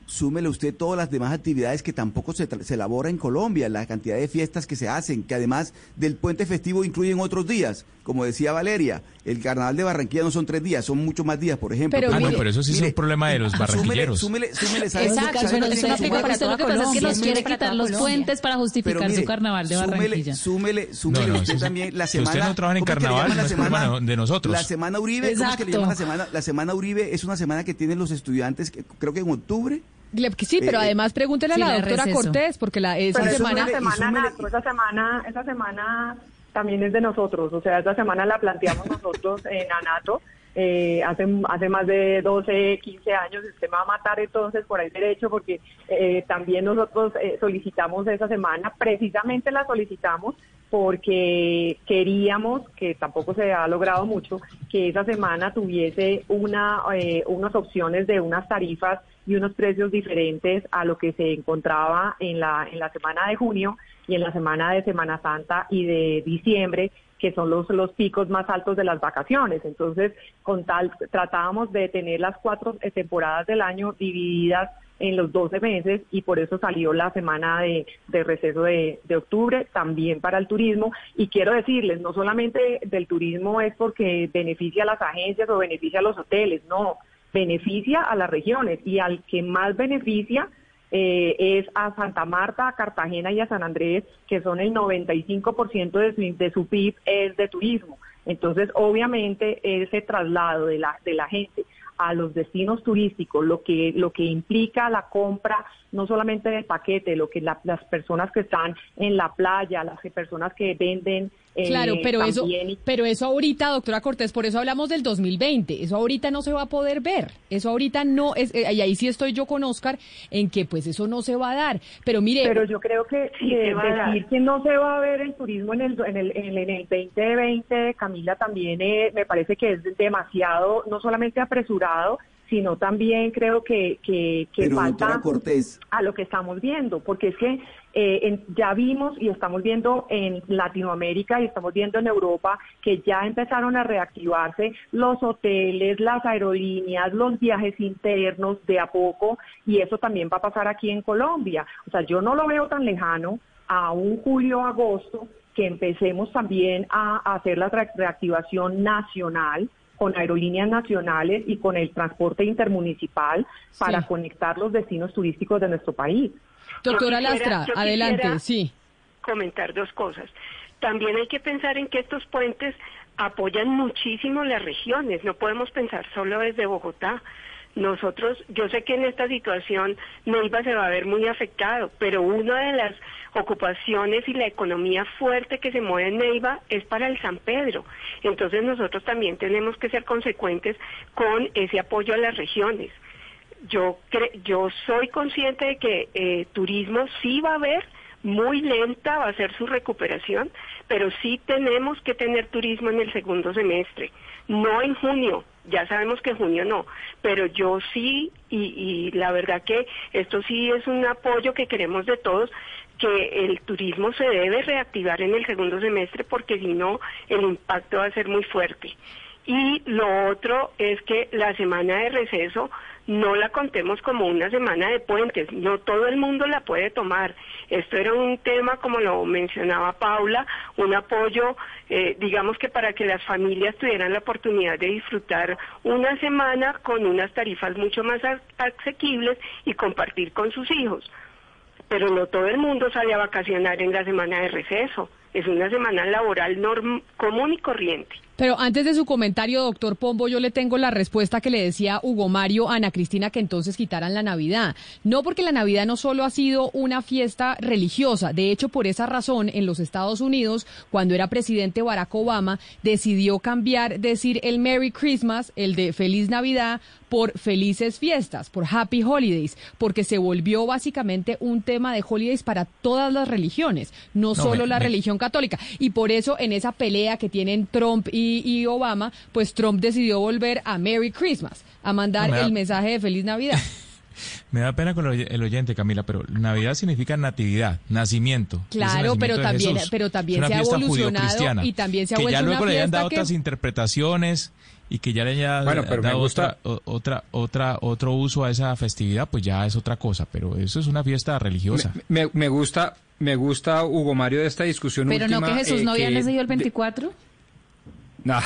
Súmele usted todas las demás actividades que tampoco se, se elabora en Colombia, la cantidad de fiestas que se hacen, que además del puente festivo incluyen otros días, como decía Valeria, el carnaval de Barranquilla no son tres días, son muchos más días, por ejemplo. Pero, ah, no, pero eso sí es un problema de los (laughs) barranquilleros. Súmele, súmele, Exacto, eso no aplica para Lo que pasa es que nos quiere quitar los puentes para justificar su carnaval de Barranquilla. Súmele, súmele, no, usted también la semana... Si usted no trabaja en carnaval, no es problema de nosotros. La semana Uribe, ¿cómo es que le llaman la semana? La semana Uribe es una semana que tienen los estudiantes, creo que en octubre, Sí, pero eh, además pregúntele a la doctora Cortés, porque la, esa semana... esa semana, esa semana también es de nosotros, o sea, esta semana la planteamos (laughs) nosotros en ANATO, eh, hace, hace más de 12, 15 años, usted me va a matar entonces por el derecho, porque eh, también nosotros eh, solicitamos esa semana, precisamente la solicitamos porque queríamos, que tampoco se ha logrado mucho, que esa semana tuviese una, unas opciones de unas tarifas y unos precios diferentes a lo que se encontraba en la, en la semana de junio y en la semana de Semana Santa y de diciembre, que son los, los picos más altos de las vacaciones. Entonces, con tal, tratábamos de tener las cuatro eh, temporadas del año divididas en los 12 meses y por eso salió la semana de, receso de, de, octubre también para el turismo y quiero decirles, no solamente del turismo es porque beneficia a las agencias o beneficia a los hoteles, no, beneficia a las regiones y al que más beneficia eh, es a Santa Marta, a Cartagena y a San Andrés, que son el 95% de su, de su PIB es de turismo. Entonces, obviamente, ese traslado de la, de la gente a los destinos turísticos, lo que, lo que implica la compra no solamente del paquete, lo que las personas que están en la playa, las personas que venden Claro, eh, pero eso, pero eso ahorita, doctora Cortés, por eso hablamos del 2020. Eso ahorita no se va a poder ver. Eso ahorita no es, eh, y ahí sí estoy yo con Oscar en que pues eso no se va a dar. Pero mire, pero yo creo que decir que no se va a ver el turismo en el en el, en el, 2020, Camila, también eh, me parece que es demasiado, no solamente apresurado, sino también creo que, que, falta a lo que estamos viendo, porque es que eh, ya vimos y estamos viendo en Latinoamérica y estamos viendo en Europa que ya empezaron a reactivarse los hoteles, las aerolíneas, los viajes internos de a poco y eso también va a pasar aquí en Colombia. O sea, yo no lo veo tan lejano a un julio, agosto que empecemos también a hacer la reactivación nacional con aerolíneas nacionales y con el transporte intermunicipal para conectar los destinos turísticos de nuestro país. Doctora Lastra, adelante, sí. Comentar dos cosas. También hay que pensar en que estos puentes apoyan muchísimo las regiones, no podemos pensar solo desde Bogotá. Nosotros, yo sé que en esta situación Neiva se va a ver muy afectado, pero una de las ocupaciones y la economía fuerte que se mueve en Neiva es para el San Pedro. Entonces nosotros también tenemos que ser consecuentes con ese apoyo a las regiones. Yo, yo soy consciente de que eh, turismo sí va a haber, muy lenta va a ser su recuperación, pero sí tenemos que tener turismo en el segundo semestre, no en junio, ya sabemos que junio no, pero yo sí, y, y la verdad que esto sí es un apoyo que queremos de todos, que el turismo se debe reactivar en el segundo semestre porque si no el impacto va a ser muy fuerte. Y lo otro es que la semana de receso no la contemos como una semana de puentes, no todo el mundo la puede tomar. Esto era un tema, como lo mencionaba Paula, un apoyo eh, digamos que para que las familias tuvieran la oportunidad de disfrutar una semana con unas tarifas mucho más asequibles y compartir con sus hijos. Pero no todo el mundo sale a vacacionar en la semana de receso, es una semana laboral común y corriente. Pero antes de su comentario, doctor Pombo, yo le tengo la respuesta que le decía Hugo Mario a Ana Cristina que entonces quitaran la Navidad. No porque la Navidad no solo ha sido una fiesta religiosa, de hecho por esa razón en los Estados Unidos, cuando era presidente Barack Obama, decidió cambiar, decir el Merry Christmas, el de Feliz Navidad, por felices fiestas, por happy holidays, porque se volvió básicamente un tema de holidays para todas las religiones, no, solo la religión católica. Y por eso en esa pelea que tienen Trump y y, Obama, pues Trump decidió volver a Merry Christmas, a mandar el mensaje de Feliz Navidad. (laughs) Me da pena con el oyente, Camila, pero Navidad significa natividad, nacimiento. Claro, pero también, pero también se ha evolucionado y también se ha que ya luego le hayan dado otras interpretaciones y que ya le hayan dado otra, otra, otra, otro uso a esa festividad, pues ya es otra cosa. Pero eso es una fiesta religiosa. Me, me, gusta, me gusta Hugo Mario de esta discusión. Pero no que Jesús no había nacido el 24. No,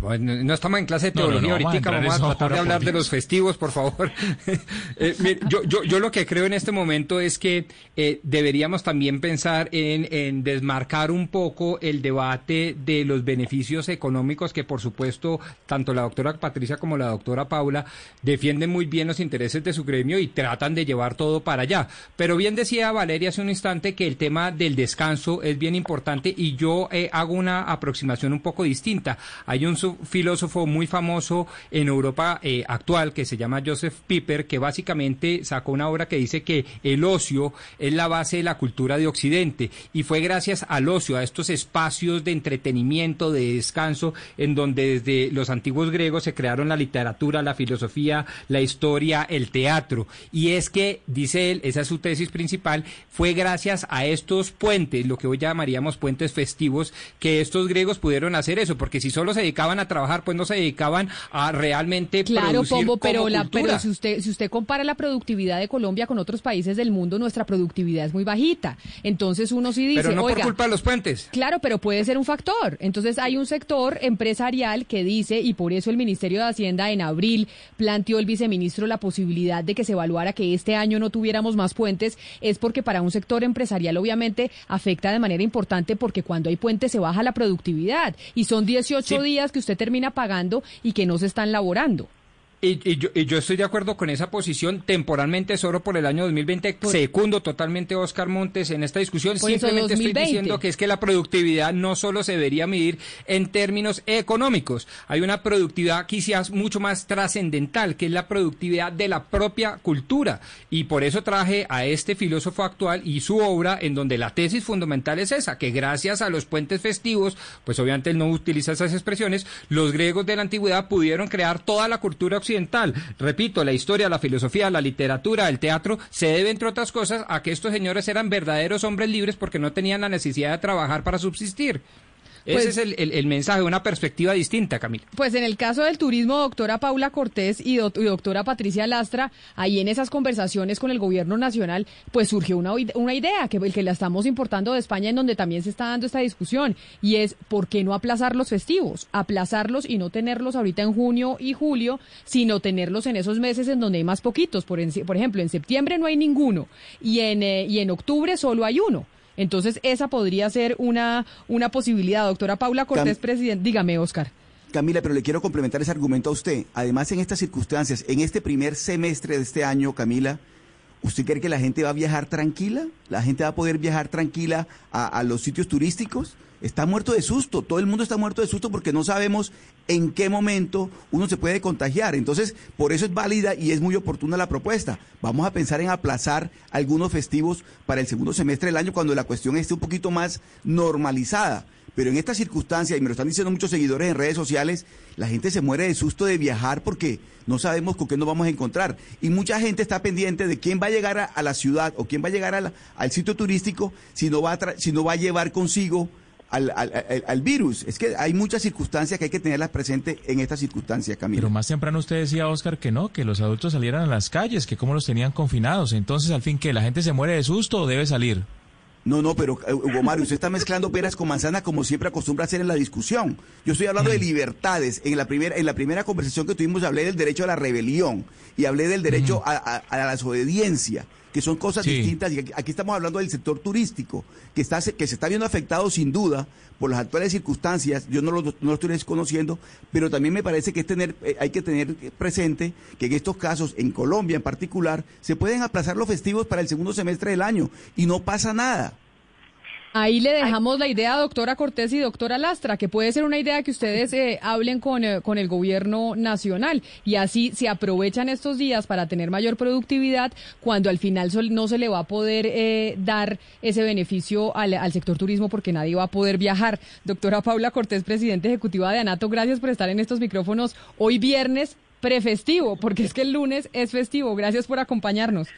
pues no, estamos en clase de teología ahorita, vamos a, tratar de hablar de los festivos, por favor. (laughs) Eh, yo, yo, yo, lo que creo en este momento es que eh, deberíamos también pensar en, en, desmarcar un poco el debate de los beneficios económicos que, por supuesto, tanto la doctora Patricia como la doctora Paula defienden muy bien los intereses de su gremio y tratan de llevar todo para allá. Pero bien decía Valeria hace un instante que el tema del descanso es bien importante y yo eh, hago una aproximación un poco distinta. Hay un filósofo muy famoso en Europa eh, actual que se llama Joseph Piper, que básicamente sacó una obra que dice que el ocio es la base de la cultura de Occidente y fue gracias al ocio, a estos espacios de entretenimiento, de descanso, en donde desde los antiguos griegos se crearon la literatura, la filosofía, la historia, el teatro. Y es que, dice él, esa es su tesis principal, fue gracias a estos puentes, lo que hoy llamaríamos puentes festivos, que estos griegos pudieron hacer eso, porque solo se dedicaban a trabajar, pues no se dedicaban a realmente claro, Pombo, pero la, pero si usted si usted compara la productividad de Colombia con otros países del mundo, nuestra productividad es muy bajita. Entonces uno sí dice, pero no por culpa de los puentes. Claro, pero puede ser un factor. Entonces hay un sector empresarial que dice y por eso el Ministerio de Hacienda en abril planteó el viceministro la posibilidad de que se evaluara que este año no tuviéramos más puentes, es porque para un sector empresarial obviamente afecta de manera importante porque cuando hay puentes se baja la productividad y son 18 ocho días que usted termina pagando y que no se están laborando. Y, yo, yo, estoy de acuerdo con esa posición temporalmente solo por el año 2020. Segundo totalmente Oscar Montes en esta discusión. Simplemente estoy diciendo que es que la productividad no solo se debería medir en términos económicos. Hay una productividad quizás mucho más trascendental, que es la productividad de la propia cultura. Y por eso traje a este filósofo actual y su obra en donde la tesis fundamental es esa, que gracias a los puentes festivos, pues obviamente él no utiliza esas expresiones, los griegos de la antigüedad pudieron crear toda la cultura occidental Repito, la historia, la filosofía, la literatura, el teatro, se debe, entre otras cosas, a que estos señores eran verdaderos hombres libres porque no tenían la necesidad de trabajar para subsistir. Ese pues es el, el, mensaje, una perspectiva distinta, Camila. Pues en el caso del turismo, doctora Paula Cortés y, doctora Patricia Lastra, ahí en esas conversaciones con el gobierno nacional, pues surgió una, una idea, que, que la estamos importando de España, en donde también se está dando esta discusión, y es, ¿por qué no aplazar los festivos? Aplazarlos y no tenerlos ahorita en junio y julio, sino tenerlos en esos meses en donde hay más poquitos. Por, por ejemplo, en septiembre no hay ninguno, y en, eh, y en octubre solo hay uno. Entonces, esa podría ser una, una posibilidad. Doctora Paula Cortés, presidente, dígame, Oscar. Camila, pero le quiero complementar ese argumento a usted. Además, en estas circunstancias, en este primer semestre de este año, Camila, ¿usted cree que la gente va a viajar tranquila? ¿La gente va a poder viajar tranquila a los sitios turísticos? Está muerto de susto, todo el mundo está muerto de susto porque no sabemos en qué momento uno se puede contagiar. Entonces, por eso es válida y es muy oportuna la propuesta. Vamos a pensar en aplazar algunos festivos para el segundo semestre del año cuando la cuestión esté un poquito más normalizada. Pero en esta circunstancia, y me lo están diciendo muchos seguidores en redes sociales, la gente se muere de susto de viajar porque no sabemos con qué nos vamos a encontrar. Y mucha gente está pendiente de quién va a llegar a, la ciudad o quién va a llegar al sitio turístico si no va si no va a llevar consigo al, al, virus. Es que hay muchas circunstancias que hay que tenerlas presentes en esta circunstancia, Camilo. Pero más temprano usted decía, Oscar, que no, que los adultos salieran a las calles, que cómo los tenían confinados. Entonces, al fin, que la gente se muere de susto o debe salir. No, no, pero eh, Hugo Mario, usted está mezclando peras con manzanas como siempre acostumbra hacer en la discusión. Yo estoy hablando de libertades. En la primera, en la primera conversación que tuvimos hablé del derecho a la rebelión y hablé del derecho a, la desobediencia, que son cosas distintas. Y aquí estamos hablando del sector turístico, que, está, que se está viendo afectado sin duda por las actuales circunstancias. Yo no lo, no lo estoy desconociendo, pero también me parece que es tener, eh, hay que tener presente que en estos casos, en Colombia en particular, se pueden aplazar los festivos para el segundo semestre del año y no pasa nada. Ahí le dejamos la idea, doctora Cortés y doctora Lastra, que puede ser una idea que ustedes eh, hablen con, eh, con, el gobierno nacional y así se aprovechan estos días para tener mayor productividad cuando al final no se le va a poder eh, dar ese beneficio al, al, sector turismo porque nadie va a poder viajar. Doctora Paula Cortés, presidente ejecutiva de ANATO, gracias por estar en estos micrófonos hoy viernes prefestivo, porque es que el lunes es festivo. Gracias por acompañarnos.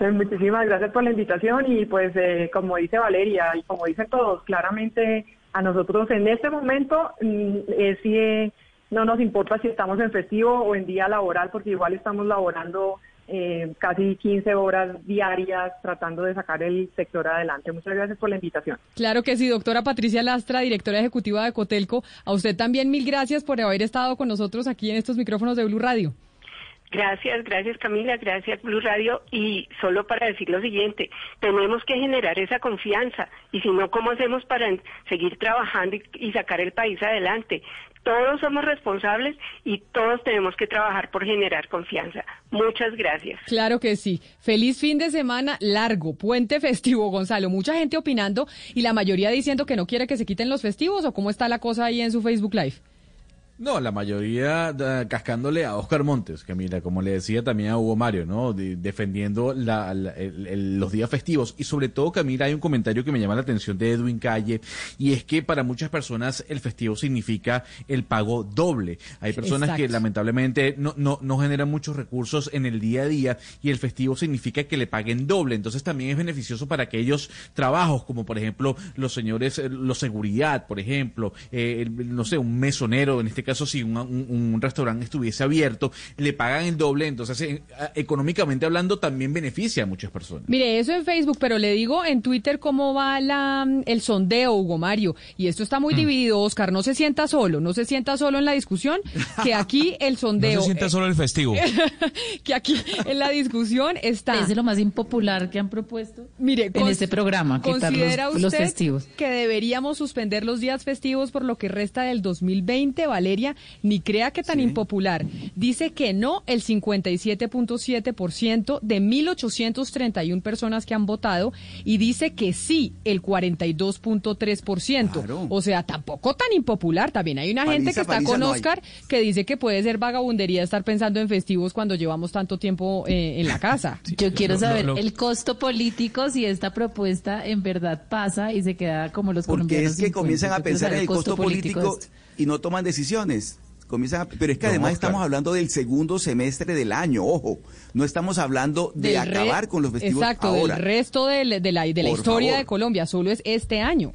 Pues muchísimas gracias por la invitación y pues eh, como dice Valeria y como dicen todos, claramente a nosotros en este momento mm, eh, no nos importa si estamos en festivo o en día laboral porque igual estamos laborando eh, casi 15 horas diarias tratando de sacar el sector adelante. Muchas gracias por la invitación. Claro que sí, doctora Patricia Lastra, directora ejecutiva de Cotelco. A usted también mil gracias por haber estado con nosotros aquí en estos micrófonos de Blue Radio. Gracias, gracias Camila, gracias Blue Radio. Y solo para decir lo siguiente, tenemos que generar esa confianza y si no, ¿cómo hacemos para seguir trabajando y, sacar el país adelante? Todos somos responsables y todos tenemos que trabajar por generar confianza. Muchas gracias. Claro que sí. Feliz fin de semana largo, puente festivo, Gonzalo. Mucha gente opinando y la mayoría diciendo que no quiere que se quiten los festivos o cómo está la cosa ahí en su Facebook Live. No, la mayoría cascándole a Oscar Montes, que mira, como le decía también a Hugo Mario, ¿no? defendiendo los días festivos. Y sobre todo, Camila, hay un comentario que me llama la atención de Edwin Calle, y es que para muchas personas el festivo significa el pago doble. Hay personas que lamentablemente no, no, no generan muchos recursos en el día a día, y el festivo significa que le paguen doble. Entonces también es beneficioso para aquellos trabajos, como por ejemplo los señores, eh, los seguridad, por ejemplo, eh, no sé, un mesonero, en este caso caso si un, restaurante estuviese abierto, le pagan el doble, entonces eh, económicamente hablando también beneficia a muchas personas. Mire, eso en Facebook, pero le digo en Twitter cómo va la, el sondeo, Hugo Mario, y esto está muy mm. dividido, Oscar, no se sienta solo, no se sienta solo en la discusión, que aquí el (laughs) sondeo... no se sienta solo el festivo. (laughs) que aquí en la discusión está... Es lo más impopular que han propuesto Mire, en este programa, ¿considera los, usted festivos. que deberíamos suspender los días festivos por lo que resta del 2020, Valeria? Ni crea que tan impopular. Dice que no el 57.7% de 1.831 personas que han votado y dice que sí el 42.3%. O sea, tampoco tan impopular. También hay una gente que está con Oscar que dice que puede ser vagabundería estar pensando en festivos cuando llevamos tanto tiempo eh, en la casa. (laughs) Yo quiero saber el costo político si esta propuesta en verdad pasa y se queda como los Porque es que comienzan a pensar en el costo, político y no toman decisiones. Comienzan pero es que además estamos hablando del segundo semestre del año, ojo, no estamos hablando de acabar con los festivos Exacto, del resto de, la, de la historia de Colombia, solo es este año.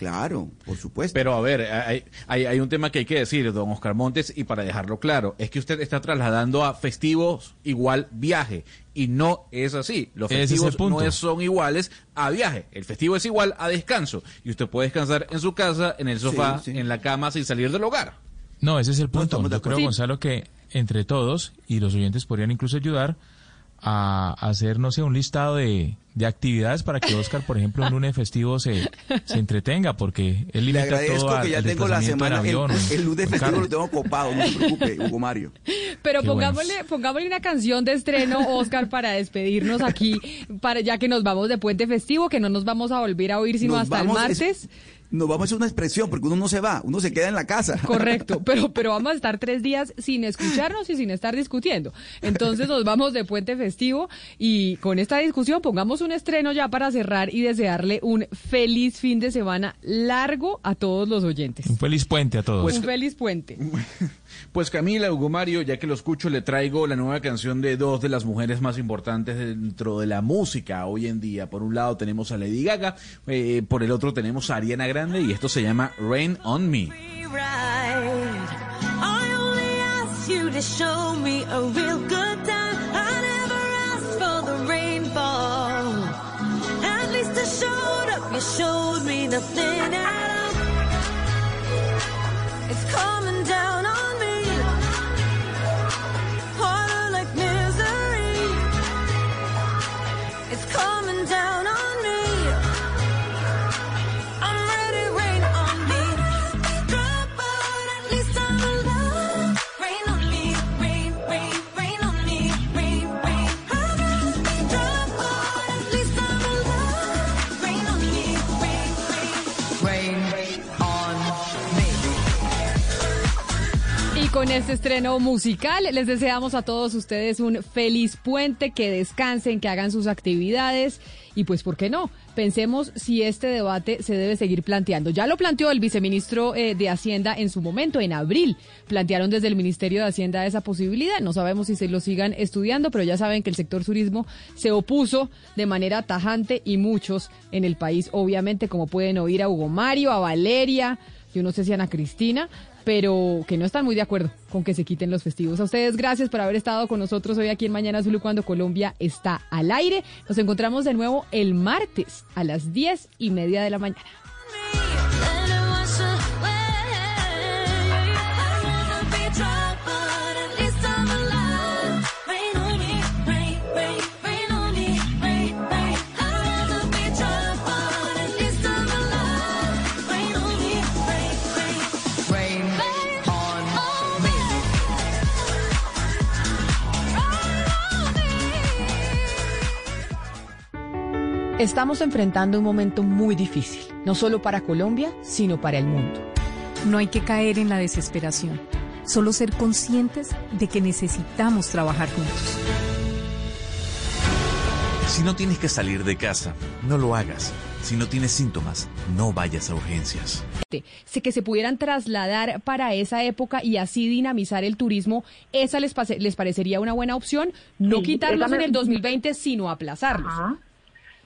Claro, por supuesto. Pero a ver, hay, hay, un tema que hay que decir, don Oscar Montes, y para dejarlo claro, es que usted está trasladando a festivos igual viaje, y no es así. Los festivos no son iguales a viaje. El festivo es igual a descanso, y usted puede descansar en su casa, en el sofá, en la cama, sin salir del hogar. No, ese es el punto. Yo creo, Gonzalo, que entre todos, y los oyentes podrían incluso ayudar, a hacer, no sé, un listado de, de actividades para que Oscar, por ejemplo, un lunes festivo se, se entretenga, porque él limita todo que ya tengo la semana, el, lunes festivo lo tengo copado, no se preocupe, Hugo Mario. Pero pongámosle, pongámosle una canción de estreno, Oscar, para despedirnos aquí, para ya que nos vamos de puente festivo, que no nos vamos a volver a oír sino hasta el martes nos vamos a hacer una expresión, porque uno no se va, uno se queda en la casa. Correcto, (laughs) pero, pero vamos a estar tres días sin escucharnos y sin estar discutiendo. Entonces nos vamos de puente festivo y con esta discusión pongamos un estreno ya para cerrar y desearle un feliz fin de semana largo a todos los oyentes. Un feliz puente a todos. un feliz puente. (laughs) Pues Camila, Hugo Mario, ya que lo escucho, le traigo la nueva canción de dos de las mujeres más importantes dentro de la música hoy en día. Por un lado tenemos a Lady Gaga, eh, por el otro tenemos a Ariana Grande y esto se llama Rain on Me. It's coming down on con este estreno musical les deseamos a todos ustedes un feliz puente, que descansen, que hagan sus actividades y pues, ¿por qué no? Pensemos si este debate se debe seguir planteando. Ya lo planteó el viceministro eh, de Hacienda en su momento, en abril. Plantearon desde el Ministerio de Hacienda esa posibilidad. No sabemos si se lo sigan estudiando, pero ya saben que el sector turismo se opuso de manera tajante y muchos en el país, obviamente, como pueden oír a Hugo Mario, a Valeria, yo no sé si Ana Cristina, pero que no están muy de acuerdo con que se quiten los festivos. A ustedes gracias por haber estado con nosotros hoy aquí en Mañana Zulu cuando Colombia está al aire. Nos encontramos de nuevo el martes a las diez y media de la mañana. Estamos enfrentando un momento muy difícil, no solo para Colombia, sino para el mundo. No hay que caer en la desesperación, solo ser conscientes de que necesitamos trabajar juntos. Si no tienes que salir de casa, no lo hagas. Si no tienes síntomas, no vayas a urgencias. Sé que se pudieran trasladar para esa época y así dinamizar el turismo, ¿esa les, pase- les parecería una buena opción? No Sí, quitarlos en el 2020, sino aplazarlos.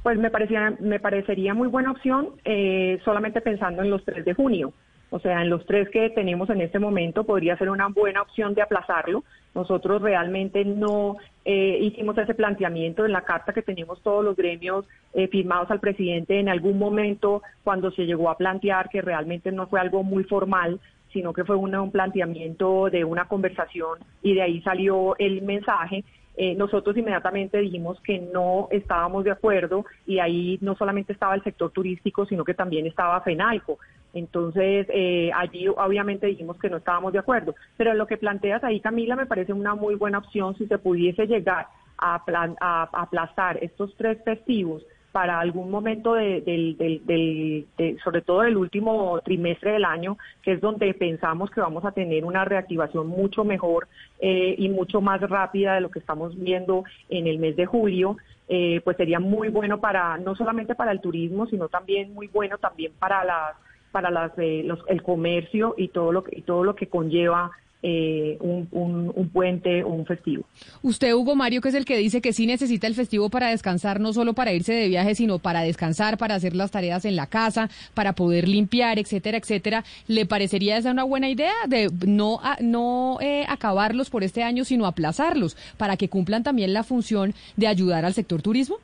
Pues me parecía, me parecería muy buena opción, eh, solamente pensando en los 3 de junio. O sea, en los tres que tenemos en este momento podría ser una buena opción de aplazarlo. Nosotros realmente no eh, hicimos ese planteamiento en la carta que tenemos todos los gremios eh, firmados al presidente en algún momento cuando se llegó a plantear que realmente no fue algo muy formal, sino que fue una- un planteamiento de una conversación y de ahí salió el mensaje. Eh, nosotros inmediatamente dijimos que no estábamos de acuerdo y ahí no solamente estaba el sector turístico, sino que también estaba FENALCO. Entonces, eh, allí obviamente dijimos que no estábamos de acuerdo. Pero lo que planteas ahí, Camila, me parece una muy buena opción si se pudiese llegar a, plan- a- a aplazar estos tres festivos para algún momento de- del, del- del- de- sobre todo del último trimestre del año, que es donde pensamos que vamos a tener una reactivación mucho mejor eh, y mucho más rápida de lo que estamos viendo en el mes de julio, eh, pues sería muy bueno para no solamente para el turismo, sino también muy bueno también para las para las eh, los- el comercio y todo lo que y todo lo que conlleva eh, un, un, un puente o un festivo. Usted, Hugo Mario, que es el que dice que sí necesita el festivo para descansar, no solo para irse de viaje, sino para descansar, para hacer las tareas en la casa, para poder limpiar, etcétera, etcétera. ¿Le parecería esa una buena idea de no, a- no eh, acabarlos por este año, sino aplazarlos para que cumplan también la función de ayudar al sector turismo?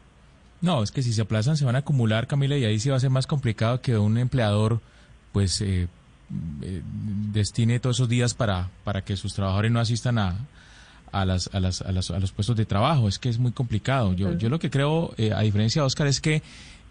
No, es que si se aplazan se van a acumular, Camila, y ahí sí va a ser más complicado que un empleador, pues, eh, eh, destine todos esos días para, para que sus trabajadores no asistan a, a, las, a, las, a, las- a los puestos de trabajo. Es que es muy complicado. Yo, yo lo que creo, eh, a diferencia de Oscar, es que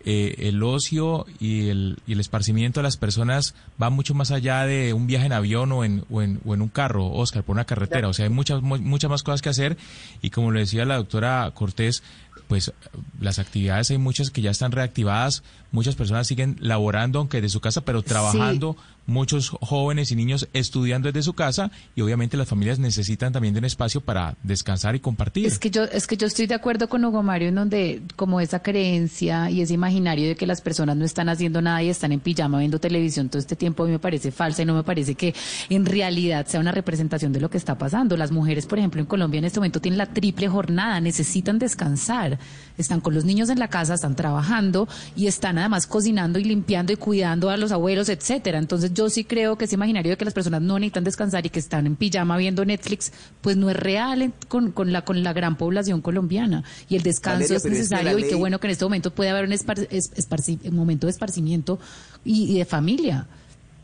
eh, el ocio y el, y el esparcimiento de las personas va mucho más allá de un viaje en avión o en, o en, o en un carro, Oscar, por una carretera. O sea, hay muchas, mu- muchas más cosas que hacer y como le decía la doctora Cortés, pues las actividades hay muchas que ya están reactivadas, muchas personas siguen laborando aunque de su casa, pero trabajando, muchos jóvenes y niños estudiando desde su casa y obviamente las familias necesitan también de un espacio para descansar y compartir. Es que yo es que yo estoy de acuerdo con Hugo Mario en donde como esa creencia y ese imaginario de que las personas no están haciendo nada y están en pijama viendo televisión todo este tiempo a mí me parece falsa y no me parece que en realidad sea una representación de lo que está pasando. Las mujeres, por ejemplo, en Colombia en este momento tienen la triple jornada, necesitan descansar. están con los niños en la casa, están trabajando y están además cocinando y limpiando y cuidando a los abuelos, etcétera. Entonces yo sí creo que ese imaginario de que las personas no necesitan descansar y que están en pijama viendo Netflix, pues no es real en- con, con la con la gran población colombiana. Y el descanso Valeria, es pero es que necesario y qué bueno que en este momento puede haber un, espar- es- esparci- un momento de esparcimiento y, y de familia.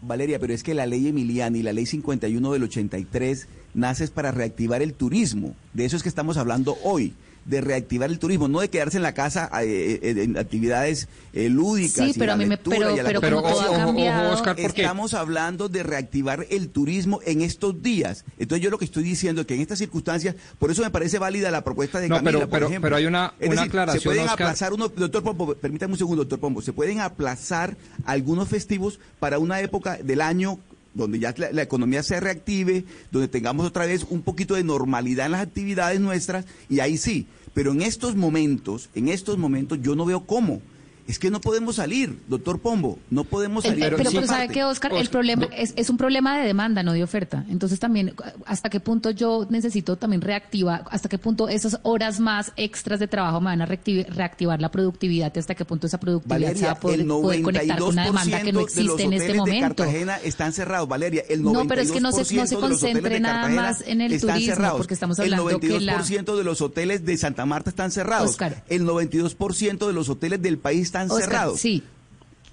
Valeria, pero es que la ley Emiliani, la ley 51 del 83, nace para reactivar el turismo. De eso es que estamos hablando hoy, de reactivar el turismo, no de quedarse en la casa eh, eh, en actividades eh, lúdicas. Sí, y pero la a mí me- pero- y a la pero cambiado- Ojo, Oscar, ¿por qué? Estamos hablando de reactivar el turismo en estos días. Entonces yo lo que estoy diciendo es que en estas circunstancias, por eso me parece válida la propuesta de No, Camila, pero- por pero- ejemplo. pero hay una- Es una decir, aclaración, Se pueden Oscar. aplazar uno, doctor Pombo, permítame un segundo, doctor Pombo, se pueden aplazar algunos festivos para una época del año donde ya la, economía se reactive, donde tengamos otra vez un poquito de normalidad en las actividades nuestras, y ahí sí. Pero en estos momentos, en estos momentos yo no veo cómo. Es que no podemos salir, doctor Pombo, no podemos El- salir. pero, pero, Sí, ¿sabe qué, Oscar? El problema es, es un problema de demanda, no de oferta. Entonces también, ¿hasta qué punto yo necesito también reactivar? ¿Hasta qué punto esas horas más extras de trabajo me van a reactiv- reactivar la productividad? ¿Y hasta qué punto esa productividad se va a poder, el poder conectar con una demanda que no 92% existe en este de momento? Cartagena están cerrados, Valeria. El 92% No, pero es que no se- no se de los hoteles concentre de nada Cartagena más en el están turismo, cerrados. porque estamos El hablando que la- 92% de los hoteles de Santa Marta están cerrados. Oscar. El 92% de los hoteles del país están Oscar, cerrados. Sí.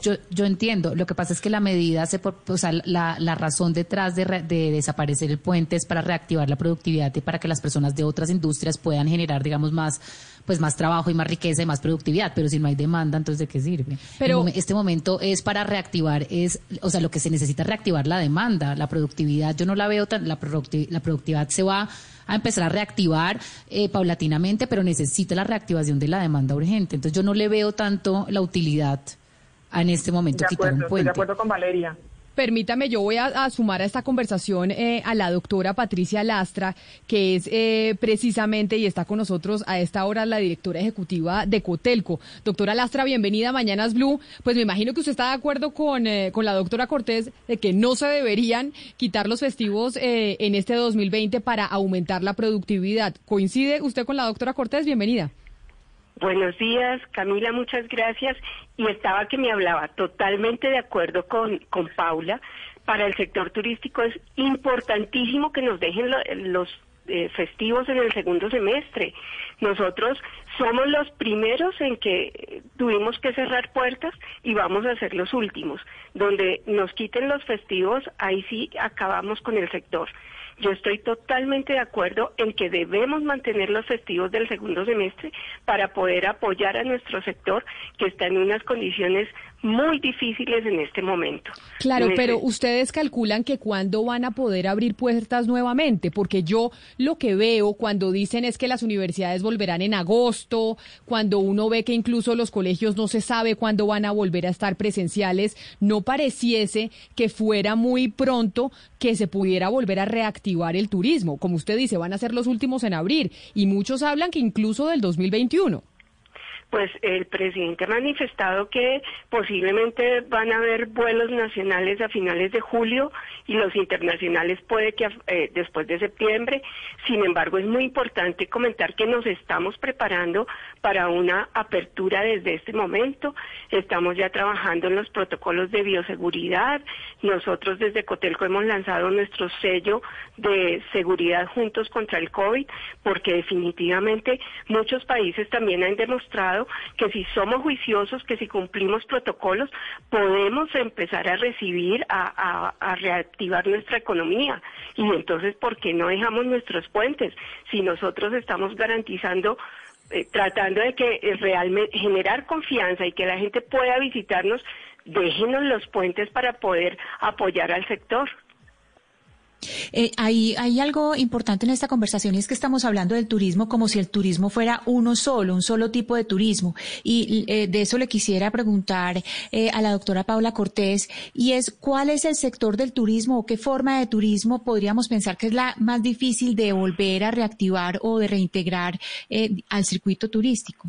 Yo, yo entiendo. Lo que pasa es que la medida, se, por- o sea, la, la razón detrás de, re- de desaparecer el puente es para reactivar la productividad y para que las personas de otras industrias puedan generar, digamos, más, pues más trabajo y más riqueza y más productividad. Pero si no hay demanda, entonces ¿de qué sirve? Pero- este momento es para reactivar, es, o sea, lo que se necesita es reactivar la demanda, la productividad. Yo no la veo tan, la, producti- la productividad se va a empezar a reactivar eh, paulatinamente, pero necesita la reactivación de la demanda urgente. Entonces yo no le veo tanto la utilidad en este momento De quitar acuerdo, un estoy de acuerdo con Valeria. Permítame, yo voy a, sumar a esta conversación eh, a la doctora Patricia Lastra, que es eh, precisamente y está con nosotros a esta hora la directora ejecutiva de Cotelco. Doctora Lastra, bienvenida a Mañanas Blue. Pues me imagino que usted está de acuerdo con, eh, con la doctora Cortés de que no se deberían quitar los festivos eh, en este 2020 para aumentar la productividad. ¿Coincide usted con la doctora Cortés? Bienvenida. Buenos días, Camila, muchas gracias. Y estaba que me hablaba totalmente de acuerdo con, con Paula. Para el sector turístico es importantísimo que nos dejen lo- los eh, festivos en el segundo semestre. Nosotros somos los primeros en que tuvimos que cerrar puertas y vamos a ser los últimos. Donde nos quiten los festivos, ahí sí acabamos con el sector. Yo estoy totalmente de acuerdo en que debemos mantener los festivos del segundo semestre para poder apoyar a nuestro sector que está en unas condiciones muy difíciles en este momento. Claro, pero ustedes calculan que cuándo van a poder abrir puertas nuevamente, porque yo lo que veo cuando dicen es que las universidades volverán en agosto, cuando uno ve que incluso los colegios no se sabe cuándo van a volver a estar presenciales, no pareciese que fuera muy pronto que se pudiera volver a reactivar el turismo. Como usted dice, van a ser los últimos en abrir y muchos hablan que incluso del 2021. Pues el presidente ha manifestado que posiblemente van a haber vuelos nacionales a finales de julio y los internacionales puede que eh, después de septiembre. Sin embargo, es muy importante comentar que nos estamos preparando para una apertura desde este momento. Estamos ya trabajando en los protocolos de bioseguridad. Nosotros desde Cotelco hemos lanzado nuestro sello de seguridad juntos contra el COVID porque definitivamente muchos países también han demostrado que si somos juiciosos, que si cumplimos protocolos, podemos empezar a recibir, a, reactivar nuestra economía. Y entonces, ¿por qué no dejamos nuestros puentes? Si nosotros estamos garantizando eh, tratando de que eh, realmente generar confianza y que la gente pueda visitarnos, déjenos los puentes para poder apoyar al sector. Eh, hay, algo importante en esta conversación y es que estamos hablando del turismo como si el turismo fuera uno solo, un solo tipo de turismo. Y eh, de eso le quisiera preguntar eh, a la doctora Paula Cortés y es cuál es el sector del turismo o qué forma de turismo podríamos pensar que es la más difícil de volver a reactivar o de reintegrar eh, al circuito turístico.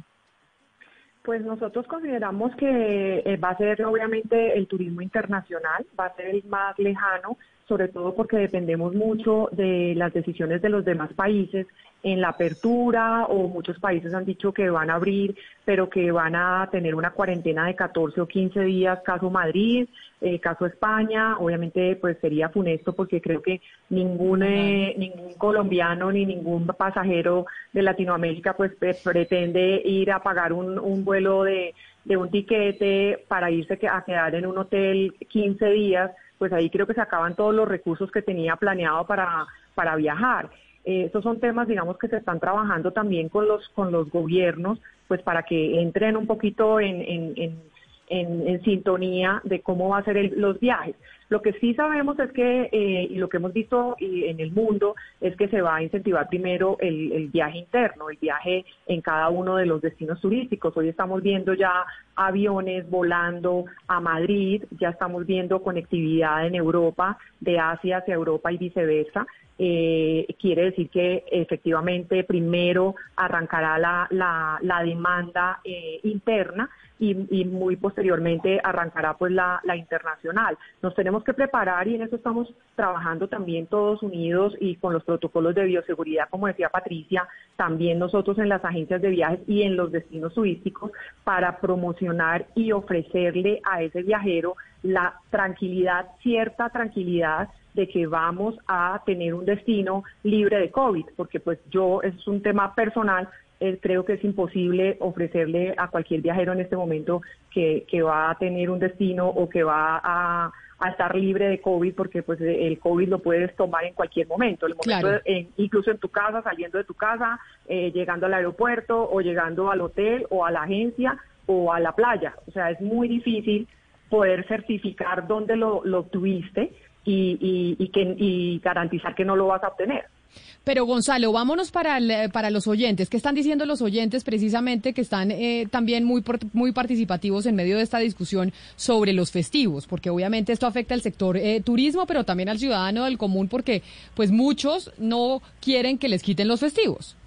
Pues nosotros consideramos que eh, va a ser obviamente el turismo internacional, va a ser el más lejano, sobre todo porque dependemos mucho de las decisiones de los demás países en la apertura o muchos países han dicho que van a abrir, pero que van a tener una cuarentena de 14 o 15 días, caso Madrid, eh, caso España, obviamente pues sería funesto porque creo que ningún, eh, ningún colombiano ni ningún pasajero de Latinoamérica pues pre- pretende ir a pagar un, un vuelo de, de un tiquete para irse a quedar en un hotel 15 días, pues ahí creo que se acaban todos los recursos que tenía planeado para, para viajar. Eh, estos son temas, digamos, que se están trabajando también con los, con los gobiernos, pues para que entren un poquito en, en, en, en- en sintonía de cómo va a ser el- los viajes. Lo que sí sabemos es que, eh, y lo que hemos visto en el mundo, es que se va a incentivar primero el, el viaje interno, el viaje en cada uno de los destinos turísticos. Hoy estamos viendo ya aviones volando a Madrid, ya estamos viendo conectividad en Europa, de Asia hacia Europa y viceversa. Eh, quiere decir que efectivamente primero arrancará la, la, la demanda eh, interna y, y muy posteriormente arrancará pues la, la internacional. Nos tenemos que preparar y en eso estamos trabajando también todos unidos y con los protocolos de bioseguridad, como decía Patricia, también nosotros en las agencias de viajes y en los destinos turísticos para promocionar y ofrecerle a ese viajero la tranquilidad, cierta tranquilidad de que vamos a tener un destino libre de COVID, porque pues yo, es un tema personal, eh, creo que es imposible ofrecerle a cualquier viajero en este momento que, que va a tener un destino o que va a, a estar libre de COVID, porque pues el COVID lo puedes tomar en cualquier momento, el momento Claro. en- incluso en tu casa, saliendo de tu casa, eh, llegando al aeropuerto o llegando al hotel o a la agencia o a la playa. O sea, es muy difícil poder certificar dónde lo, lo obtuviste y, y, y, que, y garantizar que no lo vas a obtener. Pero Gonzalo, vámonos para, el- para los oyentes. ¿Qué están diciendo los oyentes precisamente que están eh, también muy, muy participativos en medio de esta discusión sobre los festivos? Porque obviamente esto afecta al sector eh, turismo, pero también al ciudadano del común porque pues muchos no quieren que les quiten los festivos.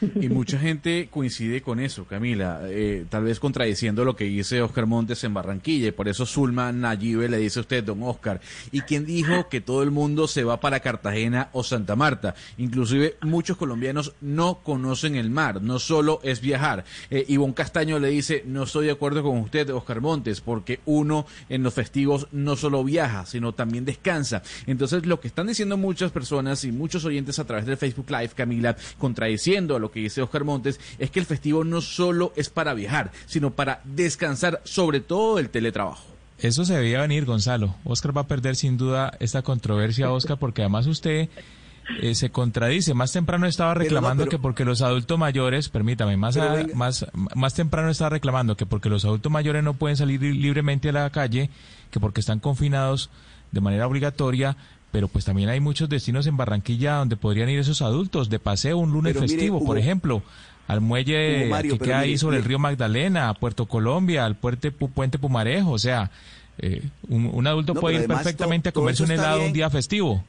Y mucha gente coincide con eso, Camila, eh, tal vez contradiciendo lo que dice Oscar Montes en Barranquilla, y por eso Zulma Nayibe le dice a usted, don Oscar, ¿y quién dijo que todo el mundo se va para Cartagena o Santa Marta? Inclusive muchos colombianos no conocen el mar, no solo es viajar. Eh, Ivonne Castaño le dice, no estoy de acuerdo con usted, Oscar Montes, porque uno en los festivos no solo viaja, sino también descansa. Entonces, lo que están diciendo muchas personas y muchos oyentes a través del Facebook Live, Camila, contradiciendo lo que dice Oscar Montes, es que el festivo no solo es para viajar, sino para descansar, sobre todo del teletrabajo. Eso se debía venir, Gonzalo. Oscar va a perder sin duda esta controversia, (laughs) Oscar, porque además usted eh, se contradice. Más temprano estaba Pero no, reclamando pero- que porque los adultos mayores, permítame, más, a- más, más temprano estaba reclamando que porque los adultos mayores no pueden salir li- libremente a la calle, que porque están confinados de manera obligatoria, pero pues también hay muchos destinos en Barranquilla donde podrían ir esos adultos de paseo un lunes Pero mire, festivo, por ejemplo. Al muelle Mario, que queda ahí mire, sobre el río Magdalena, a Puerto Colombia, al puente, Pu- puente Pumarejo, o sea, eh, un, un adulto No, puede ir perfectamente to- a comerse un helado un día festivo.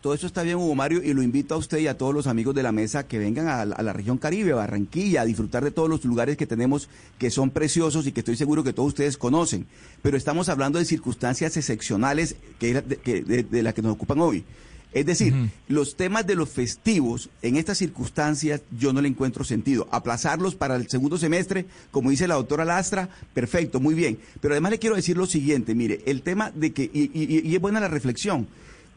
Todo eso está bien, Hugo Mario, y lo invito a usted y a todos los amigos de la mesa que vengan a, la- a la región Caribe, a Barranquilla, a disfrutar de todos los lugares que tenemos que son preciosos y que estoy seguro que todos ustedes conocen. Pero estamos hablando de circunstancias excepcionales que, de, que- de- de las que nos ocupan hoy. Es decir, los temas de los festivos en estas circunstancias yo no le encuentro sentido. Aplazarlos para el segundo semestre, como dice la doctora Lastra, perfecto, muy bien. Pero además le quiero decir lo siguiente, mire, el tema de que, y, y- y es buena la reflexión,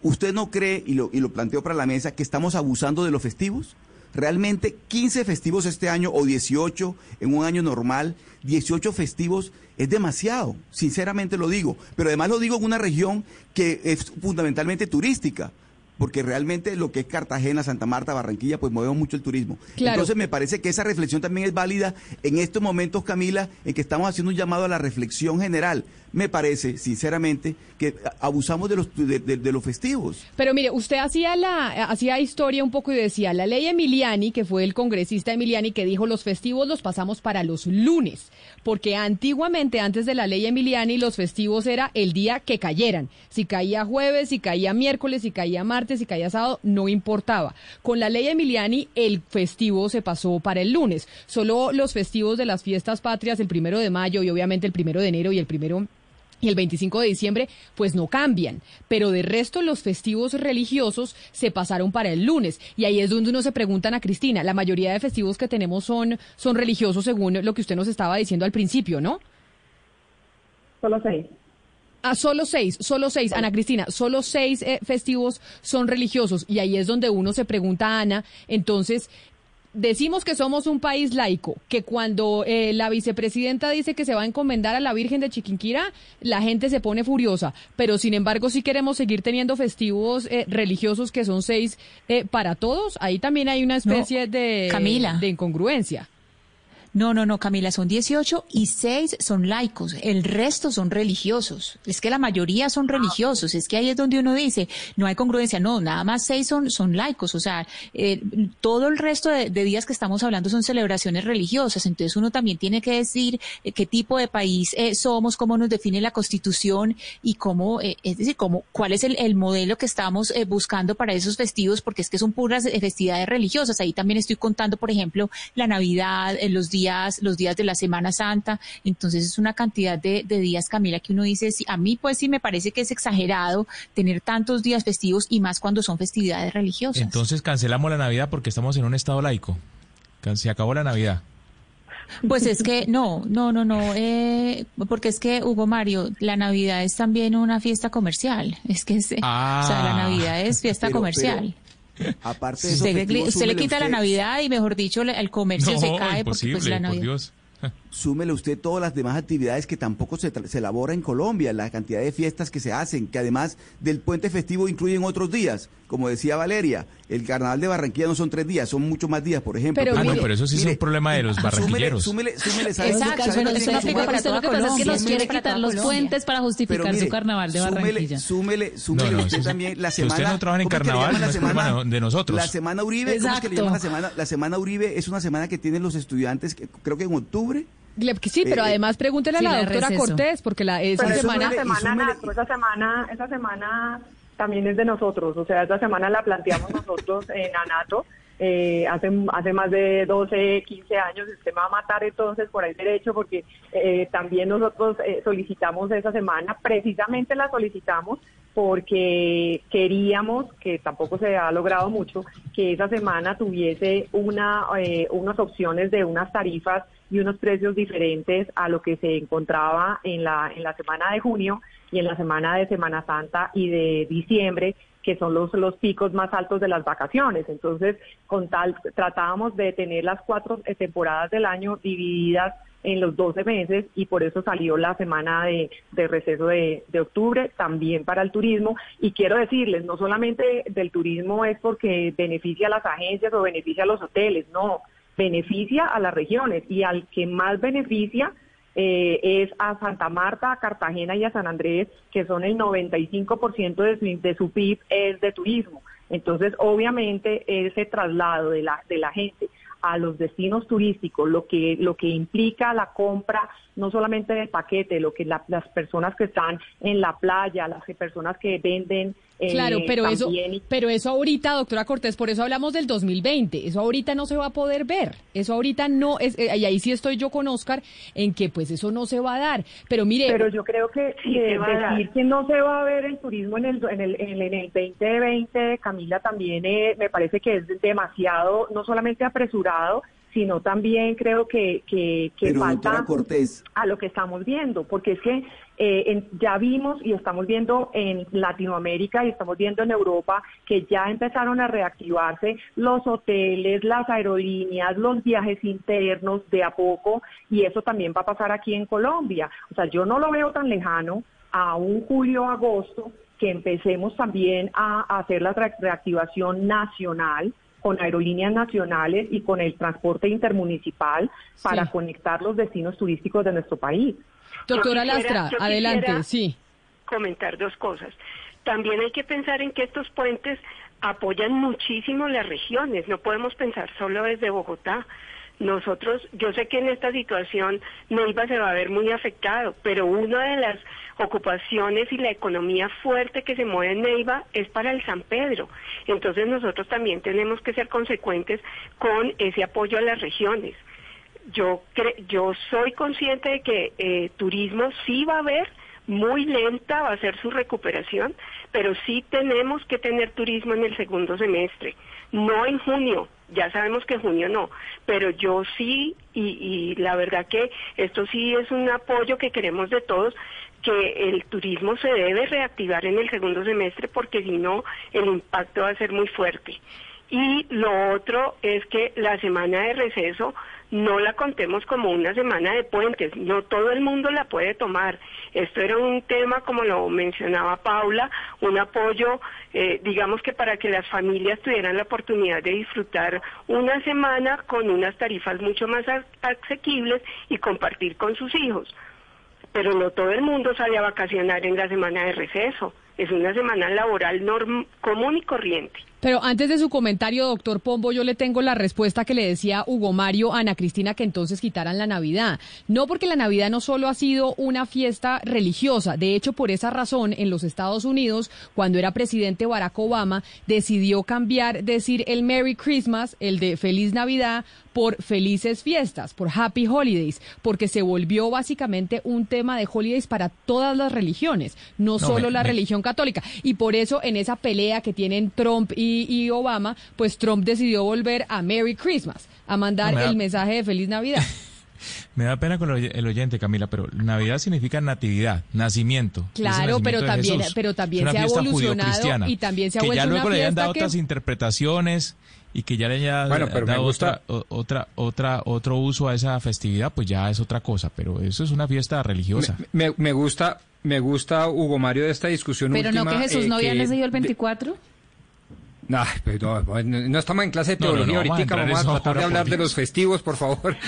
¿usted no cree, y lo, y lo planteo para la mesa, que estamos abusando de los festivos? Realmente 15 festivos este año o 18 en un año normal, 18 festivos es demasiado, sinceramente lo digo, pero además lo digo en una región que es fundamentalmente turística, porque realmente lo que es Cartagena, Santa Marta, Barranquilla, pues movemos mucho el turismo. Claro. Entonces me parece que esa reflexión también es válida en estos momentos, Camila, en que estamos haciendo un llamado a la reflexión general. me parece, sinceramente, que abusamos de los, de, de- de los festivos. Pero mire, usted hacía la hacía historia un poco y decía, la ley Emiliani, que fue el congresista Emiliani que dijo los festivos los pasamos para los lunes, porque antiguamente antes de la ley Emiliani los festivos era el día que cayeran. Si caía jueves, si caía miércoles, si caía martes, si caía sábado, no importaba. Con la ley Emiliani el festivo se pasó para el lunes. Solo los festivos de las fiestas patrias, el primero de mayo y obviamente el primero de enero y el primero y el 25 de diciembre, pues no cambian. Pero de resto, los festivos religiosos se pasaron para el lunes. Y ahí es donde uno se preguntan a Cristina. La mayoría de festivos que tenemos son, son religiosos, según lo que usted nos estaba diciendo al principio, ¿no? Solo seis. Ah, solo seis, solo seis, Ana Cristina, solo seis eh, festivos son religiosos. Y ahí es donde uno se pregunta, Ana, entonces, decimos que somos un país laico, que cuando eh, la vicepresidenta dice que se va a encomendar a la Virgen de Chiquinquirá, la gente se pone furiosa, pero sin embargo sí queremos seguir teniendo festivos eh, religiosos que son seis eh, para todos, ahí también hay una especie de, Camila. de incongruencia. No, no, no, Camila, son 18 y 6 son laicos, el resto son religiosos. Es que la mayoría son religiosos, es que ahí es donde uno dice, no hay congruencia, no, nada más 6 son, son laicos, o sea, eh, todo el resto de, de días que estamos hablando son celebraciones religiosas, entonces uno también tiene que decir eh, qué tipo de país eh, somos, cómo nos define la constitución y cómo, eh, es decir, cómo, cuál es el, el modelo que estamos eh, buscando para esos festivos, porque es que son puras festividades religiosas. Ahí también estoy contando, por ejemplo, la Navidad, los días, los días de la Semana Santa. Entonces es una cantidad de, de días, Camila, que uno dice, sí, a mí pues sí me parece que es exagerado tener tantos días festivos y más cuando son festividades religiosas. Entonces cancelamos la Navidad porque estamos en un estado laico. Se acabó la Navidad. Pues es que no, no, no, no, eh, porque es que Hugo Mario, la Navidad es también una fiesta comercial. Es que, es, o sea, la Ah. Navidad es fiesta Pero- comercial. Aparte de esos Usted, le- le quita la Navidad y mejor dicho, el comercio se cae porque pues la Navidad. Súmele usted todas las demás actividades que tampoco se, se elabora en Colombia, la cantidad de fiestas que se hacen, que además del puente festivo incluyen otros días. Como decía Valeria, el carnaval de Barranquilla no son tres días, son muchos más días, por ejemplo. Pero Ah, no, mire- pero eso sí es un problema de los súmele- barranquilleros. Súmele, súmele, ¿sabe- Exacto, sabe eso no- no aplica para toda Lo que pasa es que Colombia. nos quiere quitar los Colombia. puentes para justificar Pero mire, su carnaval de súmele- Barranquilla. Súmele, súmele No, no, usted también la si usted semana. no trabaja en ¿cómo es que le carnaval, no es semana? problema de nosotros. La semana Uribe, ¿cómo es que le llaman la semana? La semana Uribe es una semana que tienen los estudiantes, que, creo que en octubre. Sí, pero Eh, además pregúntele sí, a la doctora receso. Cortés, porque la, esa Pero semana... esa semana, Nato, esa semana, esa semana también es de nosotros, o sea, esa semana la planteamos nosotros en Anato, eh, hace, hace más de 12, 15 años, usted me va a matar entonces por el derecho, porque eh, también nosotros eh, solicitamos esa semana, precisamente la solicitamos porque queríamos, que tampoco se ha logrado mucho, que esa semana tuviese una, eh, unas opciones de unas tarifas y unos precios diferentes a lo que se encontraba en la, en la semana de junio y en la semana de Semana Santa y de diciembre, que son los, los picos más altos de las vacaciones. Entonces, con tal, tratábamos de tener las cuatro eh, temporadas del año divididas en los 12 meses y por eso salió la semana de, de receso de, de octubre, también para el turismo. Y quiero decirles, no solamente del turismo es porque beneficia a las agencias o beneficia a los hoteles, no, beneficia a las regiones y al que más beneficia eh, es a Santa Marta, a Cartagena y a San Andrés, que son el 95% de su, de su PIB es de turismo. Entonces, obviamente, ese traslado de la, de la gente a los destinos turísticos, lo que, lo que implica la compra no solamente del paquete, lo que la- las personas que están en la playa, las personas que venden. Eh, Claro, pero eso, también- pero eso ahorita, doctora Cortés, por eso hablamos del 2020. Eso ahorita no se va a poder ver. Eso ahorita no es, eh, y ahí sí estoy yo con Oscar en que pues eso no se va a dar. Pero mire, Pero yo creo que Sí, que dar. decir que no se va a ver el turismo en el, en el, en el, en el 2020, Camila, también eh, me parece que es demasiado, no solamente apresurado, sino también creo que, que, que Pero, falta Cortés. a lo que estamos viendo, porque es que eh, en- ya vimos y estamos viendo en Latinoamérica y estamos viendo en Europa que ya empezaron a reactivarse los hoteles, las aerolíneas, los viajes internos de a poco y eso también va a pasar aquí en Colombia. O sea, yo no lo veo tan lejano a un julio, agosto, que empecemos también a, a hacer la re- reactivación nacional con aerolíneas nacionales y con el transporte intermunicipal para Sí. conectar los destinos turísticos de nuestro país. Doctora quisiera- Lastra, adelante, sí. Comentar dos cosas. También hay que pensar en que estos puentes apoyan muchísimo las regiones. No podemos pensar solo desde Bogotá. Nosotros, yo sé que en esta situación Neiva se va a ver muy afectado, pero una de las ocupaciones y la economía fuerte que se mueve en Neiva es para el San Pedro. Entonces nosotros también tenemos que ser consecuentes con ese apoyo a las regiones yo cre- yo soy consciente de que eh, turismo sí va a haber muy lenta va a ser su recuperación pero sí tenemos que tener turismo en el segundo semestre. No en junio ya sabemos que junio no pero yo sí y, y la verdad que esto sí es un apoyo que queremos de todos que el turismo se debe reactivar en el segundo semestre porque si no el impacto va a ser muy fuerte. Y lo otro es que la semana de receso no la contemos como una semana de puentes, no todo el mundo la puede tomar. Esto era un tema, como lo mencionaba Paula, un apoyo, eh, digamos que para que las familias tuvieran la oportunidad de disfrutar una semana con unas tarifas mucho más asequibles y compartir con sus hijos. Pero no todo el mundo sale a vacacionar en la semana de receso, es una semana laboral común y corriente. Pero antes de su comentario, doctor Pombo, yo le tengo la respuesta que le decía Hugo Mario a Ana Cristina que entonces quitaran la Navidad. No porque la Navidad no solo ha sido una fiesta religiosa, de hecho por esa razón en los Estados Unidos, cuando era presidente Barack Obama, decidió cambiar, decir el Merry Christmas, el de Feliz Navidad, por Felices Fiestas, por Happy Holidays, porque se volvió básicamente un tema de holidays para todas las religiones, no, No, solo me- la me- religión católica. Y por eso en esa pelea que tienen Trump y, y Obama, pues Trump decidió volver a Merry Christmas, a mandar No, me da- el mensaje de Feliz Navidad. (laughs) Me da pena con el oy- el oyente, Camila, pero Navidad significa natividad, nacimiento. Claro, nacimiento pero de también- pero también se ha evolucionado y también se ha que ya vuelto luego una le hayan fiesta dado que- otras interpretaciones y que ya le hayan Bueno, pero me dado gusta- otra, otra, otra, otro uso a esa festividad, pues ya es otra cosa. Pero eso es una fiesta religiosa. Me, me gusta, me gusta Hugo Mario de esta discusión Pero no última. que Jesús eh, no había nacido el de- 24. Ay, pero no, no- no estamos en clase de No, no, teología no, vamos a ahorita, vamos a tratar de hablar de los festivos, por favor. (laughs)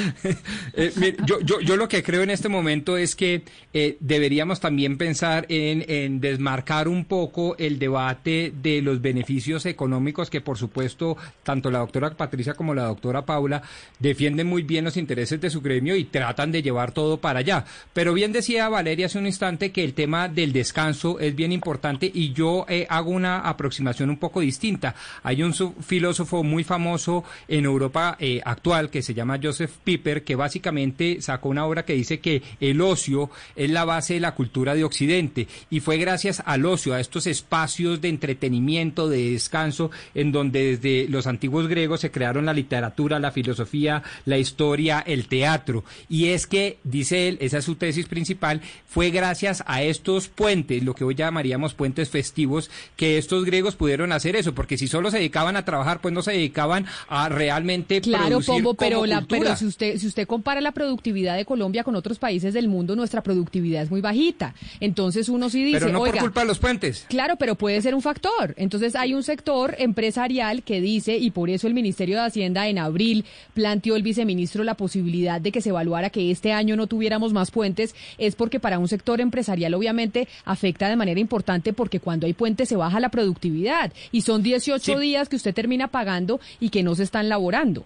Eh, mire, yo, yo, yo lo que creo en este momento es que eh, deberíamos también pensar en, en desmarcar un poco el debate de los beneficios económicos que, por supuesto, tanto la doctora Patricia como la doctora Paula defienden muy bien los intereses de su gremio y tratan de llevar todo para allá. Pero bien decía Valeria hace un instante que el tema del descanso es bien importante y yo eh, hago una aproximación un poco distinta. Hay un filósofo muy famoso en Europa eh, actual que se llama Joseph Piper que básicamente sacó una obra que dice que el ocio es la base de la cultura de Occidente y fue gracias al ocio, a estos espacios de entretenimiento, de descanso, en donde desde los antiguos griegos se crearon la literatura, la filosofía, la historia, el teatro. Y es que, dice él, esa es su tesis principal, fue gracias a estos puentes, lo que hoy llamaríamos puentes festivos, que estos griegos pudieron hacer eso, porque si solo se dedicaban a trabajar, pues no se dedicaban a realmente Claro, producir Pombo, como pero, la, cultura. pero si usted si usted compara la productividad de Colombia con otros países del mundo, nuestra productividad es muy bajita. Entonces uno sí dice, Pero no por oiga, culpa de los puentes. Claro, pero puede ser un factor. Entonces hay un sector empresarial que dice, y por eso el Ministerio de Hacienda en abril planteó el viceministro la posibilidad de que se evaluara que este año no tuviéramos más puentes, es porque para un sector empresarial obviamente afecta de manera importante porque cuando hay puentes se baja la productividad y son 18 días que usted termina pagando y que no se están laborando.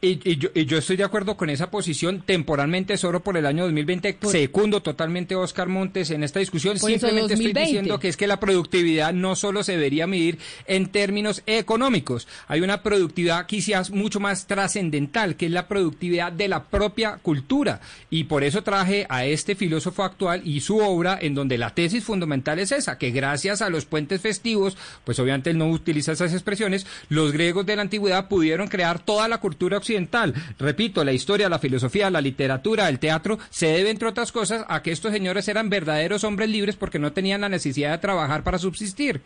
Y, y yo, y yo estoy de acuerdo con esa posición, temporalmente solo por el año 2020. Secundo totalmente a Oscar Montes en esta discusión. Por Simplemente estoy 2020. diciendo que es que la productividad no solo se debería medir en términos económicos. Hay una productividad quizás mucho más trascendental, que es la productividad de la propia cultura. Y por eso traje a este filósofo actual y su obra, en donde la tesis fundamental es esa, que gracias a los puentes festivos, pues obviamente él no utiliza esas expresiones, los griegos de la antigüedad pudieron crear toda la cultura occidental. Repito, la historia, la filosofía, la literatura, el teatro, se debe, entre otras cosas, a que estos señores eran verdaderos hombres libres porque no tenían la necesidad de trabajar para subsistir.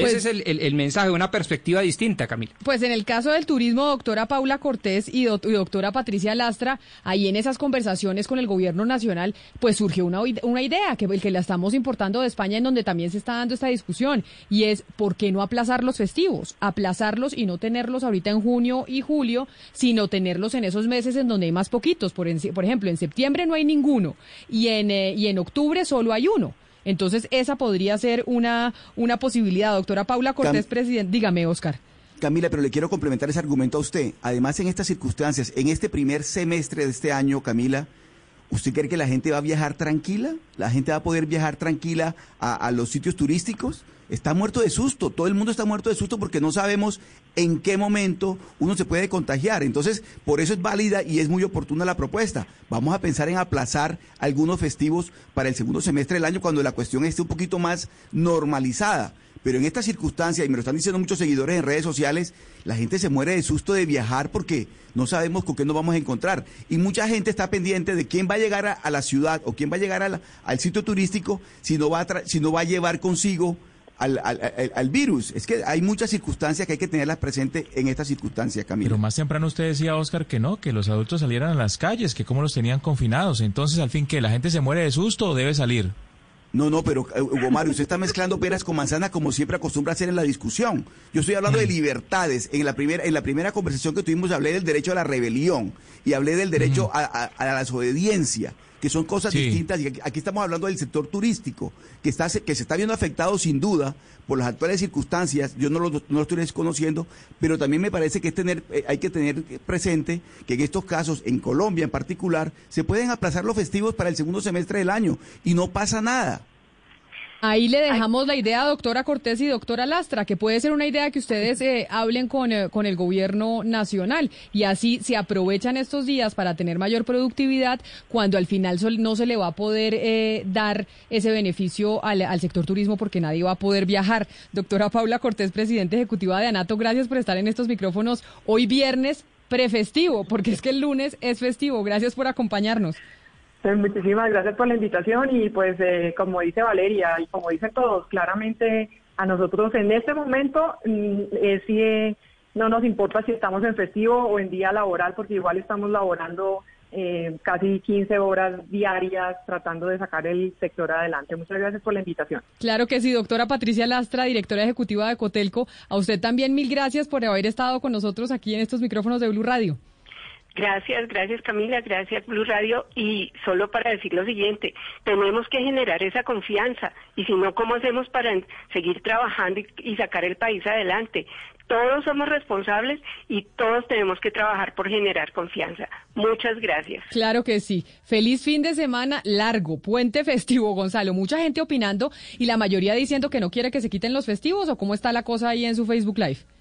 Pues- Ese es el, el- el mensaje, una perspectiva distinta, Camila. Pues en el caso del turismo, doctora Paula Cortés y, y doctora Patricia Lastra, ahí en esas conversaciones con el gobierno nacional, pues surgió una, una idea que, que la estamos importando de España, en donde también se está dando esta discusión, y es ¿por qué no aplazar los festivos? Aplazarlos y no tenerlos ahorita en junio y julio, sino tenerlos en esos meses en donde hay más poquitos. Por, en- por ejemplo, en septiembre no hay ninguno y en, eh, y en octubre solo hay uno. Entonces, esa podría ser una, una posibilidad. Doctora Paula Cortés, presidente, dígame, Oscar. Camila, pero le quiero complementar ese argumento a usted. Además, en estas circunstancias, en este primer semestre de este año, Camila, ¿usted cree que la gente va a viajar tranquila? ¿La gente va a poder viajar tranquila a, a los sitios turísticos? Está muerto de susto, todo el mundo está muerto de susto porque no sabemos en qué momento uno se puede contagiar. Entonces, por eso es válida y es muy oportuna la propuesta. Vamos a pensar en aplazar algunos festivos para el segundo semestre del año cuando la cuestión esté un poquito más normalizada. Pero en esta circunstancia, y me lo están diciendo muchos seguidores en redes sociales, la gente se muere de susto de viajar porque no sabemos con qué nos vamos a encontrar. Y mucha gente está pendiente de quién va a llegar a, la ciudad o quién va a llegar al sitio turístico si no va si no va a llevar consigo al, al- al- virus. Es que hay muchas circunstancias que hay que tenerlas presentes en esta circunstancia, Camila. Pero más temprano usted decía, Oscar, que no, que los adultos salieran a las calles, que cómo los tenían confinados. Entonces, al fin, que la gente se muere de susto o debe salir. No, no, pero eh, Hugo Mario, usted está mezclando peras con manzanas como siempre acostumbra hacer en la discusión. Yo estoy hablando de libertades. En la primera, en la primera conversación que tuvimos hablé del derecho a la rebelión y hablé del derecho a, a- a la desobediencia, que son cosas Sí. distintas. Y aquí, aquí estamos hablando del sector turístico, que está que se está viendo afectado sin duda por las actuales circunstancias. Yo no lo, no lo estoy desconociendo, pero también me parece que es tener, eh, hay que tener presente que en estos casos, en Colombia en particular, se pueden aplazar los festivos para el segundo semestre del año y no pasa nada. Ahí le dejamos la idea, doctora Cortés y doctora Lastra, que puede ser una idea que ustedes eh, hablen con, eh, con el gobierno nacional y así se aprovechan estos días para tener mayor productividad cuando al final no se le va a poder eh, dar ese beneficio al, al sector turismo porque nadie va a poder viajar. Doctora Paula Cortés, presidente ejecutiva de ANATO, gracias por estar en estos micrófonos hoy viernes prefestivo, porque es que el lunes es festivo. Gracias por acompañarnos. Pues muchísimas gracias por la invitación y pues eh, como dice Valeria y como dicen todos, claramente a nosotros en este momento mm, sí no nos importa si estamos en festivo o en día laboral porque igual estamos laborando eh, casi 15 horas diarias tratando de sacar el sector adelante. Muchas gracias por la invitación. Claro que sí, doctora Patricia Lastra, directora ejecutiva de Cotelco. A usted también mil gracias por haber estado con nosotros aquí en estos micrófonos de Blue Radio. Gracias, gracias Camila, gracias Blue Radio. Y solo para decir lo siguiente, tenemos que generar esa confianza y si no, ¿cómo hacemos para seguir trabajando y, y sacar el país adelante? Todos somos responsables y todos tenemos que trabajar por generar confianza. Muchas gracias. Claro que sí. Feliz fin de semana largo, puente festivo, Gonzalo. Mucha gente opinando y la mayoría diciendo que no quiere que se quiten los festivos o cómo está la cosa ahí en su Facebook Live.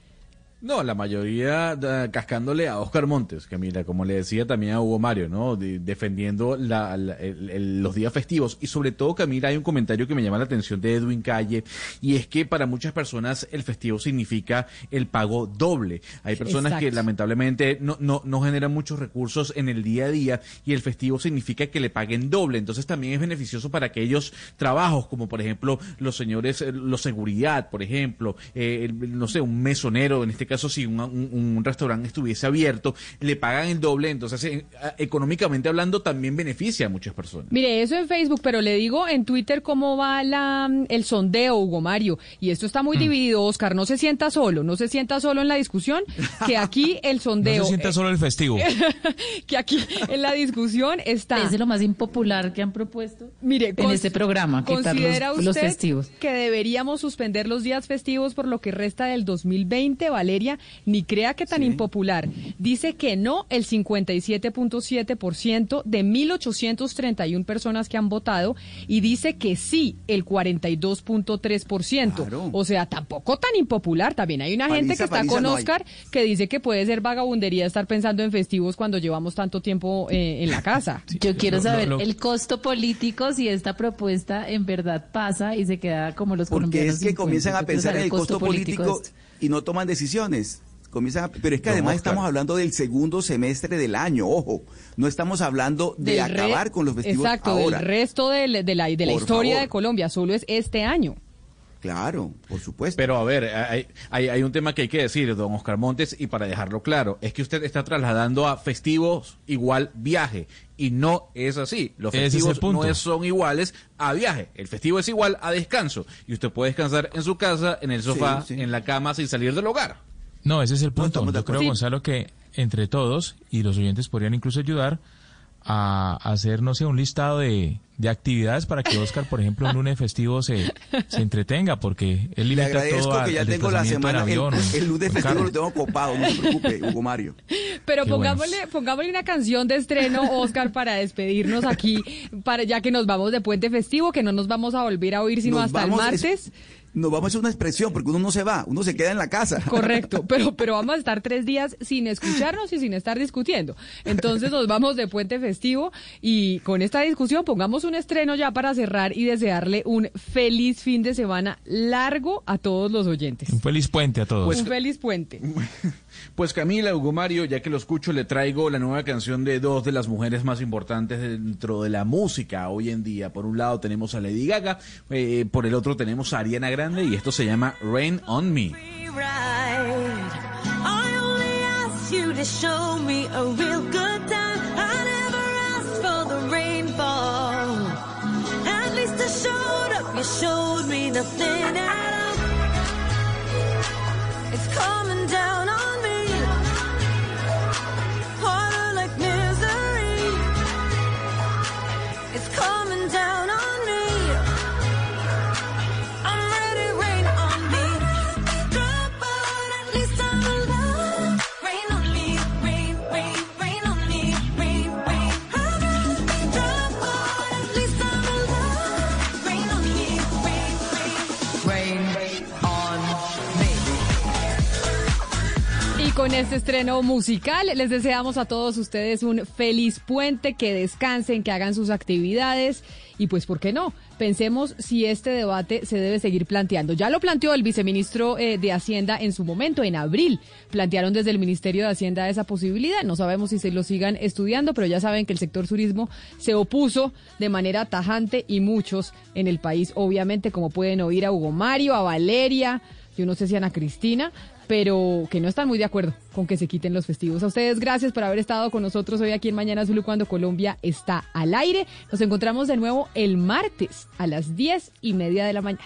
No, la mayoría cascándole a Oscar Montes, que mira, como le decía también a Hugo Mario, ¿no? De- defendiendo la- la- el- el- los días festivos. Y sobre todo, Camila, hay un comentario que me llama la atención de Edwin Calle, y es que para muchas personas el festivo significa el pago doble. Hay personas que lamentablemente no, no, no generan muchos recursos en el día a día, y el festivo significa que le paguen doble. Entonces también es beneficioso para aquellos trabajos, como por ejemplo los señores, eh, los seguridad, por ejemplo, eh, el- no sé, un mesonero, en este caso si un, un- un restaurante estuviese abierto, le pagan el doble, entonces eh, económicamente hablando también beneficia a muchas personas. Mire, eso en Facebook, pero le digo en Twitter cómo va la, el sondeo, Hugo Mario. Y esto está muy Mm. dividido, Oscar. No se sienta solo, no se sienta solo en la discusión, que aquí (laughs) el No sondeo. se sienta solo el festivo. (laughs) que aquí en la discusión está. Es de lo más impopular que han propuesto Mire, en este programa, quitar ¿Considera los, usted los festivos. que deberíamos suspender los días festivos por lo que resta del 2020, Valeria? Ni crea que tan impopular. Dice que no el 57.7% de 1.831 personas que han votado y dice que sí el 42.3%. O sea, tampoco tan impopular. También hay una gente que está paliza con no hay. Oscar que dice que puede ser vagabundería estar pensando en festivos cuando llevamos tanto tiempo eh, en la casa. (laughs) Yo quiero Lo- saber lo- lo- el costo político si esta propuesta en verdad pasa y se queda como los Porque colombianos. es que comienzan a pensar en el costo político. Y no toman decisiones. Comienzan a- pero es que No, además estamos hablando del segundo semestre del año, ojo, no estamos hablando de Del re- acabar con los festivos Exacto, ahora. del resto de, la, de la historia favor. de Colombia, solo es este año. Claro, por supuesto. Pero a ver, hay, hay, hay un tema que hay que decir, don Oscar Montes, y para dejarlo claro, es que usted está trasladando a festivos igual viaje, y no es así. Los es festivos no es- son iguales a viaje. El festivo es igual a descanso, y usted puede descansar en su casa, en el sofá, en la cama, sin salir del hogar. No, ese es el punto. Yo creo. Gonzalo, que entre todos, y los oyentes podrían incluso ayudar a hacer, no sé, un listado de, de actividades para que Oscar, por ejemplo, un lunes festivo se, se entretenga, porque él Le limita agradezco todo al, que ya al tengo la en semana, el, avión, el lunes festivo lo tengo copado, no se preocupe, Hugo Mario. Pero Qué bueno. pongámosle, pongámosle una canción de estreno, Oscar, para despedirnos aquí, para ya que nos vamos de puente festivo, que no nos vamos a volver a oír sino Nos hasta vamos- el martes. Nos vamos a hacer una expresión, porque uno no se va, uno se queda en la casa. (laughs) Correcto, pero, pero vamos a estar tres días sin escucharnos y sin estar discutiendo. Entonces nos vamos de puente festivo y con esta discusión pongamos un estreno ya para cerrar y desearle un feliz fin de semana largo a todos los oyentes. Un feliz puente a todos. un feliz puente. (laughs) Pues Camila, Hugo Mario, ya que lo escucho, le traigo la nueva canción de dos de las mujeres más importantes dentro de la música hoy en día. Por un lado tenemos a Lady Gaga, eh, por el otro tenemos a Ariana Grande y esto se llama Rain on Me. Con este estreno musical les deseamos a todos ustedes un feliz puente, que descansen, que hagan sus actividades y pues, ¿por qué no? Pensemos si este debate se debe seguir planteando. Ya lo planteó el viceministro eh, de Hacienda en su momento, en abril. Plantearon desde el Ministerio de Hacienda esa posibilidad. No sabemos si se lo sigan estudiando, pero ya saben que el sector turismo se opuso de manera tajante y muchos en el país, obviamente, como pueden oír a Hugo Mario, a Valeria, yo no sé si Ana Cristina, pero que no están muy de acuerdo con que se quiten los festivos. A ustedes gracias por haber estado con nosotros hoy aquí en Mañana Zulu cuando Colombia está al aire. Nos encontramos de nuevo el martes a las diez y media de la mañana.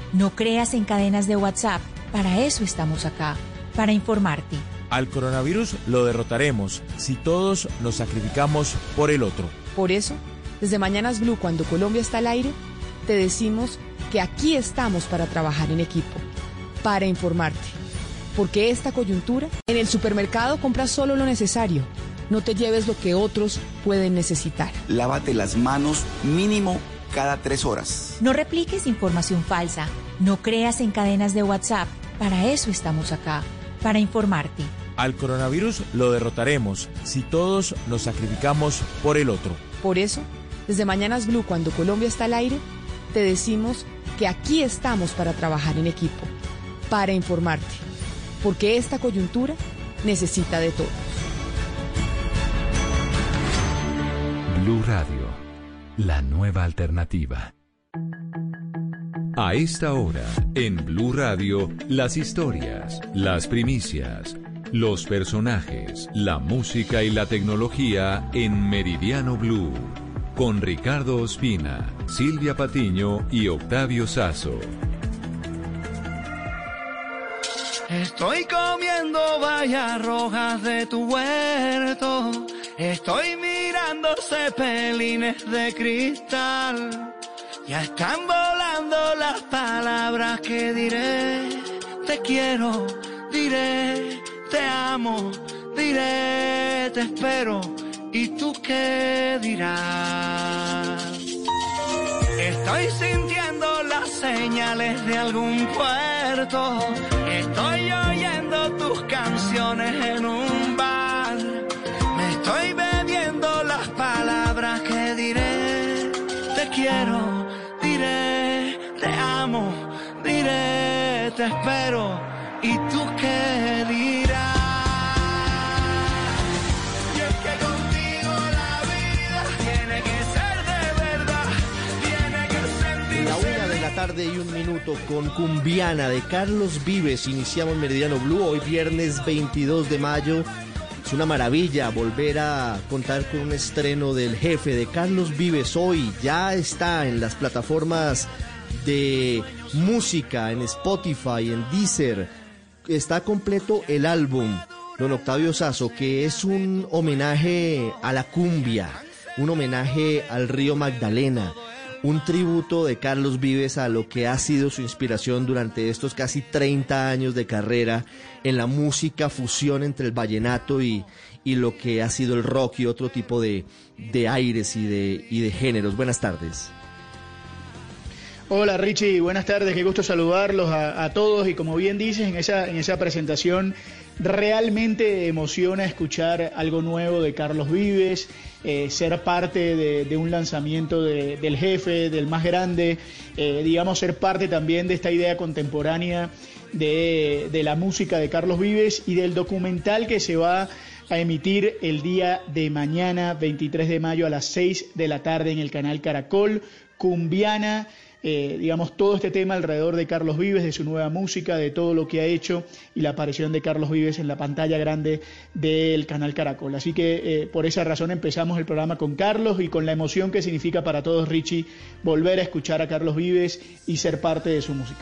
No creas en cadenas de WhatsApp. Para eso estamos acá, para informarte. Al coronavirus lo derrotaremos si todos nos sacrificamos por el otro. Por eso, desde Mañanas Blue, cuando Colombia está al aire, te decimos que aquí estamos para trabajar en equipo, para informarte. Porque esta coyuntura, en el supermercado compras solo lo necesario. No te lleves lo que otros pueden necesitar. Lávate las manos mínimo cada tres horas. No repliques información falsa. No creas en cadenas de WhatsApp. Para eso estamos acá, para informarte. Al coronavirus lo derrotaremos si todos nos sacrificamos por el otro. Por eso, desde Mañanas Blue, cuando Colombia está al aire, te decimos que aquí estamos para trabajar en equipo, para informarte. Porque esta coyuntura necesita de todos. Blue Radio, la nueva alternativa. A esta hora, en Blue Radio, las historias, las primicias, los personajes, la música y la tecnología en Meridiano Blue. Con Ricardo Ospina, Silvia Patiño y Octavio Sazo. Estoy comiendo bayas rojas de tu huerto. Estoy mirando cepelines de cristal. Ya están volando las palabras que diré. Te quiero, diré, te amo, diré, te espero. ¿Y tú qué dirás? Estoy sintiendo las señales de algún puerto. Estoy oyendo tus canciones en un quiero, diré, te amo, diré, te espero. ¿Y tú qué dirás? Tarde y un minuto con Cumbiana de Carlos Vives. Iniciamos Meridiano Blue hoy viernes 22 de mayo. Es una maravilla volver a contar con un estreno del jefe de Carlos Vives hoy. Ya está en las plataformas de música, en Spotify, en Deezer. Está completo el álbum, Don Octavio Sazo, que es un homenaje a la cumbia, un homenaje al río Magdalena, un tributo de Carlos Vives a lo que ha sido su inspiración durante estos casi 30 años de carrera en la música fusión entre el vallenato y, y lo que ha sido el rock y otro tipo de, de aires y de, y de géneros. Buenas tardes. Hola Richie, buenas tardes, qué gusto saludarlos a, todos y como bien dices en esa, en esa presentación realmente emociona escuchar algo nuevo de Carlos Vives, eh, ser parte de, un lanzamiento de- del jefe, del más grande, eh, digamos ser parte también de esta idea contemporánea de, de la música de Carlos Vives y del documental que se va a emitir el día de mañana, 23 de mayo a las 6 de la tarde en el canal Caracol, Cumbiana, eh, digamos, todo este tema alrededor de Carlos Vives, de su nueva música, de todo lo que ha hecho y la aparición de Carlos Vives en la pantalla grande del canal Caracol. Así que eh, por esa razón empezamos el programa con Carlos y con la emoción que significa para todos, Richie, volver a escuchar a Carlos Vives y ser parte de su música.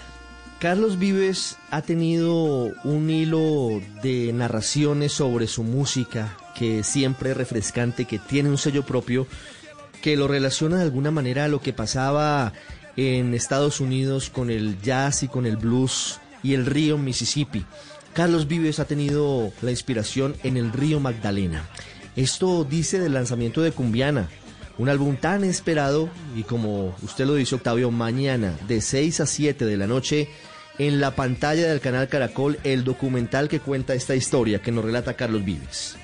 Carlos Vives ha tenido un hilo de narraciones sobre su música que siempre es refrescante, que tiene un sello propio, que lo relaciona de alguna manera a lo que pasaba en Estados Unidos con el jazz y con el blues y el río Mississippi. Carlos Vives ha tenido la inspiración en el río Magdalena. Esto dice del lanzamiento de Cumbiana, un álbum tan esperado y como usted lo dice Octavio, mañana de 6 a 7 de la noche en la pantalla del canal Caracol el documental que cuenta esta historia que nos relata Carlos Vives.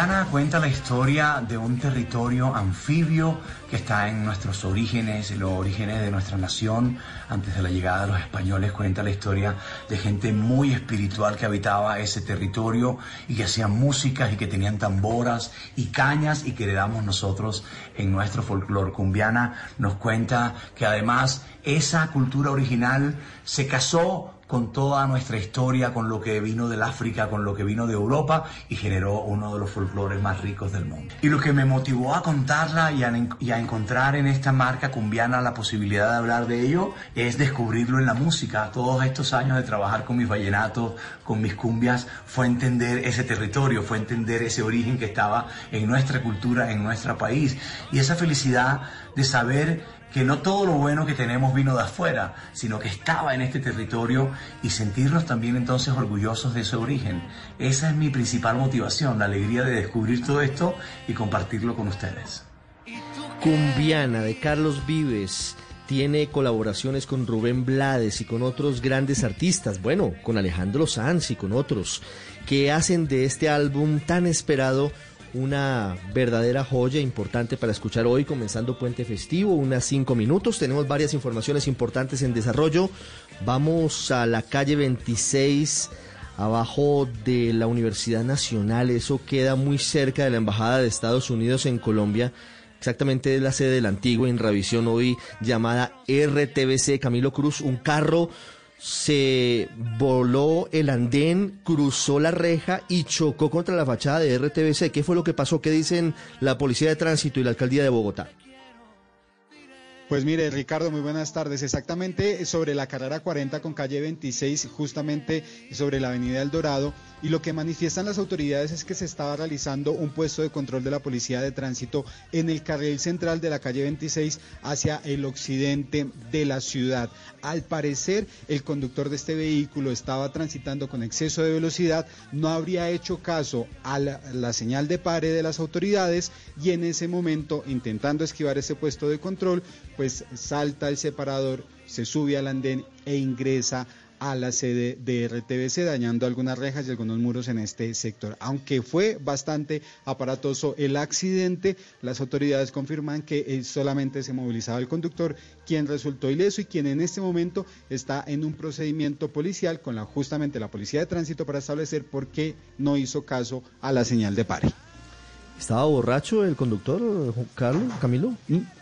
Cumbiana cuenta la historia de un territorio anfibio que está en nuestros orígenes, los orígenes de nuestra nación. Antes de la llegada de los españoles cuenta la historia de gente muy espiritual que habitaba ese territorio y que hacían músicas y que tenían tamboras y cañas y que heredamos nosotros en nuestro folclore. Cumbiana nos cuenta que además esa cultura original se casó con toda nuestra historia, con lo que vino del África, con lo que vino de Europa y generó uno de los folclores más ricos del mundo. Y lo que me motivó a contarla y a, y a encontrar en esta marca cumbiana la posibilidad de hablar de ello es descubrirlo en la música. Todos estos años de trabajar con mis vallenatos, con mis cumbias, fue entender ese territorio, fue entender ese origen que estaba en nuestra cultura, en nuestro país. Y esa felicidad de saber que no todo lo bueno que tenemos vino de afuera, sino que estaba en este territorio y sentirnos también entonces orgullosos de ese origen. Esa es mi principal motivación, la alegría de descubrir todo esto y compartirlo con ustedes. Cumbiana de Carlos Vives tiene colaboraciones con Rubén Blades y con otros grandes artistas, bueno, con Alejandro Sanz y con otros, que hacen de este álbum tan esperado una verdadera joya importante para escuchar hoy, comenzando Puente Festivo, unas cinco minutos. Tenemos varias informaciones importantes en desarrollo. Vamos a la calle 26, abajo de la Universidad Nacional. Eso queda muy cerca de la Embajada de Estados Unidos en Colombia. Exactamente es la sede de la antigua en revisión hoy llamada RTBC Camilo Cruz, un carro se voló el andén, cruzó la reja y chocó contra la fachada de RTBC. ¿Qué fue lo que pasó? ¿Qué dicen la Policía de Tránsito y la Alcaldía de Bogotá? Pues mire, Ricardo, muy buenas tardes. Exactamente sobre la carrera 40 con calle 26, justamente sobre la avenida El Dorado. Y lo que manifiestan las autoridades es que se estaba realizando un puesto de control de la Policía de Tránsito en el carril central de la calle 26 hacia el occidente de la ciudad. Al parecer, el conductor de este vehículo estaba transitando con exceso de velocidad, no habría hecho caso a la, señal de pare de las autoridades y en ese momento, intentando esquivar ese puesto de control, pues salta el separador, se sube al andén e ingresa a la sede de RTBC, dañando algunas rejas y algunos muros en este sector. Aunque fue bastante aparatoso el accidente, las autoridades confirman que eh, solamente se movilizaba el conductor, quien resultó ileso y quien en este momento está en un procedimiento policial con la, justamente la Policía de Tránsito para establecer por qué no hizo caso a la señal de pare. ¿Estaba borracho el conductor, Carlos, Camilo?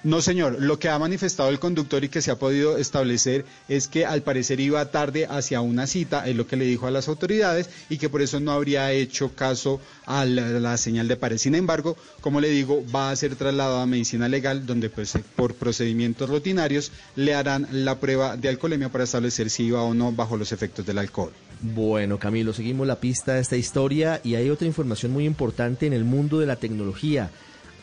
No, señor. Lo que ha manifestado el conductor y que se ha podido establecer es que al parecer iba tarde hacia una cita, es lo que le dijo a las autoridades, y que por eso no habría hecho caso a la, la señal de pare. Sin embargo, como le digo, va a ser trasladado a medicina legal, donde pues por procedimientos rutinarios le harán la prueba de alcoholemia para establecer si iba o no bajo los efectos del alcohol. Bueno, Camilo, seguimos la pista de esta historia y hay otra información muy importante en el mundo de la tecnología.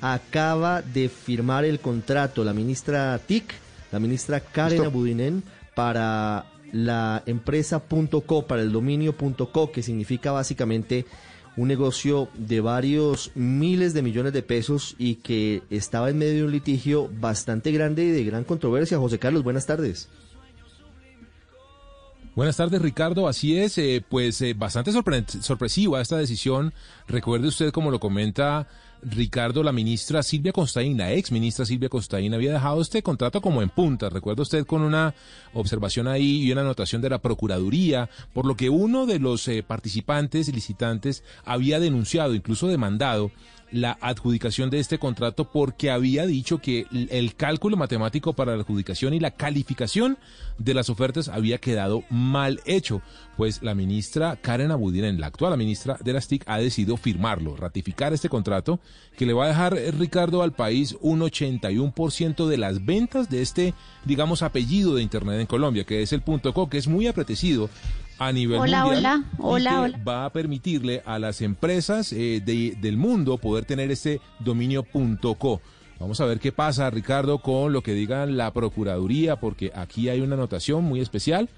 Acaba de firmar el contrato la ministra TIC, la ministra Karen Listo. Abudinen, para la empresa .co, para el dominio .co, que significa básicamente un negocio de varios miles de millones de pesos y que estaba en medio de un litigio bastante grande y de gran controversia. José Carlos, buenas tardes. Buenas tardes, Ricardo. Así es, eh, pues eh, bastante sorpre- sorpresiva esta decisión. Recuerde usted, como lo comenta Ricardo, la ministra Silvia Costaín, la ex ministra Silvia Costaín, había dejado este contrato como en punta. Recuerda usted con una observación ahí y una anotación de la Procuraduría, por lo que uno de los eh, participantes licitantes había denunciado, incluso demandado, la adjudicación de este contrato porque había dicho que el cálculo matemático para la adjudicación y la calificación de las ofertas había quedado mal hecho. Pues la ministra Karen Abudinen, la actual ministra de las TIC, ha decidido firmarlo, ratificar este contrato que le va a dejar, eh, Ricardo, al país un 81% de las ventas de este, digamos, apellido de Internet en Colombia, que es el punto .co, que es muy apetecido a nivel Hola, mundial hola, y hola, que hola. va a permitirle a las empresas eh, de- del mundo poder tener este dominio punto .co. Vamos a ver qué pasa, Ricardo, con lo que diga la Procuraduría, porque aquí hay una anotación muy especial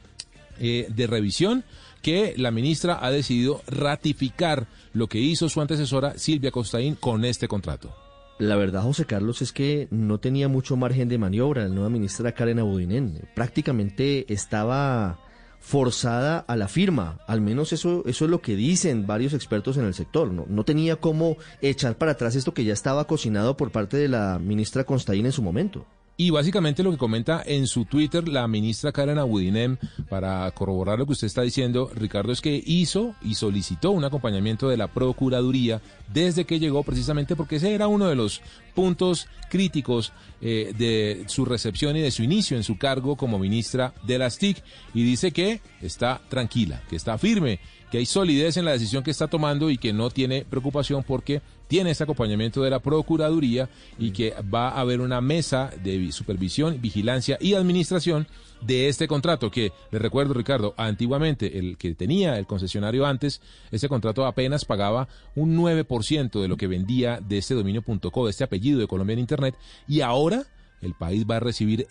eh, de revisión que la ministra ha decidido ratificar lo que hizo su antecesora Silvia Costaín con este contrato. La verdad, José Carlos, es que no tenía mucho margen de maniobra la nueva ministra Karen Abudinen. Prácticamente estaba forzada a la firma. Al menos eso, eso es lo que dicen varios expertos en el sector. No, no tenía cómo echar para atrás esto que ya estaba cocinado por parte de la ministra Constaín en su momento. Y básicamente lo que comenta en su Twitter la ministra Karen Abudinem, para corroborar lo que usted está diciendo, Ricardo, es que hizo y solicitó un acompañamiento de la Procuraduría desde que llegó, precisamente porque ese era uno de los puntos críticos eh, de su recepción y de su inicio en su cargo como ministra de las TIC. Y dice que está tranquila, que está firme, que hay solidez en la decisión que está tomando y que no tiene preocupación porque tiene este acompañamiento de la Procuraduría y que va a haber una mesa de vi- supervisión, vigilancia y administración de este contrato que, le recuerdo Ricardo, antiguamente el que tenía el concesionario antes, ese contrato apenas pagaba un 9% de lo que vendía de este dominio.co, de este apellido de Colombia en Internet y ahora el país va a recibir